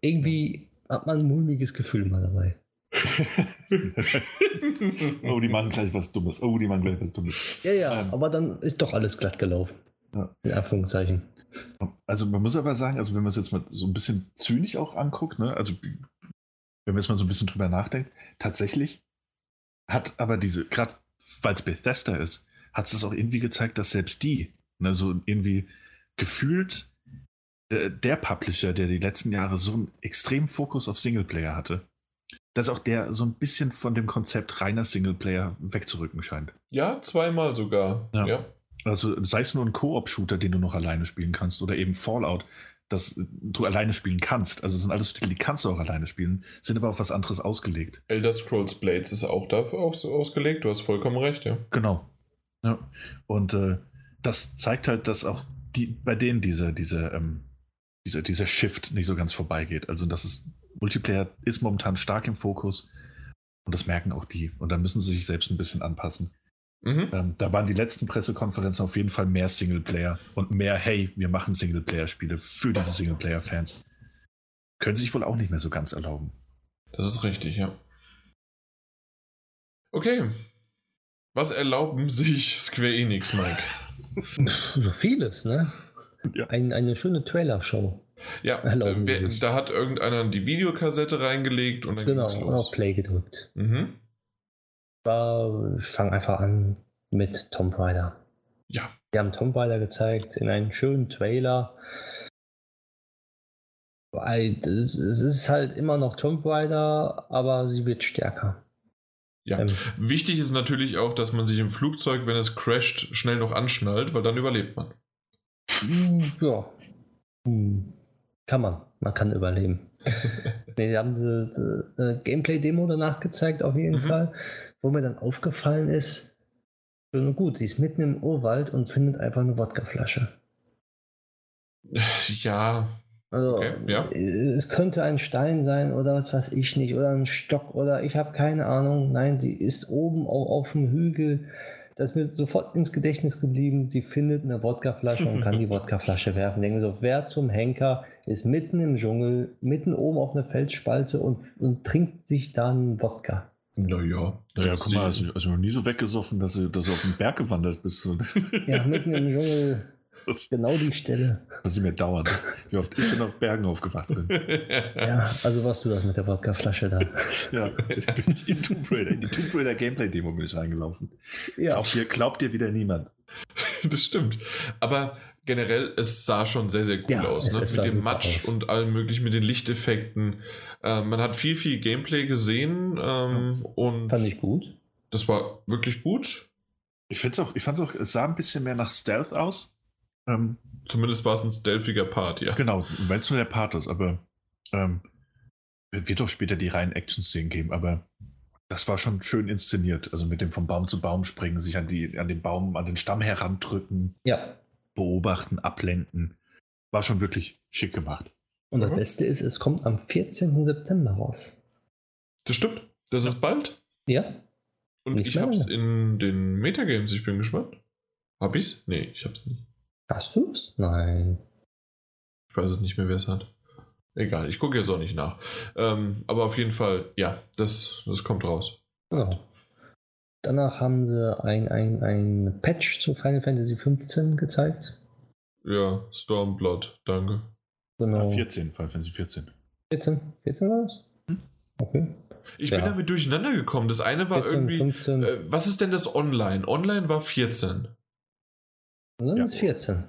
irgendwie hat man ein mulmiges Gefühl mal dabei. [LAUGHS] oh, die machen gleich was Dummes. Oh, die machen gleich was Dummes. Ja, ja, ähm, aber dann ist doch alles glatt gelaufen. Ja. In Anführungszeichen. Also man muss aber sagen, also wenn man es jetzt mal so ein bisschen zynisch auch anguckt, ne, also wenn man jetzt mal so ein bisschen drüber nachdenkt, tatsächlich hat aber diese, gerade weil es Bethesda ist, hat es auch irgendwie gezeigt, dass selbst die, ne, so irgendwie gefühlt der, der Publisher, der die letzten Jahre so einen extremen Fokus auf Singleplayer hatte, dass auch der so ein bisschen von dem Konzept reiner Singleplayer wegzurücken scheint. Ja, zweimal sogar. Ja. ja. Also sei es nur ein Koop-Shooter, den du noch alleine spielen kannst, oder eben Fallout, das du alleine spielen kannst. Also sind alles Titel, die kannst du auch alleine spielen, sind aber auf was anderes ausgelegt. Elder Scrolls Blades ist auch dafür ausgelegt, du hast vollkommen recht, ja. Genau. Ja. Und äh, das zeigt halt, dass auch die, bei denen diese, diese, ähm, dieser, dieser Shift nicht so ganz vorbeigeht. Also das ist, Multiplayer ist momentan stark im Fokus und das merken auch die. Und da müssen sie sich selbst ein bisschen anpassen. Mhm. Ähm, da waren die letzten Pressekonferenzen auf jeden Fall mehr Singleplayer und mehr, hey, wir machen Singleplayer-Spiele für diese Singleplayer-Fans. Können sie sich wohl auch nicht mehr so ganz erlauben. Das ist richtig, ja. Okay. Was erlauben [LAUGHS] sich Square Enix, Mike? So vieles, ne? Ja. Ein, eine schöne Trailer-Show. Ja, Erlauben äh, wer, da hat irgendeiner die Videokassette reingelegt und dann Genau, ging's los. auf Play gedrückt. Mhm. War, ich fange einfach an mit Tomb Raider. Ja, Die haben Tomb Raider gezeigt in einem schönen Trailer. Es, ist halt immer noch Tomb Raider, aber sie wird stärker. ja. Ähm, Wichtig ist natürlich auch, dass man sich im Flugzeug, wenn es crasht, schnell noch anschnallt, weil dann überlebt man. Ja. Hm, Kann man. Man kann überleben. [LAUGHS] nee, die haben diese äh, Gameplay-Demo danach gezeigt, auf jeden Mhm. Fall. Wo mir dann aufgefallen ist, schön und gut, sie ist mitten im Urwald und findet einfach eine Wodkaflasche. [LAUGHS] Ja, Also, Okay, ja. äh, es könnte ein Stein sein oder was weiß ich nicht, oder ein Stock oder ich habe keine Ahnung. Nein, sie ist oben au- auf dem Hügel. Das ist mir sofort ins Gedächtnis geblieben. Sie findet eine Wodkaflasche und kann die [LAUGHS] Wodkaflasche werfen. Denke mir so, wer zum Henker ist mitten im Dschungel, mitten oben auf einer Felsspalte und, und trinkt sich dann Wodka. naja. Ja, guck mal, also, also noch nie so weggesoffen, dass du, dass du auf den Berg gewandert bist. So. Ja, mitten im Dschungel, Das genau die Stelle. passiert mir dauernd. Wie oft ich schon auf Bergen aufgewacht bin. Ja, also warst du das mit der Wodkaflasche da. Ja, da bin ich in Tomb Raider, in die Tomb Raider Gameplay-Demo bin ich reingelaufen. Ja, Glaubt dir, glaubt dir wieder niemand. das stimmt. Aber generell, es sah schon sehr, sehr cool Ja, aus. es- Ne? es Mit dem Matsch aus. und allem möglichen, mit den Lichteffekten. Äh, man hat viel, viel Gameplay gesehen ähm, und fand ich gut. das war wirklich gut. Ich finde auch, ich fand's auch, es sah ein bisschen mehr nach Stealth aus. Ähm, Zumindest war es ein stealthiger Part, ja. genau, wenn es nur der Part ist, aber ähm, wird doch später die reinen Action-Szenen geben, aber das war schon schön inszeniert. Also mit dem vom Baum zu Baum springen, sich an, die, an den Baum, an den Stamm herandrücken, Ja, beobachten, ablenken. War schon wirklich schick gemacht. und das Mhm. Beste ist, es kommt am 14. September raus. Das stimmt. Das ist bald. Ja, Und Nicht ich hab's lange. in den Metagames. Ich bin gespannt. Hab ich's? Nee, ich hab's nicht. Hast du's? Nein. Ich weiß es nicht mehr, wer es hat. Egal, ich gucke jetzt auch nicht nach. Ähm, aber auf jeden Fall, ja, das, das kommt raus. Genau. Danach haben sie ein, ein, ein Patch zu Final Fantasy 15 gezeigt. Ja, Stormblood, danke. Genau. Ah, 14, Final Fantasy 14. 14? 14 war das? Hm. Okay. Ich Ja. bin damit durcheinander gekommen. Das eine war 14, irgendwie. 15. Äh, was ist denn das Online? Online war 14. dann ja. ist 14.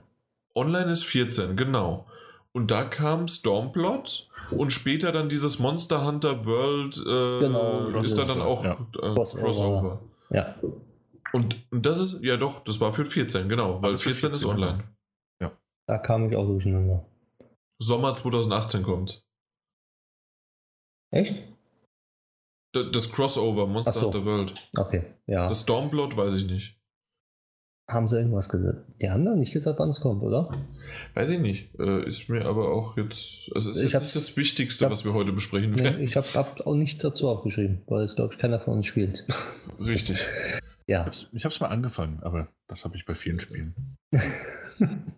Online ist 14, genau. Und da kam Stormblood und später dann dieses Monster Hunter World äh, Genau, ist da dann auch ja. äh, Crossover. Crossover. Ja. Und, und das ist, ja doch, das war für 14, genau, weil Alles für 14 ist 14, online. Da kam ich auch durcheinander. Sommer 2018 kommt. Echt? D- Das Crossover, Monster so. Hunter World. Okay, ja. Das Stormblood weiß ich nicht. Haben sie irgendwas gesagt? Die haben da nicht gesagt, wann es kommt, oder? Weiß ich nicht. Äh, ist mir aber auch jetzt. Also es ist Ich jetzt nicht das Wichtigste, ich hab- was wir heute besprechen Nee, werden. ich habe hab auch nichts dazu aufgeschrieben, weil es, glaube ich, keiner von uns spielt. [LAUGHS] Richtig. Ja. Ich hab's, ich hab's mal angefangen, aber das habe ich bei vielen Spielen. [LAUGHS]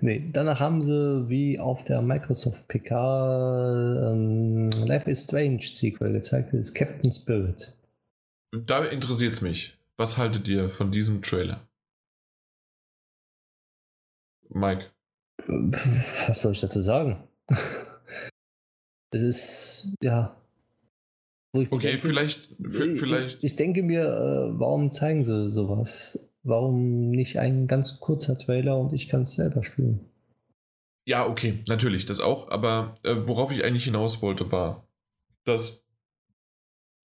nee, danach haben sie wie auf der Microsoft PK ähm, Life is Strange Sequel gezeigt, das ist Captain Spirit. Da interessiert es mich. Was haltet ihr von diesem Trailer? Mike. Was soll ich dazu sagen? es ist, ja. Wo ich mir Okay, denke, vielleicht. vielleicht Ich, ich denke mir, äh, warum zeigen sie sowas? Warum nicht ein ganz kurzer Trailer und ich kann es selber spielen? Ja, okay, natürlich, das auch. Aber äh, worauf ich eigentlich hinaus wollte, war, dass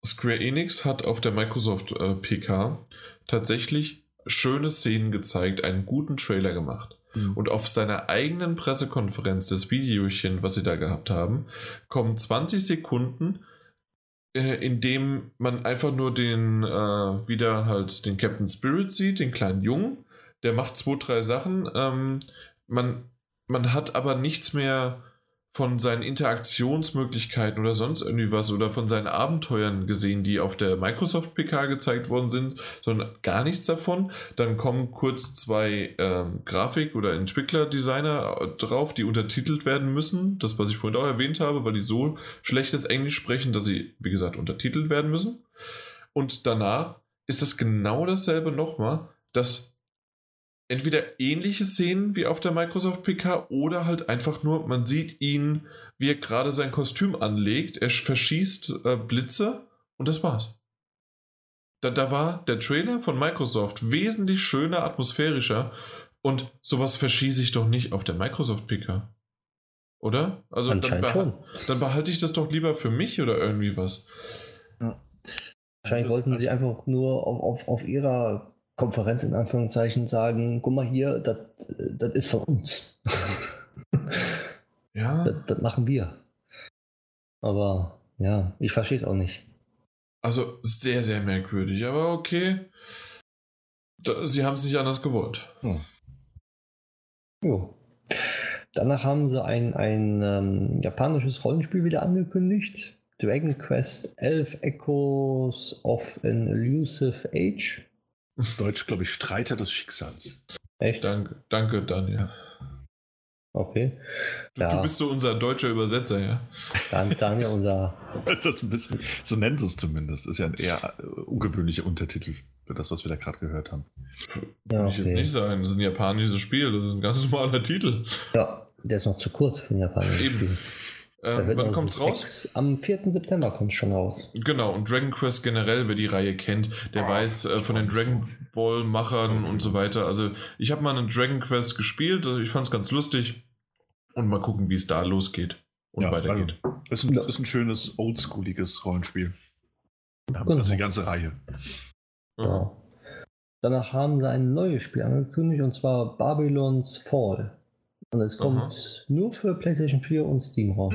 Square Enix hat auf der Microsoft äh, PK tatsächlich schöne Szenen gezeigt, einen guten Trailer gemacht. Und auf seiner eigenen Pressekonferenz, das Videochen, was sie da gehabt haben, kommen 20 Sekunden, äh, in dem man einfach nur den, äh, wieder halt den Captain Spirit sieht, den kleinen Jungen. Der macht zwei, drei Sachen. Ähm, man, man hat aber nichts mehr von seinen Interaktionsmöglichkeiten oder sonst irgendwie was oder von seinen Abenteuern gesehen, die auf der Microsoft PK gezeigt worden sind, sondern gar nichts davon. Dann kommen kurz zwei ähm, Grafik- oder Entwickler-Designer äh, drauf, die untertitelt werden müssen. Das, was ich vorhin auch erwähnt habe, weil die so schlechtes Englisch sprechen, dass sie, wie gesagt, untertitelt werden müssen. Und danach ist das genau dasselbe nochmal, dass entweder ähnliche Szenen wie auf der Microsoft PK oder halt einfach nur, man sieht ihn, wie er gerade sein Kostüm anlegt, er verschießt äh, Blitze und das war's. Da, da war der Trailer von Microsoft wesentlich schöner, atmosphärischer und sowas verschieße ich doch nicht auf der Microsoft PK. Oder? Also dann, Anscheinend beha schon. dann behalte ich das doch lieber für mich oder irgendwie was. Wahrscheinlich Das- wollten sie also- einfach nur auf, auf, auf ihrer Konferenz in Anführungszeichen sagen, guck mal hier, das ist von uns. [LAUGHS] Ja. das, machen wir. Aber ja, ich verstehe es auch nicht. Also sehr, sehr merkwürdig, aber okay. Da, sie haben es nicht anders gewollt. Jo. Danach haben sie ein, ein ähm, japanisches Rollenspiel wieder angekündigt. Dragon Quest 11 Echoes of an Elusive Age. Deutsch, glaube ich, Streiter des Schicksals. Echt? Danke, danke Daniel. Okay. Du, Ja. du bist so unser deutscher Übersetzer, ja. Dann, Daniel, unser. [LAUGHS] Das ist ein bisschen, so nennen sie es zumindest. Ist ja ein eher äh, ungewöhnlicher Untertitel für das, was wir da gerade gehört haben. Ja, Würde ich jetzt nicht sagen. Das ist ein japanisches Spiel, das ist ein ganz normaler Titel. ja, der ist noch zu kurz für ein japanisches Eben. Spiel. Ähm, wann kommt's so raus? Ex- Am 4. September kommt es schon raus. Genau, und Dragon Quest generell, wer die Reihe kennt, der weiß äh, von den Dragon Ball Machern und so weiter. Also ich habe mal einen Dragon Quest gespielt, also ich fand es ganz lustig. Und mal gucken, wie es da losgeht und Ja, weitergeht. Ist ein, ist ein schönes, oldschooliges Rollenspiel. Ja, Genau. Also die ganze Reihe. Ja. Ja. Danach haben sie ein neues Spiel angekündigt und zwar Babylon's Fall. Und es kommt Aha. nur für PlayStation 4 und Steam raus.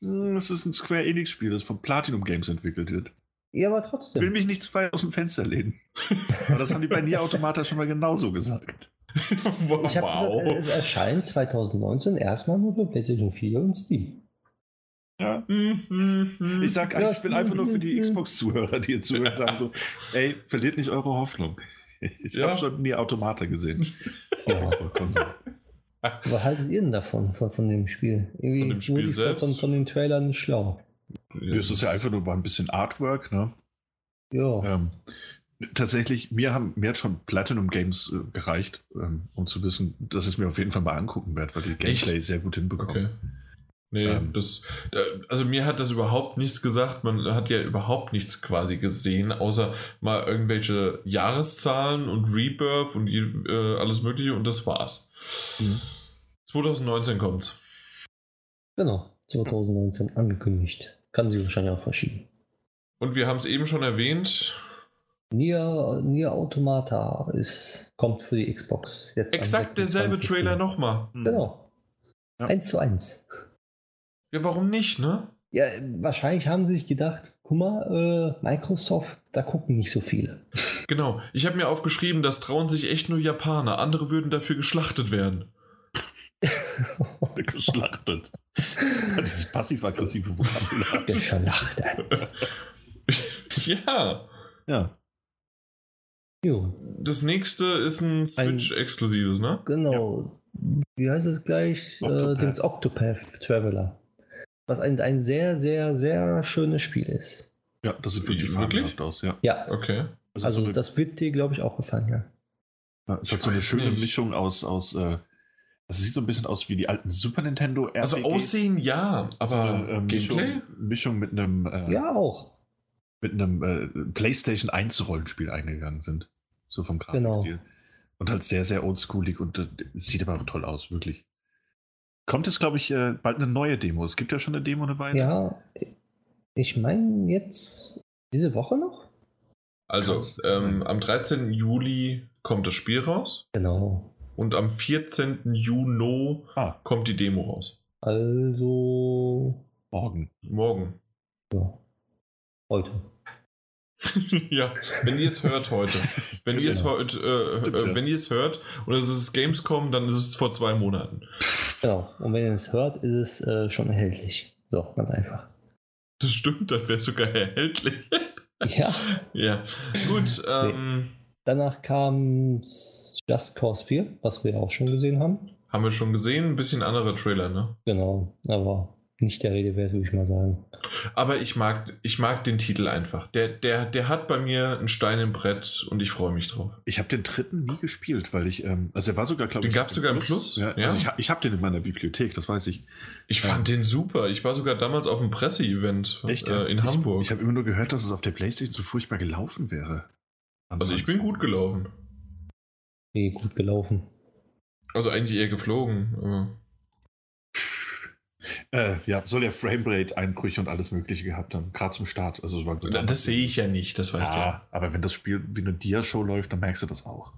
Das ist ein Square Enix-Spiel, das von Platinum Games entwickelt wird. Ja, aber Ich will trotzdem. mich nicht zu weit aus dem Fenster lehnen. [LAUGHS] Aber das haben die bei Nier Automata schon mal genauso gesagt. [LAUGHS] wow. Ich habe gesagt, es erscheint 2019 erstmal nur für PlayStation 4 und Steam. Ja. Mhm. Ich sag, Ja. ich will einfach nur für die Xbox-Zuhörer, die hier zuhören, sagen so, [LAUGHS] ey, verliert nicht eure Hoffnung. Ich Ja. habe schon Nier Automata gesehen. Ja. Was haltet ihr denn davon, von, von dem Spiel? Irgendwie Von dem Spiel wurde ich selbst? Von, von den Trailern nicht schlau. Es ist ja einfach nur mal ein bisschen Artwork, ne? Ja. Ähm, tatsächlich, mir, haben, mir hat schon Platinum Games äh, gereicht, ähm, um zu wissen, dass ich es mir auf jeden Fall mal angucken werde, weil die Gameplay sehr gut hinbekommen. Okay. Nee, Ähm. das, äh, also mir hat das überhaupt nichts gesagt. Man hat ja überhaupt nichts quasi gesehen, außer mal irgendwelche Jahreszahlen und Rebirth und äh, alles Mögliche und das war's. Mhm. 2019 kommt's. Genau. 2019 angekündigt. Kann sich wahrscheinlich auch verschieben. Und wir haben es eben schon erwähnt. Nier, Nier Automata ist, kommt für die Xbox. Jetzt Exakt derselbe 26.. Trailer nochmal. Genau. Ja. Eins zu eins. Ja, warum nicht, ne? Ja, wahrscheinlich haben sie sich gedacht, guck mal, äh, Microsoft, da gucken nicht so viele. Genau. Ich habe mir aufgeschrieben, das trauen sich echt nur Japaner. Andere würden dafür geschlachtet werden. [LAUGHS] Geschlachtet. Dieses passiv-aggressive Vokabular. Geschlachtet. [LAUGHS] ja. Ja. Jo, Das nächste ist ein Switch-exklusives, ne? genau. Wie heißt es gleich? Äh, Octopath. das Octopath Traveler. Was ein, ein sehr, sehr, sehr schönes Spiel ist. Ja, das sieht wirklich Wirklich? aus, ja. Ja, Okay. Das ist also so eine, das wird dir, glaube ich, auch gefallen, ja. ja, es hat so eine schöne nicht. Mischung aus, aus äh, es sieht so ein bisschen aus wie die alten Super Nintendo RPGs. Also Aussehen ja, So aber eine, äh, Mischung? Mischung mit einem, äh, Ja, auch. mit einem äh, PlayStation 1 Rollenspiel eingegangen sind. So vom Genau. Grafikstil. Und halt sehr, sehr oldschoolig und äh, sieht aber toll aus, wirklich. Kommt jetzt, glaube ich, äh, bald eine neue Demo. Es gibt ja schon eine Demo eine Weile. Ja, ich meine jetzt diese Woche noch? Also, ähm, am 13. Juli kommt das Spiel raus Genau. und am 14. Juni Ah, kommt die Demo raus. Also, morgen. Morgen. ja. Heute. [LAUGHS] ja, wenn ihr es hört heute. Wenn ihr es heute, äh, äh, wenn ihr es hört und es ist Gamescom, dann ist es vor zwei Monaten. Genau. Und wenn ihr es hört, ist es äh, schon erhältlich. So, ganz einfach. Das stimmt, das wäre sogar erhältlich. [LAUGHS] Ja. ja, gut. Ähm, Danach kam Just Cause 4, was wir auch schon gesehen haben. Haben wir schon gesehen, ein bisschen anderer Trailer, ne? Genau. Aber nicht der Rede wert, würde ich mal sagen. Aber ich mag, ich mag den Titel einfach. Der, der, der hat bei mir einen Stein im Brett und ich freue mich drauf. Ich habe den dritten nie gespielt, weil ich, ähm, also er war sogar, glaube Den ich. gab's sogar im Plus? Ja, Ja. Also ich, ich habe den in meiner Bibliothek, das weiß ich. Ich fand den super. Ich war sogar damals auf einem Presseevent äh, in ich, Hamburg. Ich habe immer nur gehört, dass es auf der Playstation so furchtbar gelaufen wäre. also ich bin gut gelaufen. Nee, gut gelaufen. Also eigentlich eher geflogen. Aber Äh, ja, soll ja Framerate-Einbrüche und alles Mögliche gehabt haben, gerade zum Start. Also war das, das sehe ich ja nicht, das weißt ja, aber wenn das Spiel wie eine Dia-Show läuft, dann merkst du das auch.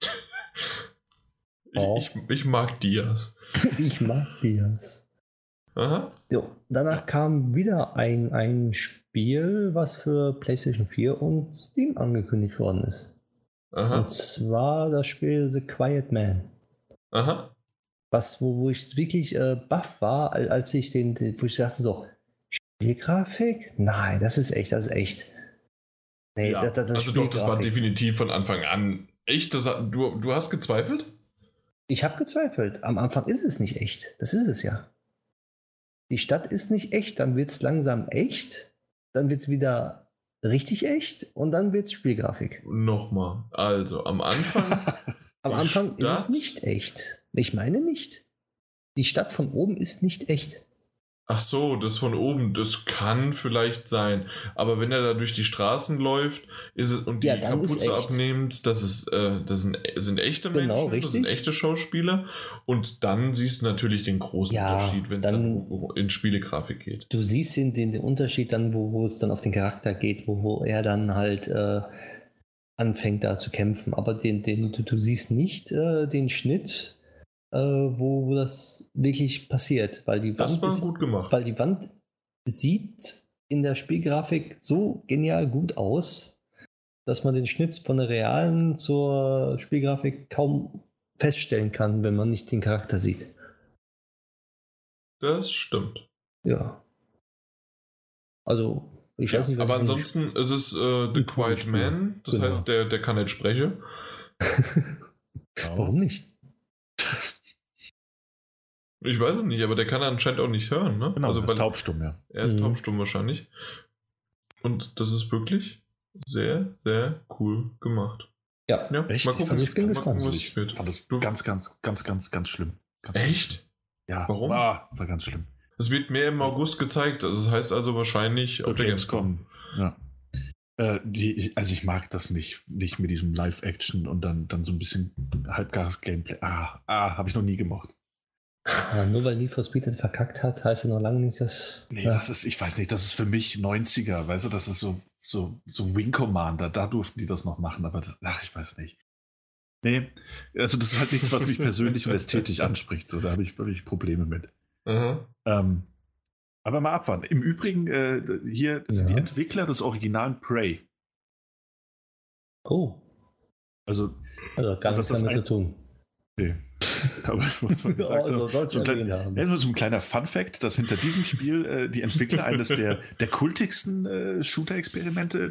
[LAUGHS] du. Oh. Ich, ich, mag Dias. [LAUGHS] ich mag das. Aha. So, danach kam wieder ein, ein Spiel, was für PlayStation 4 und Steam angekündigt worden ist. Aha. Und zwar das Spiel The Quiet Man. Aha. Was, wo, wo ich wirklich äh, baff war, al- als ich den, den, wo ich dachte so, Spielgrafik? Nein, das ist echt, das ist echt. Nee, Ja, das, das, also doch, das war definitiv von Anfang an echt. Das, du, du hast gezweifelt? Ich habe gezweifelt. Am Anfang ist es nicht echt. Das ist es ja. Die Stadt ist nicht echt, dann wird es langsam echt, dann wird es wieder richtig echt und dann wird es Spielgrafik. Nochmal. Also, am Anfang. [LAUGHS] Am Anfang ist es Stadt? nicht echt. Ich meine nicht. Die Stadt von oben ist nicht echt. Ach so, das von oben, das kann vielleicht sein. Aber wenn er da durch die Straßen läuft ist es, und die Ja, Kapuze abnimmt, das, ist, äh, das sind, sind echte Genau, Menschen, das sind richtig. echte Schauspieler. Und dann siehst du natürlich den großen Ja, Unterschied, wenn es dann, dann- in Spielegrafik geht. Du siehst den, den, den Unterschied dann, wo, wo es dann auf den Charakter geht, wo, wo er dann halt äh, anfängt da zu kämpfen. Aber den, den, du, du siehst nicht äh, den Schnitt, wo, wo das wirklich passiert, weil die Das Wand war ist, gut gemacht. weil die Wand sieht in der Spielgrafik so genial gut aus, dass man den Schnitt von der realen zur Spielgrafik kaum feststellen kann, wenn man nicht den Charakter sieht. Das stimmt. Ja. Also, ich weiß nicht, was Aber ansonsten ist es äh, The Quiet Spiel. Man, das Genau. heißt, der, der kann nicht sprechen. [LAUGHS] Warum nicht? [LAUGHS] Ich weiß es nicht, aber der kann anscheinend auch nicht hören, ne? Genau, also, das ist taubstumm, ja. Er ist Mhm. taubstumm wahrscheinlich. Und das ist wirklich sehr, sehr cool gemacht. Ja. Ja, Echt? mal Ich gucken, fand das gucken was. Ich fand das Du- ganz, ganz, ganz, ganz, ganz schlimm. Ganz Echt? Ja. Warum? Ah, war ganz schlimm. Es wird mehr im August gezeigt. Also das heißt also wahrscheinlich auf der Gamescom. Ja. Äh, die, also ich mag das nicht, nicht mit diesem Live-Action und dann, dann so ein bisschen halbgares Gameplay. Ah, ah habe ich noch nie gemocht. Aber nur weil Need for Speed das verkackt hat, heißt ja noch lange nicht, dass. Nee, ja. das ist, ich weiß nicht, das ist für mich 90er, weißt du, das ist so, so, so Wing Commander, da durften die das noch machen, aber das, ach, ich weiß nicht. Nee, also das ist halt nichts, was mich persönlich und ästhetisch [LAUGHS] anspricht, so, da habe ich, hab ich Probleme mit. Aha. Ähm, aber mal abwarten. Im Übrigen, äh, hier sind die Ja. Entwickler des originalen Prey. Oh, Also, also gar So, nichts damit zu tun. nee. [LAUGHS] aber muss man [LAUGHS] gesagt also, soll's so ein ja klein- haben. Nur so ein kleiner Fun-Fact, dass hinter diesem Spiel äh, die Entwickler [LAUGHS] eines der, der kultigsten äh, Shooter-Experimente, äh,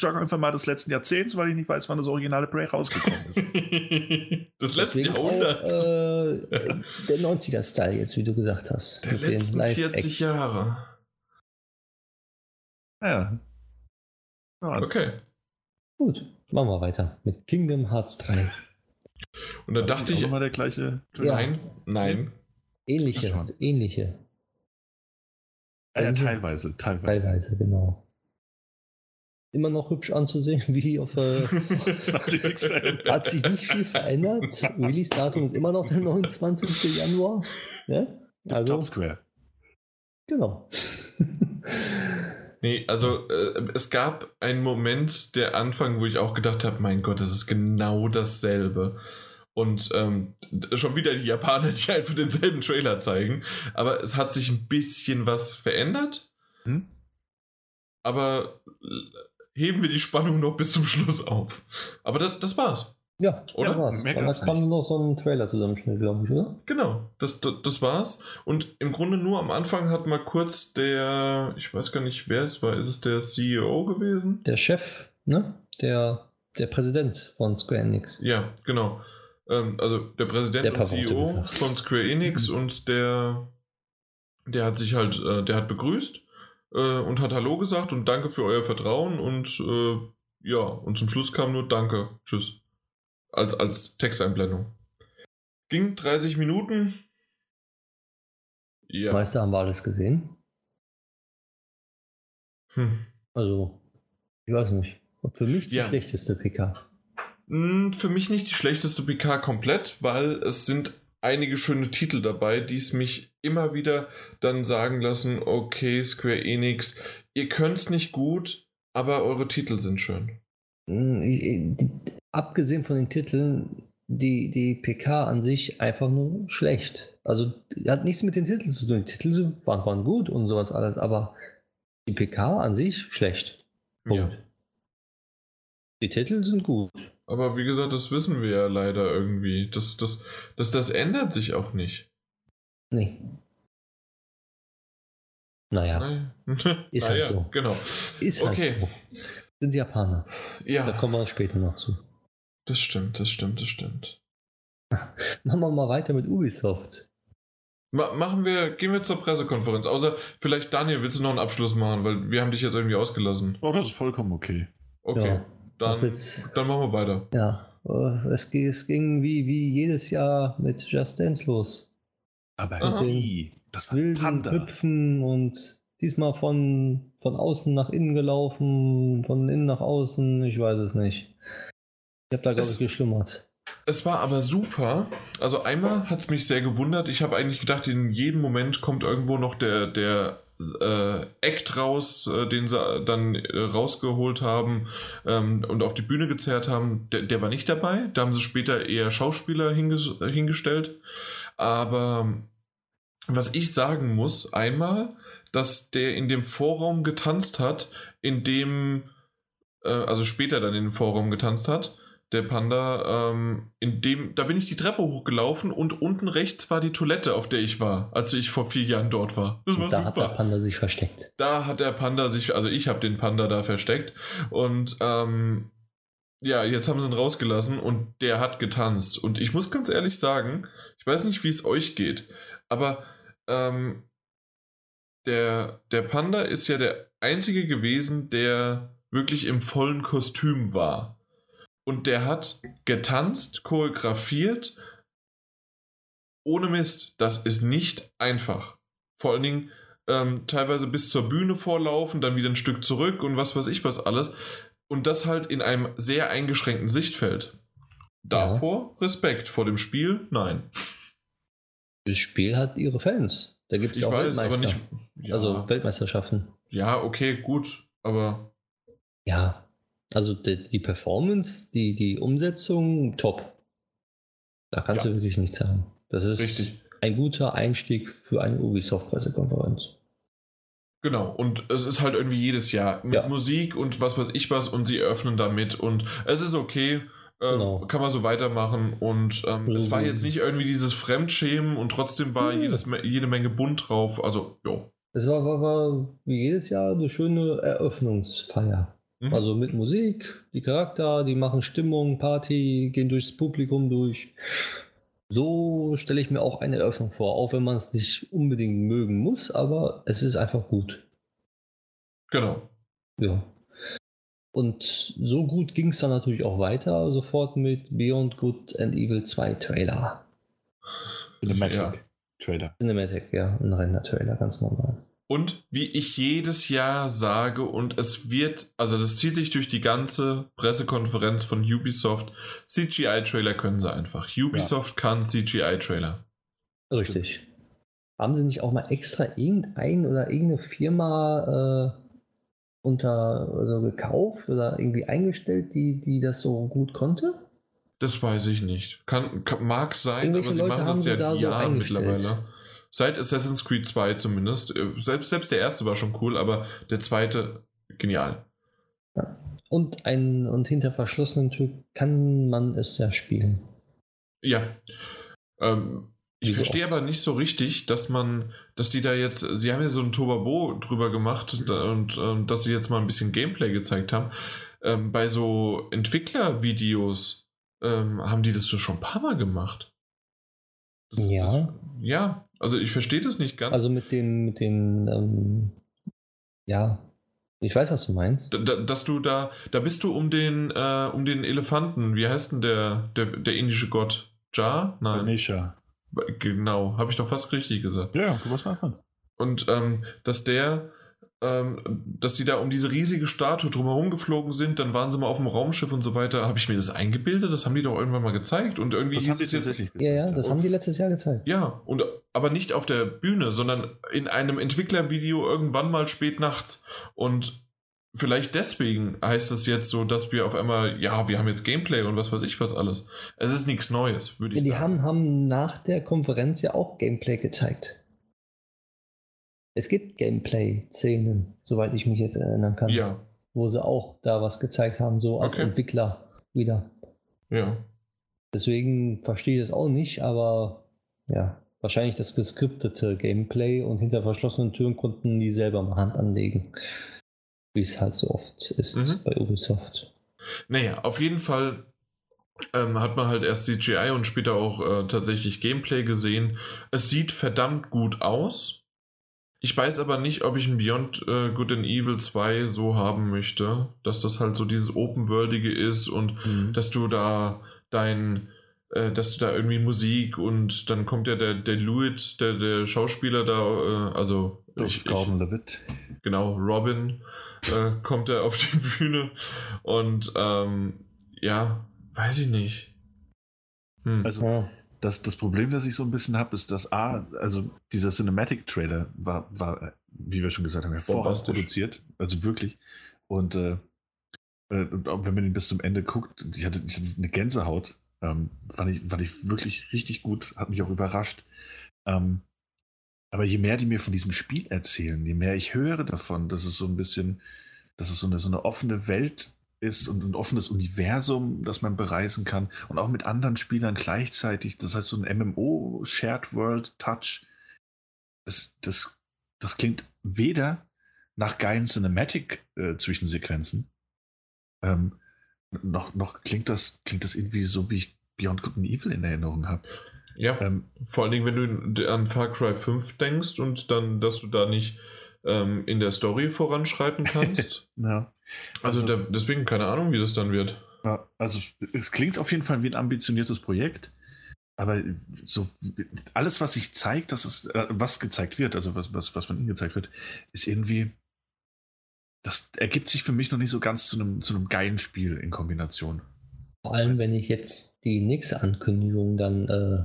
sagen wir einfach mal des letzten Jahrzehnts, weil ich nicht weiß, wann das originale Prey rausgekommen ist. Des letzten Deswegen auch, Jahrhunderts. äh, der 90er-Style jetzt, wie du gesagt hast. der Mit den letzten 40 Live-Action. Jahre. Ja. ja Okay. Gut, machen wir weiter mit Kingdom Hearts 3. Und da dachte ich, nochmal der gleiche. Ja. nein, nein. Ähnliche, ähnliche, Ah, ja, teilweise, teilweise. teilweise, genau. Immer noch hübsch anzusehen, [LAUGHS] wie auf. Äh, [LAUGHS] Hat sich nichts verändert. hat sich nicht viel verändert. Release-Datum ist immer noch der 29. Januar. Ja? Also, Top Square. genau. Nee, also äh, es gab einen Moment, der Anfang, wo ich auch gedacht habe, mein Gott, das ist genau dasselbe. Und ähm, schon wieder die Japaner, die einfach denselben Trailer zeigen. Aber es hat sich ein bisschen was verändert. Hm? Aber äh, heben wir die Spannung noch bis zum Schluss auf. Aber das, das war's. Ja, Oder? das war's. Mehr Dann gab's kam noch so ein Trailer-Zusammenschnitt, glaube ich, oder? Genau, das, das, das war's. Und im Grunde nur am Anfang hat mal kurz der, ich weiß gar nicht, wer es war, ist es der CEO gewesen? Der Chef, ne? Der, der Präsident von Square Enix. Ja, genau. Ähm, also der Präsident Der und CEO von Square Enix und der Der hat sich halt, äh, der hat begrüßt äh, und hat Hallo gesagt und danke für euer Vertrauen und äh, ja, und zum Schluss kam nur Danke, tschüss. Als, als Texteinblendung. Ging 30 Minuten. Ja. Meister haben wir alles gesehen. Hm. Also, ich weiß nicht. Für mich die ja. schlechteste PK. Hm, für mich nicht die schlechteste PK komplett, weil es sind einige schöne Titel dabei, die es mich immer wieder dann sagen lassen, okay, Square Enix, ihr könnt es nicht gut, aber eure Titel sind schön. Abgesehen von den Titeln, die, die PK an sich einfach nur schlecht. Also hat nichts mit den Titeln zu tun. Die Titel waren, waren gut und sowas alles, aber die PK an sich schlecht. Punkt. Ja. Die Titel sind gut. Aber wie gesagt, das wissen wir ja leider irgendwie. Das, das, das, das ändert sich auch nicht. Nee. Naja. [LAUGHS] Ist halt so. Genau. Ist halt okay. so. Sind Japaner. Ja. Da kommen wir später noch zu. Das stimmt, das stimmt, das stimmt. [LAUGHS] Machen wir mal weiter mit Ubisoft. Ma machen wir, gehen wir zur Pressekonferenz. Außer vielleicht, Daniel, willst du noch einen Abschluss machen, weil wir haben dich jetzt irgendwie ausgelassen. Oh, das ist vollkommen okay. Okay. Ja. Dann, jetzt, dann machen wir weiter. Ja, äh, es, es ging wie, wie jedes Jahr mit Just Dance los. Aber wie? Das war wilden Panda. Hüpfen und diesmal von, von außen nach innen gelaufen, von innen nach außen, ich weiß es nicht. Ich habe da, glaube ich, geschlummert. Es war aber super. Also einmal hat es mich sehr gewundert. Ich habe eigentlich gedacht, in jedem Moment kommt irgendwo noch der, der äh, Act raus, äh, den sie dann äh, rausgeholt haben ähm, und auf die Bühne gezerrt haben, der, der, war nicht dabei. Da haben sie später eher Schauspieler hinges hingestellt. Aber was ich sagen muss, einmal, dass der in dem Vorraum getanzt hat, in dem, äh, also später dann in dem Vorraum getanzt hat, der Panda, ähm, in dem, da bin ich die Treppe hochgelaufen und unten rechts war die Toilette, auf der ich war, als ich vor vier Jahren dort war. Das war da super. hat der Panda sich versteckt. Da hat der Panda sich, also ich habe den Panda da versteckt und ähm, ja, jetzt haben sie ihn rausgelassen und der hat getanzt. Und ich muss ganz ehrlich sagen, ich weiß nicht, wie es euch geht, aber ähm, der, der Panda ist ja der einzige gewesen, der wirklich im vollen Kostüm war und der hat getanzt, choreografiert. Ohne Mist, das ist nicht einfach. Vor allen Dingen ähm, teilweise bis zur Bühne vorlaufen, dann wieder ein Stück zurück und was weiß ich was alles. Und das halt in einem sehr eingeschränkten Sichtfeld. Davor ja. Respekt, vor dem Spiel nein. Das Spiel hat ihre Fans. Da gibt es ja auch weiß, Weltmeister. Nicht, ja. Also Weltmeisterschaften. Ja, okay, gut, aber. Ja, also die, die, Performance, die, die Umsetzung, top. Da kannst ja. du wirklich nichts sagen. Das ist Richtig. ein guter Einstieg für eine Ubisoft-Pressekonferenz. Genau, und es ist halt irgendwie jedes Jahr mit ja. Musik und was weiß ich was und sie eröffnen damit und es ist okay, äh, genau. kann man so weitermachen und ähm, mhm. es war jetzt nicht irgendwie dieses Fremdschämen und trotzdem war mhm. jedes, jede Menge bunt drauf, also jo. Es war, war, war wie jedes Jahr eine schöne Eröffnungsfeier. Mhm. Also mit Musik, die Charakter, die machen Stimmung, Party, gehen durchs Publikum durch. So stelle ich mir auch eine Eröffnung vor, auch wenn man es nicht unbedingt mögen muss, aber es ist einfach gut. Genau. Ja. Und so gut ging es dann natürlich auch weiter, sofort mit Beyond Good and Evil 2 Trailer. Cinematic ja. Trailer. Cinematic, ja, ein Render-Trailer, ganz normal. Und wie ich jedes Jahr sage, und es wird, also das zieht sich durch die ganze Pressekonferenz von Ubisoft, CGI-Trailer können sie einfach. Ubisoft ja. kann CGI-Trailer. Richtig. Haben sie nicht auch mal extra irgendein oder irgendeine Firma äh, unter also gekauft oder irgendwie eingestellt, die, die das so gut konnte? Das weiß ich nicht. Kann, kann mag sein, aber sie Leute machen das ja da Jahren so mittlerweile. Seit Assassin's Creed 2 zumindest. Äh, selbst, selbst der erste war schon cool, aber der zweite genial. Ja. Und, ein, und hinter verschlossenen Tür kann man es ja spielen. Ja. Ähm, ich Wieso verstehe aber nicht so richtig, dass man, dass die da jetzt, sie haben ja so ein Tobabo drüber gemacht und, und dass sie jetzt mal ein bisschen Gameplay gezeigt haben. Ähm, bei so Entwicklervideos ähm, haben die das so schon ein paar Mal gemacht. Das, ja. Das, ja, also ich verstehe das nicht ganz. Also mit den, mit den, ähm, ja, ich weiß, was du meinst. Da, da, dass du da, da bist du um den, äh, um den Elefanten, wie heißt denn der, der, der indische Gott? Ja? Nein. Ganesha. Genau, habe ich doch fast richtig gesagt. Ja, du musst machen. Und ähm, dass der, dass die da um diese riesige Statue drumherum geflogen sind, dann waren sie mal auf dem Raumschiff und so weiter. Habe ich mir das eingebildet? Das haben die doch irgendwann mal gezeigt. Und irgendwie Das hieß haben die es jetzt. Ja, ja, das haben die letztes Jahr gezeigt. Ja, und aber nicht auf der Bühne, sondern in einem Entwicklervideo irgendwann mal spät nachts. Und vielleicht deswegen heißt es jetzt so, dass wir auf einmal, ja, wir haben jetzt Gameplay und was weiß ich was alles. Es ist nichts Neues, würde Ja, ich die sagen. haben, haben nach der Konferenz ja auch Gameplay gezeigt. Es gibt Gameplay-Szenen, soweit ich mich jetzt erinnern kann, ja, wo sie auch da was gezeigt haben, so als Okay. Entwickler wieder. ja. Deswegen verstehe ich das auch nicht, aber ja, wahrscheinlich das geskriptete Gameplay und hinter verschlossenen Türen konnten die selber mal Hand anlegen. Wie es halt so oft ist Mhm. bei Ubisoft. Naja, auf jeden Fall ähm, hat man halt erst CGI und später auch äh, tatsächlich Gameplay gesehen. Es sieht verdammt gut aus. Ich weiß aber nicht, ob ich ein Beyond äh, Good and Evil 2 so haben möchte, dass das halt so dieses Open-Worldige ist und Mhm. dass du da dein, äh, dass du da irgendwie Musik und dann kommt ja der, der Lewitt, der, der Schauspieler da, äh, also Joseph Gordon-Levitt. genau, Robin, äh, kommt er [LAUGHS] auf die Bühne und ähm, ja, weiß ich nicht. Hm. Also. Das, das Problem, das ich so ein bisschen habe, ist, dass A, also dieser Cinematic-Trailer war, war, wie wir schon gesagt haben, hervorragend produziert. Also wirklich. Und, äh, äh, und wenn man ihn bis zum Ende guckt, ich hatte, ich hatte eine Gänsehaut. Ähm, fand, ich, fand ich wirklich richtig gut, hat mich auch überrascht. Ähm, aber je mehr die mir von diesem Spiel erzählen, je mehr ich höre davon, dass es so ein bisschen, dass es so eine, so eine offene Welt ist und ein offenes Universum, das man bereisen kann und auch mit anderen Spielern gleichzeitig. Das heißt, so ein MMO, Shared World Touch, das, das, das klingt weder nach geilen Cinematic-Zwischensequenzen, ähm, noch, noch klingt das, klingt das irgendwie so, wie ich Beyond Good and Evil in Erinnerung habe. ja, Ähm, vor allen Dingen, wenn du an Far Cry 5 denkst und dann, dass du da nicht ähm, in der Story voranschreiten kannst. [LAUGHS] ja. Also Also- da, deswegen keine Ahnung, wie das dann wird. Ja, also es klingt auf jeden Fall wie ein ambitioniertes Projekt, aber so alles, was sich zeigt, das ist, äh, was gezeigt wird, also was, was, was von ihnen gezeigt wird, ist irgendwie, das ergibt sich für mich noch nicht so ganz zu einem, zu einem geilen Spiel in Kombination. Vor allem, wenn ich jetzt die nächste Ankündigung dann äh,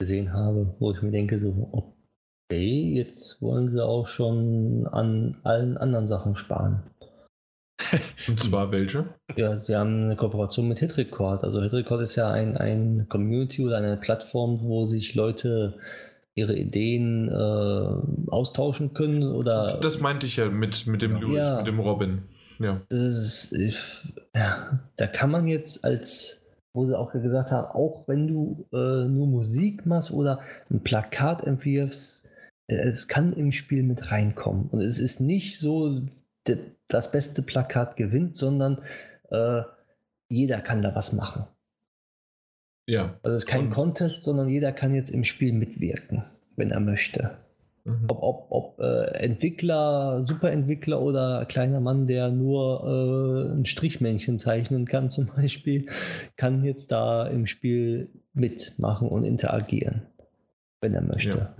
gesehen habe, wo ich mir denke, so, okay, jetzt wollen sie auch schon an allen anderen Sachen sparen. Und zwar welche? Ja, sie haben eine Kooperation mit Hitrecord. Also Hitrecord ist ja ein, ein Community oder eine Plattform, wo sich Leute ihre Ideen äh, austauschen können oder Das meinte ich ja mit, mit dem. Louis, Ja. mit dem Robin. Ja. Das ist, ja, da kann man jetzt als, wo sie auch gesagt haben, auch wenn du äh, nur Musik machst oder ein Plakat entwirfst, äh, es kann im Spiel mit reinkommen. Und es ist nicht so, das beste Plakat gewinnt, sondern äh, jeder kann da was machen. Ja. Also es ist kein Und- Contest, sondern jeder kann jetzt im Spiel mitwirken, wenn er möchte. Mhm. Ob, ob, ob äh, Entwickler, Superentwickler oder kleiner Mann, der nur äh, ein Strichmännchen zeichnen kann, zum [LAUGHS] Beispiel, kann jetzt da im Spiel mitmachen und interagieren, wenn er möchte. Ja.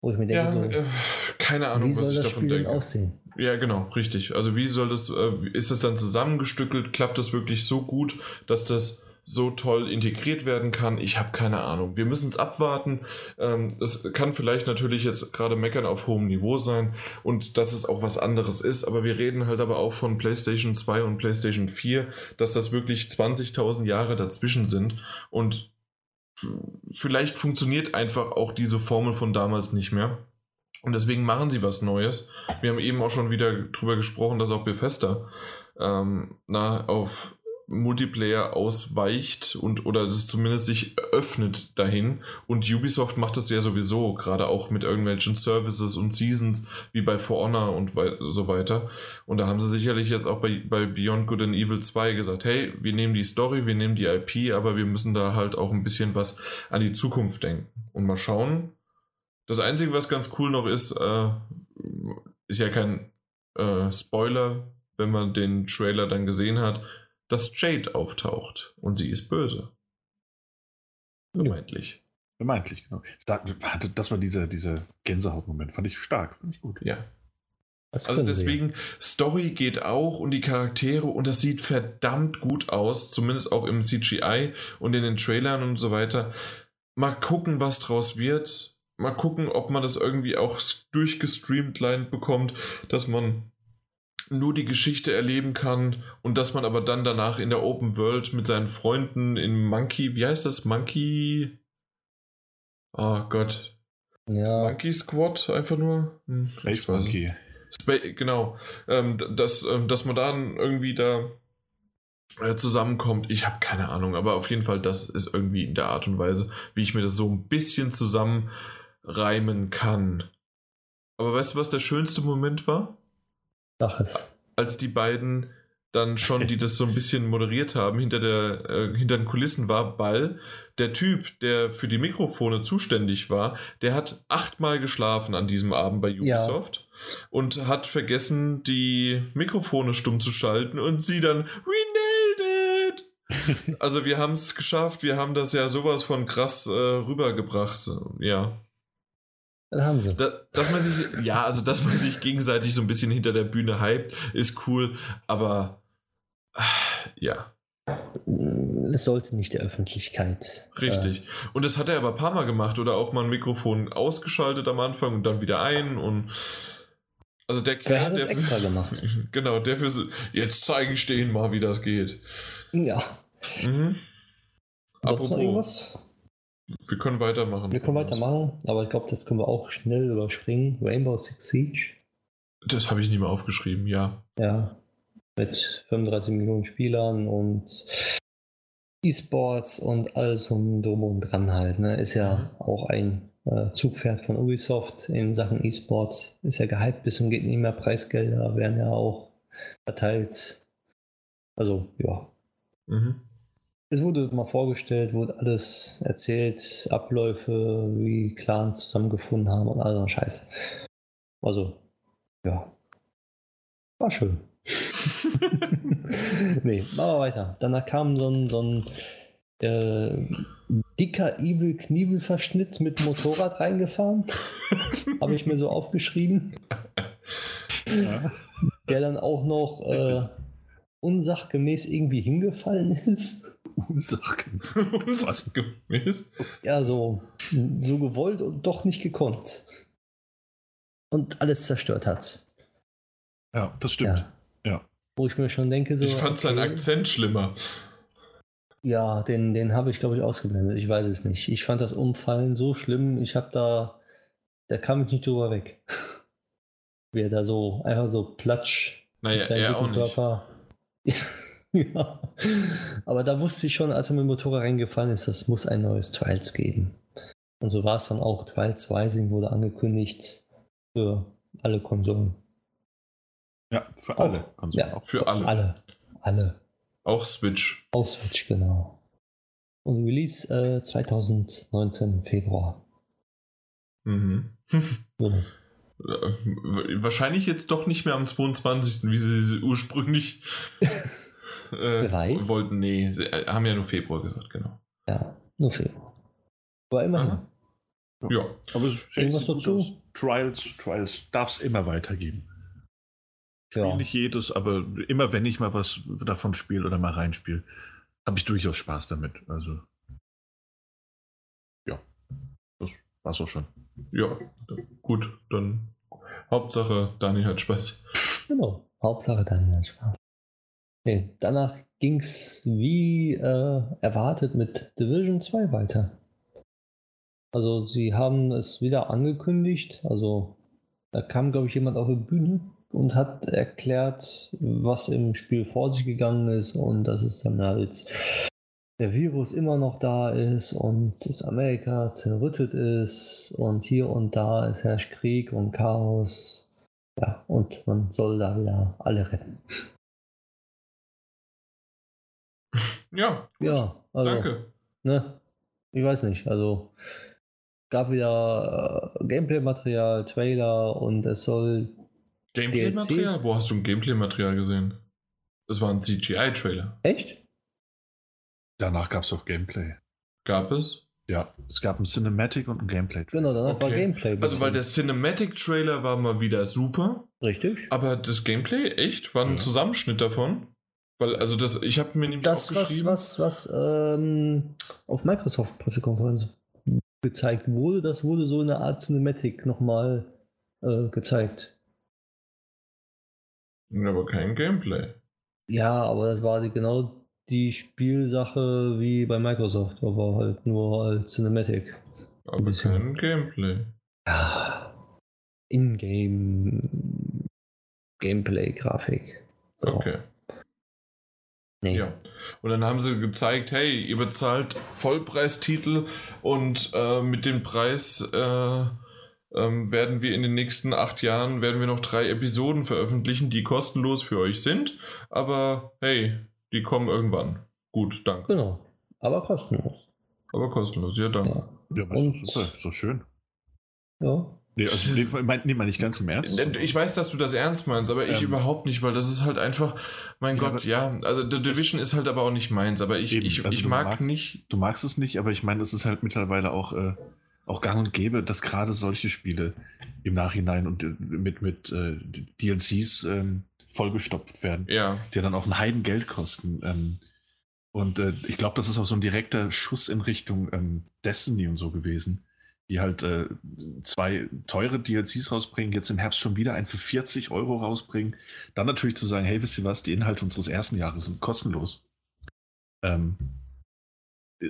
Wo ich mir denke, Ja, so, äh, keine wie Ahnung, was soll das davon Spiel denn denke. aussehen? Ja, genau, richtig. Also wie soll das, äh, ist das dann zusammengestückelt? Klappt das wirklich so gut, dass das so toll integriert werden kann? Ich habe keine Ahnung. Wir müssen es abwarten. Ähm, das kann vielleicht natürlich jetzt gerade meckern auf hohem Niveau sein und dass es auch was anderes ist, aber wir reden halt aber auch von PlayStation 2 und PlayStation 4, dass das wirklich 20.000 Jahre dazwischen sind und vielleicht funktioniert einfach auch diese Formel von damals nicht mehr. Und deswegen machen sie was Neues. Wir haben eben auch schon wieder drüber gesprochen, dass auch Bethesda ähm, na, auf Multiplayer ausweicht und oder es zumindest sich öffnet dahin. Und Ubisoft macht das ja sowieso, gerade auch mit irgendwelchen Services und Seasons wie bei For Honor und so weiter. Und da haben sie sicherlich jetzt auch bei, bei Beyond Good and Evil 2 gesagt, hey, wir nehmen die Story, wir nehmen die IP, aber wir müssen da halt auch ein bisschen was an die Zukunft denken. Und mal schauen. Das Einzige, was ganz cool noch ist, äh, ist ja kein äh, Spoiler, wenn man den Trailer dann gesehen hat dass Jade auftaucht und sie ist böse. Vermeintlich. Vermeintlich, genau. Das war dieser, dieser Gänsehautmoment, fand ich stark, fand ich gut. Ja. Also deswegen, sehen. Story geht auch und die Charaktere und das sieht verdammt gut aus, zumindest auch im CGI und in den Trailern und so weiter. Mal gucken, was draus wird. Mal gucken, ob man das irgendwie auch durchgestreamlined bekommt, dass man nur die Geschichte erleben kann und dass man aber dann danach in der Open World mit seinen Freunden in Monkey, wie heißt das? Monkey. Oh Gott. Ja. Monkey Squad, einfach nur. Hm, Space Monkey. Spa genau. Ähm, dass, ähm, dass man dann irgendwie da äh, zusammenkommt. Ich habe keine Ahnung, aber auf jeden Fall, das ist irgendwie in der Art und Weise, wie ich mir das so ein bisschen zusammenreimen kann. Aber weißt du, was der schönste Moment war? Sag es. Als die beiden dann schon, die das so ein bisschen moderiert haben, hinter, der, äh, hinter den Kulissen war, weil der Typ, der für die Mikrofone zuständig war, der hat achtmal geschlafen an diesem Abend bei Ubisoft ja. und hat vergessen, die Mikrofone stumm zu schalten und sie dann, we nailed it! [LAUGHS] also wir haben es geschafft, wir haben das ja sowas von krass äh, rübergebracht, ja. Das haben sie. Da, dass man sich, ja, also dass man sich gegenseitig so ein bisschen hinter der Bühne hypt, ist cool, aber ja. Es sollte nicht der Öffentlichkeit. Richtig. Äh, und das hat er aber ein paar Mal gemacht oder auch mal ein Mikrofon ausgeschaltet am Anfang und dann wieder ein und also der Kerl, hat es extra gemacht. [LAUGHS] Genau, der für jetzt zeige ich denen mal, wie das geht. Ja. Mhm. Apropos? Wir können weitermachen. Wir können weitermachen, aber ich glaube, das können wir auch schnell überspringen. Rainbow Six Siege. Das habe ich nicht mehr aufgeschrieben, ja. Ja, mit 35 Millionen Spielern und E-Sports und alles um drum und dran halt. Ne? Ist ja mhm. auch ein äh, Zugpferd von Ubisoft in Sachen E-Sports. Ist ja gehypt bis zum geht nicht mehr. Preisgelder werden ja auch verteilt. Also, ja. Mhm. Es wurde mal vorgestellt, wurde alles erzählt, Abläufe, wie Clans zusammengefunden haben und all so Scheiß. Also, ja. War schön. [LAUGHS] nee, machen wir weiter. Danach kam so ein, so ein äh, dicker Evil Knievel Verschnitt mit Motorrad reingefahren. [LAUGHS] Habe ich mir so aufgeschrieben. Ja. Der dann auch noch äh, unsachgemäß irgendwie hingefallen ist. Unsachgemäß. [LAUGHS] ja, so, so gewollt und doch nicht gekonnt. Und alles zerstört hat. Ja, das stimmt. Ja. ja. Wo ich mir schon denke, so. Ich fand okay, seinen Akzent schlimmer. Ja, den, den habe ich, glaube ich, ausgeblendet. Ich weiß es nicht. Ich fand das Umfallen so schlimm. Ich habe da. Da kam ich nicht drüber weg. [LAUGHS] Wie er da so einfach so platsch. Naja, er auch Körper. nicht. [LAUGHS] [LAUGHS] ja. Aber da wusste ich schon, als er mit dem Motorrad reingefallen ist, das muss ein neues Trials geben. Und so war es dann auch. Trials Rising wurde angekündigt für alle Konsolen. Ja, für alle oh, Konsolen. Ja, auch für alle. Alle. Alle. Auch Switch. Auch Switch, genau. Und Release äh, 2019 Februar. Mhm. [LAUGHS] ja. Wahrscheinlich jetzt doch nicht mehr am 22., wie sie ursprünglich [LAUGHS] äh, Weiß. wollten. Nee, sie äh, haben ja nur Februar gesagt, genau. Ja, nur Februar. Aber immerhin. Ja. ja. Aber es irgendwas dazu? Trials, Trials darf es immer weitergeben. Spiel ja. nicht jedes, aber immer wenn ich mal was davon spiele oder mal reinspiele, habe ich durchaus Spaß damit. Also. Ja. Das war's auch schon. Ja, gut, dann Hauptsache Dani hat Spaß. Genau, Hauptsache Dani hat Spaß. Okay, danach ging es wie äh, erwartet mit Division 2 weiter. Also sie haben es wieder angekündigt, also da kam, glaube ich, jemand auf die Bühne und hat erklärt, was im Spiel vor sich gegangen ist und dass es dann halt der Virus immer noch da ist und Amerika zerrüttet ist und hier und da es herrscht Krieg und Chaos. Ja, und man soll da wieder alle retten. Ja, gut. Ja, also, danke. ne? Ich weiß nicht, also gab wieder äh, Gameplay-Material, Trailer und es soll Gameplay-Material? Wo hast du ein Gameplay-Material gesehen? Das war ein CGI-Trailer. echt? Danach gab es auch Gameplay. Gab es? Ja, es gab ein Cinematic und ein Gameplay. Genau, danach war Okay. Gameplay. Also, weil der. Cinematic-Trailer war mal wieder super, Richtig. aber das Gameplay, echt? War ein Ja. Zusammenschnitt davon? Weil, also, das, ich habe mir nämlich Das, was, aufgeschrieben. was, was ähm, auf Microsoft-Pressekonferenz gezeigt wurde, das wurde so in einer Art Cinematic nochmal äh, gezeigt. Aber kein Gameplay. Ja, aber das war die, genau die Spielsache wie bei Microsoft, aber halt nur als Cinematic. Aber bisschen. kein Gameplay. Ja, In-Game Gameplay-Grafik. So. Okay. Nee. Ja. Und dann haben sie gezeigt, hey, ihr bezahlt Vollpreistitel und äh, mit dem Preis äh, ähm, werden wir in den nächsten acht Jahren werden wir noch drei Episoden veröffentlichen, die kostenlos für euch sind. Aber hey, die kommen irgendwann. Gut, danke. Genau. Aber kostenlos. Aber kostenlos, ja, danke. Ja. Ja, Und- ist doch schön. ja. Nee, also [LAUGHS] Fall, mein, nee, meine ich ganz im Ernst. Ich weiß, dass du das ernst meinst, aber ich Ähm, überhaupt nicht, weil das ist halt einfach, mein Ja, Gott, ja, also The Division ist halt aber auch nicht meins, aber ich, Eben, ich, also ich mag magst- nicht, Du magst es nicht, aber ich meine, es ist halt mittlerweile auch, äh, auch gang und gäbe, dass gerade solche Spiele im Nachhinein und äh, mit, mit äh, DLCs ähm, vollgestopft werden, ja, die dann auch ein Heidengeld kosten. Ähm, und äh, ich glaube, das ist auch so ein direkter Schuss in Richtung ähm, Destiny und so gewesen, die halt äh, zwei teure DLCs rausbringen, jetzt im Herbst schon wieder einen für 40 Euro rausbringen. Dann natürlich zu sagen, hey, wisst ihr was, die Inhalte unseres ersten Jahres sind kostenlos. Ähm,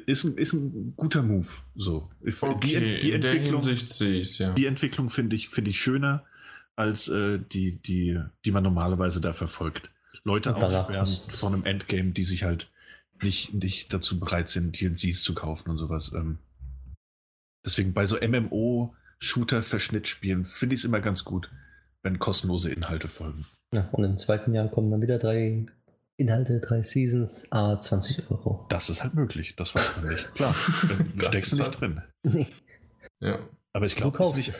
ist, ein, ist ein guter Move. So. Okay, die, die Entwicklung, ich ja. die Entwicklung finde ich, finde ich schöner als äh, die, die, die man normalerweise da verfolgt. Leute aufsperren von einem Endgame, die sich halt nicht, nicht dazu bereit sind, DLCs zu kaufen und sowas. Ähm, deswegen bei so MMO-Shooter-Verschnittspielen finde ich es immer ganz gut, wenn kostenlose Inhalte folgen. ja. Und im zweiten Jahr kommen dann wieder drei Inhalte, drei Seasons, a 20 Euro. Das ist halt möglich, das weiß man nicht. Klar, dann [LAUGHS] Das steckst du nicht halt- drin. Nee, ja. Aber ich glaube, ist nicht,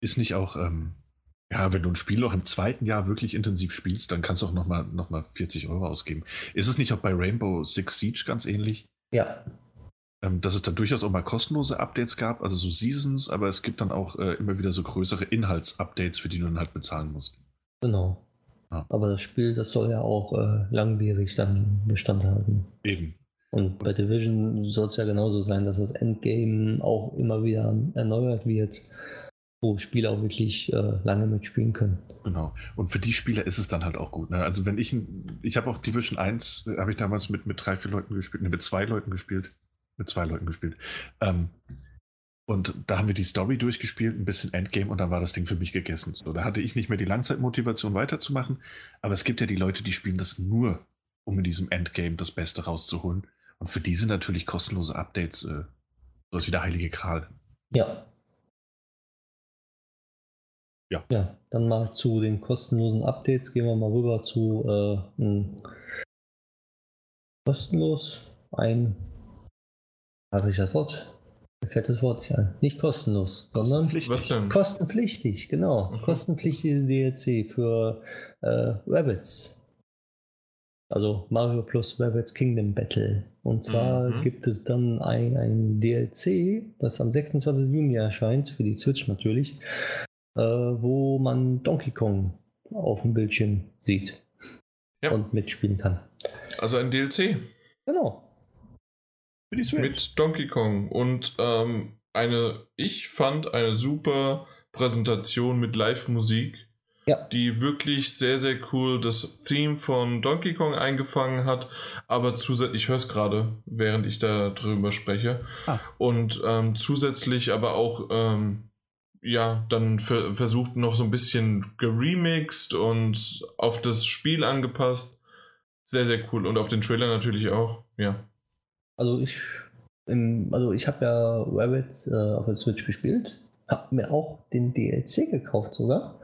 ist nicht auch, ähm, ja, wenn du ein Spiel auch im zweiten Jahr wirklich intensiv spielst, dann kannst du auch nochmal noch mal 40 Euro ausgeben. Ist es nicht auch bei Rainbow Six Siege ganz ähnlich? Ja, Ähm, dass es da durchaus auch mal kostenlose Updates gab, also so Seasons, aber es gibt dann auch äh, immer wieder so größere Inhaltsupdates, für die du dann halt bezahlen musst. genau. Ja. Aber das Spiel, das soll ja auch äh, langwierig dann Bestand haben. Eben. Und bei Division soll es ja genauso sein, dass das Endgame auch immer wieder erneuert wird, wo Spieler auch wirklich äh, lange mitspielen können. Genau. Und für die Spieler ist es dann halt auch gut. Ne? Also wenn ich, ich habe auch Division 1, äh, habe ich damals mit, mit drei, vier Leuten gespielt, ne, mit zwei Leuten gespielt, mit zwei Leuten gespielt. Ähm, und da haben wir die Story durchgespielt, ein bisschen Endgame und dann war das Ding für mich gegessen. So, da hatte ich nicht mehr die Langzeitmotivation weiterzumachen, aber es gibt ja die Leute, die spielen das nur, um in diesem Endgame das Beste rauszuholen. Und für die sind natürlich kostenlose Updates äh, sowas wie der heilige Gral. Ja. Ja. Ja, dann mal zu den kostenlosen Updates. Gehen wir mal rüber zu äh, kostenlos. Ein, habe ich das Wort? Mir fällt das Wort nicht ein. Nicht kostenlos, sondern Kostenpflichtig. Was denn? kostenpflichtig, genau. Mhm. Kostenpflichtige DLC für äh, Rabbits. Also Mario plus Rabbits Kingdom Battle. Und zwar Mhm. gibt es dann ein, ein DLC, das am 26. Juni erscheint, für die Switch natürlich, äh, wo man Donkey Kong auf dem Bildschirm sieht Ja. und mitspielen kann. Also ein DLC Genau. Für die Switch. mit Donkey Kong und ähm, eine, ich fand eine super Präsentation mit Live-Musik, Ja. die wirklich sehr, sehr cool das Theme von Donkey Kong eingefangen hat, aber zusätzlich, ich höre es gerade, während ich da drüber spreche, Ah. und ähm, zusätzlich aber auch ähm, ja, dann ver versucht noch so ein bisschen geremixed und auf das Spiel angepasst. Sehr, sehr cool. Und auf den Trailer natürlich auch, ja. Also ich, im, also ich habe ja Rabbit äh, auf der Switch gespielt, habe mir auch den DLC gekauft sogar.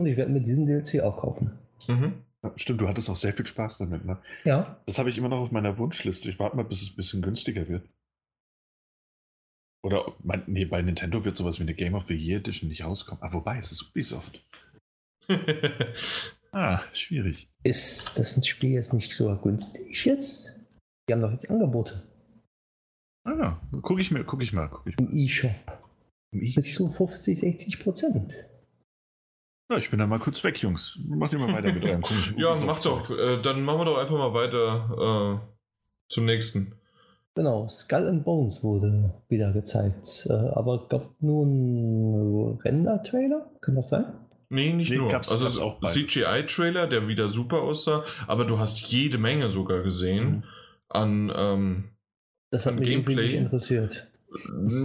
Und ich werde mir diesen DLC auch kaufen. Mhm. Stimmt, du hattest auch sehr viel Spaß damit, ne? Ja. Das habe ich immer noch auf meiner Wunschliste. Ich warte mal, bis es ein bisschen günstiger wird. Oder, mein, nee, bei Nintendo wird sowas wie eine Game of the Year Edition nicht rauskommen. Ah, wobei, es ist Ubisoft. [LAUGHS] ah, schwierig. Ist das Spiel jetzt nicht so günstig jetzt? Die haben doch jetzt Angebote. Ah, gucke ich mir, gucke ich mal. Guck ich mal. Im E-Shop. Bis zu 50, 60 Prozent. Ja, ich bin dann mal kurz weg, Jungs. Macht ihr mal weiter mit eurem komischen [LAUGHS] Ja, mach doch. Äh, dann machen wir doch einfach mal weiter äh, zum nächsten. Genau, Skull and Bones wurde wieder gezeigt. Äh, aber gab nur ein Render-Trailer? Kann das sein? Nee, nicht Nee, nur. gab's- also gab's auch. CGI-Trailer, der wieder super aussah, aber du hast jede Menge sogar gesehen Mhm. An ähm, Das hat Am mich Gameplay? nicht interessiert.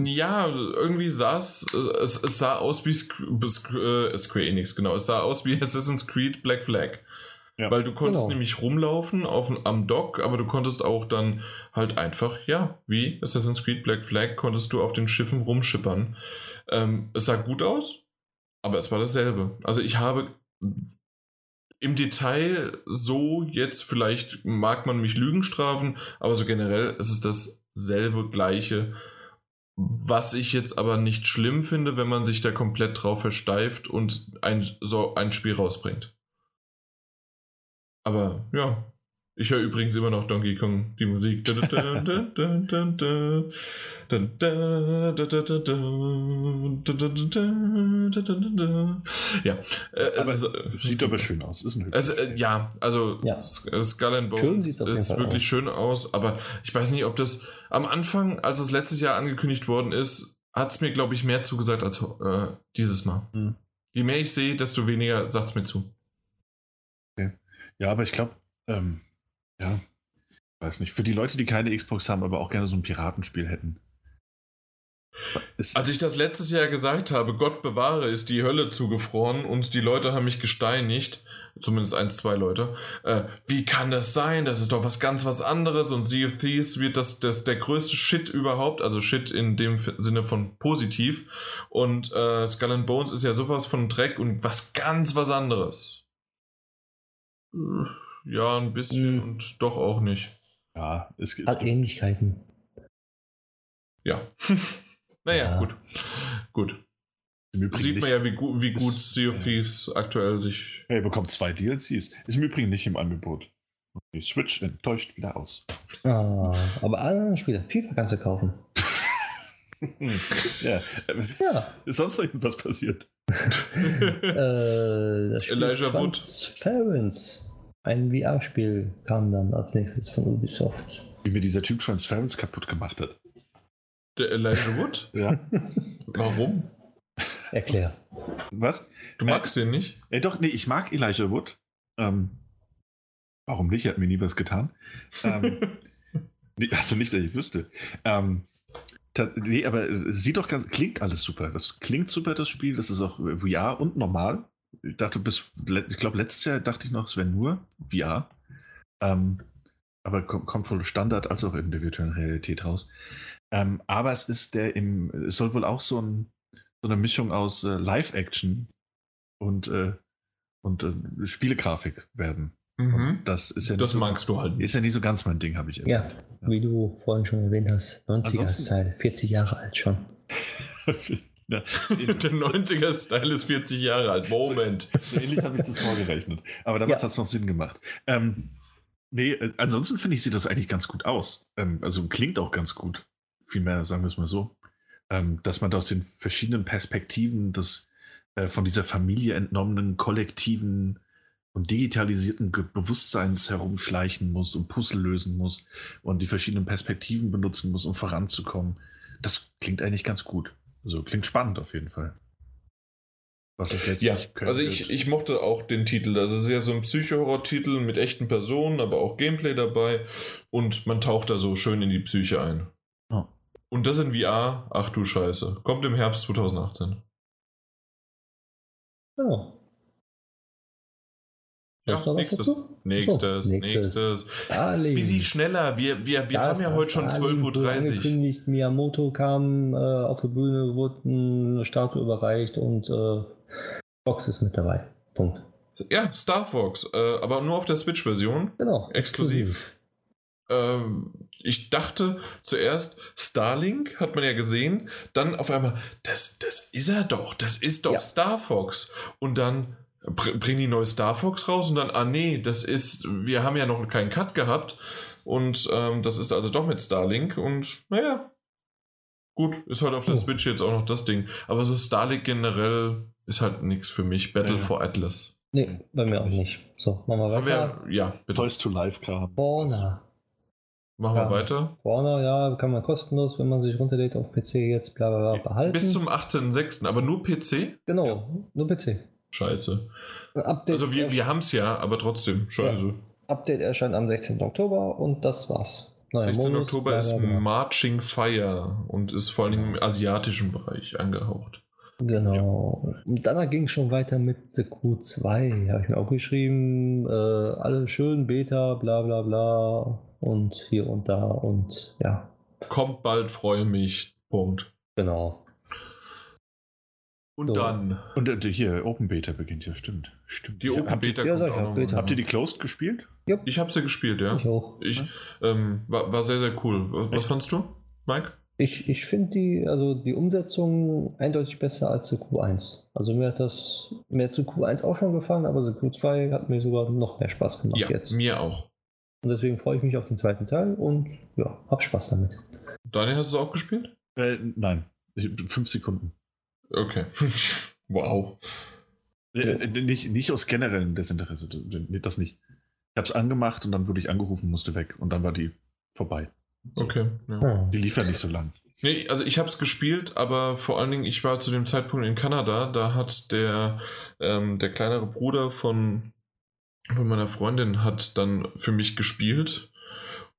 Ja, irgendwie sah es, äh, es, es sah aus wie Squ äh, Square Enix, genau. Es sah aus wie [LAUGHS] Assassin's Creed Black Flag. Ja. Weil du konntest Genau. nämlich rumlaufen auf, am Dock, aber du konntest auch dann halt einfach, ja, wie Assassin's Creed Black Flag, konntest du auf den Schiffen rumschippern. Ähm, es sah gut aus, aber es war dasselbe. Also ich habe im Detail so jetzt, vielleicht mag man mich Lügen strafen, aber so generell ist es dasselbe, gleiche. Was ich jetzt aber nicht schlimm finde, wenn man sich da komplett drauf versteift und ein, so ein Spiel rausbringt. Aber ja, ich höre übrigens immer noch Donkey Kong, die Musik. Ja, äh, es Aber äh, Sieht aber schön aus. Ist ein also, äh, ja, also Ja. Äh, Skull and Schön Bones sieht's auf jeden ist Fall wirklich aus. schön aus, aber ich weiß nicht, ob das am Anfang, als es letztes Jahr angekündigt worden ist, hat es mir, glaube ich, mehr zugesagt als äh, dieses Mal. Hm. Je mehr ich sehe, desto weniger sagt es mir zu. Ja, aber ich glaube, ähm, ja, weiß nicht. Für die Leute, die keine Xbox haben, aber auch gerne so ein Piratenspiel hätten. Ist, Als ich das letztes Jahr gesagt habe, Gott bewahre, ist die Hölle zugefroren und die Leute haben mich gesteinigt, zumindest eins, zwei Leute. Äh, wie kann das sein? Das ist doch was ganz was anderes und Sea of Thieves wird das, das der größte Shit überhaupt, also Shit in dem Sinne von positiv. Und äh, Skull and Bones ist ja sowas von Dreck und was ganz was anderes. Äh, Ja, ein bisschen Mhm. und doch auch nicht. ja, es, es Hat gibt, Ähnlichkeiten. Ja. [LAUGHS] naja, Ja. gut. Gut. im Übrigen Sieht man ja, wie, gu wie gut Sea of ja. Thieves aktuell sich. Ja, ihr bekommt zwei DLCs. Ist im Übrigen nicht im Angebot. Die Switch enttäuscht wieder aus. Ah, aber alle anderen Spiele, FIFA kannst du kaufen. [LAUGHS] ja. Ja, Ist sonst noch irgendwas passiert? äh, Elijah Wood. Transference. Ein VR-Spiel kam dann als nächstes von Ubisoft. Wie mir dieser Typ Transference kaputt gemacht hat. Der Elijah Wood? [LAUGHS] Ja. Warum? Erklär. Was? Du magst den nicht? Ey, doch, nee, ich mag Elijah Wood. Ähm, warum nicht? Er hat mir nie was getan. Ähm, [LAUGHS] nee, also nicht, dass ich wüsste. Ähm, ta- nee, aber es sieht doch ganz, klingt alles super. Das klingt super, das Spiel. Das ist auch VR und normal. Ich dachte bis, ich glaube, letztes Jahr dachte ich noch, es wäre nur VR. Ähm, aber kommt, kommt wohl Standard als auch in der virtuellen Realität raus. Ähm, aber es ist der im, es soll wohl auch so, ein, so eine Mischung aus äh, Live-Action und, äh, und äh, Spielegrafik werden. Und das ist ja Mhm. Das nicht so, magst du halt nicht. ist ja nicht so ganz mein Ding, habe ich Ja, wie du vorhin schon erwähnt hast, 90er-Style, 40 Jahre alt schon. [LAUGHS] [LAUGHS] ja, Der 90er-Style ist 40 Jahre alt. Moment. so ähnlich habe ich das vorgerechnet. Aber damals Ja. hat es noch Sinn gemacht. Ähm, nee, äh, ansonsten finde ich, sieht das eigentlich ganz gut aus. Ähm, also klingt auch ganz gut. Vielmehr sagen wir es mal so. Ähm, dass man da aus den verschiedenen Perspektiven des äh, von dieser Familie entnommenen, kollektiven und digitalisierten Bewusstseins herumschleichen muss und Puzzle lösen muss und die verschiedenen Perspektiven benutzen muss, um voranzukommen. Das klingt eigentlich ganz gut. Also klingt spannend auf jeden Fall. Was es Ja, letztlich können also ich, ich mochte auch den Titel. Also es ist ja so ein Psycho-Horror-Titel mit echten Personen, aber auch Gameplay dabei. Und man taucht da so schön in die Psyche ein. Ja. Und das in VR, ach du Scheiße. Kommt im Herbst 2018. Genau. Ja, nächstes. Nächstes, So, nächstes. Starlink. Bisschen schneller. Wir, wir, wir haben ja heute schon Starlink, 12.30 wurde Uhr. Miyamoto kam äh, auf die Bühne, wurde eine Statue überreicht und äh, Fox ist mit dabei. Punkt. Ja, Star Fox, äh, aber nur auf der Switch-Version. Genau. Exklusiv. Ähm, ich dachte zuerst, Starlink hat man ja gesehen, dann auf einmal, das, das ist er doch, das ist doch Ja. Star Fox. Und dann bringen die neue Star Fox raus und dann, ah nee, das ist, wir haben ja noch keinen Cut gehabt und ähm, das ist also doch mit Starlink und naja, gut, ist halt auf der Oh. Switch jetzt auch noch das Ding. Aber so Starlink generell ist halt nichts für mich. Battle Ja, ja. for Atlas. Nee, bei mir auch nicht. So, machen wir weiter. wir, ja, bitte. Toys to Life Kram. Warner. Machen Ja. wir weiter. Warner, ja, kann man kostenlos, wenn man sich runterlädt auf PC jetzt bla bla bla behalten. Bis zum 18.06., aber nur PC? Genau, nur PC. Scheiße. Update, Also wir, wir haben es ja, aber trotzdem, scheiße. Update erscheint am 16. Oktober und das war's. Neuer 16. Modus, Oktober bla, ist. Marching Fire und ist vor allem im asiatischen Bereich angehaucht. Genau. Und danach ging es schon weiter mit The Crew 2. Habe ich mir auch geschrieben. Äh, alle schön, Beta, bla bla bla. Und hier und da und ja, Kommt bald, freue mich. Punkt. genau. Und So. dann Und äh, hier, Open Beta beginnt ja, stimmt. Stimmt. die Open Beta ja, auch Beta. habt ihr die Closed gespielt? Ich habe sie gespielt, ja. Ich auch. Ich ähm, war, war sehr, sehr cool. Was Echt? fandst du, Mike? Ich, ich finde die, also die Umsetzung eindeutig besser als The Q1. Also mir hat das, mir hat The Q1 auch schon gefallen, aber The Q2 hat mir sogar noch mehr Spaß gemacht Ja, jetzt. mir auch. Und deswegen freue ich mich auf den zweiten Teil und ja, hab Spaß damit. Daniel, hast du es auch gespielt? Äh, nein. Ich- Fünf Sekunden. Okay. [LAUGHS] wow. Äh, äh, nicht, nicht aus generellem Desinteresse. das- Das nicht. Ich habe es angemacht und dann wurde ich angerufen, musste weg und dann war die vorbei. Okay. Ja. Die lief ja nicht so lang. Nee, also ich habe es gespielt, aber vor allen Dingen, ich war zu dem Zeitpunkt in Kanada, da hat der, ähm, der kleinere Bruder von, von meiner Freundin hat dann für mich gespielt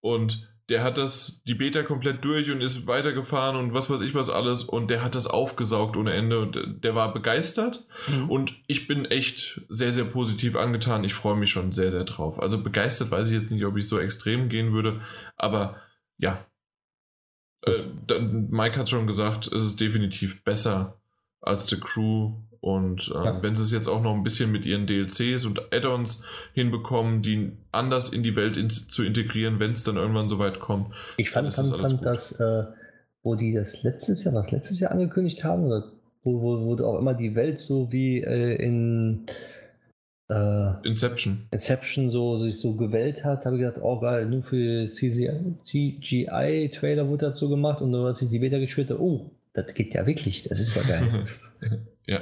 und der hat das, die Beta komplett durch und ist weitergefahren und was weiß ich was alles und der hat das aufgesaugt ohne Ende und der war begeistert und ich bin echt sehr, sehr positiv angetan. Ich freue mich schon sehr, sehr drauf. Also begeistert weiß ich jetzt nicht, ob ich so extrem gehen würde, aber ja. Äh, Mike hat schon gesagt, es ist definitiv besser als The Crew. Und äh, Ja. wenn sie es jetzt auch noch ein bisschen mit ihren DLCs und Add-ons hinbekommen, die anders in die Welt in, zu integrieren, wenn es dann irgendwann so weit kommt. Ich fand, ist das fand, fand dass, äh, wo die das letztes Jahr, was letztes Jahr angekündigt haben, oder wo, wo, wo auch immer die Welt so wie äh, in äh, Inception. Inception so sich so gewählt hat, habe ich gedacht, oh geil, nur für CGI-Trailer wurde dazu gemacht und dann als ich die Beta gespielt oh, das geht ja wirklich, das ist ja geil. [LAUGHS] ja.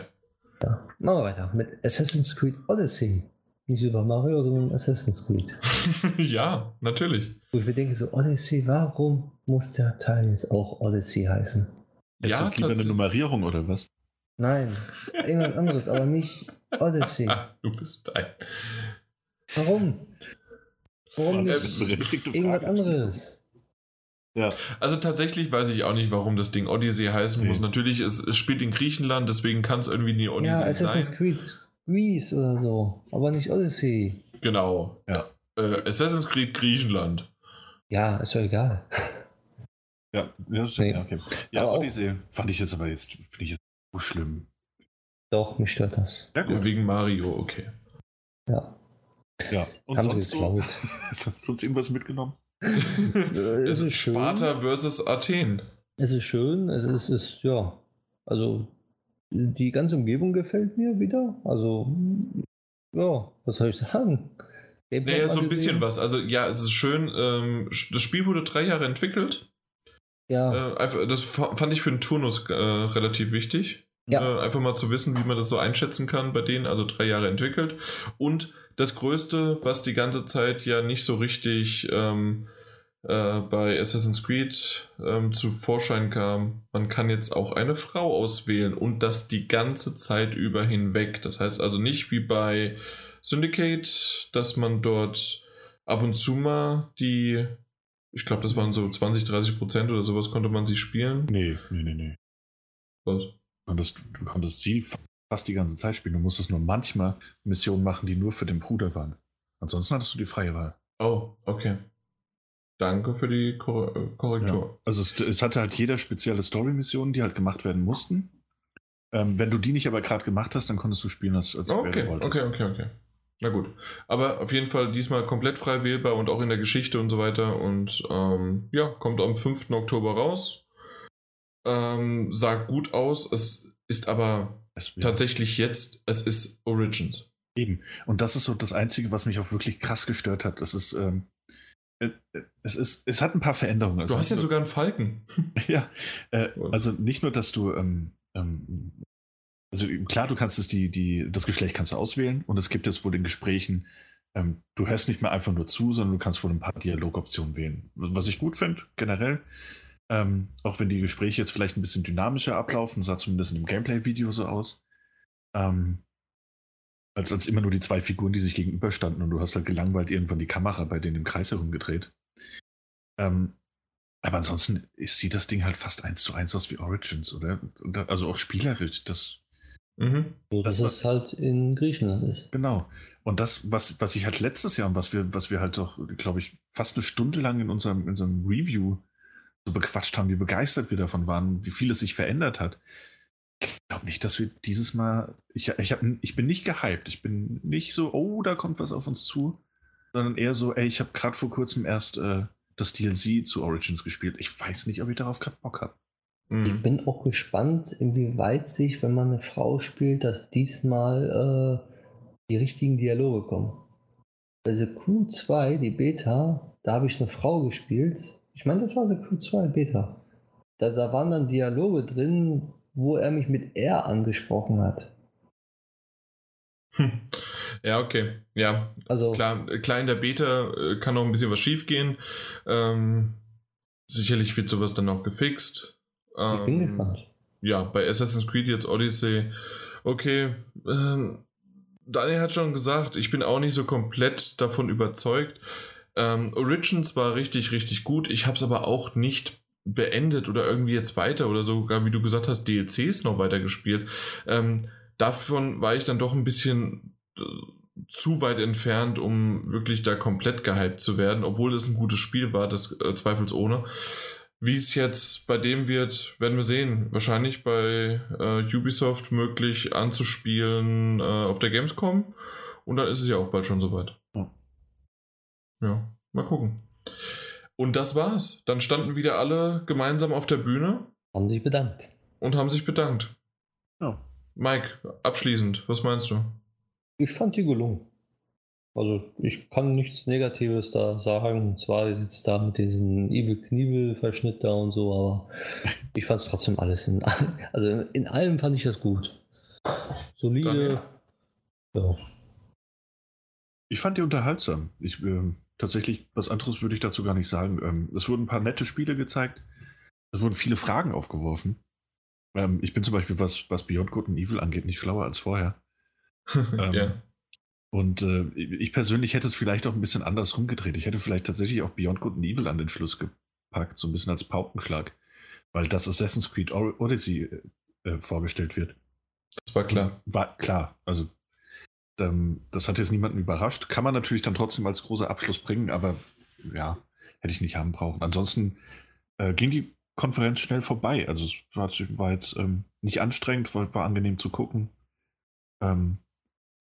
Ja. Machen wir weiter mit Assassin's Creed Odyssey. Nicht Super Mario, sondern Assassin's Creed. [LAUGHS] ja, natürlich. Wo ich mir denke, so Odyssey, warum muss der Teil jetzt auch Odyssey heißen? Hättest du jetzt lieber eine Nummerierung oder was? Nein, irgendwas anderes, aber nicht Odyssey. Ah, [LAUGHS] du bist ein. Warum? Warum War nicht irgendwas anderes? Ja. Also tatsächlich weiß ich auch nicht, warum das Ding Odyssey heißen Nee. muss. Natürlich, es, es spielt in Griechenland, deswegen kann es irgendwie nie Ja, Odyssey Assassin's sein. Creed Greece oder so, aber nicht Odyssey. Genau. Ja. Äh, Assassin's Creed Griechenland. Ja, ist doch egal. Ja, ja, das Nee. ja okay. Ja, Aber auch- Odyssey fand ich jetzt aber jetzt, finde ich jetzt so schlimm. Doch, mich stört das. Ja, Ja, gut. wegen Mario, okay. Ja, Ja. Und haben sonst so, geklaut. [LAUGHS] hast du sonst irgendwas mitgenommen? Äh, es ist schön. Sparta versus Athen. Es ist schön, es ist, es ist, ja, also die ganze Umgebung gefällt mir wieder. Also, ja, was soll ich sagen? Naja, so ein bisschen was. Also ja, es ist schön. Ähm, das Spiel wurde drei Jahre entwickelt. Ja, Äh, das fa- fand ich für den Turnus äh, relativ wichtig. Ja. Äh, einfach mal zu wissen, wie man das so einschätzen kann bei denen. Also drei Jahre entwickelt. Und das Größte, was die ganze Zeit ja nicht so richtig ähm, äh, bei Assassin's Creed ähm, zu Vorschein kam, man kann jetzt auch eine Frau auswählen und das die ganze Zeit über hinweg. Das heißt also nicht wie bei Syndicate, dass man dort ab und zu mal die, ich glaube, das waren so 20, 30 Prozent oder sowas, konnte man sie spielen. Nee, nee, nee, nee. Was? Konntest, du konntest sie fast die ganze Zeit spielen. Du musstest nur manchmal Missionen machen, die nur für den Bruder waren. Ansonsten hattest du die freie Wahl. Oh, okay. Danke für die Kor äh, Korrektur. Ja. Also es, es, hatte halt jeder spezielle Story-Missionen, die halt gemacht werden mussten. Ähm, wenn du die nicht aber gerade gemacht hast, dann konntest du spielen, als, als okay, okay, okay, okay. Na gut. Aber auf jeden Fall diesmal komplett frei wählbar und auch in der Geschichte und so weiter. Und ähm, ja, kommt am 5. Oktober raus. Ähm, sah gut aus. Es ist aber es tatsächlich jetzt, es ist Origins. Eben. Und das ist so das Einzige, was mich auch wirklich krass gestört hat. Das ist, ähm, äh, es ist, es hat ein paar Veränderungen. Also du hast ja sogar einen Falken. [LAUGHS] ja. Äh, [LAUGHS] also nicht nur, dass du ähm, ähm, also klar, du kannst es die, die, das Geschlecht kannst du auswählen und es gibt jetzt wohl in Gesprächen, ähm, du hörst nicht mehr einfach nur zu, sondern du kannst wohl ein paar Dialogoptionen wählen. Was ich gut finde, generell. Ähm, auch wenn die Gespräche jetzt vielleicht ein bisschen dynamischer ablaufen, sah zumindest in dem Gameplay-Video so aus. Ähm, als, als immer nur die zwei Figuren, die sich gegenüberstanden und du hast halt gelangweilt irgendwann die Kamera bei denen im Kreis herumgedreht. Ähm, aber ansonsten sieht das Ding halt fast eins zu eins aus wie Origins, oder? Also auch spielerisch. Das Mhm. Das, es halt in Griechenland ist. Genau. Und das, was, was ich halt letztes Jahr und was wir, was wir halt doch, glaube ich, fast eine Stunde lang in unserem, in unserem Review so bequatscht haben, wie begeistert wir davon waren, wie viel es sich verändert hat. Ich glaube nicht, dass wir dieses Mal. Ich, ich, hab, ich bin nicht gehypt. Ich bin nicht so, oh, da kommt was auf uns zu. Sondern eher so, ey, ich habe gerade vor kurzem erst äh, das DLC zu Origins gespielt. Ich weiß nicht, ob ich darauf gerade Bock habe. Mhm. Ich bin auch gespannt, inwieweit sich, wenn man eine Frau spielt, dass diesmal äh, die richtigen Dialoge kommen. Also Q2, die Beta, da habe ich eine Frau gespielt. Ich meine, das war so Q2 Beta. Da, da waren dann Dialoge drin, wo er mich mit R angesprochen hat. Ja, okay. Ja, also, klar, klar in der Beta äh, kann noch ein bisschen was schief gehen. Ähm, sicherlich wird sowas dann auch gefixt. Ich bin ähm, gespannt. Ja, bei Assassin's Creed jetzt Odyssey. Okay, ähm, Daniel hat schon gesagt, ich bin auch nicht so komplett davon überzeugt. Ähm, Origins war richtig, richtig gut. Ich habe es aber auch nicht beendet oder irgendwie jetzt weiter oder sogar, wie du gesagt hast, DLCs noch weiter gespielt. Ähm, davon war ich dann doch ein bisschen äh, zu weit entfernt, um wirklich da komplett gehypt zu werden, obwohl es ein gutes Spiel war, das äh, zweifelsohne. Wie es jetzt bei dem wird, werden wir sehen. Wahrscheinlich bei äh, Ubisoft möglich anzuspielen äh, auf der Gamescom. Und dann ist es ja auch bald schon soweit. Ja. ja, mal gucken. Und das war's. Dann standen wieder alle gemeinsam auf der Bühne. Haben sich bedankt. Und haben sich bedankt. Ja. Mike, abschließend, was meinst du? Ich fand die gelungen. Also ich kann nichts Negatives da sagen. Zwar jetzt da mit diesem Evil Knievel Verschnitt da und so, aber [LAUGHS] ich fand es trotzdem alles in also in allem fand ich das gut. Solide. Ja. Ich fand die unterhaltsam. Ich, äh, tatsächlich, was anderes würde ich dazu gar nicht sagen. Ähm, es wurden ein paar nette Spiele gezeigt. Es wurden viele Fragen aufgeworfen. Ähm, ich bin zum Beispiel, was, was Beyond Good and Evil angeht, nicht schlauer als vorher. [LAUGHS] ähm, ja. Und äh, ich persönlich hätte es vielleicht auch ein bisschen anders rumgedreht. Ich hätte vielleicht tatsächlich auch Beyond Good and Evil an den Schluss gepackt, so ein bisschen als Paukenschlag, weil das Assassin's Creed Odyssey äh, vorgestellt wird. Das war klar. War klar. Also das hat jetzt niemanden überrascht. Kann man natürlich dann trotzdem als großer Abschluss bringen, aber ja, hätte ich nicht haben brauchen. Ansonsten äh, ging die Konferenz schnell vorbei. Also es war, war jetzt ähm, nicht anstrengend, war, war, angenehm zu gucken. Ähm,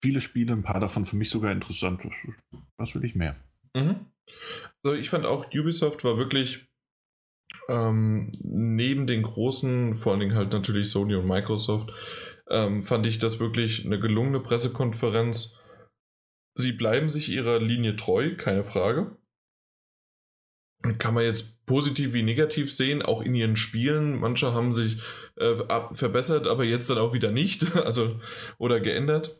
viele Spiele, ein paar davon für mich sogar interessant. Was will ich mehr? Mhm. Also ich fand auch, Ubisoft war wirklich ähm, neben den großen, vor allen Dingen halt natürlich Sony und Microsoft, ähm, fand ich das wirklich eine gelungene Pressekonferenz. Sie bleiben sich ihrer Linie treu, keine Frage. Kann man jetzt positiv wie negativ sehen, auch in ihren Spielen. Manche haben sich äh, verbessert, aber jetzt dann auch wieder nicht, [LAUGHS] also oder geändert.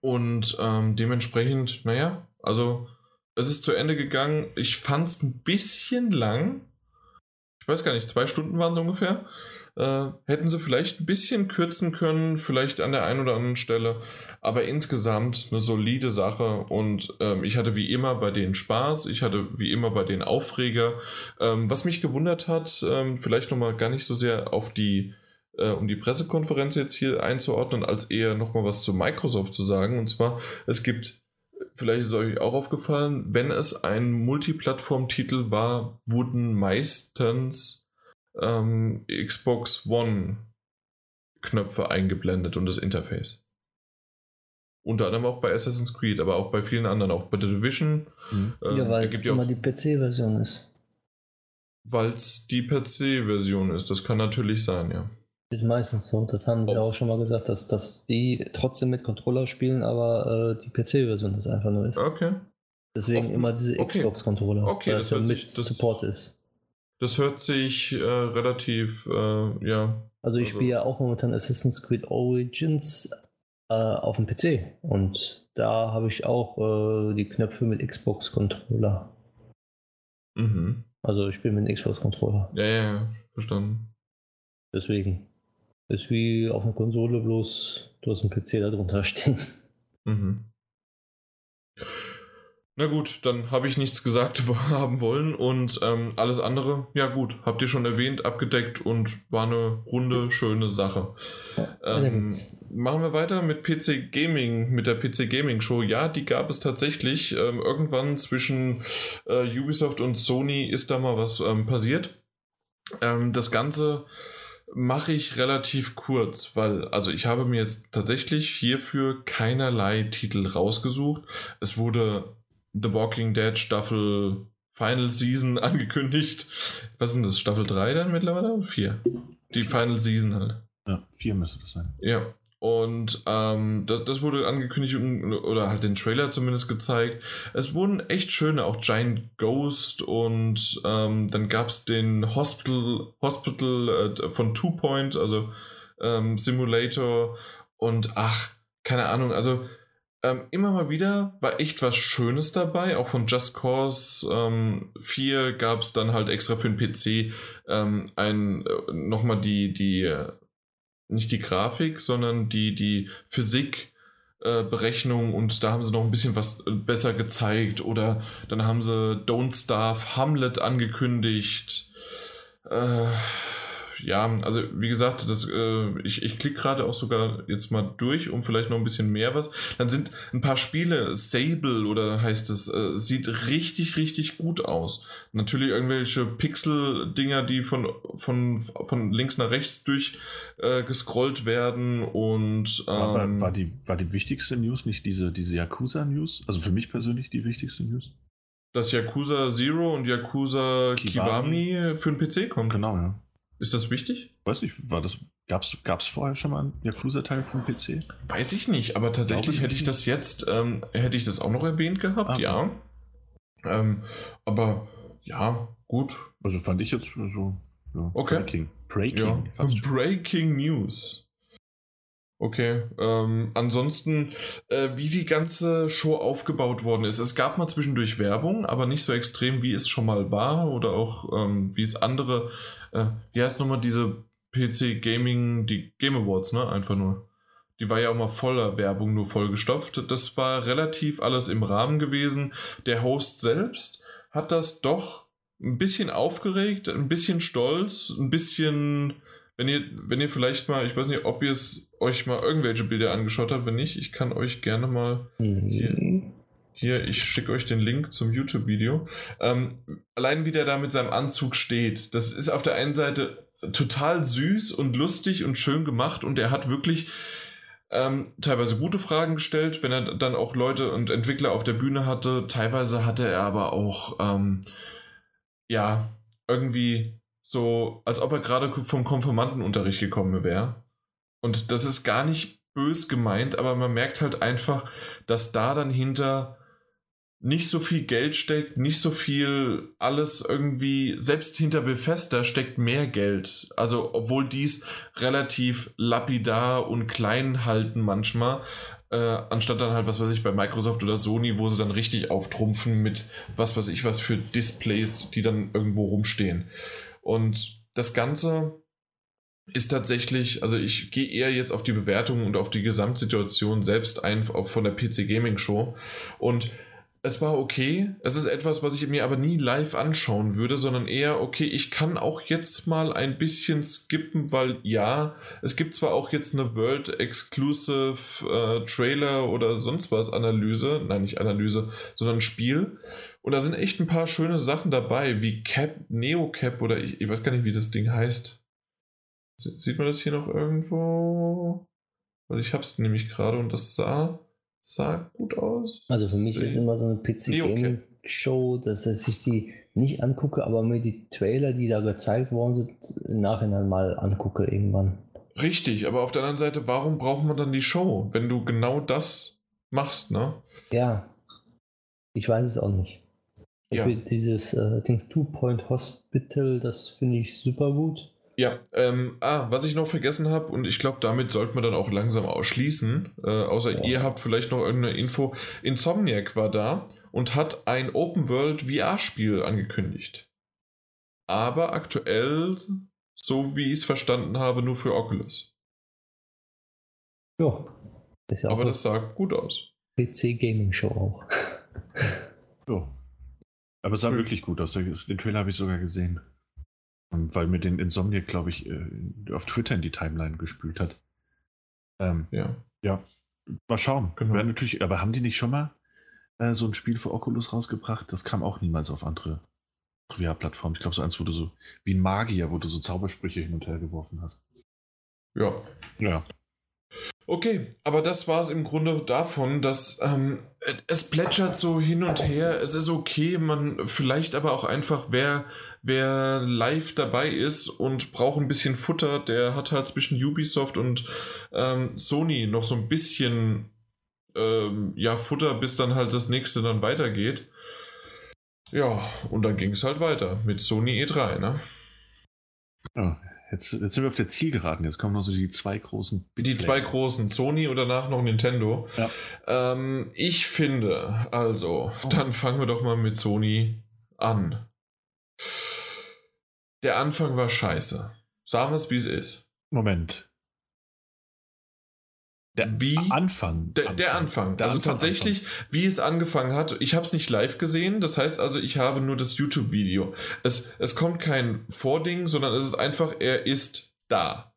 Und ähm, dementsprechend, naja, also es ist zu Ende gegangen. Ich fand es ein bisschen lang. Ich weiß gar nicht, zwei Stunden waren es ungefähr. Äh, hätten sie vielleicht ein bisschen kürzen können, vielleicht an der einen oder anderen Stelle. Aber insgesamt eine solide Sache und ähm, ich hatte wie immer bei denen Spaß. Ich hatte wie immer bei denen Aufreger. Ähm, was mich gewundert hat, ähm, vielleicht nochmal gar nicht so sehr auf die äh, um die Pressekonferenz jetzt hier einzuordnen, als eher nochmal was zu Microsoft zu sagen. Und zwar, es gibt, vielleicht ist euch auch aufgefallen, wenn es ein Multiplattform-Titel war, wurden meistens ähm, Xbox One Knöpfe eingeblendet und das Interface. Unter anderem auch bei Assassin's Creed, aber auch bei vielen anderen, auch bei The Division. Mhm. Ähm, ja, weil es immer die PC-Version ist. Weil es die PC-Version ist, das kann natürlich sein, ja. Ist meistens so, das haben sie auch schon mal gesagt, dass, dass die trotzdem mit Controller spielen, aber äh, die PC-Version das einfach nur ist. Okay. Deswegen Offen. immer diese okay. Xbox-Controller, okay, das, das mit sich, Support ist. Das hört sich äh, relativ, äh, ja. Also ich also. spiele ja auch momentan Assassin's Creed Origins äh, auf dem PC. Und da habe ich auch äh, die Knöpfe mit Xbox-Controller. Mhm. Also ich spiele mit einem Xbox-Controller. Ja, ja, ja, verstanden. Deswegen. Ist wie auf einer Konsole, bloß du hast einen PC da drunter stehen. Mhm. Na gut, dann habe ich nichts gesagt [LAUGHS] haben wollen und ähm, alles andere, ja gut, habt ihr schon erwähnt, abgedeckt und war eine runde, schöne Sache. Ähm, machen wir weiter mit PC Gaming, mit der PC Gaming Show. Ja, die gab es tatsächlich. Ähm, irgendwann zwischen äh, Ubisoft und Sony ist da mal was ähm, passiert. Ähm, das Ganze mache ich relativ kurz, weil, also ich habe mir jetzt tatsächlich hierfür keinerlei Titel rausgesucht. Es wurde The Walking Dead Staffel Final Season [LAUGHS] angekündigt. Was ist denn das? Staffel 3 dann mittlerweile? 4? Die Final Season halt. Ja, 4 müsste das sein. Ja. Und ähm, das, das, wurde angekündigt oder halt den Trailer zumindest gezeigt. Es wurden echt schöne, auch Giant Ghost und ähm, dann gab es den Hospital, Hospital äh, von Two Point, also ähm, Simulator und ach, keine Ahnung, also ähm, immer mal wieder war echt was Schönes dabei. Auch von Just Cause ähm, 4 gab es dann halt extra für den PC ähm, ein, äh, nochmal die, die, äh, nicht die Grafik, sondern die, die Physik. Äh, Berechnung und da haben sie noch ein bisschen was äh, besser gezeigt oder dann haben sie Don't Starve Hamlet angekündigt. Äh, ja, also wie gesagt, das, äh, ich, ich klicke gerade auch sogar jetzt mal durch, um vielleicht noch ein bisschen mehr was. Dann sind ein paar Spiele, Sable oder heißt es, äh, sieht richtig, richtig gut aus. Natürlich irgendwelche Pixel-Dinger, die von, von, von links nach rechts durch äh, gescrollt werden und. Ähm, war, war, die, war die wichtigste News nicht diese, diese Yakuza-News? Also für mich persönlich die wichtigste News? Dass Yakuza Zero und Yakuza Kiwami, Kiwami für den PC kommen. Genau, ja. Ist das wichtig? Weiß nicht, war das. Gab's, gab's vorher schon mal einen Yakuza-Teil vom PC? Weiß ich nicht, aber tatsächlich hätte ich das jetzt, ähm, hätte ich das auch noch erwähnt gehabt, ah, ja. Ähm, aber ja, gut. Also fand ich jetzt so. Ja, okay. Breaking. Breaking. Ja. Breaking News. Okay, ähm, ansonsten, äh, wie die ganze Show aufgebaut worden ist. Es gab mal zwischendurch Werbung, aber nicht so extrem, wie es schon mal war oder auch ähm, wie es andere äh, wie heißt nochmal diese PC Gaming, die Game Awards, ne? Einfach nur. Die war ja auch mal voller Werbung, nur vollgestopft. Das war relativ alles im Rahmen gewesen. Der Host selbst hat das doch ein bisschen aufgeregt, ein bisschen stolz, ein bisschen, wenn ihr, wenn ihr vielleicht mal, ich weiß nicht, ob ihr es euch mal irgendwelche Bilder angeschaut habt, wenn nicht, ich kann euch gerne mal hier, mhm. Hier ich schicke euch den Link zum YouTube-Video. Ähm, allein wie der da mit seinem Anzug steht, das ist auf der einen Seite total süß und lustig und schön gemacht und er hat wirklich ähm, teilweise gute Fragen gestellt, wenn er dann auch Leute und Entwickler auf der Bühne hatte. Teilweise hatte er aber auch, ähm, ja, irgendwie so, als ob er gerade vom Konformantenunterricht gekommen wäre. Und das ist gar nicht bös gemeint, aber man merkt halt einfach, dass da dann hinter nicht so viel Geld steckt, nicht so viel alles irgendwie, selbst hinter Bethesda steckt mehr Geld. Also, obwohl dies relativ lapidar und klein halten manchmal, äh, anstatt dann halt, was weiß ich, bei Microsoft oder Sony, wo sie dann richtig auftrumpfen mit was weiß ich was für Displays, die dann irgendwo rumstehen. Und das Ganze ist tatsächlich, also ich gehe eher jetzt auf die Bewertung und auf die Gesamtsituation selbst ein, auch von der PC Gaming Show. Und es war okay. Es ist etwas, was ich mir aber nie live anschauen würde, sondern eher, okay, ich kann auch jetzt mal ein bisschen skippen, weil ja, es gibt zwar auch jetzt eine World Exclusive äh, Trailer oder sonst was Analyse, nein, nicht Analyse, sondern Spiel. Und da sind echt ein paar schöne Sachen dabei, wie Cap, Neo Cap oder ich, ich weiß gar nicht, wie das Ding heißt. Sieht man das hier noch irgendwo? Weil ich hab's nämlich gerade und das sah sah gut aus. Also für mich ist immer so eine PC-Gaming-Show, dass ich die nicht angucke, aber mir die Trailer, die da gezeigt worden sind, im Nachhinein mal angucke irgendwann. Richtig, aber auf der anderen Seite, warum braucht man dann die Show, wenn du genau das machst, ne? Ja, ich weiß es auch nicht. Ja. Dieses äh, Two Point Hospital, das finde ich super gut. Ja, ähm, ah, was ich noch vergessen habe, und ich glaube, damit sollte man dann auch langsam ausschließen, äh, außer ja. ihr habt vielleicht noch irgendeine Info. Insomniac war da und hat ein Open-World VR-Spiel angekündigt. Aber aktuell, so wie ich es verstanden habe, nur für Oculus. Ja. ja Aber das sah gut aus. PC Gaming Show auch. ja. Aber es sah wirklich gut aus. Den Trailer habe ich sogar gesehen. Weil mir den Insomniac, glaube ich, äh, auf Twitter in die Timeline gespült hat. Ähm, ja. Ja. Mal schauen. Genau. Wäre natürlich, aber haben die nicht schon mal äh, so ein Spiel für Oculus rausgebracht? Das kam auch niemals auf andere VR-Plattformen. Ich glaube, so eins, wo du so, wie ein Magier, wo du so Zaubersprüche hin und her geworfen hast. Ja. Ja. Okay, aber das war es im Grunde davon, dass ähm, es plätschert so hin und her. Es ist okay, man vielleicht aber auch einfach, wer, wer live dabei ist und braucht ein bisschen Futter, der hat halt zwischen Ubisoft und ähm, Sony noch so ein bisschen ähm, ja, Futter, bis dann halt das nächste dann weitergeht. Ja, und dann ging es halt weiter mit Sony E3, ne? Ja, Jetzt, jetzt, sind wir auf der Zielgeraden. Jetzt kommen noch so die zwei großen. Big die zwei großen, Sony und danach noch Nintendo. Ja. Ähm, ich finde, also, oh. dann fangen wir doch mal mit Sony an. Der Anfang war scheiße. Sagen wir es, wie es ist. Moment. Der wie Anfang. Der Anfang. Der Anfang. Der also Anfang, tatsächlich, Anfang. wie es angefangen hat. Ich habe es nicht live gesehen. Das heißt also, ich habe nur das YouTube-Video. Es, es kommt kein Vording, sondern es ist einfach, er ist da.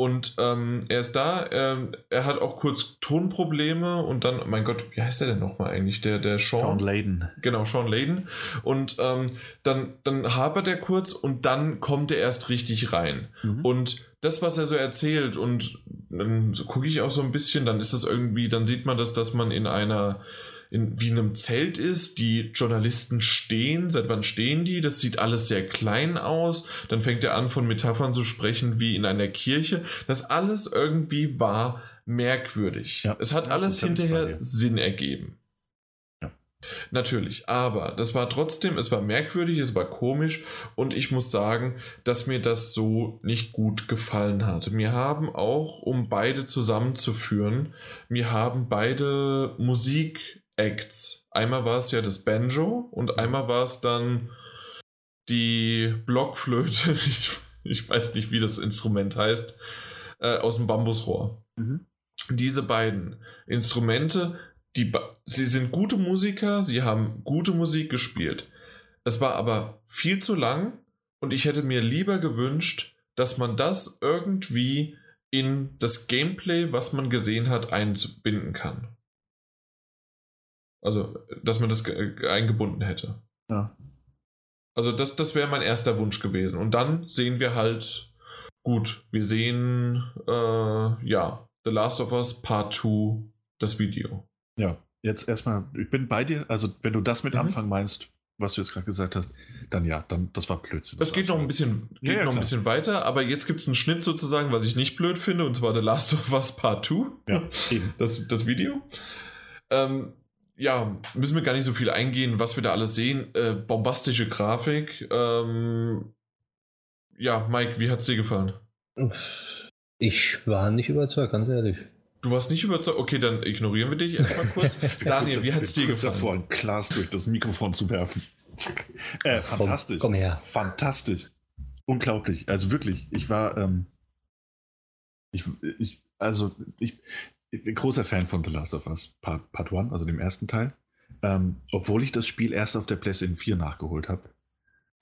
Und ähm, er ist da, ähm, er hat auch kurz Tonprobleme und dann, mein Gott, wie heißt der denn nochmal eigentlich? Der, der Sean? Sean Layden. Genau, Sean Layden. Und ähm, dann, dann hapert er kurz und dann kommt er erst richtig rein. Mhm. Und das, was er so erzählt, und dann gucke ich auch so ein bisschen, dann ist das irgendwie, dann sieht man das, dass man in einer in, wie in einem Zelt ist. Die Journalisten stehen. Seit wann stehen die? Das sieht alles sehr klein aus. Dann fängt er an, von Metaphern zu sprechen wie in einer Kirche. Das alles irgendwie war merkwürdig. Ja. Es hat alles hinterher Sinn ergeben. Natürlich, aber das war trotzdem, es war merkwürdig, es war komisch und ich muss sagen, dass mir das so nicht gut gefallen hat. Mir haben auch, um beide zusammenzuführen, mir haben beide Musik Acts. Einmal war es ja das Banjo und einmal war es dann die Blockflöte. [LAUGHS] Ich, ich, weiß nicht, wie das Instrument heißt. Äh, aus dem Bambusrohr. Mhm. Diese beiden Instrumente, die, sie sind gute Musiker, sie haben gute Musik gespielt. Es war aber viel zu lang und ich hätte mir lieber gewünscht, dass man das irgendwie in das Gameplay, was man gesehen hat, einbinden kann. Also, dass man das eingebunden hätte. Ja. Also, das, das wäre mein erster Wunsch gewesen. Und dann sehen wir halt, gut, wir sehen, äh, ja, The Last of Us Part 2, das Video. Ja, jetzt erstmal, ich bin bei dir. Also, wenn du das mit mhm. Anfang meinst, was du jetzt gerade gesagt hast, dann ja, dann das war Blödsinn. Es geht noch ein bisschen, geht ja, ja, noch ein bisschen weiter, aber jetzt gibt es einen Schnitt sozusagen, was ich nicht blöd finde, und zwar The Last of Us Part 2. Ja. [LAUGHS] Das, das Video. Ähm, ja, müssen wir gar nicht so viel eingehen, was wir da alles sehen. Äh, bombastische Grafik. Ähm, ja, Mike, wie hat es dir gefallen? Ich war nicht überzeugt, ganz ehrlich. Du warst nicht überzeugt? Okay, dann ignorieren wir dich erstmal [LAUGHS] kurz. Daniel, wie hat es dir gefallen? davor, ein Glas durch das Mikrofon zu werfen. [LAUGHS] äh, fantastisch. Komm, komm, her. Fantastisch. Unglaublich. Also wirklich, ich war, ähm, ich, ich, also ich, ich bin großer Fan von The Last of Us Part, Part 1, also dem ersten Teil. ähm, obwohl ich das Spiel erst auf der PlayStation 4 nachgeholt habe,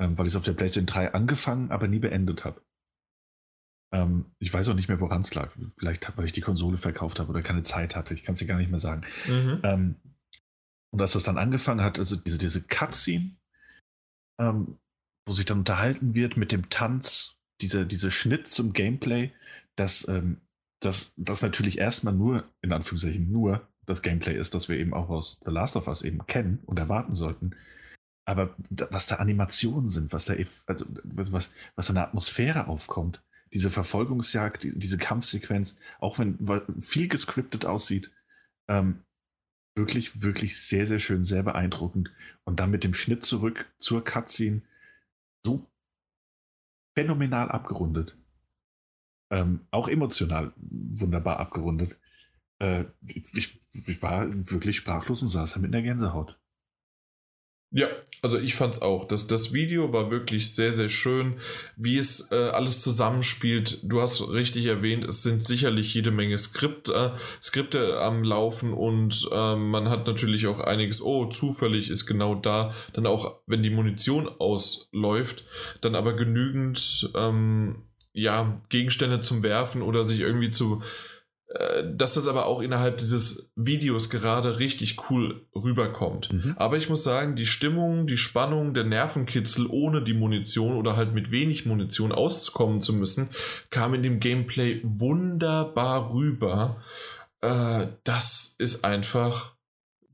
ähm, weil ich es auf der PlayStation 3 angefangen, aber nie beendet habe. Ähm, ich weiß auch nicht mehr, woran es lag. Vielleicht, weil ich die Konsole verkauft habe oder keine Zeit hatte. Ich kann es dir gar nicht mehr sagen. Mhm. Ähm, und als das dann angefangen hat, also diese, diese Cutscene, ähm, wo sich dann unterhalten wird mit dem Tanz, dieser diese Schnitt zum Gameplay, dass ähm, das natürlich erstmal nur, in Anführungszeichen nur, das Gameplay ist, das wir eben auch aus The Last of Us eben kennen und erwarten sollten. Aber was da Animationen sind, was da, also was, was eine Atmosphäre aufkommt, diese Verfolgungsjagd, die, diese Kampfsequenz, auch wenn viel gescriptet aussieht, ähm, wirklich, wirklich sehr, sehr schön, sehr beeindruckend. Und dann mit dem Schnitt zurück zur Cutscene so phänomenal abgerundet. Ähm, auch emotional wunderbar abgerundet. Äh, ich, ich, war wirklich sprachlos und saß da mit einer Gänsehaut. Ja, also ich fand's auch. Das, das Video war wirklich sehr, sehr schön, wie es äh, alles zusammenspielt. Du hast richtig erwähnt, es sind sicherlich jede Menge Skript, äh, Skripte am Laufen und äh, man hat natürlich auch einiges, oh, zufällig ist genau da, dann auch, wenn die Munition ausläuft, dann aber genügend ähm, ja, Gegenstände zum Werfen oder sich irgendwie zu äh, dass das aber auch innerhalb dieses Videos gerade richtig cool rüberkommt. Mhm. Aber ich muss sagen, die Stimmung, die Spannung, der Nervenkitzel ohne die Munition oder halt mit wenig Munition auskommen zu müssen, kam in dem Gameplay wunderbar rüber. Äh, das ist einfach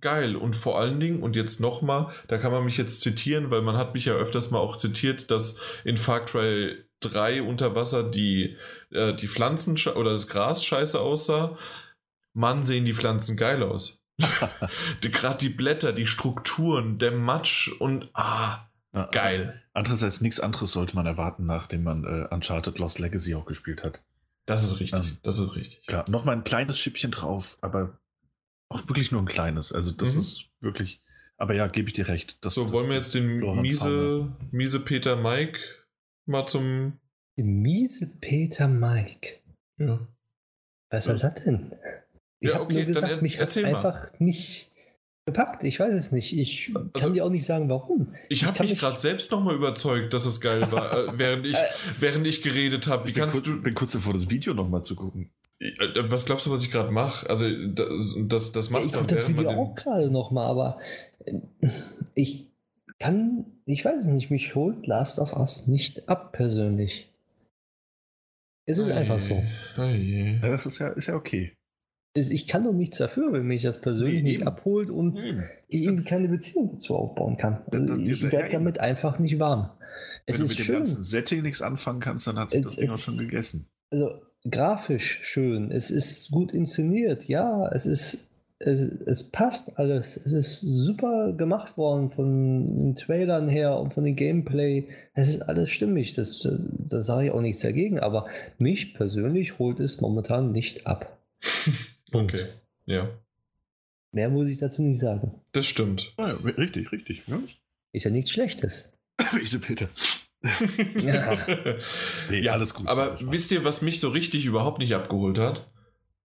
geil. Und vor allen Dingen, und jetzt nochmal, da kann man mich jetzt zitieren, weil man hat mich ja öfters mal auch zitiert, dass in Far Cry 3 unter Wasser die, äh, die Pflanzen oder das Gras scheiße aussah. Mann, sehen die Pflanzen geil aus. [LAUGHS] Gerade die Blätter, die Strukturen, der Matsch und ah, ja, geil. Andererseits nichts anderes sollte man erwarten, nachdem man äh, Uncharted Lost Legacy auch gespielt hat. Das ist richtig. Ähm, das ist richtig. Klar, nochmal ein kleines Schippchen drauf, aber auch wirklich nur ein kleines. Also das mhm. ist wirklich. Aber ja, gebe ich dir recht. Das, so, das, wollen wir jetzt den miese, miese Peter Mike mal zum. Miese Peter Mike. Ja. Was soll ja. das denn? Ich ja, okay, nur gesagt, er, mich hat einfach nicht gepackt. Ich weiß es nicht. Ich also, kann dir auch nicht sagen, warum. Ich habe mich gerade selbst nochmal überzeugt, dass es geil war, äh, [LAUGHS] während, ich, während ich geredet habe. Wie ich kannst bin du. bin kurz davor, das Video nochmal zu gucken. Äh, was glaubst du, was ich gerade mache? Also, das, das, das macht ja, Ich gucke das Video auch gerade nochmal, aber äh, ich kann, ich weiß nicht, mich holt Last of Us nicht ab persönlich. Es ist oh einfach so. Ja, das ist ja, ist ja okay. Ich kann doch nichts dafür, wenn mich das persönlich nee, nicht abholt und nee. ich eben keine Beziehung dazu aufbauen kann. Also ich werde damit einfach nicht warm. Es wenn ist du mit schön. dem ganzen Setting nichts anfangen kannst, dann hat sich das Ding auch schon gegessen. Also grafisch schön, es ist gut inszeniert, ja, es ist es, es, passt alles. Es ist super gemacht worden von den Trailern her und von dem Gameplay. Es ist alles stimmig. Das, da sage ich auch nichts dagegen. Aber mich persönlich holt es momentan nicht ab. [LAUGHS] okay, ja. Mehr muss ich dazu nicht sagen. Das stimmt. Ja, richtig, richtig. Ja. Ist ja nichts Schlechtes. [LAUGHS] Wieso bitte? [LAUGHS] ja. nee, ja, alles gut. Aber wisst ihr, was mich so richtig überhaupt nicht abgeholt hat?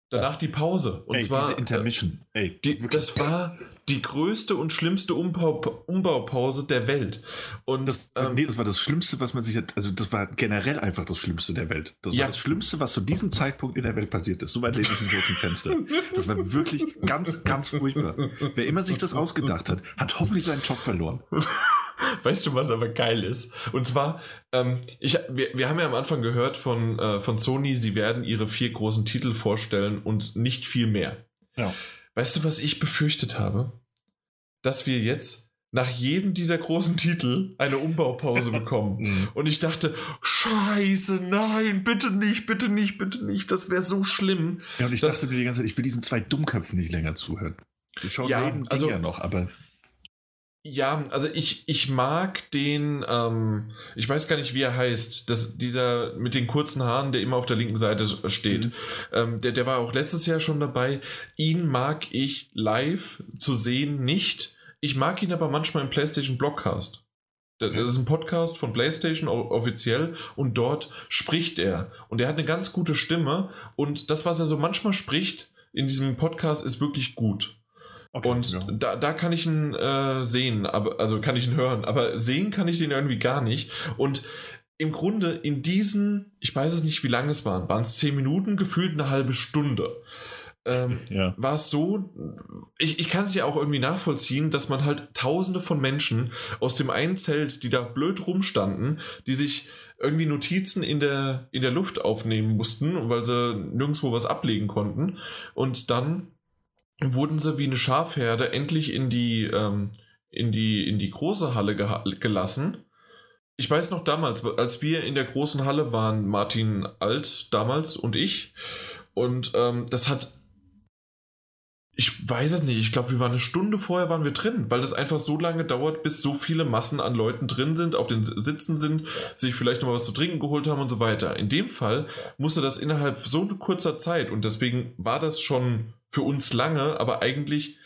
Danach die Pause. Und Ey, zwar. Diese Intermission. Äh, Ey, die, das war die größte und schlimmste Umbau, Umbaupause der Welt. Und, das, ähm, nee, das war das Schlimmste, was man sich hat. Also, das war generell einfach das Schlimmste der Welt. Das ja. war das Schlimmste, was zu diesem Zeitpunkt in der Welt passiert ist. So weit lehne ich ein Fenster. Das war wirklich ganz, ganz furchtbar. Wer immer sich das ausgedacht hat, hat hoffentlich seinen Job verloren. [LAUGHS] Weißt du, was aber geil ist? Und zwar, ähm, ich, wir, wir haben ja am Anfang gehört von, äh, von Sony, sie werden ihre vier großen Titel vorstellen und nicht viel mehr. Ja. Weißt du, was ich befürchtet habe? Dass wir jetzt nach jedem dieser großen Titel eine Umbaupause [LAUGHS] bekommen. Mhm. und ich dachte, scheiße, nein, bitte nicht, bitte nicht, bitte nicht. Das wäre so schlimm. Ja, und ich dachte mir die ganze Zeit, ich will diesen zwei Dummköpfen nicht länger zuhören. Die schauen ja, also, ja noch, aber. Ja, also ich, ich mag den, ähm, ich weiß gar nicht, wie er heißt, das, dieser mit den kurzen Haaren, der immer auf der linken Seite steht. Mhm. Ähm, der, der war auch letztes Jahr schon dabei. Ihn mag ich live zu sehen nicht. Ich mag ihn aber manchmal im PlayStation Blockcast. Das ist ein Podcast von PlayStation offiziell und dort spricht er. Und er hat eine ganz gute Stimme und das, was er so manchmal spricht in diesem Podcast, ist wirklich gut. Okay, und ja. da, da kann ich ihn äh, sehen, aber also kann ich ihn hören, aber sehen kann ich den irgendwie gar nicht. Und im Grunde in diesen, ich weiß es nicht, wie lange es waren, waren es zehn Minuten, gefühlt eine halbe Stunde. Ähm, ja. War es so, ich, ich kann es ja auch irgendwie nachvollziehen, dass man halt tausende von Menschen aus dem einen Zelt, die da blöd rumstanden, die sich irgendwie Notizen in der, in der Luft aufnehmen mussten, weil sie nirgendwo was ablegen konnten. Und dann wurden sie wie eine Schafherde endlich in die, ähm, in die, in die große Halle gelassen ich weiß noch damals, als wir in der großen Halle waren, Martin Alt damals und ich, und ähm, das hat, ich weiß es nicht, ich glaube, wir waren eine Stunde vorher waren wir drin, weil das einfach so lange dauert, bis so viele Massen an Leuten drin sind, auf den Sitzen sind, sich vielleicht noch mal was zu trinken geholt haben und so weiter. In dem Fall musste das innerhalb so kurzer Zeit und deswegen war das schon für uns lange, aber eigentlich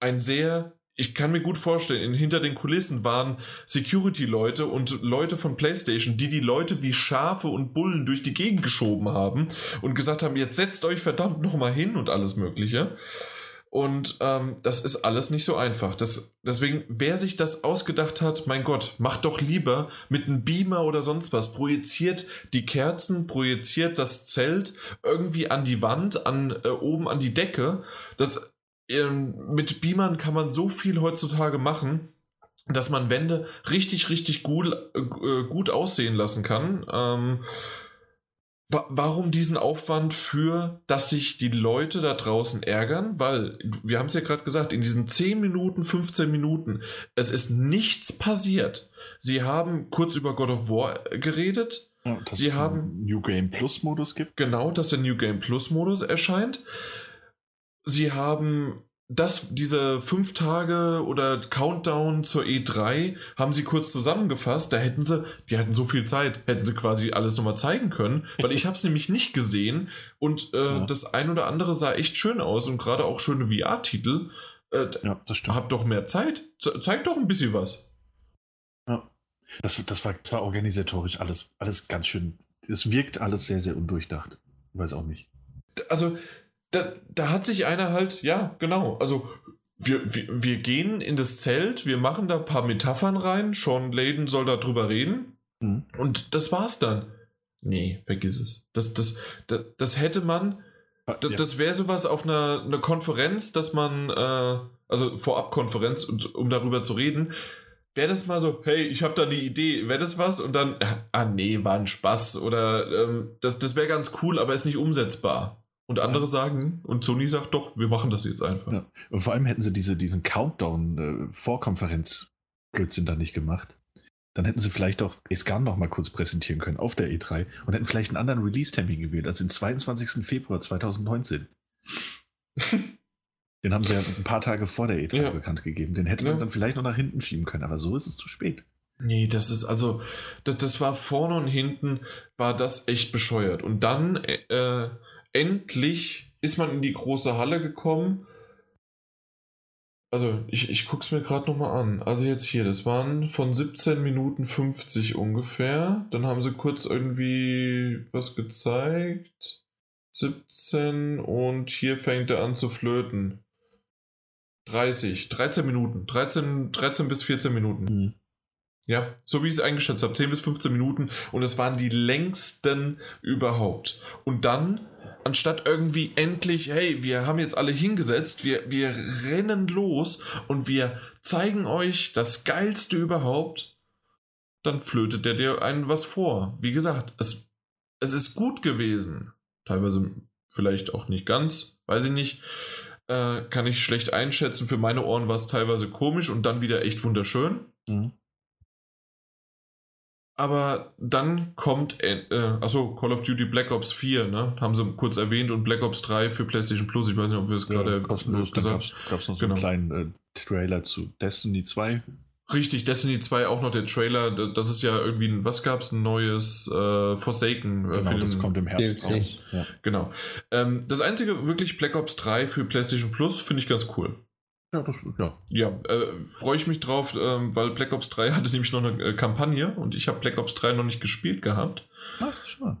ein sehr ich kann mir gut vorstellen, hinter den Kulissen waren Security-Leute und Leute von PlayStation, die die Leute wie Schafe und Bullen durch die Gegend geschoben haben und gesagt haben, jetzt setzt euch verdammt nochmal hin und alles Mögliche. Und ähm, das ist alles nicht so einfach. Das, deswegen, wer sich das ausgedacht hat, mein Gott, macht doch lieber mit einem Beamer oder sonst was. Projiziert die Kerzen, projiziert das Zelt irgendwie an die Wand, an, äh, oben an die Decke. Das, ähm, mit Beamern kann man so viel heutzutage machen, dass man Wände richtig, richtig gut, äh, gut aussehen lassen kann. Ähm, warum diesen Aufwand für, dass sich die Leute da draußen ärgern? Weil, wir haben es ja gerade gesagt, in diesen 10 Minuten, 15 Minuten, es ist nichts passiert. Sie haben kurz über God of War geredet. Ja, dass Sie es haben New Game Plus Modus gibt. Genau, dass der New Game Plus Modus erscheint sie haben das, diese fünf Tage oder Countdown zur E3 haben sie kurz zusammengefasst. Da hätten sie, die hatten so viel Zeit, hätten sie quasi alles nochmal zeigen können, weil ich habe es [LAUGHS] nämlich nicht gesehen und äh, ja. das ein oder andere sah echt schön aus und gerade auch schöne VR-Titel. Äh, ja, das stimmt. Habt doch mehr Zeit. Ze zeigt doch ein bisschen was. Ja. Das, das, war, das war organisatorisch alles, alles ganz schön. Es wirkt alles sehr, sehr undurchdacht. Ich weiß auch nicht. Also, da, da hat sich einer halt, ja, genau, also wir, wir, wir gehen in das Zelt, wir machen da ein paar Metaphern rein, Sean Layden soll da drüber reden mhm. und das war's dann. Nee, vergiss es. Das, das, das, das hätte man, ah, das, ja. das wäre sowas auf einer, einer Konferenz, dass man, äh, also Vorabkonferenz, und, um darüber zu reden, wäre das mal so, hey, ich habe da eine Idee, wäre das was? Und dann, ah nee, war ein Spaß oder ähm, das, das wäre ganz cool, aber ist nicht umsetzbar. Und andere ja. sagen, und Sony sagt doch, wir machen das jetzt einfach. Ja. Und vor allem hätten sie diese, diesen Countdown-Vorkonferenz-Blödsinn äh, da nicht gemacht. Dann hätten sie vielleicht auch Escan noch mal kurz präsentieren können auf der E3 und hätten vielleicht einen anderen Release-Termin gewählt, als den 22. Februar 2019. [LAUGHS] den haben sie ja ein paar Tage vor der E3 ja. bekannt gegeben. Den hätte man dann vielleicht noch nach hinten schieben können, aber so ist es zu spät. Nee, das ist also, das, das war vorne und hinten, war das echt bescheuert. Und dann, äh, endlich ist man in die große Halle gekommen. Also, ich, ich gucke es mir gerade nochmal an. Also jetzt hier, das waren von 17 Minuten 50 ungefähr. Dann haben sie kurz irgendwie was gezeigt. 17 und hier fängt er an zu flöten. 30, 13 Minuten. 13, 13 bis 14 Minuten. Mhm. Ja, so wie ich es eingeschätzt habe, 10 bis 15 Minuten und es waren die längsten überhaupt. Und dann anstatt irgendwie endlich, hey, wir haben jetzt alle hingesetzt, wir, wir rennen los und wir zeigen euch das Geilste überhaupt, dann flötet der dir einen was vor. Wie gesagt, es, es ist gut gewesen. Teilweise vielleicht auch nicht ganz, weiß ich nicht. Äh, kann ich schlecht einschätzen. Für meine Ohren war es teilweise komisch und dann wieder echt wunderschön. Mhm. Aber dann kommt, äh, achso, Call of Duty Black Ops 4, ne? Haben sie kurz erwähnt und Black Ops 3 für PlayStation Plus. Ich weiß nicht, ob wir es ja, gerade kostenlos gesagt haben. Gab es noch so genau. einen kleinen äh, Trailer zu Destiny 2. Richtig, Destiny 2 auch noch der Trailer. Das ist ja irgendwie, ein, was gab es? Ein neues äh, Forsaken. Äh, genau, das kommt im Herbst raus. Ja. Genau. Ähm, das einzige wirklich Black Ops 3 für PlayStation Plus finde ich ganz cool. Ja, das, ja. Ja, äh, freue ich mich drauf, äh, weil Black Ops 3 [LAUGHS] hatte nämlich noch eine äh, Kampagne und ich habe Black Ops 3 noch nicht gespielt gehabt. Ach, schon.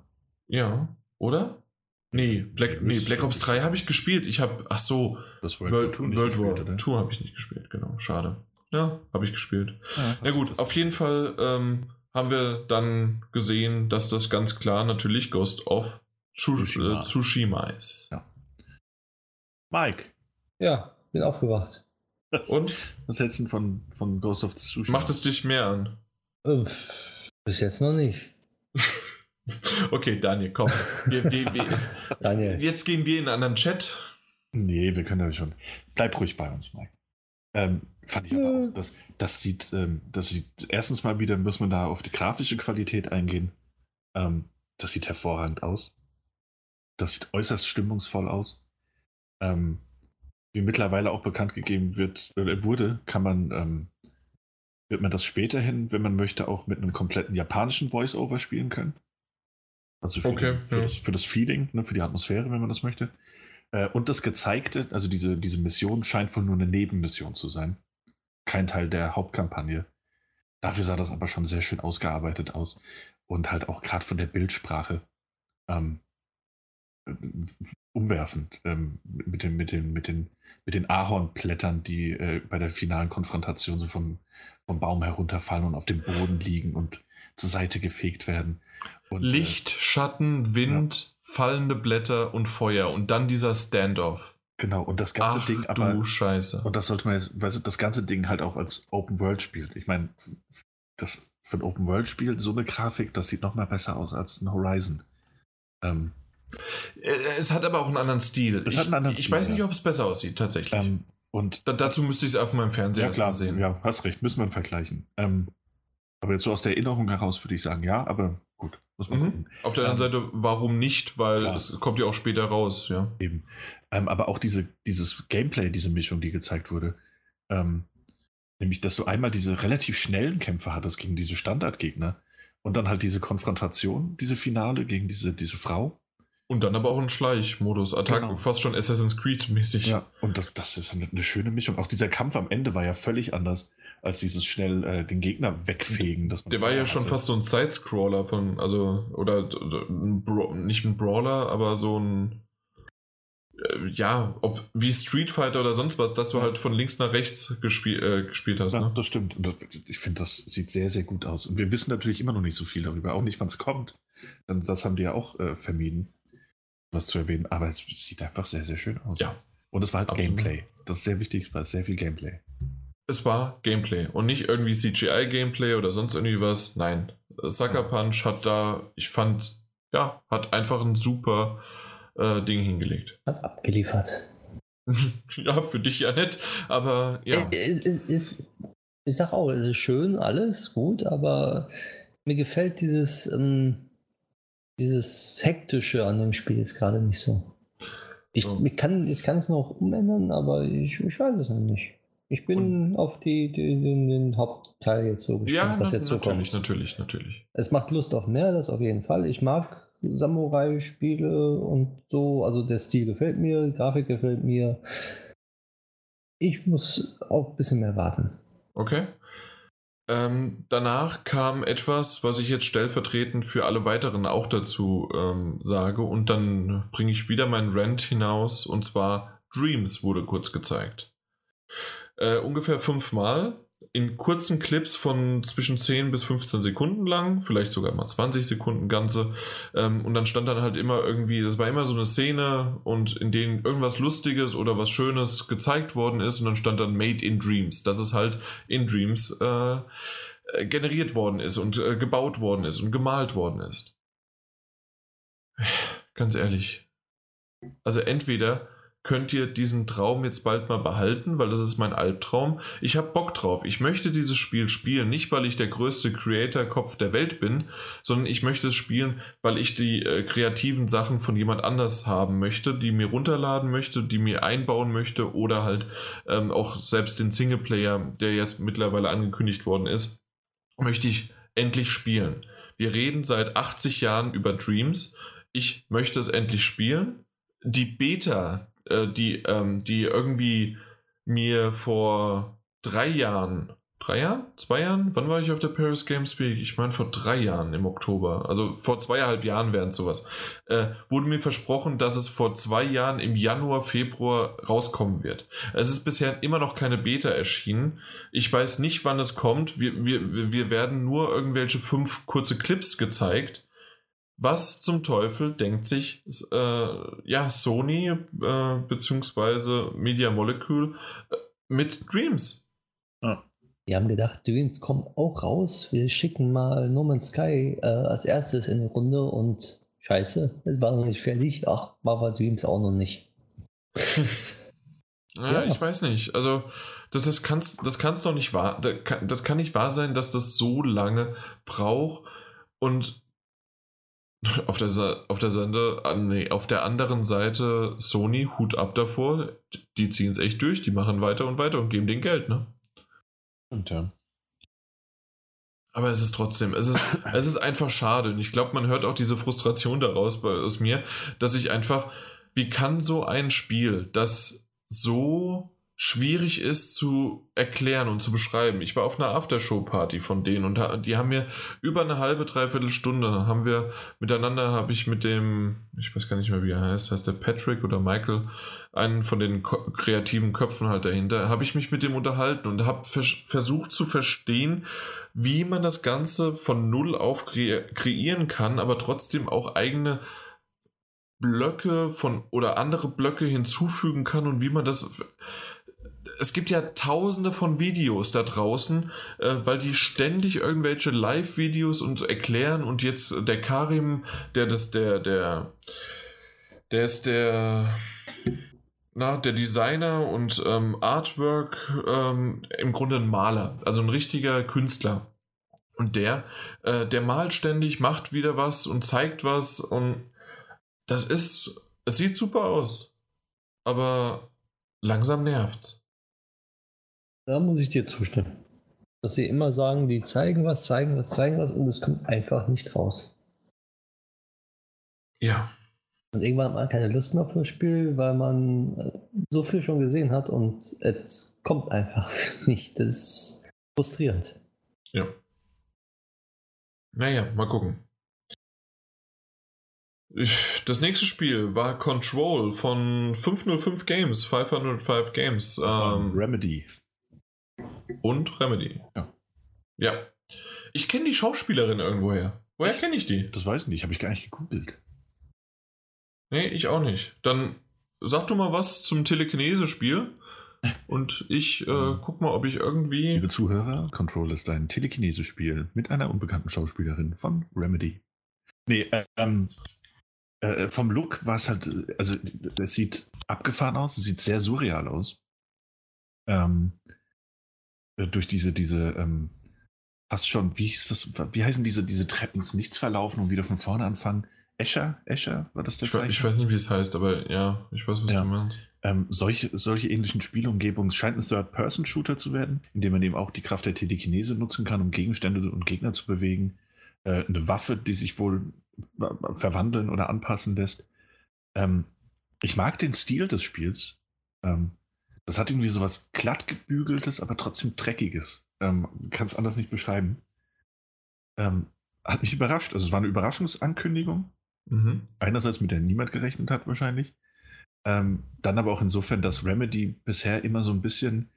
Ja, oder? Nee, Black, nee, Black Ops 3 habe ich gespielt. Ich habe, ach so, Das World, World gespielt, War oder? 2 habe ich nicht gespielt, genau, schade. Ja, habe ich gespielt. Ja, Na gut, auf jeden Fall ähm, haben wir dann gesehen, dass das ganz klar natürlich Ghost of Tsu- Tsushima. äh, Tsushima ist. Mike, Ja, bin aufgewacht. Was, Und was hältst du denn von, von Ghost of Tsushima? macht es dich mehr an? Bis jetzt noch nicht. [LAUGHS] Okay, Daniel, komm. Wir, wir, wir, [LAUGHS] Daniel. jetzt gehen wir in einen anderen Chat. Nee, wir können ja schon. Bleib ruhig bei uns, Mike. Ähm, fand ich aber Nö. auch, das, das sieht, ähm, das sieht, erstens mal wieder muss man da auf die grafische Qualität eingehen. Ähm, das sieht hervorragend aus. Das sieht äußerst stimmungsvoll aus. Ähm, wie mittlerweile auch bekannt gegeben wird, äh, wurde, kann man, ähm, wird man das späterhin, wenn man möchte, auch mit einem kompletten japanischen Voice-Over spielen können. Also für, Okay, den, für, ja. das, für das Feeling, ne, für die Atmosphäre, wenn man das möchte. Äh, und das Gezeigte, also diese, diese Mission scheint wohl nur eine Nebenmission zu sein. Kein Teil der Hauptkampagne. Dafür sah das aber schon sehr schön ausgearbeitet aus. Und halt auch gerade von der Bildsprache ähm, äh, umwerfend. Ähm, mit, den, mit, den, mit, den, mit den Ahornblättern, die äh, bei der finalen Konfrontation so vom, vom Baum herunterfallen und auf dem Boden liegen und zur Seite gefegt werden. Und, äh, Licht, Schatten, Wind, fallende Blätter und Feuer und dann dieser Standoff. Genau, und das ganze Ach Ding aber. du Scheiße. Und das sollte man jetzt, weißt du, das ganze Ding halt auch als Open World spielt. Ich meine, das für ein Open World Spiel so eine Grafik, das sieht noch mal besser aus als ein Horizon. Ähm, Äh, Es hat aber auch einen anderen Stil. Es ich, hat einen anderen ich Stil, weiß nicht, ob es besser aussieht, tatsächlich. ähm, und da, dazu müsste ich es auf meinem Fernseher ja klar, sehen. ja, hast recht, müssen wir vergleichen. Ähm, aber jetzt so aus der Erinnerung heraus würde ich sagen, ja, aber gut, muss man Mhm. gucken. Auf der anderen Seite, warum nicht? Weil Klar. es kommt ja auch später raus, ja. Eben. Ähm, aber auch diese, dieses Gameplay, diese Mischung, die gezeigt wurde, ähm, nämlich, dass du einmal diese relativ schnellen Kämpfe hattest gegen diese Standardgegner und dann halt diese Konfrontation, diese Finale gegen diese, diese Frau. Und dann aber auch ein Schleichmodus, Attack, Genau. fast schon Assassin's Creed-mäßig. Ja, und das, das ist eine, eine schöne Mischung. Auch dieser Kampf am Ende war ja völlig anders als dieses schnell äh, den Gegner wegfegen. Das man Der war ja vorher schon hatte. fast so ein Sidescroller von, also, oder, oder ein nicht ein Brawler, aber so ein, äh, ja, ob wie Street Fighter oder sonst was, dass du halt von links nach rechts gespiel, äh, gespielt hast. Ja, Ne? das stimmt. Das, ich finde, das sieht sehr, sehr gut aus. Und wir wissen natürlich immer noch nicht so viel darüber, auch nicht, wann es kommt. Denn das haben die ja auch äh, vermieden, was zu erwähnen. Aber es sieht einfach sehr, sehr schön aus. Ja. Und es war halt Absolut. Gameplay. Das ist sehr wichtig, es war sehr viel Gameplay. Es war Gameplay und nicht irgendwie CGI-Gameplay oder sonst irgendwie was. Nein, Sucker Punch hat da, ich fand, ja, hat einfach ein super äh, Ding hingelegt. Hat abgeliefert. [LAUGHS] ja, für dich ja nett, aber ja. Äh, Es, es, es, ich sag auch, es ist schön, alles gut, aber mir gefällt dieses, ähm, dieses Hektische an dem Spiel jetzt gerade nicht so. Ich, So. ich kann es noch umändern, aber ich, ich weiß es noch nicht. Ich bin auf die, die, den, den Hauptteil jetzt so gespannt, Ja, was na, jetzt so natürlich, kommt. natürlich, natürlich. Es macht Lust auf mehr, das auf jeden Fall. Ich mag Samurai-Spiele und so. Also der Stil gefällt mir, die Grafik gefällt mir. Ich muss auch ein bisschen mehr warten. Okay. Ähm, danach kam etwas, was ich jetzt stellvertretend für alle weiteren auch dazu ähm, sage. Und dann bringe ich wieder meinen Rant hinaus. Und zwar Dreams wurde kurz gezeigt. Äh, ungefähr fünfmal. In kurzen Clips von zwischen 10 bis 15 Sekunden lang, vielleicht sogar mal 20 Sekunden ganze. Ähm, und dann stand dann halt immer irgendwie, das war immer so eine Szene und in denen irgendwas Lustiges oder was Schönes gezeigt worden ist und dann stand dann Made in Dreams. Das ist halt in Dreams äh, äh, generiert worden ist und äh, gebaut worden ist und gemalt worden ist. Ganz ehrlich. Also entweder könnt ihr diesen Traum jetzt bald mal behalten, weil das ist mein Albtraum. Ich habe Bock drauf. Ich möchte dieses Spiel spielen, nicht weil ich der größte Creator-Kopf der Welt bin, sondern ich möchte es spielen, weil ich die äh, kreativen Sachen von jemand anders haben möchte, die mir runterladen möchte, die mir einbauen möchte oder halt ähm, auch selbst den Singleplayer, der jetzt mittlerweile angekündigt worden ist, möchte ich endlich spielen. Wir reden seit 80 Jahren über Dreams. Ich möchte es endlich spielen. Die Beta, äh, die, ähm, die irgendwie mir vor drei Jahren, drei Jahren? Zwei Jahren? Wann war ich auf der Paris Games Week? Ich meine vor drei Jahren im Oktober. Also vor zweieinhalb Jahren während sowas. Äh, wurde mir versprochen, dass es vor zwei Jahren im Januar, Februar rauskommen wird. Es ist bisher immer noch keine Beta erschienen. Ich weiß nicht, wann es kommt. Wir, wir, wir werden nur irgendwelche fünf kurze Clips gezeigt. Was zum Teufel denkt sich äh, ja Sony äh, beziehungsweise Media Molecule äh, mit Dreams? Ja. Wir haben gedacht, Dreams kommt auch raus. Wir schicken mal No Man's Sky äh, als erstes in die Runde und scheiße, es war noch nicht fertig. Ach, war bei Dreams auch noch nicht. ja, [LAUGHS] ja, ich weiß nicht. Also, das, das kann es das kann's doch nicht wahr. Das kann nicht wahr sein, dass das so lange braucht und auf der, auf der Sende, ah, nee, auf der anderen Seite Sony, Hut ab davor, die ziehen es echt durch, die machen weiter und weiter und geben den Geld, ne? Und ja. Aber es ist trotzdem, es ist, [LAUGHS] es ist einfach schade. Und ich glaube, man hört auch diese Frustration daraus bei, aus mir, dass ich einfach, wie kann so ein Spiel, das so schwierig ist zu erklären und zu beschreiben. Ich war auf einer Aftershow-Party von denen und die haben mir über eine halbe, dreiviertel Stunde haben wir miteinander, habe ich mit dem, ich weiß gar nicht mehr, wie er heißt, heißt der Patrick oder Michael, einen von den kreativen Köpfen halt dahinter, habe ich mich mit dem unterhalten und habe vers versucht zu verstehen, wie man das Ganze von Null auf kre kreieren kann, aber trotzdem auch eigene Blöcke von oder andere Blöcke hinzufügen kann und wie man das es gibt ja tausende von Videos da draußen, äh, weil die ständig irgendwelche Live-Videos und erklären und jetzt der Karim, der das, der, der, der ist der, na, der Designer und ähm, Artwork, ähm, im Grunde ein Maler, also ein richtiger Künstler. Und der, äh, der malt ständig, macht wieder was und zeigt was und das ist, es sieht super aus, aber langsam nervt's. Da muss ich dir zustimmen. Dass sie immer sagen, die zeigen was, zeigen was, zeigen was und es kommt einfach nicht raus. Ja. Und irgendwann hat man keine Lust mehr auf das Spiel, weil man äh, so viel schon gesehen hat und es kommt einfach [LAUGHS] nicht. Das ist frustrierend. Ja. Naja, mal gucken. Das nächste Spiel war Control von 505 Games, 505 Games. Ähm, Remedy. Und Remedy. Ja. Ja. Ich kenne die Schauspielerin irgendwoher. Woher kenne ich die? Das weiß ich nicht, habe ich gar nicht gegoogelt. Nee, ich auch nicht. Dann sag du mal was zum Telekinese-Spiel. [LAUGHS] Und ich äh, guck mal, ob ich irgendwie. Liebe Zuhörer, Control ist ein Telekinese-Spiel mit einer unbekannten Schauspielerin von Remedy. Nee, ähm, äh, vom Look war es halt, also es sieht abgefahren aus, es sieht sehr surreal aus. Ähm, äh, durch diese, diese, ähm, fast schon, wie hieß das, wie heißen diese, diese Treppen ins Nichts verlaufen und wieder von vorne anfangen? Escher? Escher war das der Zeichen? Ich weiß nicht, wie es heißt, aber ja, ich weiß, was ja. du meinst. Ähm, solche, solche ähnlichen Spielumgebungen scheint ein Third-Person-Shooter zu werden, in dem man eben auch die Kraft der Telekinese nutzen kann, um Gegenstände und Gegner zu bewegen. Äh, eine Waffe, die sich wohl verwandeln oder anpassen lässt. Ähm, ich mag den Stil des Spiels. Ähm, das hat irgendwie so was glatt gebügeltes, aber trotzdem dreckiges. Ähm, Kann es anders nicht beschreiben. Ähm, hat mich überrascht. Also es war eine Überraschungsankündigung. Mhm. Einerseits, mit der niemand gerechnet hat wahrscheinlich. Ähm, dann aber auch insofern, dass Remedy bisher immer so ein bisschen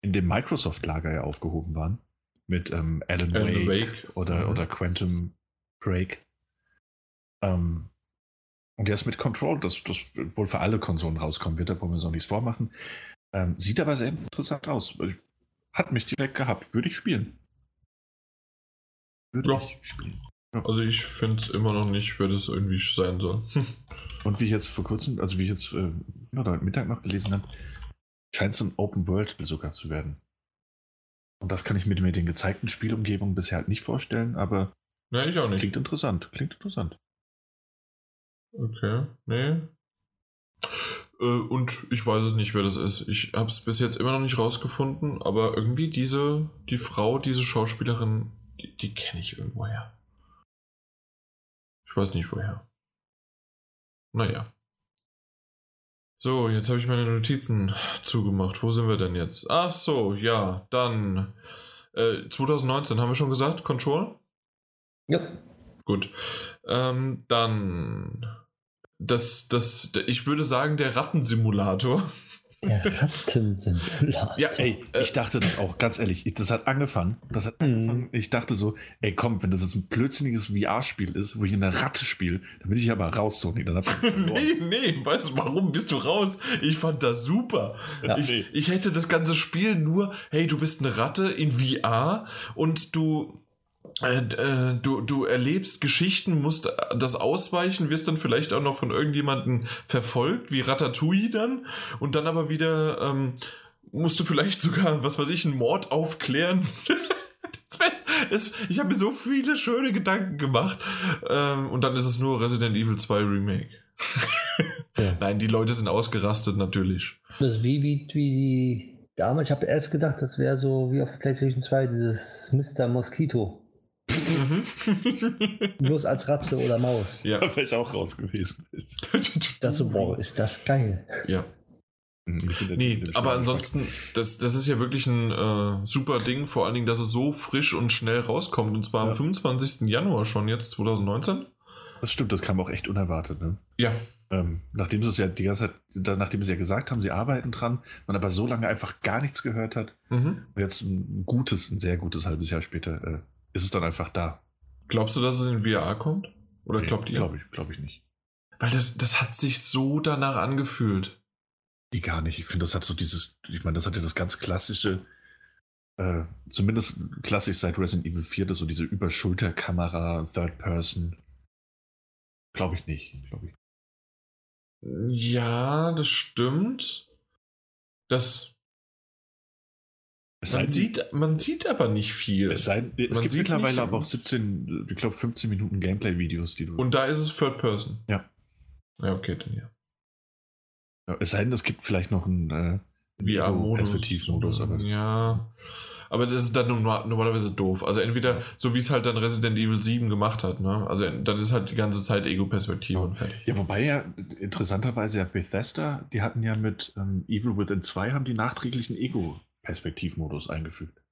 in dem Microsoft-Lager ja aufgehoben waren. Mit ähm, Alan, Alan Wake, Wake, Oder, mhm. oder Quantum Break. Ähm, und jetzt mit Control, das, das wohl für alle Konsolen rauskommen wird, da wollen wir uns auch nichts vormachen. Ähm, sieht aber sehr interessant aus. Hat mich direkt gehabt. Würde ich spielen. Würde ja. ich spielen. Ja. Also ich finde es immer noch nicht, wer das irgendwie sein soll. [LAUGHS] Und wie ich jetzt vor kurzem, also wie ich jetzt äh, oder Mittag noch gelesen habe, scheint es ein Open World sogar zu werden. Und das kann ich mir mit den gezeigten Spielumgebungen bisher halt nicht vorstellen, aber ja, ich auch nicht. klingt interessant. Klingt interessant. Okay, nee. Äh, und ich weiß es nicht, wer das ist. Ich habe es bis jetzt immer noch nicht rausgefunden, aber irgendwie diese, die Frau, diese Schauspielerin, die, die kenne ich irgendwoher. Ich weiß nicht woher. Naja. So, jetzt habe ich meine Notizen zugemacht. Wo sind wir denn jetzt? Ach so, ja, dann Äh, 2019 haben wir schon gesagt, Control? Ja. Gut. Ähm, dann das, das, ich würde sagen, der Rattensimulator. Der Rattensimulator. Ja, ey, ich dachte das auch, ganz ehrlich. Das hat angefangen. Das hat angefangen. Ich dachte so, ey, komm, wenn das jetzt ein blödsinniges VR-Spiel ist, wo ich eine Ratte spiele, dann bin ich aber raus, Sony. Dann hab ich [LAUGHS] nee, nee, weißt du, warum bist du raus? Ich fand das super. Ja, ich, nee. ich hätte das ganze Spiel nur, hey, du bist eine Ratte in VR und du äh, äh, du, du erlebst Geschichten, musst das ausweichen, wirst dann vielleicht auch noch von irgendjemandem verfolgt, wie Ratatouille dann, und dann aber wieder ähm, musst du vielleicht sogar, was weiß ich, einen Mord aufklären. [LAUGHS] es, ich habe mir so viele schöne Gedanken gemacht. Ähm, und dann ist es nur Resident Evil 2 Remake. [LAUGHS] ja. Nein, die Leute sind ausgerastet, natürlich. Das ist wie, wie, wie damals, ich habe erst gedacht, das wäre so wie auf PlayStation 2, dieses Mr. Mosquito. Mhm. Bloß als Ratze oder Maus. Ja, da wäre ich auch raus gewesen. [LAUGHS] das so, wow, ist das geil. Ja. Mhm, nee, aber ansonsten, das, das ist ja wirklich ein äh, super Ding, vor allen Dingen, dass es so frisch und schnell rauskommt. Und zwar ja. am 25. Januar schon jetzt, 2019. Das stimmt, das kam auch echt unerwartet. Ne? Ja. Ähm, nachdem sie es ja die ganze Zeit, nachdem sie ja gesagt haben, sie arbeiten dran, man aber so lange einfach gar nichts gehört hat. Mhm. Und jetzt ein gutes, ein sehr gutes halbes Jahr später äh, ist es dann einfach da. Glaubst du, dass es in VR kommt? Oder nee, glaubt ihr? Glaube ich, glaub ich nicht. Weil das, das hat sich so danach angefühlt. Nee, gar nicht. Ich finde, das hat so dieses, ich meine, das hat ja das ganz klassische, äh, zumindest klassisch seit Resident Evil 4, das so diese Überschulterkamera, Third Person. Glaube ich nicht, glaube ich. Ja, das stimmt. Das, man, sieht, man sieht aber nicht viel. Es, sei, es gibt mittlerweile aber auch 17, ich glaube 15 Minuten Gameplay-Videos, die du. Und da ist es Third Person. Ja. Ja, okay, dann ja. ja es sei denn, es gibt vielleicht noch einen äh, VR-Modus. Perspektivmodus. Aber ja. Aber das ist dann normalerweise doof. Also entweder so wie es halt dann Resident Evil 7 gemacht hat, ne? Also dann ist halt die ganze Zeit Ego-Perspektive ja. und fertig. Ja, wobei ja interessanterweise ja Bethesda, die hatten ja mit ähm, Evil Within 2 haben die nachträglichen Ego Perspektivmodus eingefügt.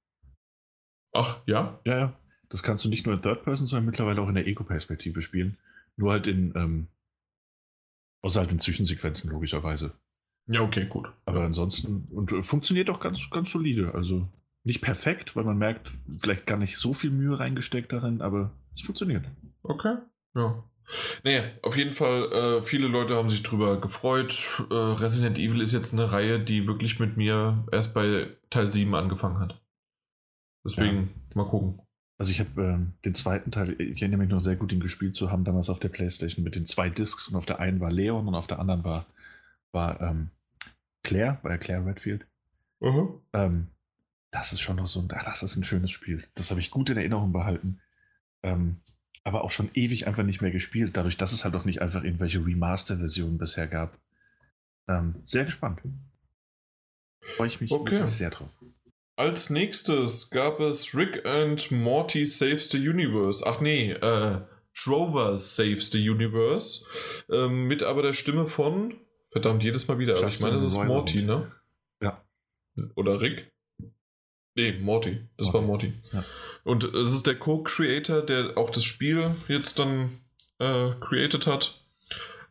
Ach, ja? Ja, ja. Das kannst du nicht nur in Third Person, sondern mittlerweile auch in der Ego-Perspektive spielen. Nur halt in, ähm, außer halt in Zwischensequenzen, logischerweise. Ja, okay, gut. Aber ansonsten, und äh, funktioniert auch ganz, ganz solide. Also nicht perfekt, weil man merkt, vielleicht gar nicht so viel Mühe reingesteckt darin, aber es funktioniert. Okay, ja. Naja, auf jeden Fall, äh, viele Leute haben sich drüber gefreut. Äh, Resident Evil ist jetzt eine Reihe, die wirklich mit mir erst bei Teil 7 angefangen hat. Deswegen, ja. mal gucken. Also ich habe ähm, den zweiten Teil, ich erinnere mich noch sehr gut, ihn gespielt zu haben, damals auf der Playstation mit den zwei Discs und auf der einen war Leon und auf der anderen war, war ähm, Claire, war ja Claire Redfield. -huh. ähm, das ist schon noch so ein, ach, das ist ein schönes Spiel. Das habe ich gut in Erinnerung behalten. Ähm, aber auch schon ewig einfach nicht mehr gespielt, dadurch, dass es halt auch nicht einfach irgendwelche Remaster-Versionen bisher gab. Ähm, sehr gespannt. Freue ich mich okay. sehr drauf. Als nächstes gab es Rick and Morty Saves the Universe. Ach nee, äh, Trover Saves the Universe. Ähm, mit aber der Stimme von, verdammt, jedes Mal wieder, aber ich meine, das ist Morty, ne? Ja. Oder Rick? Nee, Morty. Das Morty. war Morty. Ja. Und es ist der Co-Creator, der auch das Spiel jetzt dann äh, created hat.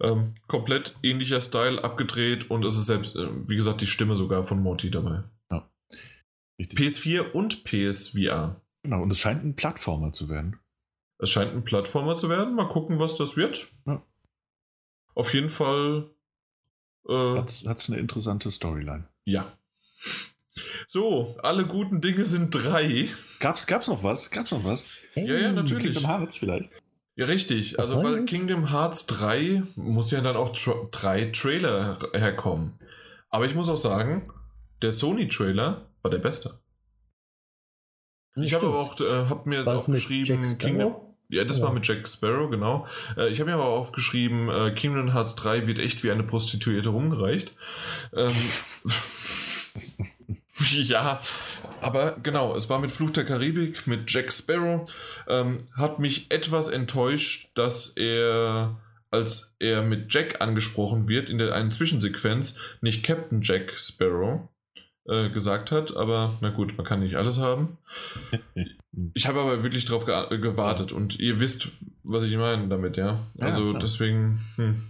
Ähm, komplett ähnlicher Style, abgedreht und es ist selbst, äh, wie gesagt, die Stimme sogar von Morty dabei. Ja. PS4 und PSVR. Genau, und es scheint ein Plattformer zu werden. Es scheint ein Plattformer zu werden. Mal gucken, was das wird. Ja. Auf jeden Fall. Äh, Hat es eine interessante Storyline. Ja. So, alle guten Dinge sind drei. Gab's, gab's noch was? Gab's noch was? Hey, ja, ja, natürlich. Kingdom Hearts vielleicht. Ja, richtig. Was also, weil Kingdom Hearts 3 muss ja dann auch tra drei Trailer herkommen. Aber ich muss auch sagen, der Sony-Trailer war der beste. Das ich habe aber auch, äh, hab mir auch geschrieben, Kingdom. Ja, das ja. war mit Jack Sparrow, genau. Äh, ich habe mir aber aufgeschrieben, äh, Kingdom Hearts 3 wird echt wie eine Prostituierte rumgereicht. Ähm, [LAUGHS] [LAUGHS] [LAUGHS] Ja, aber genau, es war mit Fluch der Karibik, mit Jack Sparrow. Ähm, hat mich etwas enttäuscht, dass er, als er mit Jack angesprochen wird, in der einen Zwischensequenz, nicht Captain Jack Sparrow äh, gesagt hat, aber na gut, man kann nicht alles haben. [LAUGHS] Ich habe aber wirklich drauf ge äh, gewartet und ihr wisst, was ich meine damit, ja. Ja, Also klar. deswegen, hm.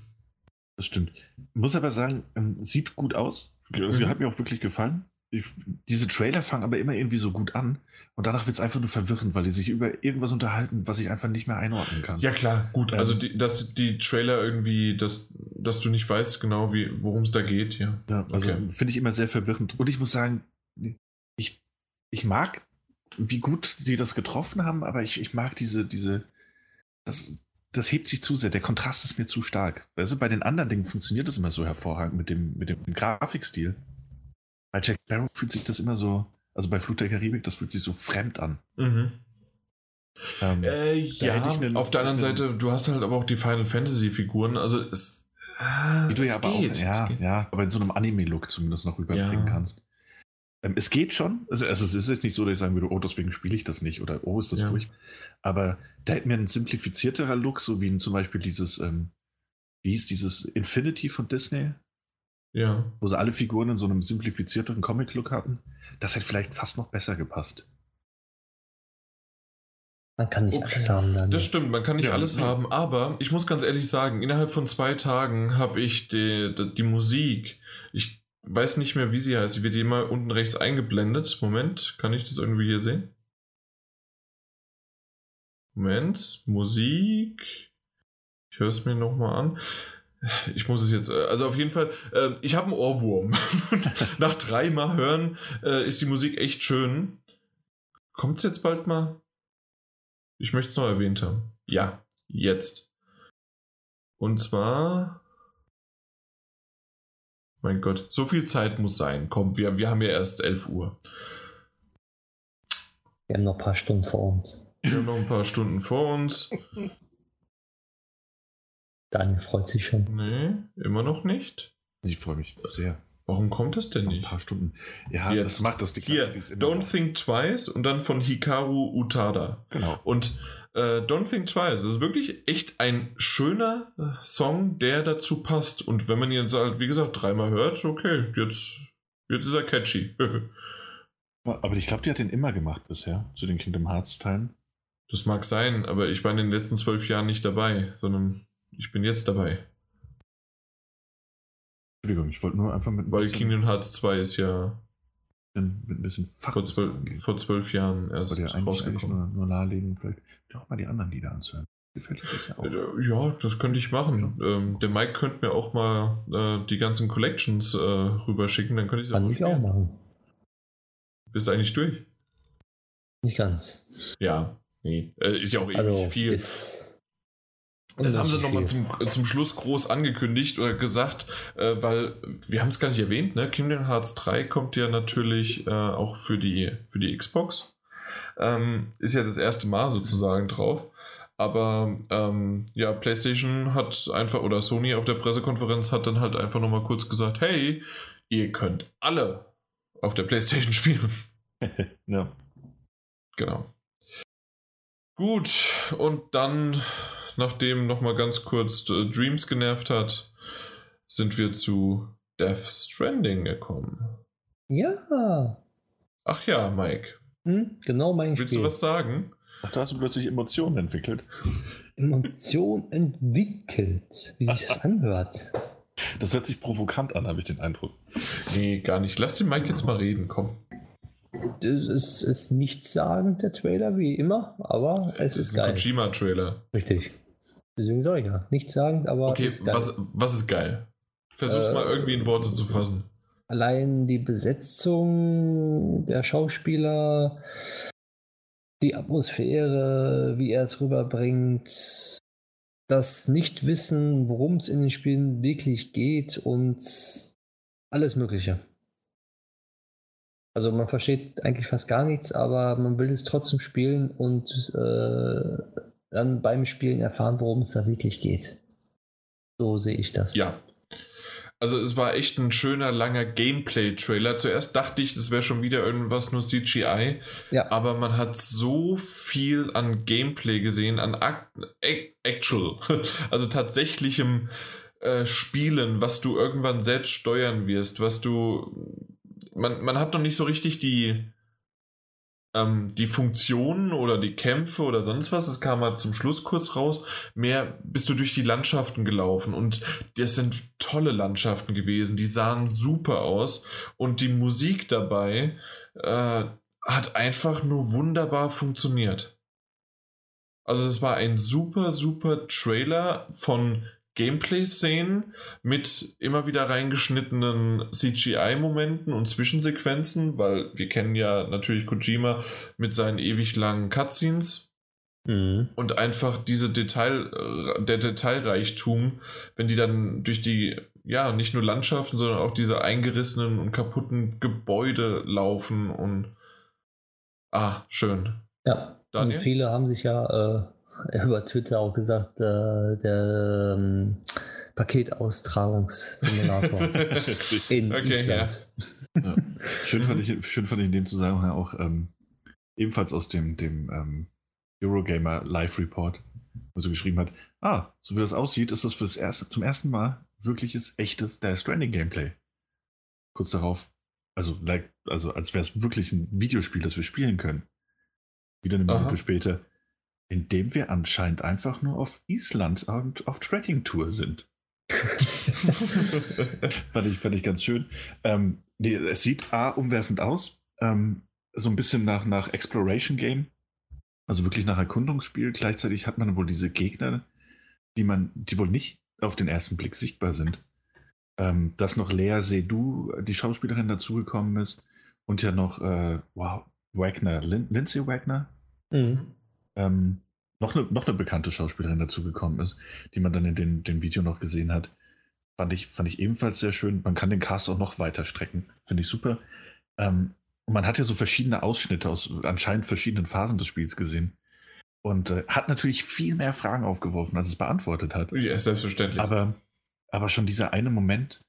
Das stimmt. Muss aber sagen, ähm, sieht gut aus. Also, Mhm. Hat mir auch wirklich gefallen. Ich, diese Trailer fangen aber immer irgendwie so gut an und danach wird es einfach nur verwirrend, weil die sich über irgendwas unterhalten, was ich einfach nicht mehr einordnen kann. Ja klar, gut. Ähm. Also die, dass die Trailer irgendwie, dass, dass du nicht weißt genau, wie, worum es da geht, ja. Ja, also Okay. finde ich immer sehr verwirrend. Und ich muss sagen, ich, ich mag, wie gut die das getroffen haben, aber ich, ich mag diese, diese, das, das hebt sich zu sehr. Der Kontrast ist mir zu stark. Also bei den anderen Dingen funktioniert das immer so hervorragend mit dem, mit dem Grafikstil. Bei Jack Sparrow fühlt sich das immer so, also bei Flut der Karibik, das fühlt sich so fremd an. Mhm. Ähm, Äh, ja, hätte ich eine- auf der anderen Seite, du hast halt aber auch die Final Fantasy Figuren, also es, ah, die du ja aber geht, auch, ja, ja, aber in so einem Anime-Look zumindest noch überbringen Ja. kannst. Ähm, es geht schon. Also, also es ist jetzt nicht so, dass ich sagen würde, oh, deswegen spiele ich das nicht oder oh, ist das Ja. furchtbar. Aber da hätte mir ein simplifizierterer Look, so wie zum Beispiel dieses, ähm, wie hieß dieses Infinity von Disney, Ja. wo sie alle Figuren in so einem simplifizierteren Comic-Look hatten, das hätte vielleicht fast noch besser gepasst. Man kann nicht Okay. alles haben dann. Das stimmt, man kann nicht Ja, alles nee. haben, aber ich muss ganz ehrlich sagen, innerhalb von zwei Tagen habe ich die, die, die Musik, ich weiß nicht mehr, wie sie heißt, sie wird hier mal unten rechts eingeblendet. Moment, kann ich das irgendwie hier sehen? Moment, Musik. Ich höre es mir nochmal an. Ich muss es jetzt, äh, also auf jeden Fall, äh, ich habe einen Ohrwurm. [LAUGHS] Nach dreimal hören äh, ist die Musik echt schön. Kommt es jetzt bald mal? Ich möchte es noch erwähnt haben. Ja, jetzt. Und zwar. Mein Gott, so viel Zeit muss sein. Komm, wir, wir haben ja erst 11 Uhr. Wir haben noch ein paar Stunden vor uns. Wir haben noch ein paar Stunden vor uns. [LAUGHS] Daniel freut sich schon. Nee, immer noch nicht. Ich freue mich sehr. Warum kommt das denn Noch ein nicht? paar Stunden. Ja, Jetzt. das macht das die Hier, Klasse, die ist immer Don't noch- Think Twice und dann von Hikaru Utada. Genau. Und äh, Don't Think Twice ist wirklich echt ein schöner äh, Song, der dazu passt. Und wenn man ihn jetzt halt, wie gesagt, dreimal hört, okay, jetzt, jetzt ist er catchy. [LAUGHS] Aber ich glaube, die hat den immer gemacht bisher, zu den Kingdom Hearts Teilen. das mag sein, aber ich war in den letzten zwölf Jahren nicht dabei, sondern ich bin jetzt dabei. Entschuldigung, ich wollte nur einfach mit ein Weil Kingdom Hearts 2 ist ja mit ein bisschen vor Fachwissen zwölf, vor zwölf Jahren erst ja eigentlich, eigentlich rausgekommen. nur, nur nahelegen, vielleicht auch mal die anderen Lieder anzuhören. Gefällt dir das ja auch. Äh, Ja, das könnte ich machen. Ähm, der Mike könnte mir auch mal äh, die ganzen Collections äh, rüberschicken, dann könnte ich sie Kann auch ich auch machen. Bist du eigentlich durch? Nicht ganz. Ja, nee. Äh, ist ja auch ewig Also viel. ist. Das haben sie nochmal zum, zum Schluss groß angekündigt oder gesagt, äh, weil wir haben es gar nicht erwähnt, ne? Kingdom Hearts 3 kommt ja natürlich äh, auch für die, für die Xbox. Ähm, ist ja das erste Mal sozusagen drauf. Aber ähm, ja, PlayStation hat einfach, oder Sony auf der Pressekonferenz hat dann halt einfach nochmal kurz gesagt, hey, ihr könnt alle auf der PlayStation [LAUGHS] spielen. [LAUGHS] ja. Genau. Gut, und dann, nachdem nochmal ganz kurz äh, Dreams genervt hat, sind wir zu Death Stranding gekommen. Ja. Ach ja, Mike, Hm, genau mein willst Spiel. du was sagen? Ach, da hast du plötzlich Emotionen entwickelt. Emotion entwickelt. Wie sich das [LAUGHS] anhört. Das hört sich provokant an, habe ich den Eindruck. Nee, gar nicht. Lass den Mike jetzt mal reden, komm. Das ist, ist nichtssagend, der Trailer, wie immer, aber es ist, ein geil. Kojima-Trailer. Richtig. Deswegen sage ich ja. Nichtssagend, aber Okay, ist was, was ist geil? Versuch's Äh, mal irgendwie in Worte zu fassen. Allein die Besetzung der Schauspieler, die Atmosphäre, wie er es rüberbringt, das Nichtwissen, worum es in den Spielen wirklich geht und alles Mögliche. Also man versteht eigentlich fast gar nichts, aber man will es trotzdem spielen und äh, dann beim Spielen erfahren, worum es da wirklich geht. So sehe ich das. Ja. Also es war echt ein schöner, langer Gameplay-Trailer. Zuerst dachte ich, das wäre schon wieder irgendwas nur CGI. Ja. Aber man hat so viel an Gameplay gesehen, an Act Ac- Actual, [LAUGHS] also tatsächlichem äh, Spielen, was du irgendwann selbst steuern wirst, was du man, man hat noch nicht so richtig die, ähm, die Funktionen oder die Kämpfe oder sonst was. Es kam halt zum Schluss kurz raus. Mehr bist du durch die Landschaften gelaufen und das sind tolle Landschaften gewesen. Die sahen super aus und die Musik dabei äh, hat einfach nur wunderbar funktioniert. Also es war ein super, super Trailer von Gameplay-Szenen mit immer wieder reingeschnittenen CGI-Momenten und Zwischensequenzen, weil wir kennen ja natürlich Kojima mit seinen ewig langen Cutscenes. Mhm. Und einfach diese Detail, äh, der Detailreichtum, wenn die dann durch die, ja, nicht nur Landschaften, sondern auch diese eingerissenen und kaputten Gebäude laufen und ah, schön. Ja, Daniel? und viele haben sich ja äh, [LAUGHS] über Twitter auch gesagt, äh, der ähm, Paketaustragungssimulator [LAUGHS] in okay, Island. Ja. Ja. Schön, fand ich, schön fand ich in dem Zusammenhang auch ähm, ebenfalls aus dem, dem ähm, Eurogamer Live Report, wo sie geschrieben hat, ah, so wie das aussieht, ist das für das erste, zum ersten Mal wirkliches, echtes Death Stranding Gameplay. Kurz darauf, also, like, also als wäre es wirklich ein Videospiel, das wir spielen können. Wieder eine Minute später, indem wir anscheinend einfach nur auf Island und auf Tracking-Tour sind. [LAUGHS] fand, ich, fand ich ganz schön. Ähm, nee, es sieht A, umwerfend aus. Ähm, so ein bisschen nach, nach Exploration Game. Also wirklich nach Erkundungsspiel. Gleichzeitig hat man wohl diese Gegner, die man, die wohl nicht auf den ersten Blick sichtbar sind. Ähm, dass noch Lea Seydoux, die Schauspielerin, dazugekommen ist. Und ja noch, äh, wow, Wagner, Lin Lindsay Wagner. Mhm ähm, noch, eine, noch eine bekannte Schauspielerin dazugekommen ist, die man dann in den, dem Video noch gesehen hat. Fand ich, fand ich ebenfalls sehr schön. Man kann den Cast auch noch weiter strecken. Finde ich super. Ähm, und man hat ja so verschiedene Ausschnitte aus anscheinend verschiedenen Phasen des Spiels gesehen. Und äh, hat natürlich viel mehr Fragen aufgeworfen, als es beantwortet hat. Ja, selbstverständlich. Aber, aber schon dieser eine Moment,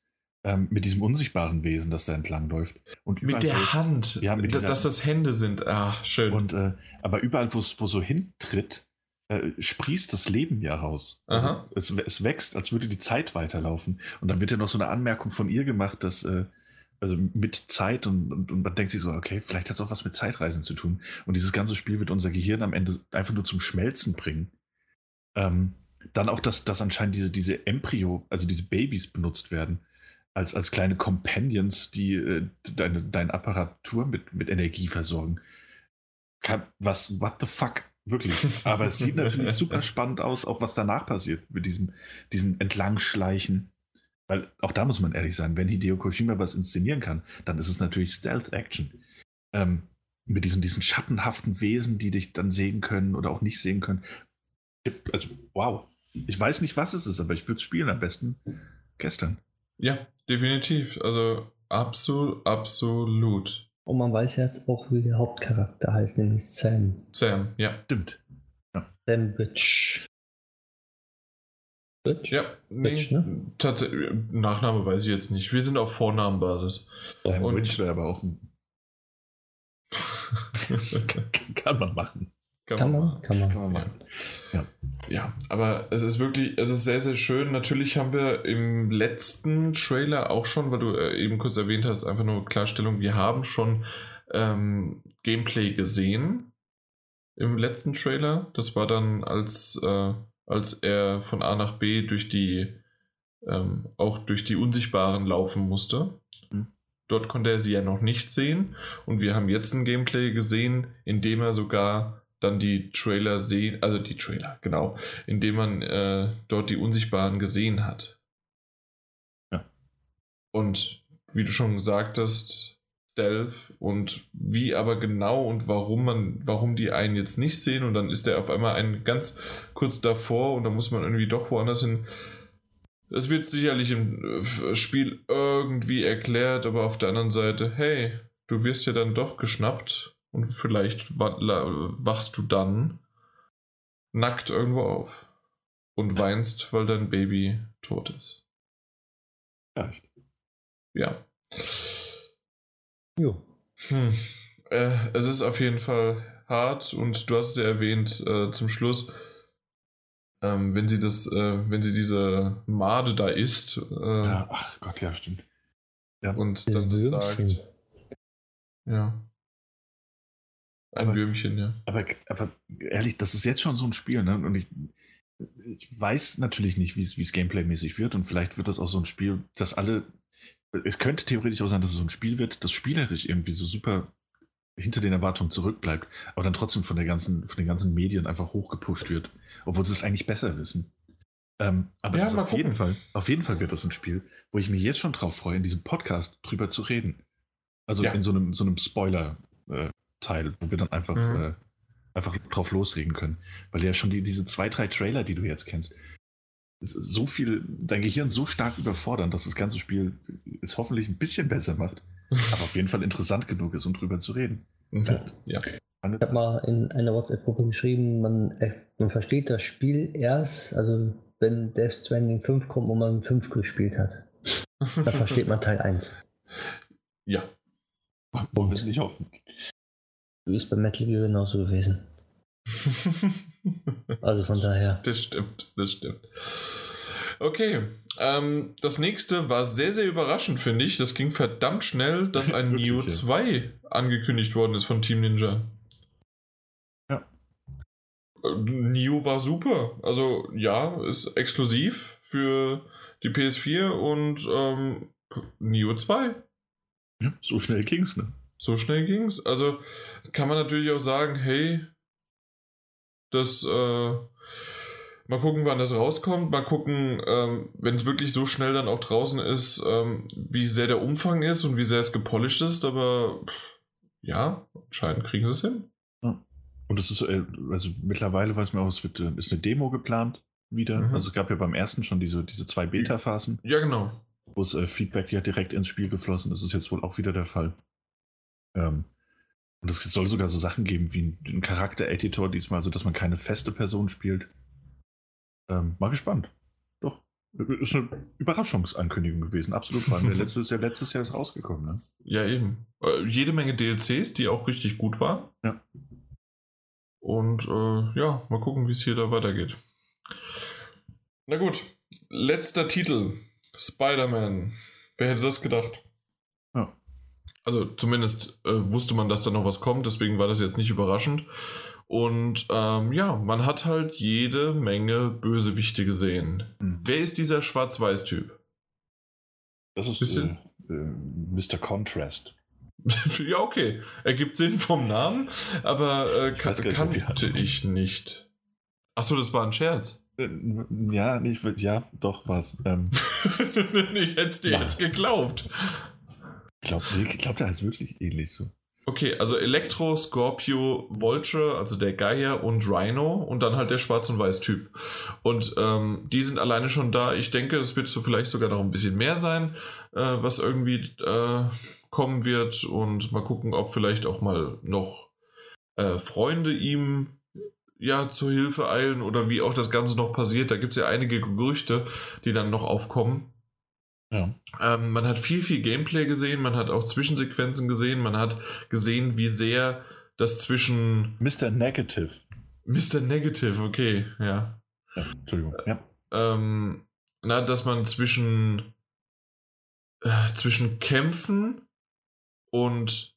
ähm, mit diesem unsichtbaren Wesen, das da entlang läuft. Und mit der wo, Hand. Ja, mit dieser, dass das Hände sind. Ah, schön. Und, äh, aber überall, wo es so hintritt, äh, sprießt das Leben ja raus. Also es, es, wächst, als würde die Zeit weiterlaufen. Und dann wird ja noch so eine Anmerkung von ihr gemacht, dass äh, also mit Zeit und, und, und, man denkt sich so, okay, vielleicht hat es auch was mit Zeitreisen zu tun. Und dieses ganze Spiel wird unser Gehirn am Ende einfach nur zum Schmelzen bringen. Ähm, dann auch, dass, dass anscheinend diese, diese Embryo, also diese Babys benutzt werden als, als kleine Companions, die äh, deine, deine Apparatur mit, mit Energie versorgen. Kann, was, what the fuck? Wirklich. Aber es sieht natürlich [LAUGHS] super spannend aus, auch was danach passiert mit diesem, diesem Entlangschleichen. Weil auch da muss man ehrlich sein, wenn Hideo Kojima was inszenieren kann, dann ist es natürlich Stealth-Action. Ähm, mit diesen, diesen schattenhaften Wesen, die dich dann sehen können oder auch nicht sehen können. Also, wow. Ich weiß nicht, was es ist, aber ich würde es spielen am besten gestern. Ja, definitiv. Also absolut, absolut. Und man weiß jetzt auch, wie der Hauptcharakter heißt, nämlich Sam. Sam, ja. Stimmt. Ja. Sam Bitch. Bitch? Ja, Bitch, nee, ne? tatsächlich. Nachname weiß ich jetzt nicht. Wir sind auf Vornamenbasis. Sam Bitch wäre aber auch ein. [LAUGHS] kann man machen. Kann, kann, man, kann man, kann man machen. Ja. ja, aber es ist wirklich, es ist sehr, sehr schön. Natürlich haben wir im letzten Trailer auch schon, weil du äh, eben kurz erwähnt hast, einfach nur Klarstellung, wir haben schon ähm, Gameplay gesehen im letzten Trailer. Das war dann, als, äh, als er von A nach B durch die, ähm, auch durch die Unsichtbaren laufen musste. Mhm. Dort konnte er sie ja noch nicht sehen. Und wir haben jetzt ein Gameplay gesehen, in dem er sogar dann die Trailer sehen, also die Trailer, genau, indem man äh, dort die Unsichtbaren gesehen hat. Ja. Und wie du schon gesagt hast, Stealth und wie aber genau und warum man, warum die einen jetzt nicht sehen und dann ist der auf einmal ein ganz kurz davor und dann muss man irgendwie doch woanders hin. Es wird sicherlich im äh, Spiel irgendwie erklärt, aber auf der anderen Seite, hey, du wirst ja dann doch geschnappt und vielleicht wachst du dann nackt irgendwo auf und weinst, weil dein Baby tot ist. Echt? Ja. Jo. Hm. Äh, es ist auf jeden Fall hart und du hast es ja erwähnt äh, zum Schluss, ähm, wenn sie das, äh, wenn sie diese Made da isst. Äh, ja, ach Gott, ja, stimmt. Ja. Und dann das sagt, Ja. Ein Aber- Würmchen, ja. Aber, aber ehrlich, das ist jetzt schon so ein Spiel, ne? Und ich, ich weiß natürlich nicht, wie es gameplaymäßig wird. Und vielleicht wird das auch so ein Spiel, das alle. Es könnte theoretisch auch sein, dass es so ein Spiel wird, das spielerisch irgendwie so super hinter den Erwartungen zurückbleibt, aber dann trotzdem von, der ganzen, von den ganzen Medien einfach hochgepusht wird, obwohl sie es eigentlich besser wissen. Ähm, aber Ja, auf jeden. Fall, auf jeden Fall wird das ein Spiel, wo ich mich jetzt schon drauf freue, in diesem Podcast drüber zu reden. Also Ja. in so einem, so einem Spoiler-Teil, wo wir dann einfach, Mhm. äh, einfach drauf losreden können. Weil ja schon die, diese zwei, drei Trailer, die du jetzt kennst, so viel, dein Gehirn so stark überfordern, dass das ganze Spiel es hoffentlich ein bisschen besser macht, [LAUGHS] aber auf jeden Fall interessant genug ist, um drüber zu reden. ja. Ich habe mal in einer WhatsApp-Gruppe geschrieben, man, äh, man versteht das Spiel erst, also wenn Death Stranding 5 kommt und man 5 gespielt hat. [LAUGHS] Da versteht man Teil 1. ja. Wollen wir es nicht hoffen. Ist bei Metal Gear genauso gewesen. [LAUGHS] Also von daher. Das stimmt, das stimmt. Okay, ähm, das nächste war sehr, sehr überraschend, finde ich. Das ging verdammt schnell, dass ein [LAUGHS] Neo ja. 2 angekündigt worden ist von Team Ninja. Ja. Äh, Neo war super. Also ja, ist exklusiv für die PS4 und ähm, Neo 2. Ja, so schnell ging's, ne? So schnell ging's. Also kann man natürlich auch sagen, hey, das, äh, mal gucken, wann das rauskommt, mal gucken, ähm, wenn es wirklich so schnell dann auch draußen ist, ähm, wie sehr der Umfang ist und wie sehr es gepolished ist, aber pff, ja, anscheinend kriegen sie es hin. Und es ist, äh, also mittlerweile weiß man auch, es wird, äh, ist eine Demo geplant wieder. Mhm. Also es gab ja beim ersten schon diese, diese zwei Beta-Phasen, Ja, genau. wo es äh, Feedback ja direkt ins Spiel geflossen ist. Das ist jetzt wohl auch wieder der Fall. Ähm, und es soll sogar so Sachen geben wie ein, ein Charakter-Editor diesmal, also dass man keine feste Person spielt. Ähm, mal gespannt. Doch. Ist eine Überraschungsankündigung gewesen, absolut. Vor allem der [LAUGHS] letzte ist ja letztes Jahr ist rausgekommen, ne? Ja, eben. Äh, jede Menge DLCs, die auch richtig gut waren. Ja. Und äh, ja, mal gucken, wie es hier da weitergeht. Na gut, letzter Titel. Spider-Man. Wer hätte das gedacht? Also zumindest äh, wusste man, dass da noch was kommt, deswegen war das jetzt nicht überraschend. Und ähm, ja, man hat halt jede Menge Bösewichte gesehen. Hm. Wer ist dieser Schwarz-Weiß-Typ? Das ist Bisschen- äh, äh, Mr. Contrast. [LAUGHS] ja, okay. Ergibt Sinn vom Namen, aber äh, kan weiß gar nicht, kannte ich nicht. Achso, das war ein Scherz. Äh, Ja, nicht, ja, doch, was. Ähm, [LAUGHS] ich hätte es dir Was? jetzt geglaubt. Ich glaube, ich glaub, der heißt wirklich ähnlich so. Okay, also Elektro, Scorpio, Vulture, also der Geier und Rhino und dann halt der Schwarz- und Weiß-Typ. Und ähm, die sind alleine schon da. Ich denke, es wird so vielleicht sogar noch ein bisschen mehr sein, äh, was irgendwie äh, kommen wird. Und mal gucken, ob vielleicht auch mal noch äh, Freunde ihm ja zur Hilfe eilen oder wie auch das Ganze noch passiert. Da gibt es ja einige Gerüchte, die dann noch aufkommen. Ja. Ähm, man hat viel, viel Gameplay gesehen, man hat auch Zwischensequenzen gesehen, man hat gesehen, wie sehr das zwischen Mr. Negative. Mr. Negative, okay, ja. Ja, Entschuldigung. Ja. Ähm, na, dass man zwischen, äh, zwischen Kämpfen und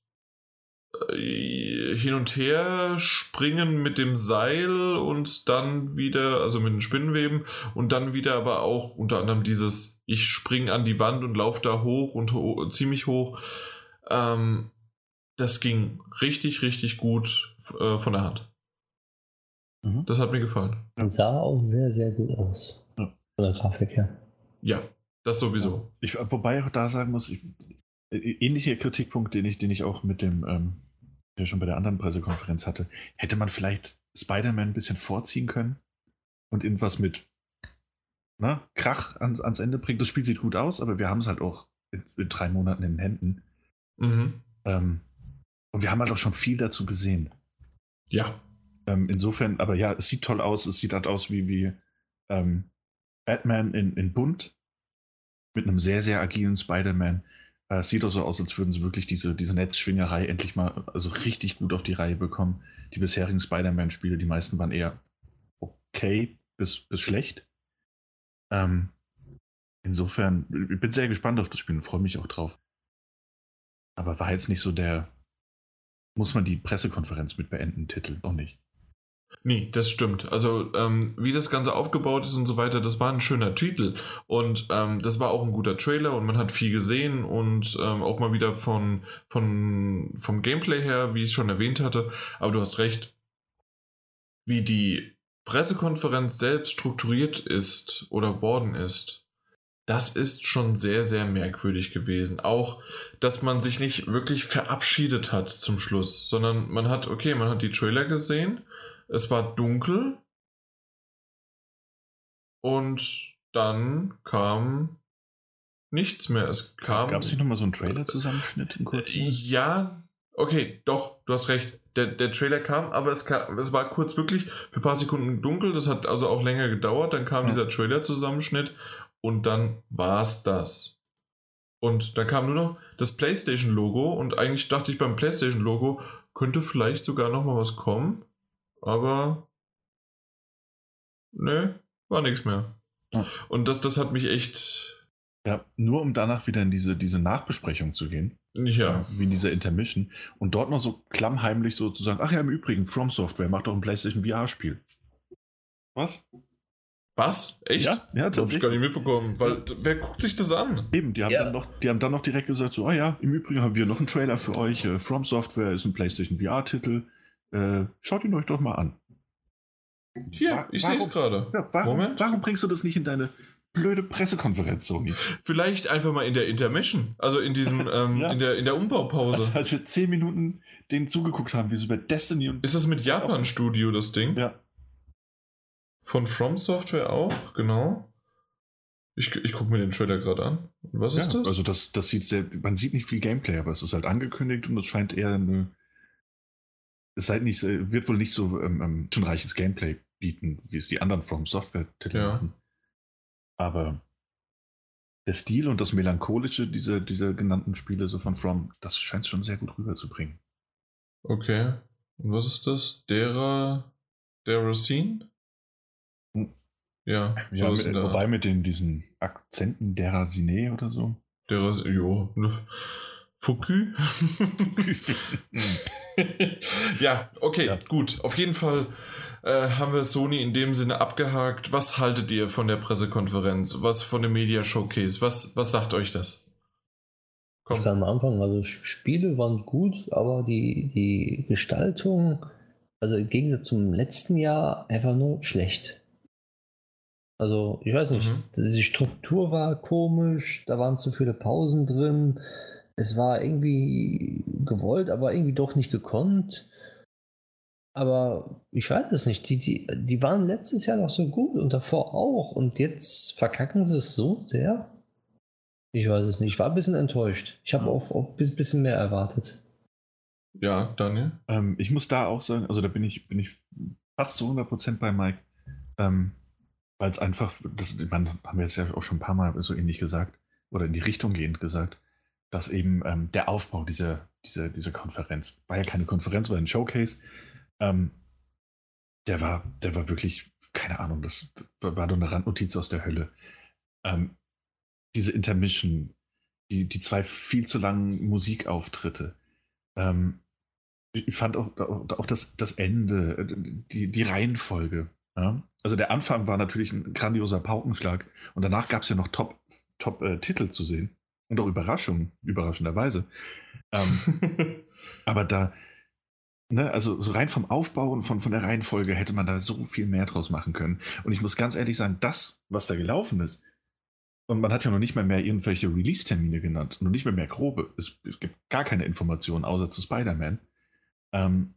hin und her springen mit dem Seil und dann wieder, also mit den Spinnenweben und dann wieder aber auch unter anderem dieses, ich spring an die Wand und laufe da hoch und ho ziemlich hoch. Ähm, das ging richtig, richtig gut äh, von der Hand. Mhm. Das hat mir gefallen. Und sah auch sehr, sehr gut aus. Ja. Von der Grafik her. Ja, das sowieso. Ich, wobei ich auch da sagen muss, ich, äh, ähnlicher Kritikpunkt, den ich, den ich auch mit dem, ähm, der schon bei der anderen Pressekonferenz hatte, hätte man vielleicht Spider-Man ein bisschen vorziehen können und irgendwas mit ne, Krach ans, ans Ende bringt. Das Spiel sieht gut aus, aber wir haben es halt auch in, in drei Monaten in den Händen. Mhm. Ähm, und wir haben halt auch schon viel dazu gesehen. Ja. Ähm, insofern, aber ja, es sieht toll aus. Es sieht halt aus wie, wie ähm, Batman in, in Bunt mit einem sehr, sehr agilen Spider-Man. Äh, es sieht auch so aus, als würden sie wirklich diese, diese Netzschwingerei endlich mal also richtig gut auf die Reihe bekommen. Die bisherigen Spider-Man-Spiele, die meisten waren eher okay bis, bis schlecht. Ähm, insofern, ich bin sehr gespannt auf das Spiel und freue mich auch drauf. Aber war jetzt nicht so der, muss man die Pressekonferenz mit beenden, Titel, auch nicht. Nee, das stimmt. Also, ähm, wie das Ganze aufgebaut ist und so weiter, das war ein schöner Titel. Und ähm, das war auch ein guter Trailer und man hat viel gesehen und ähm, auch mal wieder von, von, vom Gameplay her, wie ich es schon erwähnt hatte. Aber du hast recht, wie die Pressekonferenz selbst strukturiert ist oder worden ist, das ist schon sehr, sehr merkwürdig gewesen. Auch, dass man sich nicht wirklich verabschiedet hat zum Schluss, sondern man hat, okay, man hat die Trailer gesehen, es war dunkel und dann kam nichts mehr. Es kam. Gab es nicht nochmal so einen Trailer-Zusammenschnitt kurz? Ja, okay, doch, du hast recht. Der, der Trailer kam, aber es, kam, es war kurz wirklich für ein paar Sekunden dunkel. Das hat also auch länger gedauert. Dann kam ja. dieser Trailer-Zusammenschnitt und dann war es das. Und dann kam nur noch das PlayStation-Logo und eigentlich dachte ich beim PlayStation-Logo könnte vielleicht sogar noch mal was kommen, aber ne, war nichts mehr. Ja. Und das, das hat mich echt. Ja, nur um danach wieder in diese, diese Nachbesprechung zu gehen. Ja. Wie in dieser Intermission. Und dort noch so klammheimlich so zu sagen, ach ja, im Übrigen, From Software macht doch ein PlayStation VR-Spiel. Was? Was? Echt? Ja, ja das habe ich gar nicht mitbekommen. Weil wer guckt sich das an? Eben, die haben, ja. dann noch, die haben dann noch direkt gesagt: so, ah ja, im Übrigen haben wir noch einen Trailer für euch. Äh, From Software ist ein PlayStation VR-Titel. Äh, schaut ihn euch doch mal an. Hier, ich sehe es gerade. Ja, warum, warum, bringst du das nicht in deine blöde Pressekonferenz, Sony? Vielleicht einfach mal in der Intermission, also in diesem, [LAUGHS] ähm, ja. in, der, in der Umbaupause. Also, als wir zehn Minuten denen zugeguckt haben, wie sie über Destiny und. Ist das mit Japan-Studio, das Ding? Ja. Von From Software auch, genau. Ich, ich gucke mir den Trailer gerade an. Was ja, ist das? Also das, das sieht sehr, man sieht nicht viel Gameplay, aber es ist halt angekündigt und es scheint eher eine, es halt nicht, wird wohl nicht so ähm, ähm, schon reiches Gameplay bieten, wie es die anderen From Software-Titel ja. machen. Aber der Stil und das Melancholische dieser, dieser genannten Spiele, so von From, das scheint es schon sehr gut rüberzubringen. Okay. Und was ist das? Dera. Dera Scene? Ja, ja mit, wobei mit den, diesen Akzenten Derasine oder so. Derasine, jo. Foucu? [LAUGHS] ja, okay, ja. gut. Auf jeden Fall äh, haben wir Sony in dem Sinne abgehakt. Was haltet ihr von der Pressekonferenz? Was von dem Media Showcase? Was, was sagt euch das? Komm. Ich kann am Anfang, also Spiele waren gut, aber die, die Gestaltung, also im Gegensatz zum letzten Jahr, einfach nur schlecht. Also, ich weiß nicht, mhm. die Struktur war komisch, da waren zu viele Pausen drin. Es war irgendwie gewollt, aber irgendwie doch nicht gekonnt. Aber ich weiß es nicht. Die, die, die waren letztes Jahr noch so gut und davor auch. Und jetzt verkacken sie es so sehr. Ich weiß es nicht. Ich war ein bisschen enttäuscht. Ich habe auch, auch ein bisschen mehr erwartet. Ja, Daniel? Ähm, ich muss da auch sagen, also da bin ich, bin ich fast zu 100% bei Mike. Ähm, weil es einfach, das man, haben wir jetzt ja auch schon ein paar Mal so ähnlich gesagt, oder in die Richtung gehend gesagt, dass eben ähm, der Aufbau dieser, dieser, dieser Konferenz, war ja keine Konferenz, war ein Showcase, ähm, der war, der war wirklich, keine Ahnung, das war doch eine Randnotiz aus der Hölle. Ähm, diese Intermission, die, die zwei viel zu langen Musikauftritte, ähm, ich fand auch, auch das, das Ende, die, die Reihenfolge, ja? Also der Anfang war natürlich ein grandioser Paukenschlag und danach gab es ja noch Top-Titel Top, äh, zu sehen und auch Überraschungen, überraschenderweise. Ähm, [LAUGHS] aber da, ne, also so rein vom Aufbau und von, von der Reihenfolge hätte man da so viel mehr draus machen können. Und ich muss ganz ehrlich sagen, das, was da gelaufen ist, und man hat ja noch nicht mal mehr irgendwelche Release-Termine genannt, noch nicht mehr mehr grobe. Es, es gibt gar keine Informationen außer zu Spider-Man. Ähm,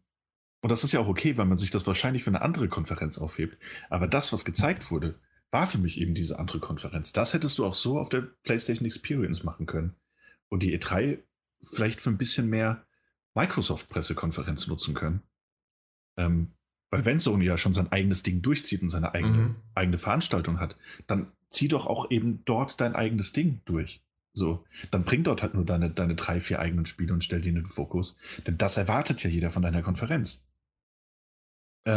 und das ist ja auch okay, weil man sich das wahrscheinlich für eine andere Konferenz aufhebt. Aber das, was gezeigt wurde, war für mich eben diese andere Konferenz. Das hättest du auch so auf der PlayStation Experience machen können. Und die E3 vielleicht für ein bisschen mehr Microsoft-Pressekonferenz nutzen können. Ähm, weil wenn Sony ja schon sein eigenes Ding durchzieht und seine eigene, mhm. eigene Veranstaltung hat, dann zieh doch auch eben dort dein eigenes Ding durch. So, dann bring dort halt nur deine, deine drei, vier eigenen Spiele und stell die in den Fokus. Denn das erwartet ja jeder von deiner Konferenz.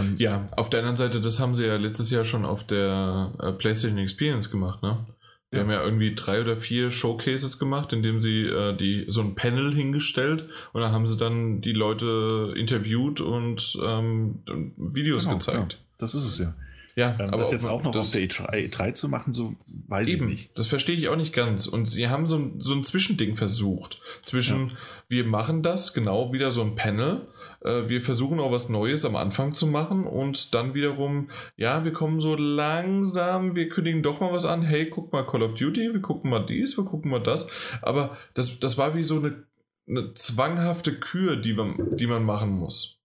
Ähm, ja, auf der anderen Seite, das haben sie ja letztes Jahr schon auf der äh, PlayStation Experience gemacht, ne? Die haben ja irgendwie drei oder vier Showcases gemacht, indem sie äh, die, so ein Panel hingestellt und da haben sie dann die Leute interviewt und ähm, Videos Genau, gezeigt. ja, das ist es ja. Ja, Ähm, aber das jetzt auch noch das, auf der E3, E3 zu machen, so weiß Eben, ich nicht. das verstehe ich auch nicht ganz. Und sie haben so ein, so ein Zwischending versucht. Zwischen, wir machen das, genau wieder so ein Panel. Äh, wir versuchen auch was Neues am Anfang zu machen und dann wiederum, ja, wir kommen so langsam, wir kündigen doch mal was an. Hey, guck mal Call of Duty, wir gucken mal dies, wir gucken mal das. Aber das, das war wie so eine, eine zwanghafte Kür, die man, die man machen muss.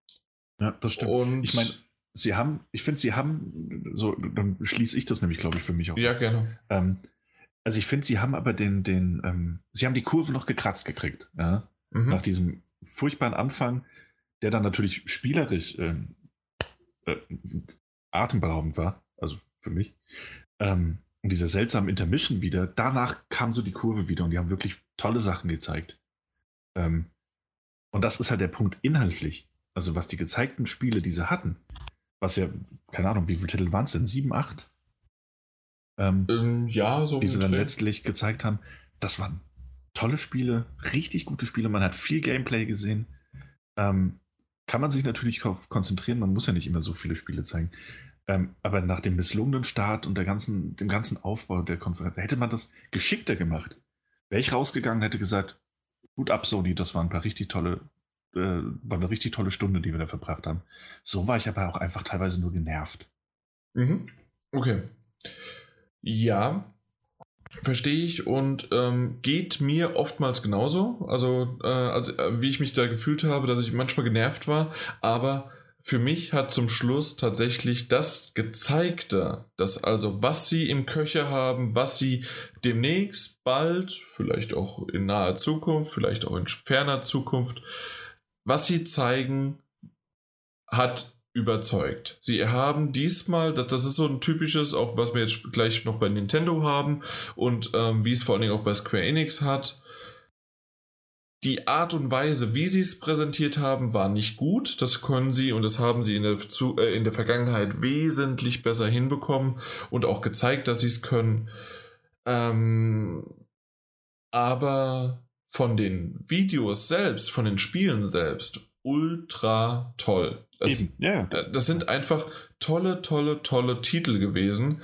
Ja, das stimmt. Und ich meine, sie haben, ich finde, sie haben, so, dann schließe ich das nämlich, glaube ich, für mich auch. ja, gerne. Ähm, also ich finde, sie haben aber den, den, ähm, sie haben die Kurve noch gekratzt gekriegt, ja? Mhm. nach diesem furchtbaren Anfang, der dann natürlich spielerisch ähm, äh, atemberaubend war, also für mich. Ähm, und dieser seltsamen Intermission wieder, danach kam so die Kurve wieder und die haben wirklich tolle Sachen gezeigt. Ähm, und das ist halt der Punkt inhaltlich. Also was die gezeigten Spiele, die sie hatten, was ja, keine Ahnung, wie viele Titel waren es denn? Sieben, acht? Ähm, Ähm, ja, so die sie dann Dreh. letztlich gezeigt haben, das waren tolle Spiele, richtig gute Spiele. Man hat viel Gameplay gesehen. Ähm, kann man sich natürlich konzentrieren, man muss ja nicht immer so viele Spiele zeigen. Ähm, aber nach dem misslungenen Start und der ganzen, dem ganzen Aufbau der Konferenz, hätte man das geschickter gemacht. Wäre ich rausgegangen, hätte gesagt, gut ab, Sony, das waren ein paar richtig tolle, äh, war eine richtig tolle Stunde, die wir da verbracht haben. So war ich aber auch einfach teilweise nur genervt. Mhm. Okay. Ja, verstehe ich und ähm, geht mir oftmals genauso. Also, äh, also, äh, wie ich mich da gefühlt habe, dass ich manchmal genervt war, aber für mich hat zum Schluss tatsächlich das gezeigte, dass also was sie im Köcher haben, was sie demnächst bald, vielleicht auch in naher Zukunft, vielleicht auch in ferner Zukunft, was sie zeigen, hat überzeugt. Sie haben diesmal, das, das ist so ein typisches, auch was wir jetzt gleich noch bei Nintendo haben und ähm, wie es vor allen Dingen auch bei Square Enix hat. Die Art und Weise, wie sie es präsentiert haben, war nicht gut. Das können sie und das haben sie in der, zu, äh, in der Vergangenheit wesentlich besser hinbekommen und auch gezeigt, dass sie es können. Ähm, aber von den Videos selbst, von den Spielen selbst, ultra toll. Das, ja, äh, das sind einfach tolle, tolle, tolle Titel gewesen,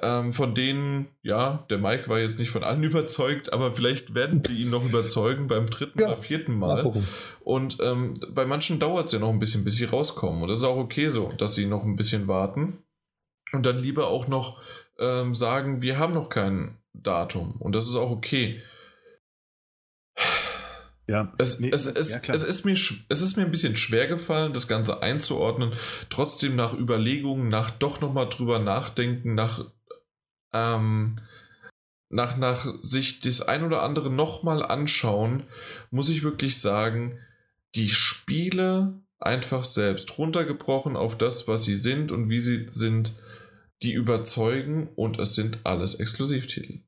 ähm, von denen, ja, der Mike war jetzt nicht von allen [LAUGHS] überzeugt, aber vielleicht werden die ihn noch überzeugen beim dritten Ja, oder vierten Mal Mal. Und ähm, bei manchen dauert es ja noch ein bisschen, bis sie rauskommen. Und das ist auch okay so, dass sie noch ein bisschen warten. Und dann lieber auch noch ähm, sagen, wir haben noch kein Datum. Und das ist auch okay. Ja. Es, Nee, es, es, ja, es, ist mir, es ist mir ein bisschen schwer gefallen, das Ganze einzuordnen. Trotzdem nach Überlegungen, nach doch nochmal drüber nachdenken, nach, ähm, nach, nach sich das ein oder andere nochmal anschauen, muss ich wirklich sagen, die Spiele einfach selbst runtergebrochen auf das, was sie sind und wie sie sind, die überzeugen und es sind alles Exklusivtitel.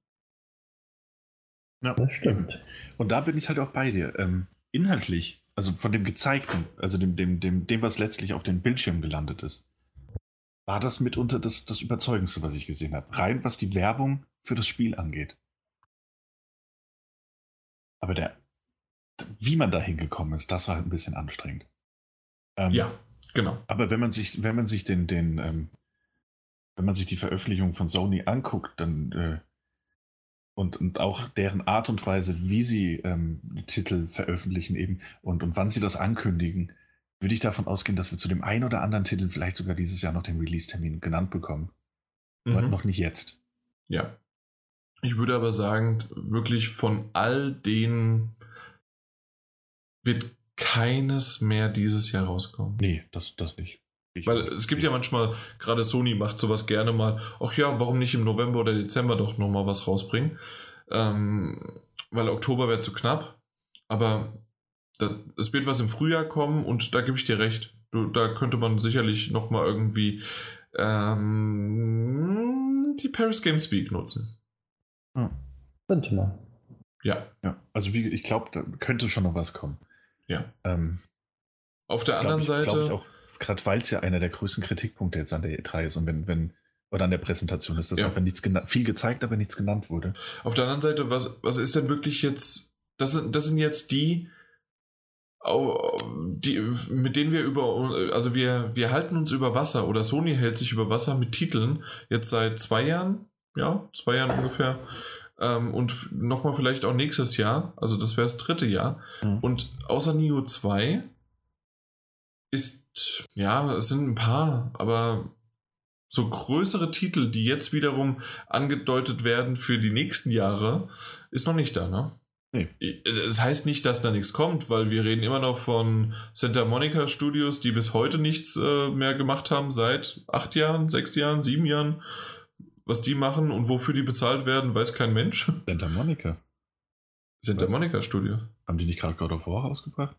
Ja. Das stimmt. Und da bin ich halt auch bei dir. Ähm, inhaltlich, also von dem Gezeigten, also dem, dem, dem, dem, was letztlich auf den Bildschirm gelandet ist, war das mitunter das, das Überzeugendste, was ich gesehen habe. Rein was die Werbung für das Spiel angeht. Aber der, wie man da hingekommen ist, das war halt ein bisschen anstrengend. Ähm, Ja, genau. Aber wenn man sich, wenn man sich den, den, ähm, wenn man sich die Veröffentlichung von Sony anguckt, dann äh, und, und auch deren Art und Weise, wie sie ähm, Titel veröffentlichen eben und, und wann sie das ankündigen, würde ich davon ausgehen, dass wir zu dem einen oder anderen Titel vielleicht sogar dieses Jahr noch den Release-Termin genannt bekommen. Aber Mhm. noch nicht jetzt. Ja. Ich würde aber sagen, wirklich von all denen wird keines mehr dieses Jahr rauskommen. Nee, das, das nicht. Ich- Weil es gibt ja manchmal, gerade Sony macht sowas gerne mal, ach ja, warum nicht im November oder Dezember doch nochmal was rausbringen? Ähm, weil Oktober wäre zu knapp. Aber da, es wird was im Frühjahr kommen und da gebe ich dir recht. Du, da könnte man sicherlich nochmal irgendwie ähm, die Paris Games Week nutzen. Könnte man. Ja, Ja, also wie, ich glaube, da könnte schon noch was kommen. ja. Ähm, Auf der glaub anderen ich, Seite. Gerade weil es ja einer der größten Kritikpunkte jetzt an der E3 ist und wenn, wenn Oder an der Präsentation ist das Ja. einfach nichts viel gezeigt, aber nichts genannt wurde. Auf der anderen Seite, was, was ist denn wirklich jetzt. Das sind, das sind jetzt die, die, mit denen wir über. Also wir, wir halten uns über Wasser oder Sony hält sich über Wasser mit Titeln jetzt seit zwei Jahren. Ja, zwei Jahren ungefähr. Ähm, und nochmal vielleicht auch nächstes Jahr. Also das wäre das dritte Jahr. Mhm. Und außer Neo 2 ist. Ja, es sind ein paar, aber so größere Titel, die jetzt wiederum angedeutet werden für die nächsten Jahre, ist noch nicht da, ne? Nee. Es heißt nicht, dass da nichts kommt, weil wir reden immer noch von Santa Monica Studios, die bis heute nichts äh, mehr gemacht haben, seit acht Jahren, sechs Jahren, sieben Jahren. Was die machen und wofür die bezahlt werden, weiß kein Mensch. Santa Monica. Santa? Monica Studio. Haben die nicht gerade God of War rausgebracht?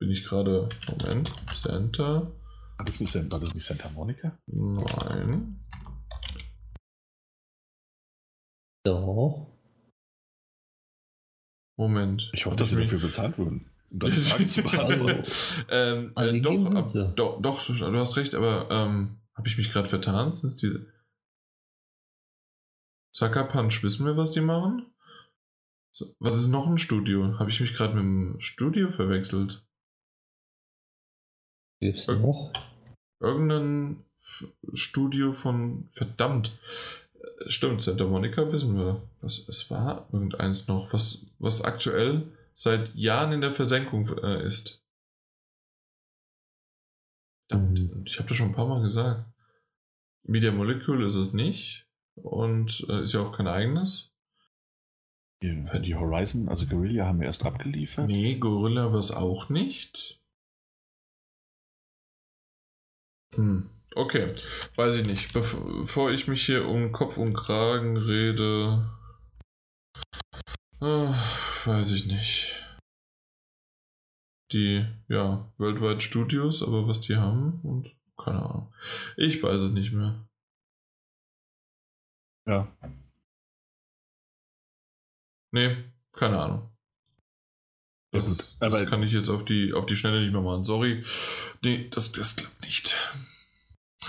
Bin ich gerade. Moment. Santa. War das nicht, war das nicht Santa Monica? Nein. Doch. Moment. Ich hoffe, dass sie mich- dafür bezahlt wurden. Um deine Frage zu [LAUGHS] beantworten. ähm, äh, doch, ab, doch, doch, du hast recht, aber ähm, habe ich mich gerade vertan? Sind es diese. Sucker Punch, wissen wir, was die machen? So, was ist noch ein Studio? Habe ich mich gerade mit dem Studio verwechselt? Gibt's Okay. noch? Irgendein Studio von. Verdammt. Äh, Stimmt, Santa Monica wissen wir. Was, es war irgendeins noch, was, was aktuell seit Jahren in der Versenkung äh, ist. Verdammt, Mhm. ich habe das schon ein paar Mal gesagt. Media Molecule ist es nicht. Und äh, ist ja auch kein eigenes. Die, Horizon, also Guerilla, haben wir erst abgeliefert. Nee, Gorilla war es auch nicht. Hm, okay, weiß ich nicht. Bev- Bevor ich mich hier um Kopf und Kragen rede, äh, weiß ich nicht. Die, ja, Worldwide Studios, aber was die haben und keine Ahnung. Ich weiß es nicht mehr. Ja. Nee, keine Ahnung. Das, gut. das Aber- kann ich jetzt auf die, auf die Schnelle nicht mehr machen. Sorry. Nee, das, das klappt nicht.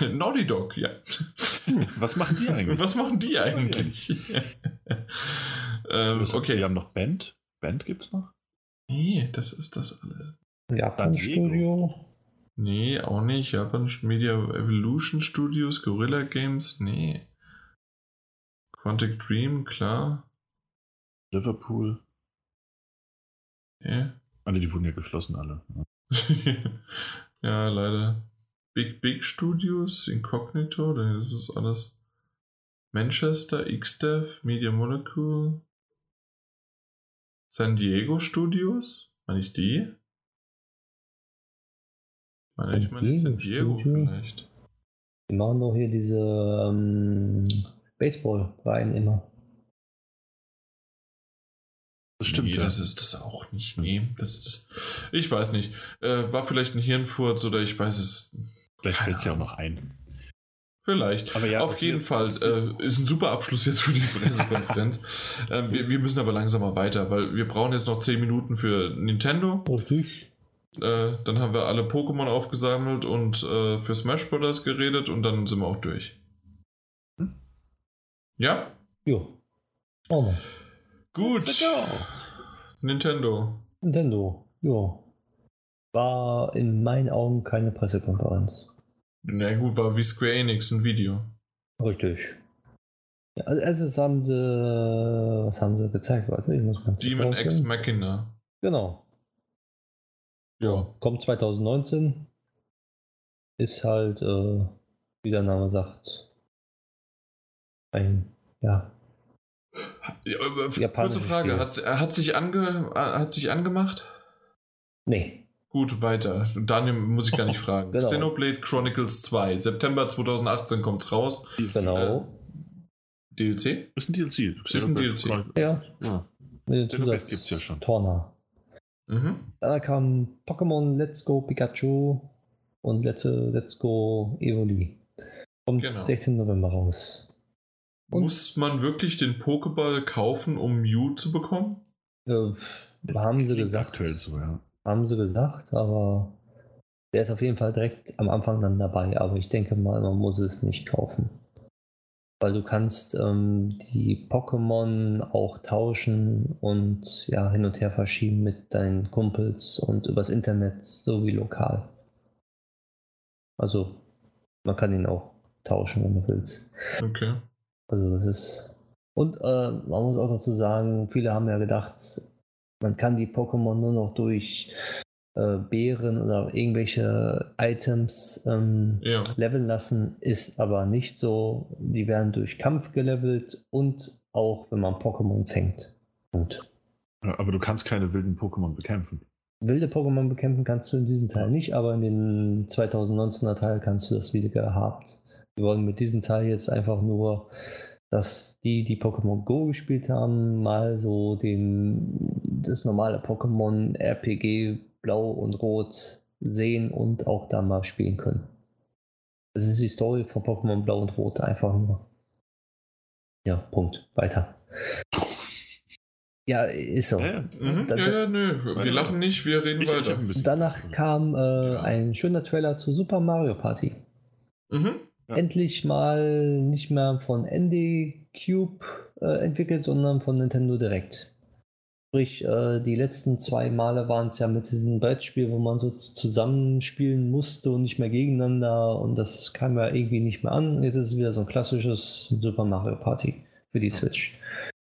[LAUGHS] Naughty Dog, ja. [LAUGHS] Was machen die eigentlich? Was [LAUGHS] machen die die eigentlich? ähm, okay. Wir haben noch Band. Band gibt's noch? Nee, das ist das alles. Japan-Studio. Nee, auch nicht. Japan Media Evolution Studios, Gorilla Games, nee. Quantic Dream, klar. Liverpool. Nee. Alle, die wurden ja geschlossen, alle. Ja. [LAUGHS] ja, leider. Big Big Studios, Incognito, das ist alles. Manchester, XDev, Media Molecule. San Diego Studios? Meine ich die? Meine ich meine San San Diego Diego Studio? vielleicht. Die machen doch hier diese ähm, Baseball-Reihen immer. Das stimmt, nee, ja. das ist das auch nicht. Nee, das ist. Ich weiß nicht. Äh, war vielleicht ein Hirnfurz oder ich weiß es. Vielleicht fällt es ja auch noch ein. Vielleicht. Aber ja, Auf jeden Fall äh, ist ein super Abschluss jetzt für die Pressekonferenz. [LAUGHS] ähm, wir, wir müssen aber langsam mal weiter, weil wir brauchen jetzt noch 10 Minuten für Nintendo. Richtig. Äh, dann haben wir alle Pokémon aufgesammelt und äh, für Smash Bros. geredet und dann sind wir auch durch. Hm? Ja? Jo. Oh Mann. Gut. Nintendo. Nintendo. Jo. War in meinen Augen keine Pressekonferenz. Na gut, war wie Square Enix ein Video. Richtig. Ja, also erstens haben sie, was haben sie gezeigt? Warte, ich muss mal Demon X. Machina. Genau. Ja, kommt 2019. Ist halt, äh, wie der Name sagt, ein, ja, Ja, aber kurze Frage, hat, hat, sich ange, hat sich angemacht? nee. Gut, weiter. Daniel muss ich gar nicht [LAUGHS] fragen. Genau. Xenoblade Chronicles 2. September 2018 kommt's raus. Genau. DLC? Ist ein DLC. Ist ein DLC. Ja, Ja. mit dem Xenoblade Zusatz gibt's ja schon. Torna. Mhm. Dann kam Pokémon Let's Go Pikachu und Let's, Let's Go Evoli. Kommt Genau. 16. November raus. Und- Muss man wirklich den Pokéball kaufen, um Mew zu bekommen? Äh, haben sie gesagt. Aktuell so, ja. Haben sie gesagt, aber Der ist auf jeden Fall direkt am Anfang dann dabei, aber ich denke mal, man muss es nicht kaufen. Weil du kannst ähm, die Pokémon auch tauschen und ja, hin und her verschieben mit deinen Kumpels und übers Internet sowie lokal. Also man kann ihn auch tauschen, wenn du willst. Okay. Also das ist. Und äh, man muss auch dazu sagen, viele haben ja gedacht, man kann die Pokémon nur noch durch äh, Beeren oder irgendwelche Items ähm, Ja. leveln lassen, ist aber nicht so. Die werden durch Kampf gelevelt und auch wenn man Pokémon fängt. Punkt. Aber du kannst keine wilden Pokémon bekämpfen. Wilde Pokémon bekämpfen kannst du in diesem Teil nicht, aber in den 2019er Teil kannst du das wieder gehabt. Wir wollen mit diesem Teil jetzt einfach nur, dass die, die Pokémon Go gespielt haben, mal so den, das normale Pokémon RPG Blau und Rot sehen und auch da mal spielen können. Das ist die Story von Pokémon Blau und Rot einfach nur. Ja, Punkt. Weiter. Ja, ist so. Ja, Mhm. Da- ja, ja, nö. Wir lachen nicht, wir reden weiter. ein bisschen. Danach kam äh, ein schöner Trailer zu Super Mario Party. Mhm. Ja. Endlich mal nicht mehr von ND Cube äh, entwickelt, sondern von Nintendo direkt. Sprich, äh, die letzten zwei Male waren es ja mit diesem Brettspiel, wo man so zusammenspielen musste und nicht mehr gegeneinander und das kam ja irgendwie nicht mehr an. Jetzt ist es wieder so ein klassisches Super Mario Party für die Switch.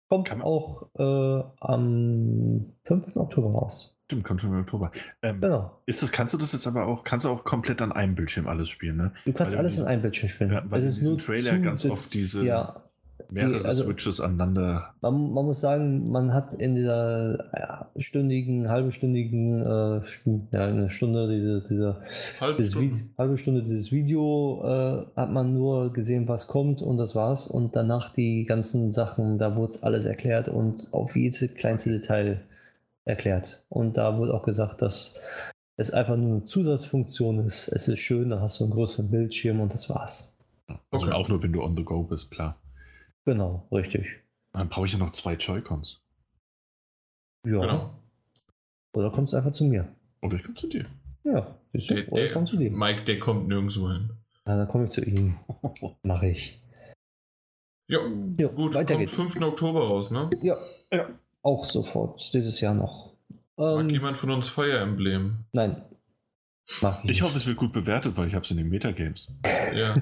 Kommt auch äh, am 5. Oktober raus. Stimmt, kommt schon im Oktober. Ähm, Genau. ist das, kannst du das jetzt aber auch, kannst du auch komplett an einem Bildschirm alles spielen, ne? Du kannst Weil alles in einem Bildschirm spielen. Ja, weil es in ist diesem nur Trailer ganz oft diese Ja, mehrere also- Switches aneinander. man, man muss sagen, man hat in dieser ja, stündigen, halbstündigen, äh, Stu- ja, eine Stunde, diese, diese Halb dieses Stunde. Vi- halbe Stunde dieses Video, äh, hat man nur gesehen, was kommt und das war's. Und danach die ganzen Sachen, da wurde es alles erklärt und auf jedes kleinste Detail erklärt. Und da wurde auch gesagt, dass es einfach nur eine Zusatzfunktion ist. Es ist schön, dann hast du einen größeren Bildschirm und das war's. Also Okay. auch nur, wenn du on the go bist, klar. Genau, richtig. Dann brauche ich ja noch zwei Joy-Cons. Ja. Genau. Oder kommst du einfach zu mir? Oder ich komme zu dir. Ja? Der, Oder der, kommst du zu dir? Mike, der kommt nirgendwo hin. Na, dann komme ich zu ihm. [LAUGHS] Mache ich. Ja, Ja, gut, weiter kommt geht's. 5. Oktober raus, ne? Ja, Ja. Auch sofort dieses Jahr noch. Mag Ähm, jemand von uns Fire Emblem? nein. Mach Ich hoffe, es wird gut bewertet, weil ich habe es in den Metagames. Ja.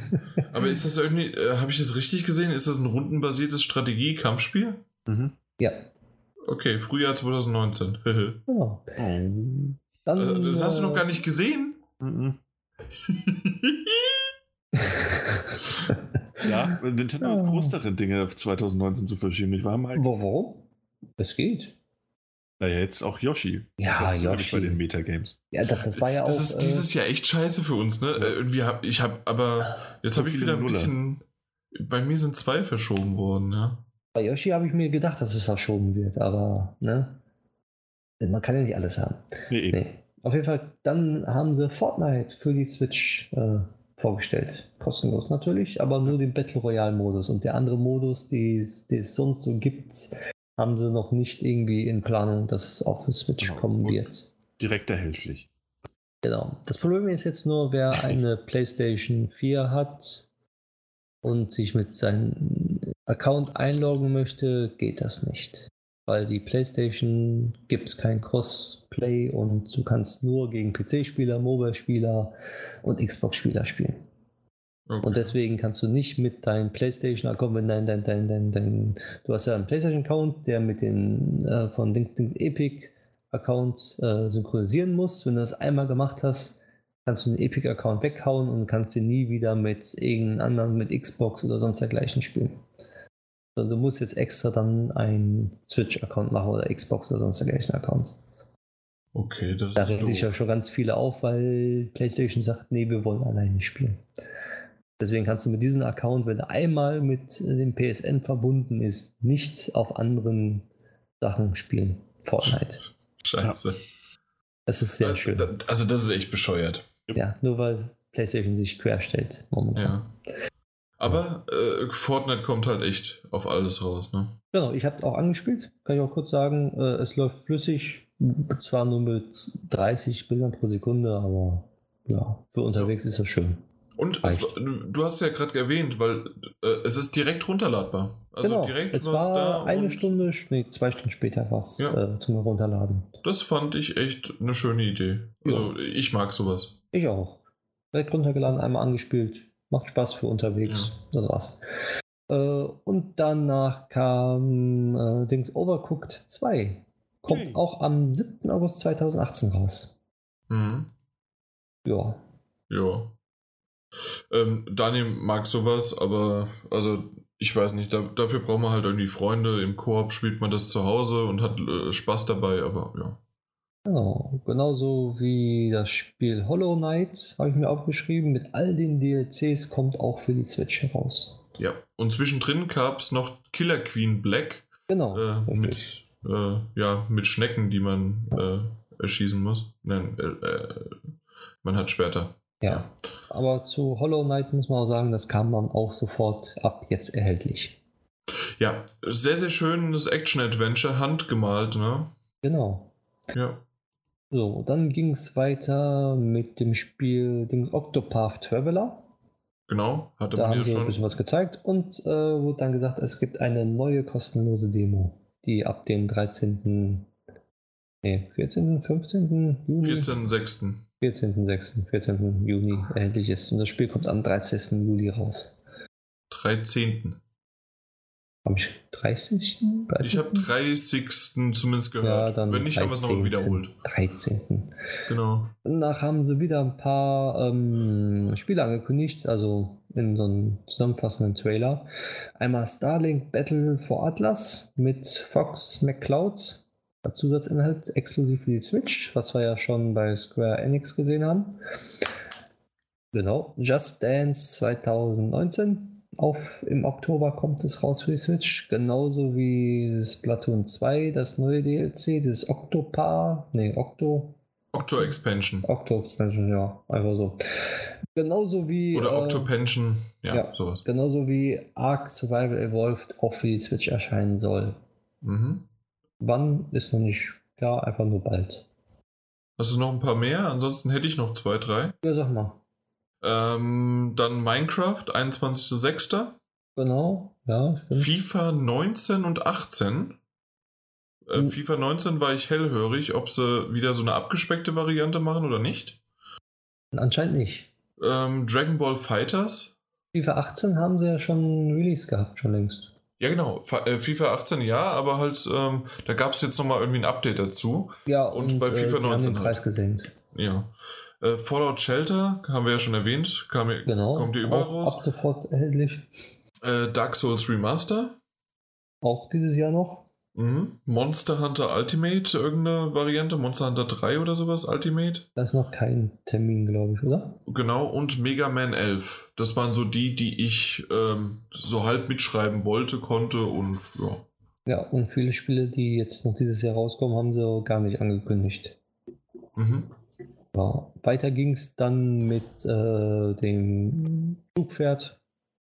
Aber ist das irgendwie, äh, habe ich das richtig gesehen? Ist das ein rundenbasiertes Strategie-Kampfspiel? Mhm. Ja, Okay, Frühjahr 2019. genau. [LAUGHS] Oh. Dann, Äh, das hast du noch äh, gar nicht gesehen? Mhm. [LAUGHS] Ja, Nintendo ist Oh. groß darin, Dinge auf 2019 zu verschieben. Ich war mal. Wo- Warum? Es geht. Naja, jetzt auch Yoshi. Ja, Das Yoshi. bei den Metagames. Ja, das, das war ja auch. Das ist äh, dieses Jahr echt scheiße für uns, ne? Äh, irgendwie hab ich habe, aber jetzt So habe ich wieder ein Nuller. bisschen. Bei mir sind zwei verschoben worden, ja. bei Yoshi habe ich mir gedacht, dass es verschoben wird, aber ne? Man kann ja nicht alles haben. Nee, eben. Nee. Auf jeden Fall, dann haben sie Fortnite für die Switch äh, vorgestellt. Kostenlos natürlich, aber nur den Battle Royale Modus. Und der andere Modus, den es sonst so gibt, haben sie noch nicht irgendwie in Planung, dass es auch für Switch Genau. kommen wird. Direkt erhältlich. Genau. Das Problem ist jetzt nur, wer [LAUGHS] eine PlayStation 4 hat und sich mit seinem Account einloggen möchte, geht das nicht. Weil die PlayStation gibt es kein Crossplay und du kannst nur gegen PC-Spieler, Mobile-Spieler und Xbox-Spieler spielen. Okay. Und deswegen kannst du nicht mit deinem PlayStation-Account, wenn dein, dein, dein, dein, dein, du hast ja einen PlayStation-Account, der mit den äh, von Ding, Ding Epic-Accounts äh, synchronisieren muss. Wenn du das einmal gemacht hast, kannst du den Epic-Account weghauen und kannst den nie wieder mit irgendeinem anderen, mit Xbox oder sonst dergleichen spielen. Also du musst jetzt extra dann einen Switch-Account machen oder Xbox oder sonst dergleichen Account. okay, das Da ist regen sich ja schon ganz viele auf, weil PlayStation sagt, nee, wir wollen alleine spielen. Deswegen kannst du mit diesem Account, wenn er einmal mit dem PSN verbunden ist, nicht auf anderen Sachen spielen. Fortnite. Scheiße. Das ist sehr also, schön. da- also das ist echt bescheuert. Ja, nur weil PlayStation sich querstellt momentan. Ja. Aber äh, Fortnite kommt halt echt auf alles raus, ne? Genau, ich habe es auch angespielt, kann ich auch kurz sagen. Äh, es läuft flüssig, zwar nur mit 30 Bildern pro Sekunde, aber ja, für unterwegs ist das schön. Und es, du hast es ja gerade erwähnt, weil äh, es ist direkt runterladbar. Also genau, direkt es war da eine und Stunde, nee, zwei Stunden später was Ja. äh, zum Herunterladen. Das fand ich echt eine schöne Idee. Also ich mag sowas. Ich auch. Direkt runtergeladen, einmal angespielt. Macht Spaß für unterwegs. Das war's. Äh, und danach kam äh, Dings Overcooked 2. Kommt Hey. auch am 7. August 2018 raus. Mhm. Ja. Ja. Ähm, Daniel mag sowas, aber also ich weiß nicht, da, dafür braucht man halt irgendwie Freunde. Im Koop spielt man das zu Hause und hat äh, Spaß dabei, aber ja. Genau. Genauso wie das Spiel Hollow Knight habe ich mir aufgeschrieben. Mit all den DLCs kommt auch für die Switch heraus. Ja. Und zwischendrin gab es noch Killer Queen Black Genau. äh, mit, äh, ja, mit Schnecken, die man äh, erschießen muss. Nein, äh, äh, man hat Schwerter. Ja. Aber zu Hollow Knight muss man auch sagen, das kam dann auch sofort ab jetzt erhältlich. Ja, sehr, sehr schönes Action-Adventure, handgemalt, ne? Genau. Ja. So, dann ging es weiter mit dem Spiel Dings Octopath Traveler. Genau, hatte Da man haben ja sie ein schon. bisschen was gezeigt und äh, wurde dann gesagt, es gibt eine neue kostenlose Demo, die ab dem 13. Nee, 14., 15. Juni? 14.06. 14.06., 14. Juni erhältlich ist. Und das Spiel kommt am 30. Juli raus. 13. Habe ich 30.? Ich habe 30. zumindest gehört. Ja, dann Wenn nicht, haben wir es nochmal 13.. wiederholt. 13. Genau. Danach haben sie wieder ein paar ähm, Spiele angekündigt, also in so einem zusammenfassenden Trailer. Einmal Starlink Battle for Atlas mit Fox McCloud. Als Zusatzinhalt exklusiv für die Switch, was wir ja schon bei Square Enix gesehen haben. Genau. Just Dance 2019. Auf, Im Oktober kommt es raus für die Switch. Genauso wie Splatoon 2, das neue DLC, das Octopar. Nee, Octo. Octo Expansion. Octo Expansion, ja, einfach so. Genauso wie. Oder äh, Octopension. Ja, ja. sowas. Genauso wie Ark Survival Evolved auch für die Switch erscheinen soll. Mhm. Wann ist noch nicht klar, einfach nur bald. Hast du noch ein paar mehr? Ansonsten hätte ich noch zwei, drei. Ja, sag mal. Ähm, dann Minecraft, 21.06. Genau, ja, stimmt. FIFA 19 und 18. Äh, Hm. FIFA 19 war ich hellhörig, ob sie wieder so eine abgespeckte Variante machen oder nicht. Anscheinend nicht. Ähm, Dragon Ball Fighters. FIFA 18 haben sie ja schon Release gehabt, schon längst. Ja, genau. Äh, FIFA 18 ja, aber halt, ähm, da gab es jetzt nochmal irgendwie ein Update dazu. Ja, Und bei FIFA die haben 19 den halt. Preis gesenkt. Ja. Äh, Fallout Shelter, haben wir ja schon erwähnt, kam, Genau. kommt hier überall auch raus. Ab sofort erhältlich. Äh, Dark Souls Remaster. Auch dieses Jahr noch. Mhm. Monster Hunter Ultimate, irgendeine Variante. Monster Hunter 3 oder sowas, Ultimate. Da ist noch kein Termin, glaube ich, oder? Genau, und Mega Man 11. Das waren so die, die ich ähm, so halb mitschreiben wollte, konnte und ja. Ja, und viele Spiele, die jetzt noch dieses Jahr rauskommen, haben sie auch gar nicht angekündigt. Mhm. Ja, weiter ging es dann mit äh, dem Zugpferd,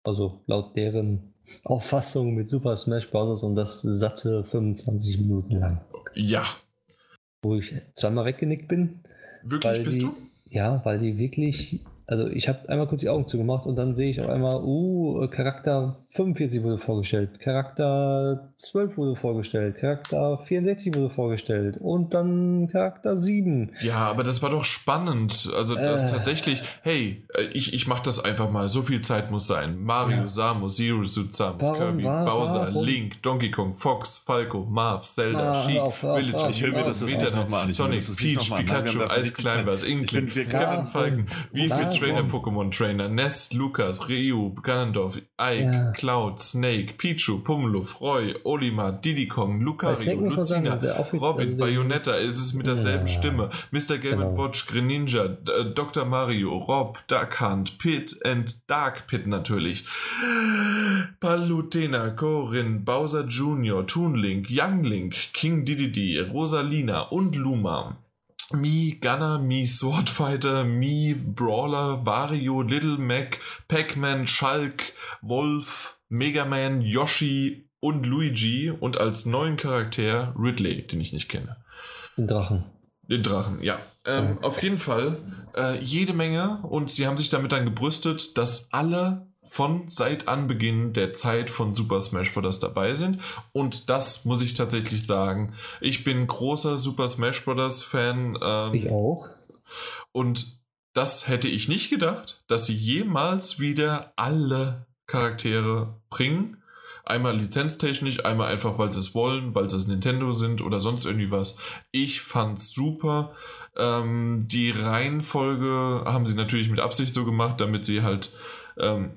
also laut deren Auffassung mit Super Smash Bros. und das satte 25 Minuten lang. Ja. Wo ich zweimal weggenickt bin. Wirklich bist die, du? Ja, weil die wirklich, also ich habe einmal kurz die Augen zugemacht und dann sehe ich auf einmal, uh, Charakter 45 wurde vorgestellt, Charakter 12 wurde vorgestellt, Charakter 64 wurde vorgestellt und dann Charakter 7. Ja, aber das war doch spannend. Also das Äh. tatsächlich, hey, äh, ich, ich mach das einfach mal. So viel Zeit muss sein. Mario, Ja. Samus, Zero Suit Samus, Warum, Kirby, wa- Bowser, warum? Link, Donkey Kong, Fox, Falco, Marv, Zelda, Ah, Sheik, auf, auf, Villager, Ich will mir das auf. nochmal an. Sonic, Peach, Pikachu, Zeit. Climbers, Inkling, Warum? Falcon, wie viel Warum? Trainer Pokémon Trainer, Ness, Lukas, Ryu, Ganondorf, Ike, Ja. Cloud, Snake, Pichu, Pummeluff, Roy, Olimar, Diddy Kong, Lucario, sagen, Lucina, offiz- Robin, also Bayonetta, ist es mit derselben Ja. Stimme. Mr. Game Genau. Watch, Greninja, D- äh, Dr. Mario, Rob, Duck Hunt, Pit and Dark Pit natürlich. Palutena, Corin, Bowser Jr., Toon Link, Young Link, King Dedede, Rosalina und Luma. Mi, Gunner, Mi, Swordfighter, Mi, Brawler, Wario, Little Mac, Pac-Man, Shulk, Wolf, Mega Man, Yoshi und Luigi und als neuen Charakter Ridley, den ich nicht kenne. Den Drachen. Den Drachen, ja. Ähm, auf jeden Fall äh, jede Menge und sie haben sich damit dann gebrüstet, dass alle von seit Anbeginn der Zeit von Super Smash Bros. dabei sind. Und das muss ich tatsächlich sagen. Ich bin großer Super Smash Bros. Fan. Ähm, ich auch. Und das hätte ich nicht gedacht, dass sie jemals wieder alle Charaktere bringen. Einmal lizenztechnisch, einmal einfach, weil sie es wollen, weil sie es Nintendo sind oder sonst irgendwie was. Ich fand's super. Ähm, die Reihenfolge haben sie natürlich mit Absicht so gemacht, damit sie halt, ähm,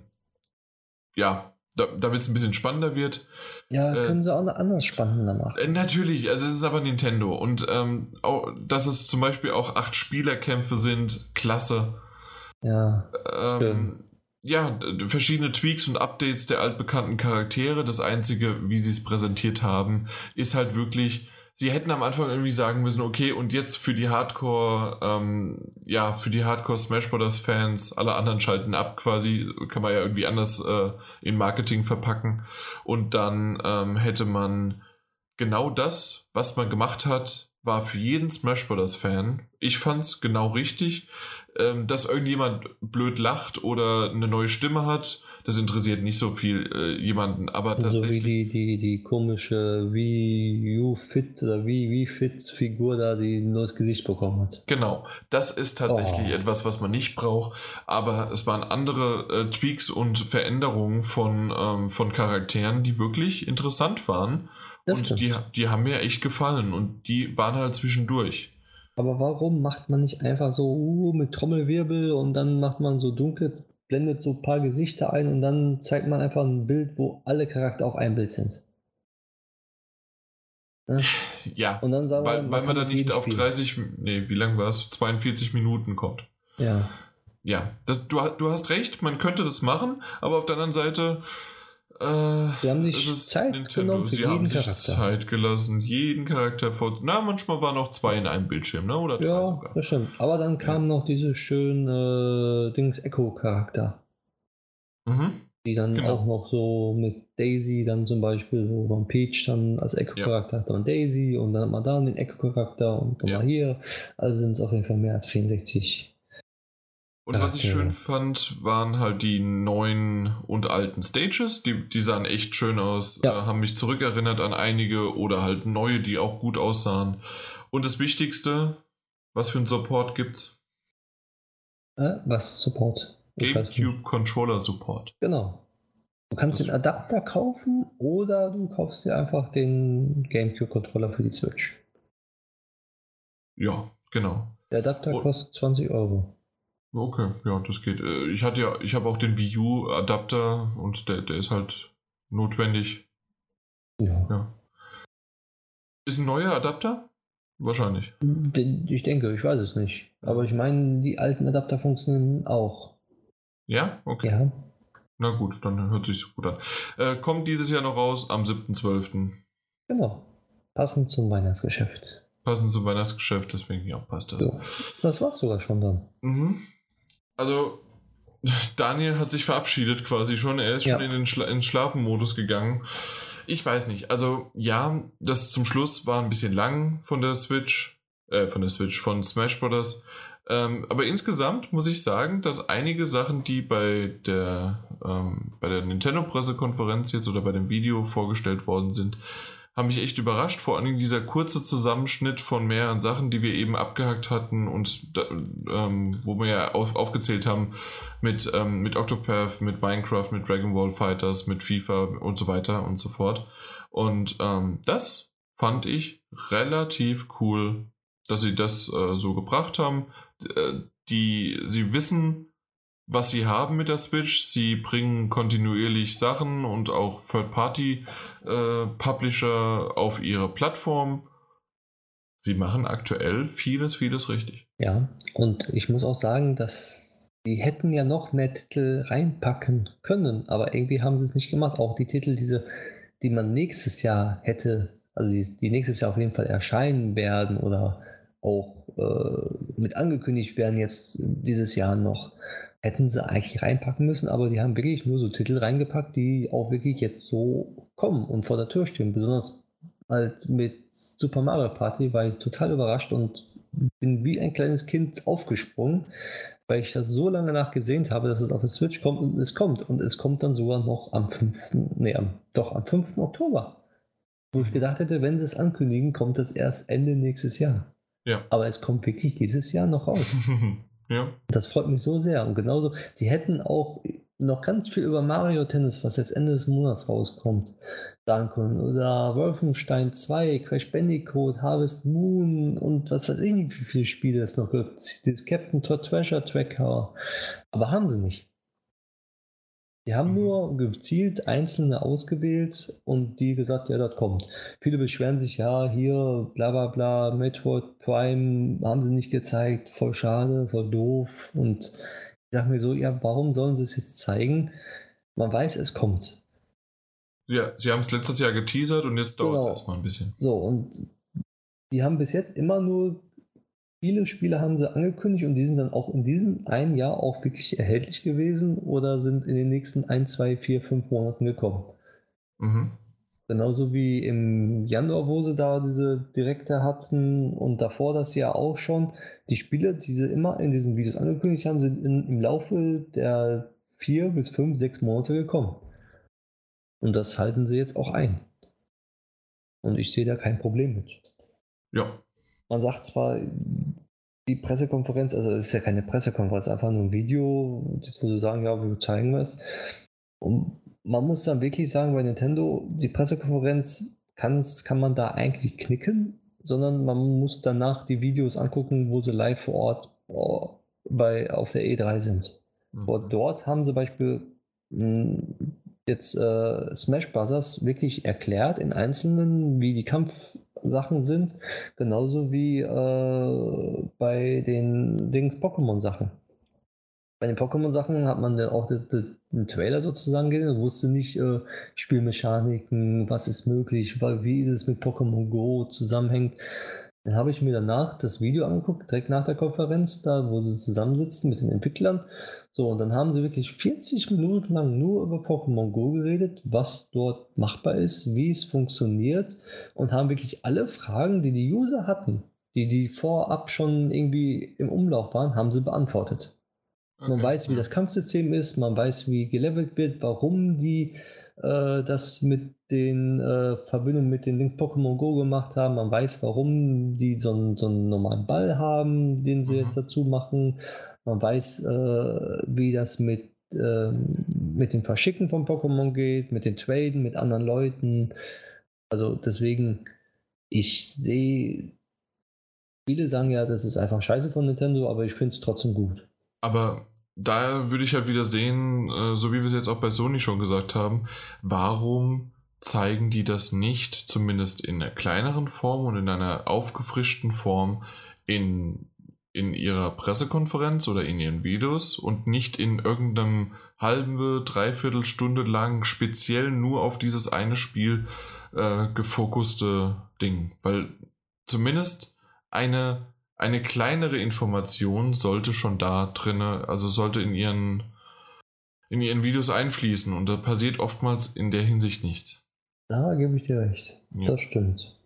ja, da, damit es ein bisschen spannender wird. Ja, äh, können äh, sie auch anders spannender machen. Äh, natürlich, also es ist aber Nintendo und ähm, auch, dass es zum Beispiel auch acht Spielerkämpfe sind, klasse. Ja. Ähm, ja, verschiedene Tweaks und Updates der altbekannten Charaktere. Das Einzige, wie sie es präsentiert haben, ist halt wirklich, sie hätten am Anfang irgendwie sagen müssen, okay, und jetzt für die Hardcore, ähm, ja, für die Hardcore Smash Bros. Fans, alle anderen schalten ab quasi, kann man ja irgendwie anders äh, in Marketing verpacken. Und dann ähm, hätte man genau das, was man gemacht hat, war für jeden Smash Bros. Fan. Ich fand's genau richtig ähm, dass irgendjemand blöd lacht oder eine neue Stimme hat, das interessiert nicht so viel äh, jemanden. Aber tatsächlich. So wie die, die, die komische Wie You Fit oder Wie, wie Fit Figur da, die ein neues Gesicht bekommen hat. Genau, das ist tatsächlich oh. etwas, was man nicht braucht. Aber es waren andere äh, Tweaks und Veränderungen von, ähm, von Charakteren, die wirklich interessant waren. Das und die, die haben mir echt gefallen und die waren halt zwischendurch. Aber warum macht man nicht einfach so uh, mit Trommelwirbel und dann macht man so dunkel, blendet so ein paar Gesichter ein und dann zeigt man einfach ein Bild, wo alle Charakter auf einem Bild sind? Ne? Ja, und dann sagen weil, wir, weil man da nicht auf 30, nee, wie lang war es? 42 Minuten kommt. Ja. Ja, das, du, du hast recht, man könnte das machen, aber auf der anderen Seite sie haben sich Zeit Nintendo. genommen Sie jeden haben sich Charakter. Zeit gelassen, jeden Charakter vor. Na, manchmal waren noch zwei in einem Bildschirm, ne? Oder ja, sogar. das stimmt. Aber dann kam ja. noch diese schöne äh, Dings Echo-Charakter. Mhm. Die dann genau. auch noch so mit Daisy dann zum Beispiel, wo man Peach dann als Echo-Charakter ja. hat, dann Daisy und dann man da den Echo-Charakter und dann ja. mal hier. Also sind es auf jeden Fall mehr als 64 und was ich schön fand, waren halt die neuen und alten Stages. Die, die sahen echt schön aus, ja. äh, haben mich zurückerinnert an einige oder halt neue, die auch gut aussahen. Und das Wichtigste, was für ein Support gibt's? Äh, was Support? GameCube Controller Support. Genau. Du kannst das den Adapter kaufen oder du kaufst dir einfach den GameCube Controller für die Switch. Ja, genau. Der Adapter und kostet 20 Euro. Okay, ja, das geht. Äh, ich hatte ja, ich habe auch den Wii U Adapter und der, der ist halt notwendig. Ja. ja. Ist ein neuer Adapter? Wahrscheinlich. Ich denke, ich weiß es nicht. Aber ich meine, die alten Adapter funktionieren auch. Ja? Okay. Ja. Na gut, dann hört sich so gut an. Äh, kommt dieses Jahr noch raus am 7.12. Genau. Passend zum Weihnachtsgeschäft. Passend zum Weihnachtsgeschäft, deswegen ja, passt das. So. Das war's sogar schon dann. Mhm also [LAUGHS] Daniel hat sich verabschiedet quasi schon. Er ist ja. schon in den Schla in Schlafenmodus gegangen. Ich weiß nicht. Also ja, das zum Schluss war ein bisschen lang von der Switch, äh, von der Switch, von Smash Bros. Ähm, aber insgesamt muss ich sagen, dass einige Sachen, die bei der, ähm, bei der Nintendo-Pressekonferenz jetzt oder bei dem Video vorgestellt worden sind, haben mich echt überrascht. Vor allem dieser kurze Zusammenschnitt von mehreren Sachen, die wir eben abgehackt hatten und ähm, wo wir ja auf, aufgezählt haben mit, ähm, mit Octopath, mit Minecraft, mit Dragon Ball Fighters, mit FIFA und so weiter und so fort. Und ähm, das fand ich relativ cool, dass sie das äh, so gebracht haben. Äh, die, sie wissen, was sie haben mit der Switch. Sie bringen kontinuierlich Sachen und auch Third-Party-Publisher äh, auf ihre Plattform. Sie machen aktuell vieles, vieles richtig. Ja, und ich muss auch sagen, dass sie hätten ja noch mehr Titel reinpacken können, aber irgendwie haben sie es nicht gemacht. Auch die Titel, diese, die man nächstes Jahr hätte, also die, die nächstes Jahr auf jeden Fall erscheinen werden oder auch äh, mit angekündigt werden jetzt dieses Jahr noch hätten sie eigentlich reinpacken müssen, aber die haben wirklich nur so Titel reingepackt, die auch wirklich jetzt so kommen und vor der Tür stehen. Besonders halt mit Super Mario Party war ich total überrascht und bin wie ein kleines Kind aufgesprungen, weil ich das so lange nachgesehnt habe, dass es auf der Switch kommt und es kommt. Und es kommt dann sogar noch am 5. Nee, am, doch am 5. Oktober. Wo ich gedacht hätte, wenn sie es ankündigen, kommt es erst Ende nächstes Jahr. Ja. Aber es kommt wirklich dieses Jahr noch raus. [LAUGHS] ja. Das freut mich so sehr. Und genauso, sie hätten auch noch ganz viel über Mario Tennis, was jetzt Ende des Monats rauskommt, sagen können. Oder Wolfenstein 2, Crash Bandicoot, Harvest Moon und was weiß ich wie viele Spiele es noch gibt. Dieses Captain Todd Treasure Tracker. Aber haben sie nicht. Die haben mhm. nur gezielt einzelne ausgewählt und die gesagt, ja, das kommt. Viele beschweren sich, ja, hier, bla bla bla, Metroid Prime haben sie nicht gezeigt, voll schade, voll doof. Und ich sage mir so, ja, warum sollen sie es jetzt zeigen? Man weiß, es kommt. Ja, sie haben es letztes Jahr geteasert und jetzt dauert es genau. erstmal ein bisschen. So, und die haben bis jetzt immer nur viele Spiele haben sie angekündigt und die sind dann auch in diesem einen Jahr auch wirklich erhältlich gewesen oder sind in den nächsten ein, zwei, vier, fünf Monaten gekommen. Mhm. Genauso wie im Januar, wo sie da diese Direkte hatten und davor das Jahr auch schon. Die Spiele, die sie immer in diesen Videos angekündigt haben, sind in, im Laufe der vier bis fünf, sechs Monate gekommen. Und das halten sie jetzt auch ein. Und ich sehe da kein Problem mit. Ja, man sagt zwar, die Pressekonferenz, also es ist ja keine Pressekonferenz, einfach nur ein Video, wo sie sagen, ja, wir zeigen was. Und man muss dann wirklich sagen, bei Nintendo, die Pressekonferenz kann, kann man da eigentlich knicken, sondern man muss danach die Videos angucken, wo sie live vor Ort oh, bei, auf der E3 sind. Mhm. Dort haben sie Beispiel hm, jetzt äh, Smash Bros. wirklich erklärt in Einzelnen, wie die Kampfsachen sind, genauso wie äh, bei den Dings Pokémon-Sachen. Bei den Pokémon-Sachen hat man dann auch den, Trailer sozusagen gesehen und wusste nicht äh, Spielmechaniken, was ist möglich, wie ist es mit Pokémon Go zusammenhängt. Dann habe ich mir danach das Video angeguckt, direkt nach der Konferenz, da wo sie zusammensitzen mit den Entwicklern so, und dann haben sie wirklich 40 Minuten lang nur über Pokémon Go geredet, was dort machbar ist, wie es funktioniert und haben wirklich alle Fragen, die die User hatten, die die vorab schon irgendwie im Umlauf waren, haben sie beantwortet. Okay. Man weiß, wie das Kampfsystem ist, man weiß, wie gelevelt wird, warum die äh, das mit den äh, Verbindungen mit den Links Pokémon Go gemacht haben. Man weiß, warum die so einen, so einen normalen Ball haben, den sie mhm. jetzt dazu machen. Man weiß, äh, wie das mit, äh, mit dem Verschicken von Pokémon geht, mit den Traden, mit anderen Leuten. Also deswegen, ich sehe, viele sagen ja, das ist einfach scheiße von Nintendo, aber ich finde es trotzdem gut. Aber da würde ich halt wieder sehen, äh, so wie wir es jetzt auch bei Sony schon gesagt haben, warum zeigen die das nicht, zumindest in einer kleineren Form und in einer aufgefrischten Form, in in ihrer Pressekonferenz oder in ihren Videos und nicht in irgendeinem halbe, dreiviertel Stunde lang speziell nur auf dieses eine Spiel äh, gefokuste Ding. Weil zumindest eine, eine kleinere Information sollte schon da drinne, also sollte in ihren, in ihren Videos einfließen und da passiert oftmals in der Hinsicht nichts. Da gebe ich dir recht. Ja. Das stimmt.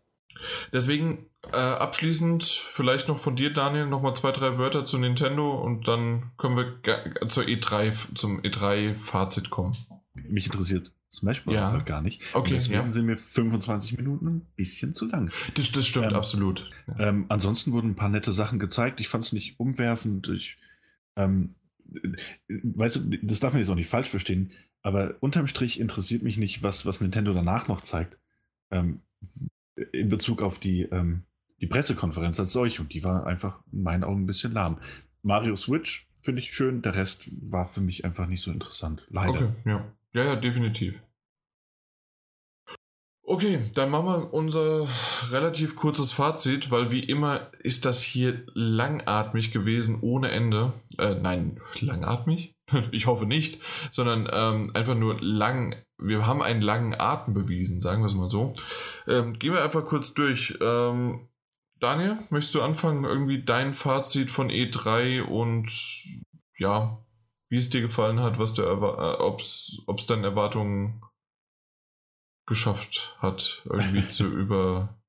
Deswegen äh, abschließend vielleicht noch von dir, Daniel, nochmal zwei, drei Wörter zu Nintendo und dann können wir zur E3, zum E3-Fazit kommen. Mich interessiert Smash Bros. Ja. halt gar nicht. Okay, deswegen ja. sind mir 25 Minuten ein bisschen zu lang. Das, das stimmt, ähm, absolut. Ähm, ansonsten wurden ein paar nette Sachen gezeigt. Ich fand es nicht umwerfend. Ich, ähm, weißt du, das darf man jetzt auch nicht falsch verstehen, aber unterm Strich interessiert mich nicht, was, was Nintendo danach noch zeigt. Ähm, in Bezug auf die, ähm, die Pressekonferenz als solche. Und die war einfach in meinen Augen ein bisschen lahm. Mario Switch finde ich schön, der Rest war für mich einfach nicht so interessant. Leider. Okay, ja. Ja, ja, definitiv. Okay, dann machen wir unser relativ kurzes Fazit, weil wie immer ist das hier langatmig gewesen ohne Ende. Äh, nein, langatmig? [LAUGHS] ich hoffe nicht, sondern ähm, einfach nur lang. Wir haben einen langen Atem bewiesen, sagen wir es mal so. Ähm, gehen wir einfach kurz durch. Ähm, Daniel, möchtest du anfangen? Irgendwie dein Fazit von E3 und ja, wie es dir gefallen hat, was du äh, ob es deine Erwartungen geschafft hat, irgendwie [LAUGHS] zu über.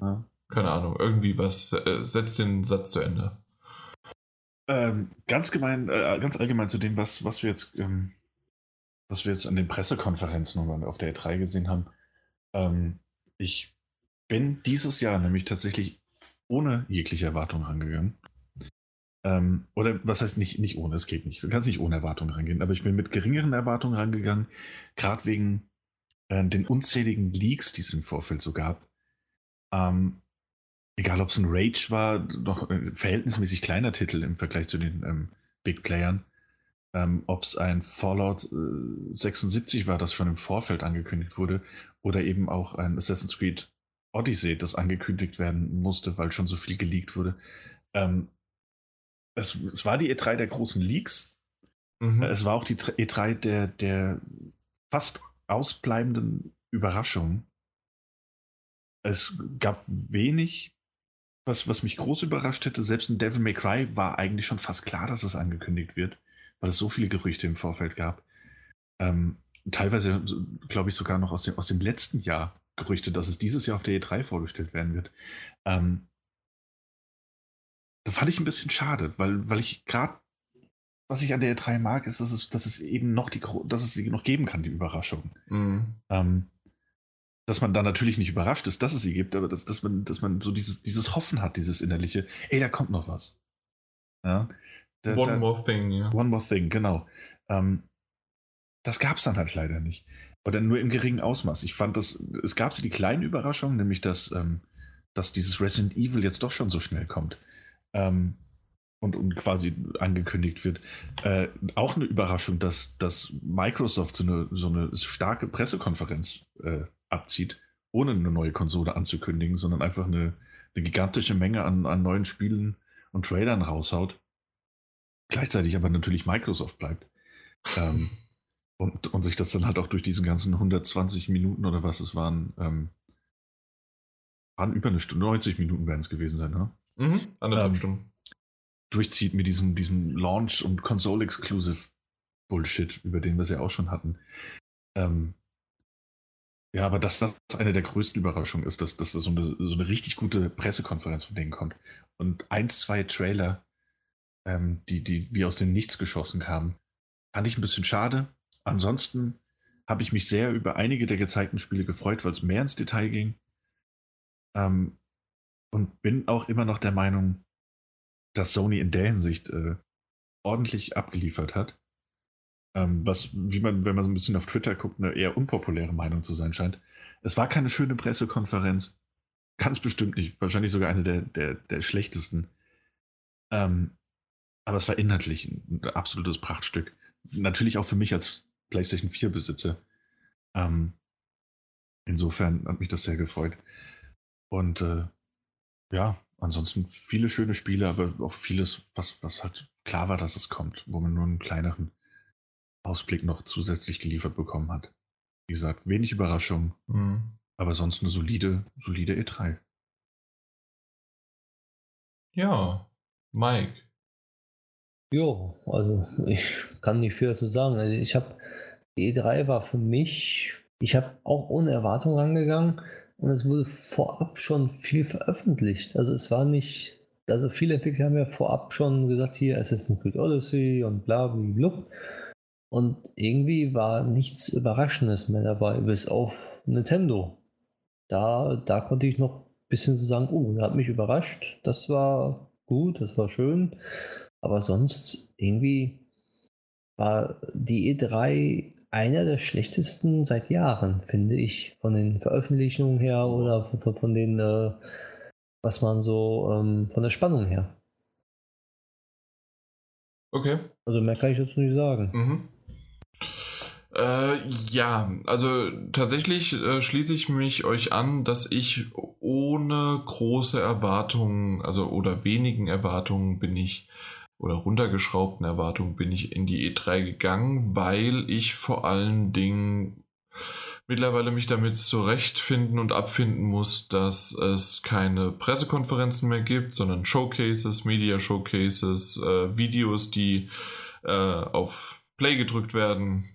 Ja. Keine Ahnung, irgendwie was. Äh, setzt den Satz zu Ende. Ähm, ganz gemein, äh, ganz allgemein zu dem, was, was wir jetzt, ähm, was wir jetzt an den Pressekonferenzen auf der E3 gesehen haben. Ähm, ich bin dieses Jahr nämlich tatsächlich ohne jegliche Erwartung rangegangen. Ähm, oder was heißt nicht, nicht ohne, es geht nicht. Du kannst nicht ohne Erwartung rangehen, aber ich bin mit geringeren Erwartungen rangegangen, gerade wegen äh, den unzähligen Leaks, die es im Vorfeld so gab. Ähm, egal ob es ein Rage war, noch ein verhältnismäßig kleiner Titel im Vergleich zu den ähm, Big Playern. Ähm, ob es ein Fallout äh, 76 war, das schon im Vorfeld angekündigt wurde, oder eben auch ein Assassin's Creed Odyssey, das angekündigt werden musste, weil schon so viel geleakt wurde. Ähm, es, es, war die E3 der großen Leaks. Mhm. Es war auch die E3 der, der fast ausbleibenden Überraschungen. Es gab wenig, was, was mich groß überrascht hätte. Selbst ein Devil May Cry war eigentlich schon fast klar, dass es angekündigt wird, weil es so viele Gerüchte im Vorfeld gab. Ähm, teilweise, glaube ich, sogar noch aus dem, aus dem letzten Jahr Gerüchte, dass es dieses Jahr auf der E3 vorgestellt werden wird. Ähm, das fand ich ein bisschen schade, weil, weil ich gerade, was ich an der E3 mag, ist, dass es, dass es eben noch die, dass es sie noch geben kann, die Überraschung. Mhm. Ähm, dass man da natürlich nicht überrascht ist, dass es sie gibt, aber dass, dass, man, dass man so dieses, dieses Hoffen hat, dieses innerliche, ey, da kommt noch was. Ja, da, one da, more thing, ja. One more thing, genau. Ähm, das gab es dann halt leider nicht. Oder nur im geringen Ausmaß. Ich fand das, es gab so die kleinen Überraschungen, nämlich dass, ähm, dass dieses Resident Evil jetzt doch schon so schnell kommt. Ähm, und, und quasi angekündigt wird. Äh, auch eine Überraschung, dass, dass Microsoft so eine, so eine starke Pressekonferenz äh, abzieht, ohne eine neue Konsole anzukündigen, sondern einfach eine, eine gigantische Menge an, an neuen Spielen und Trailern raushaut. Gleichzeitig aber natürlich Microsoft bleibt. Ähm, und, und sich das dann halt auch durch diesen ganzen 120 Minuten oder was es waren, ähm, waren über eine Stunde, 90 Minuten werden es gewesen sein, ne? Mhm, anderthalb ähm, Stunden. Durchzieht mit diesem, diesem Launch- und Console-Exclusive Bullshit, über den wir es ja auch schon hatten. Ähm, ja, aber dass das eine der größten Überraschungen ist, dass, dass das so eine, so eine richtig gute Pressekonferenz von denen kommt. Und eins, zwei Trailer, ähm, die, die wie aus dem Nichts geschossen kamen, fand ich ein bisschen schade. Ansonsten habe ich mich sehr über einige der gezeigten Spiele gefreut, weil es mehr ins Detail ging. Ähm, und bin auch immer noch der Meinung, dass Sony in der Hinsicht äh, ordentlich abgeliefert hat. Ähm, was, wie man, wenn man so ein bisschen auf Twitter guckt, eine eher unpopuläre Meinung zu sein scheint. Es war keine schöne Pressekonferenz. Ganz bestimmt nicht. Wahrscheinlich sogar eine der, der, der schlechtesten. Ähm, aber es war inhaltlich ein absolutes Prachtstück. Natürlich auch für mich als PlayStation 4 besitze. Ähm, insofern hat mich das sehr gefreut. Und äh, ja, ansonsten viele schöne Spiele, aber auch vieles, was, was halt klar war, dass es kommt, wo man nur einen kleineren Ausblick noch zusätzlich geliefert bekommen hat. Wie gesagt, wenig Überraschung, mhm. aber sonst eine solide, solide E3. Ja, Mike. Jo, also ich kann nicht viel dazu sagen. Also ich habe E3 war für mich, ich habe auch ohne Erwartung rangegangen und es wurde vorab schon viel veröffentlicht. Also es war nicht, also viele Entwickler haben ja vorab schon gesagt, hier Assassin's Creed Odyssey und bla bla Und irgendwie war nichts Überraschendes mehr dabei, bis auf Nintendo. Da, da konnte ich noch ein bisschen so sagen, oh, der hat mich überrascht. Das war gut, das war schön. Aber sonst irgendwie war die E3 einer der schlechtesten seit Jahren, finde ich, von den Veröffentlichungen her oder von, von den, äh, was man so, ähm, von der Spannung her. Okay. Also mehr kann ich dazu nicht sagen. Mhm. Äh, ja, also tatsächlich äh, schließe ich mich euch an, dass ich ohne große Erwartungen, also oder wenigen Erwartungen bin ich oder runtergeschraubten Erwartungen bin ich in die E3 gegangen, weil ich vor allen Dingen mittlerweile mich damit zurechtfinden und abfinden muss, dass es keine Pressekonferenzen mehr gibt, sondern Showcases, Media Showcases, äh, Videos, die äh, auf Play gedrückt werden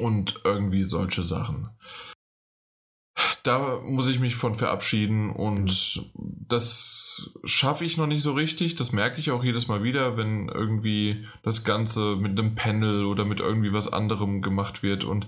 und irgendwie solche Sachen da muss ich mich von verabschieden und das schaffe ich noch nicht so richtig. Das merke ich auch jedes Mal wieder, wenn irgendwie das Ganze mit einem Panel oder mit irgendwie was anderem gemacht wird. Und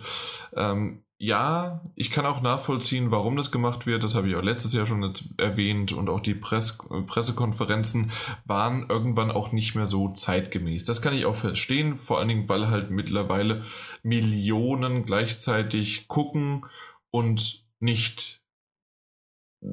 ähm, ja, ich kann auch nachvollziehen, warum das gemacht wird. Das habe ich auch letztes Jahr schon erwähnt. Und auch die Press Pressekonferenzen waren irgendwann auch nicht mehr so zeitgemäß. Das kann ich auch verstehen, vor allen Dingen, weil halt mittlerweile Millionen gleichzeitig gucken und nicht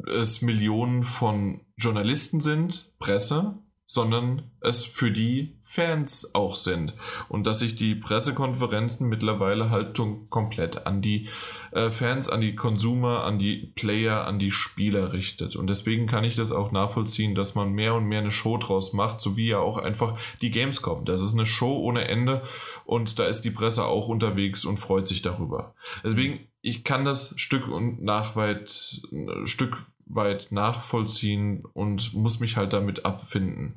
es Millionen von Journalisten sind, Presse, sondern es für die Fans auch sind. Und dass sich die Pressekonferenzen mittlerweile halt komplett an die äh, Fans, an die Consumer, an die Player, an die Spieler richtet. Und deswegen kann ich das auch nachvollziehen, dass man mehr und mehr eine Show draus macht, so wie ja auch einfach die Gamescom. Das ist eine Show ohne Ende und da ist die Presse auch unterwegs und freut sich darüber. Deswegen, ich kann das Stück und nachweit, Stück weit nachvollziehen und muss mich halt damit abfinden.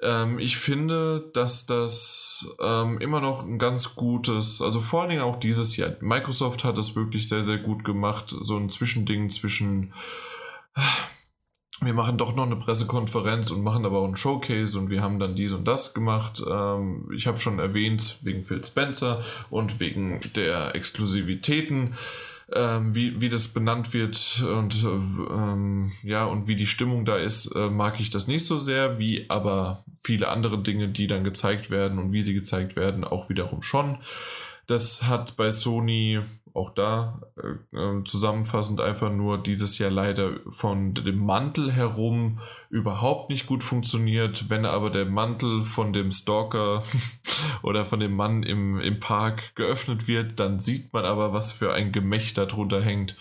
Ähm, ich finde, dass das ähm, immer noch ein ganz gutes, also vor allen Dingen auch dieses Jahr. Microsoft hat es wirklich sehr, sehr gut gemacht. So ein Zwischending zwischen wir machen doch noch eine Pressekonferenz und machen aber auch einen Showcase und wir haben dann dies und das gemacht. Ähm, ich habe schon erwähnt, wegen Phil Spencer und wegen der Exklusivitäten ähm, wie, wie das benannt wird und ähm, ja, und wie die Stimmung da ist, äh, mag ich das nicht so sehr, wie aber viele andere Dinge, die dann gezeigt werden und wie sie gezeigt werden, auch wiederum schon. Das hat bei Sony auch da äh, äh, zusammenfassend einfach nur dieses Jahr leider von dem Mantel herum überhaupt nicht gut funktioniert. Wenn aber der Mantel von dem Stalker [LAUGHS] oder von dem Mann im, im Park geöffnet wird, dann sieht man aber, was für ein Gemächt darunter hängt.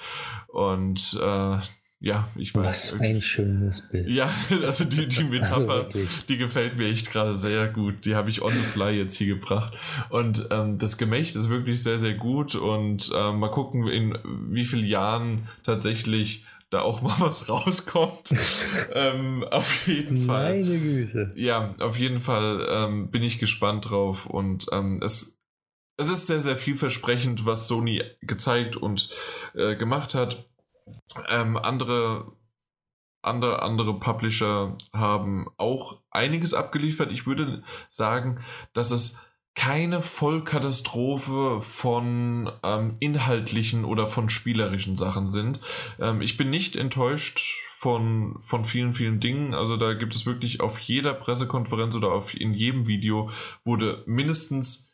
Und äh, ja, ich weiß. Was ein schönes Bild. Ja, [LAUGHS] also die, die also Metapher, also die gefällt mir echt gerade sehr gut. Die habe ich on the fly jetzt hier gebracht. Und ähm, das Gemächt ist wirklich sehr, sehr gut. Und ähm, mal gucken, in wie vielen Jahren tatsächlich da auch [LAUGHS] mal was rauskommt. [LAUGHS] ähm, auf jeden Fall. Meine Güte. Ja, auf jeden Fall ähm, bin ich gespannt drauf. Und ähm, es, es ist sehr, sehr vielversprechend, was Sony gezeigt und äh, gemacht hat. Ähm, andere, andere, andere Publisher haben auch einiges abgeliefert. Ich würde sagen, dass es keine Vollkatastrophe von ähm, inhaltlichen oder von spielerischen Sachen sind. Ähm, ich bin nicht enttäuscht von, von vielen, vielen Dingen. Also da gibt es wirklich auf jeder Pressekonferenz oder auf, in jedem Video wurde mindestens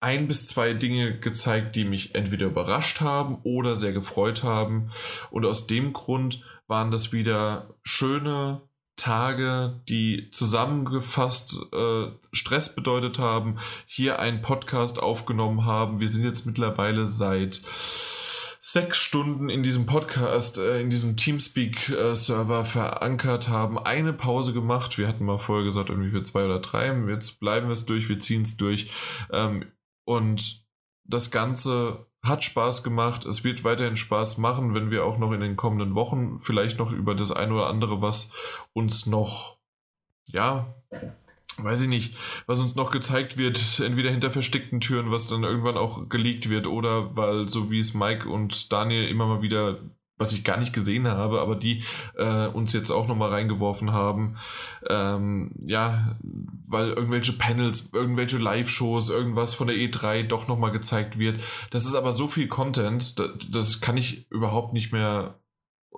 ein bis zwei Dinge gezeigt, die mich entweder überrascht haben oder sehr gefreut haben. Und aus dem Grund waren das wieder schöne Tage, die zusammengefasst äh, Stress bedeutet haben, hier einen Podcast aufgenommen haben. Wir sind jetzt mittlerweile seit sechs Stunden in diesem Podcast, äh, in diesem Teamspeak-Server verankert haben, eine Pause gemacht. Wir hatten mal vorher gesagt, irgendwie für zwei oder drei. Jetzt bleiben wir es durch, wir ziehen es durch. Ähm, und das Ganze hat Spaß gemacht. Es wird weiterhin Spaß machen, wenn wir auch noch in den kommenden Wochen vielleicht noch über das eine oder andere, was uns noch, ja, weiß ich nicht, was uns noch gezeigt wird, entweder hinter versteckten Türen, was dann irgendwann auch geleakt wird, oder weil, so wie es Mike und Daniel immer mal wieder was ich gar nicht gesehen habe, aber die äh, uns jetzt auch nochmal reingeworfen haben. Ähm, ja, weil irgendwelche Panels, irgendwelche Live-Shows, irgendwas von der E3 doch nochmal gezeigt wird. Das ist aber so viel Content, das, das kann ich überhaupt nicht mehr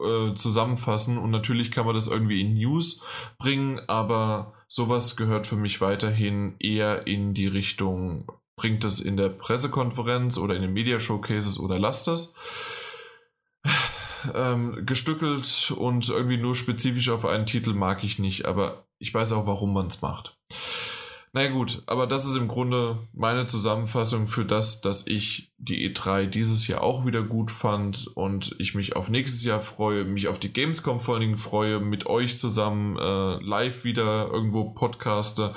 äh, zusammenfassen. Und natürlich kann man das irgendwie in News bringen, aber sowas gehört für mich weiterhin eher in die Richtung, bringt das in der Pressekonferenz oder in den Media Showcases oder lasst das ähm, gestückelt und irgendwie nur spezifisch auf einen Titel mag ich nicht, aber ich weiß auch, warum man es macht. Naja gut, aber das ist im Grunde meine Zusammenfassung für das, dass ich die E3 dieses Jahr auch wieder gut fand und ich mich auf nächstes Jahr freue, mich auf die Gamescom vor allen Dingen freue, mit euch zusammen äh, live wieder irgendwo podcaste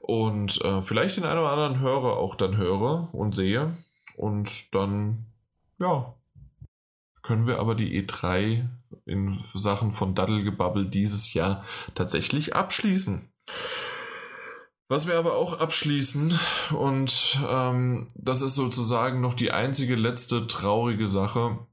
und äh, vielleicht den einen oder anderen Hörer auch dann höre und sehe und dann ja, können wir aber die E3 in Sachen von Daddelgebabbel dieses Jahr tatsächlich abschließen. Was wir aber auch abschließen, und ähm, das ist sozusagen noch die einzige letzte traurige Sache,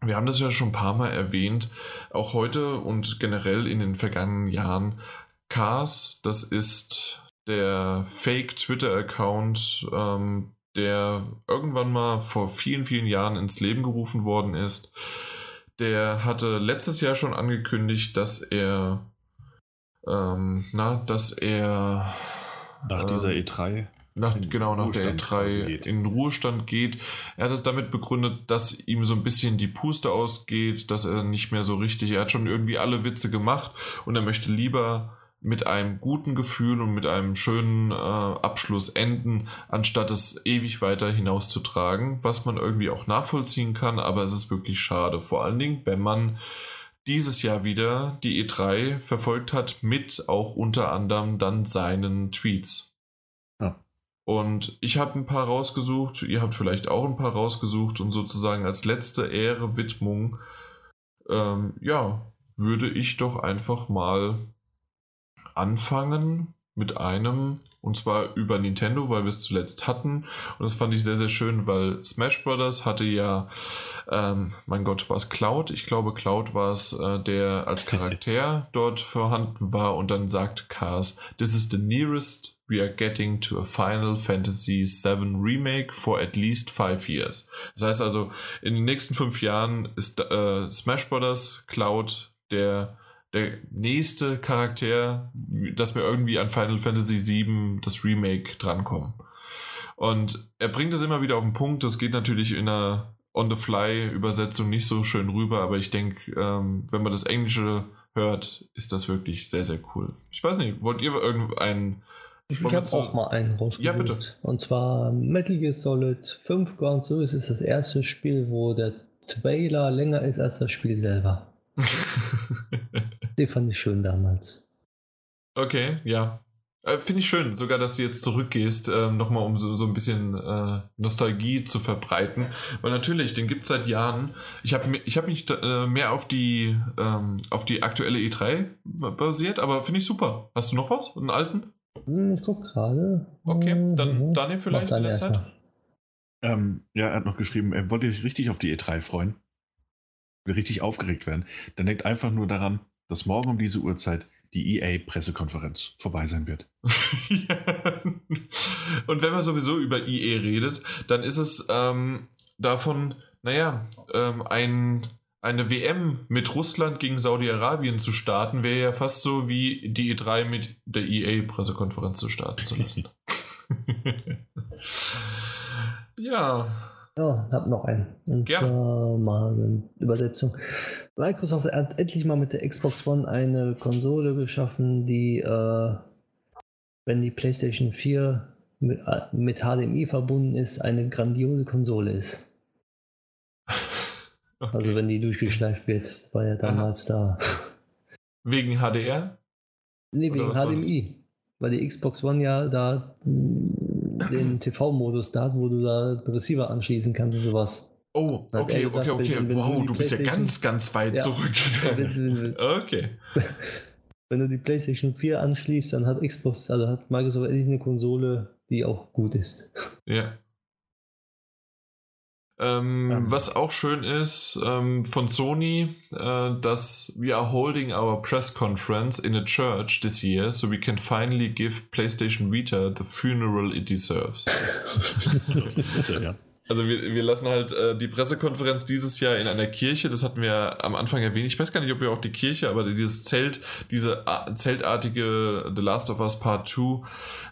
wir haben das ja schon ein paar Mal erwähnt, auch heute und generell in den vergangenen Jahren. Cars, das ist der Fake-Twitter-Account, ähm, der irgendwann mal vor vielen, vielen Jahren ins Leben gerufen worden ist. Der hatte letztes Jahr schon angekündigt, dass er, ähm, na, dass er nach dieser E3 nach, genau, nach der E3 in Ruhestand geht. Er hat es damit begründet, dass ihm so ein bisschen die Puste ausgeht, dass er nicht mehr so richtig, er hat schon irgendwie alle Witze gemacht und er möchte lieber mit einem guten Gefühl und mit einem schönen äh, Abschluss enden, anstatt es ewig weiter hinauszutragen, was man irgendwie auch nachvollziehen kann, aber es ist wirklich schade. Vor allen Dingen, wenn man dieses Jahr wieder die E3 verfolgt hat, mit auch unter anderem dann seinen Tweets. Ja. Und ich habe ein paar rausgesucht, ihr habt vielleicht auch ein paar rausgesucht und sozusagen als letzte Ehre, Widmung, ähm, ja, würde ich doch einfach mal anfangen mit einem, und zwar über Nintendo, weil wir es zuletzt hatten. Und das fand ich sehr, sehr schön, weil Smash Brothers hatte ja, ähm, mein Gott, war es Cloud? Ich glaube, Cloud war es, äh, der als [LAUGHS] Charakter dort vorhanden war und dann sagt Cars, this is the nearest we are getting to a Final Fantasy VII Remake for at least five years. Das heißt also, in den nächsten fünf Jahren ist äh, Smash Brothers Cloud der der nächste Charakter, dass wir irgendwie an Final Fantasy VII das Remake drankommen. Und er bringt es immer wieder auf den Punkt. Das geht natürlich in einer On-the-Fly-Übersetzung nicht so schön rüber, aber ich denke, ähm, wenn man das Englische hört, ist das wirklich sehr, sehr cool. Ich weiß nicht, wollt ihr irgendeinen. Ich, ich habe auch mal einen rausgesucht. Ja, bitte. Und zwar Metal Gear Solid 5 Ground Zero ist das erste Spiel, wo der Trailer länger ist als das Spiel selber. [LAUGHS] Die fand ich schön damals. Okay, ja. Äh, Finde ich schön, sogar, dass du jetzt zurückgehst, äh, nochmal um so, so ein bisschen äh, Nostalgie zu verbreiten. Weil natürlich, den gibt es seit Jahren. Ich habe ich hab mich äh, mehr auf die, ähm, auf die aktuelle E3 basiert, aber finde ich super. Hast du noch was? Einen alten? Hm, ich gucke gerade. Okay, dann mhm. Daniel vielleicht in der Zeit. Ähm, ja, er hat noch geschrieben, er wollte sich richtig auf die E3 freuen. Richtig aufgeregt werden. Dann denkt einfach nur daran, dass morgen um diese Uhrzeit die EA-Pressekonferenz vorbei sein wird. [LAUGHS] ja. Und wenn man sowieso über EA redet, dann ist es ähm, davon, naja, ähm, ein, eine WM mit Russland gegen Saudi-Arabien zu starten, wäre ja fast so wie die E3 mit der EA-Pressekonferenz zu starten zu lassen. [LAUGHS] ja. Ja, hab noch einen. Und ja. zwar mal eine Übersetzung. Microsoft hat endlich mal mit der Xbox One eine Konsole geschaffen, die, äh, wenn die PlayStation 4 mit, äh, mit HDMI verbunden ist, eine grandiose Konsole ist. [LAUGHS] Okay. Also wenn die durchgeschleift wird, war ja damals Aha. da. Wegen HDR? Nee, wegen HDMI. Weil die Xbox One ja da den [CLEARS THROAT] TV-Modus da wo du da den Receiver anschließen kannst und sowas. Oh, okay, gesagt, okay, okay. Wenn, wenn wow, du bist ja ganz, ganz weit ja. zurück. [LAUGHS] okay. [LAUGHS] Wenn du die PlayStation 4 anschließt, dann hat Xbox, also hat Microsoft endlich eine Konsole, die auch gut ist. Ja. Ähm, um. Was auch schön ist ähm, von Sony, äh, dass we are holding our press conference in a church this year, so we can finally give PlayStation Vita the funeral it deserves. [LAUGHS] das ist ja. Also wir, wir lassen halt äh, die Pressekonferenz dieses Jahr in einer Kirche, das hatten wir am Anfang erwähnt. Ich weiß gar nicht, ob wir auch die Kirche, aber dieses Zelt, diese äh, zeltartige The Last of Us Part 2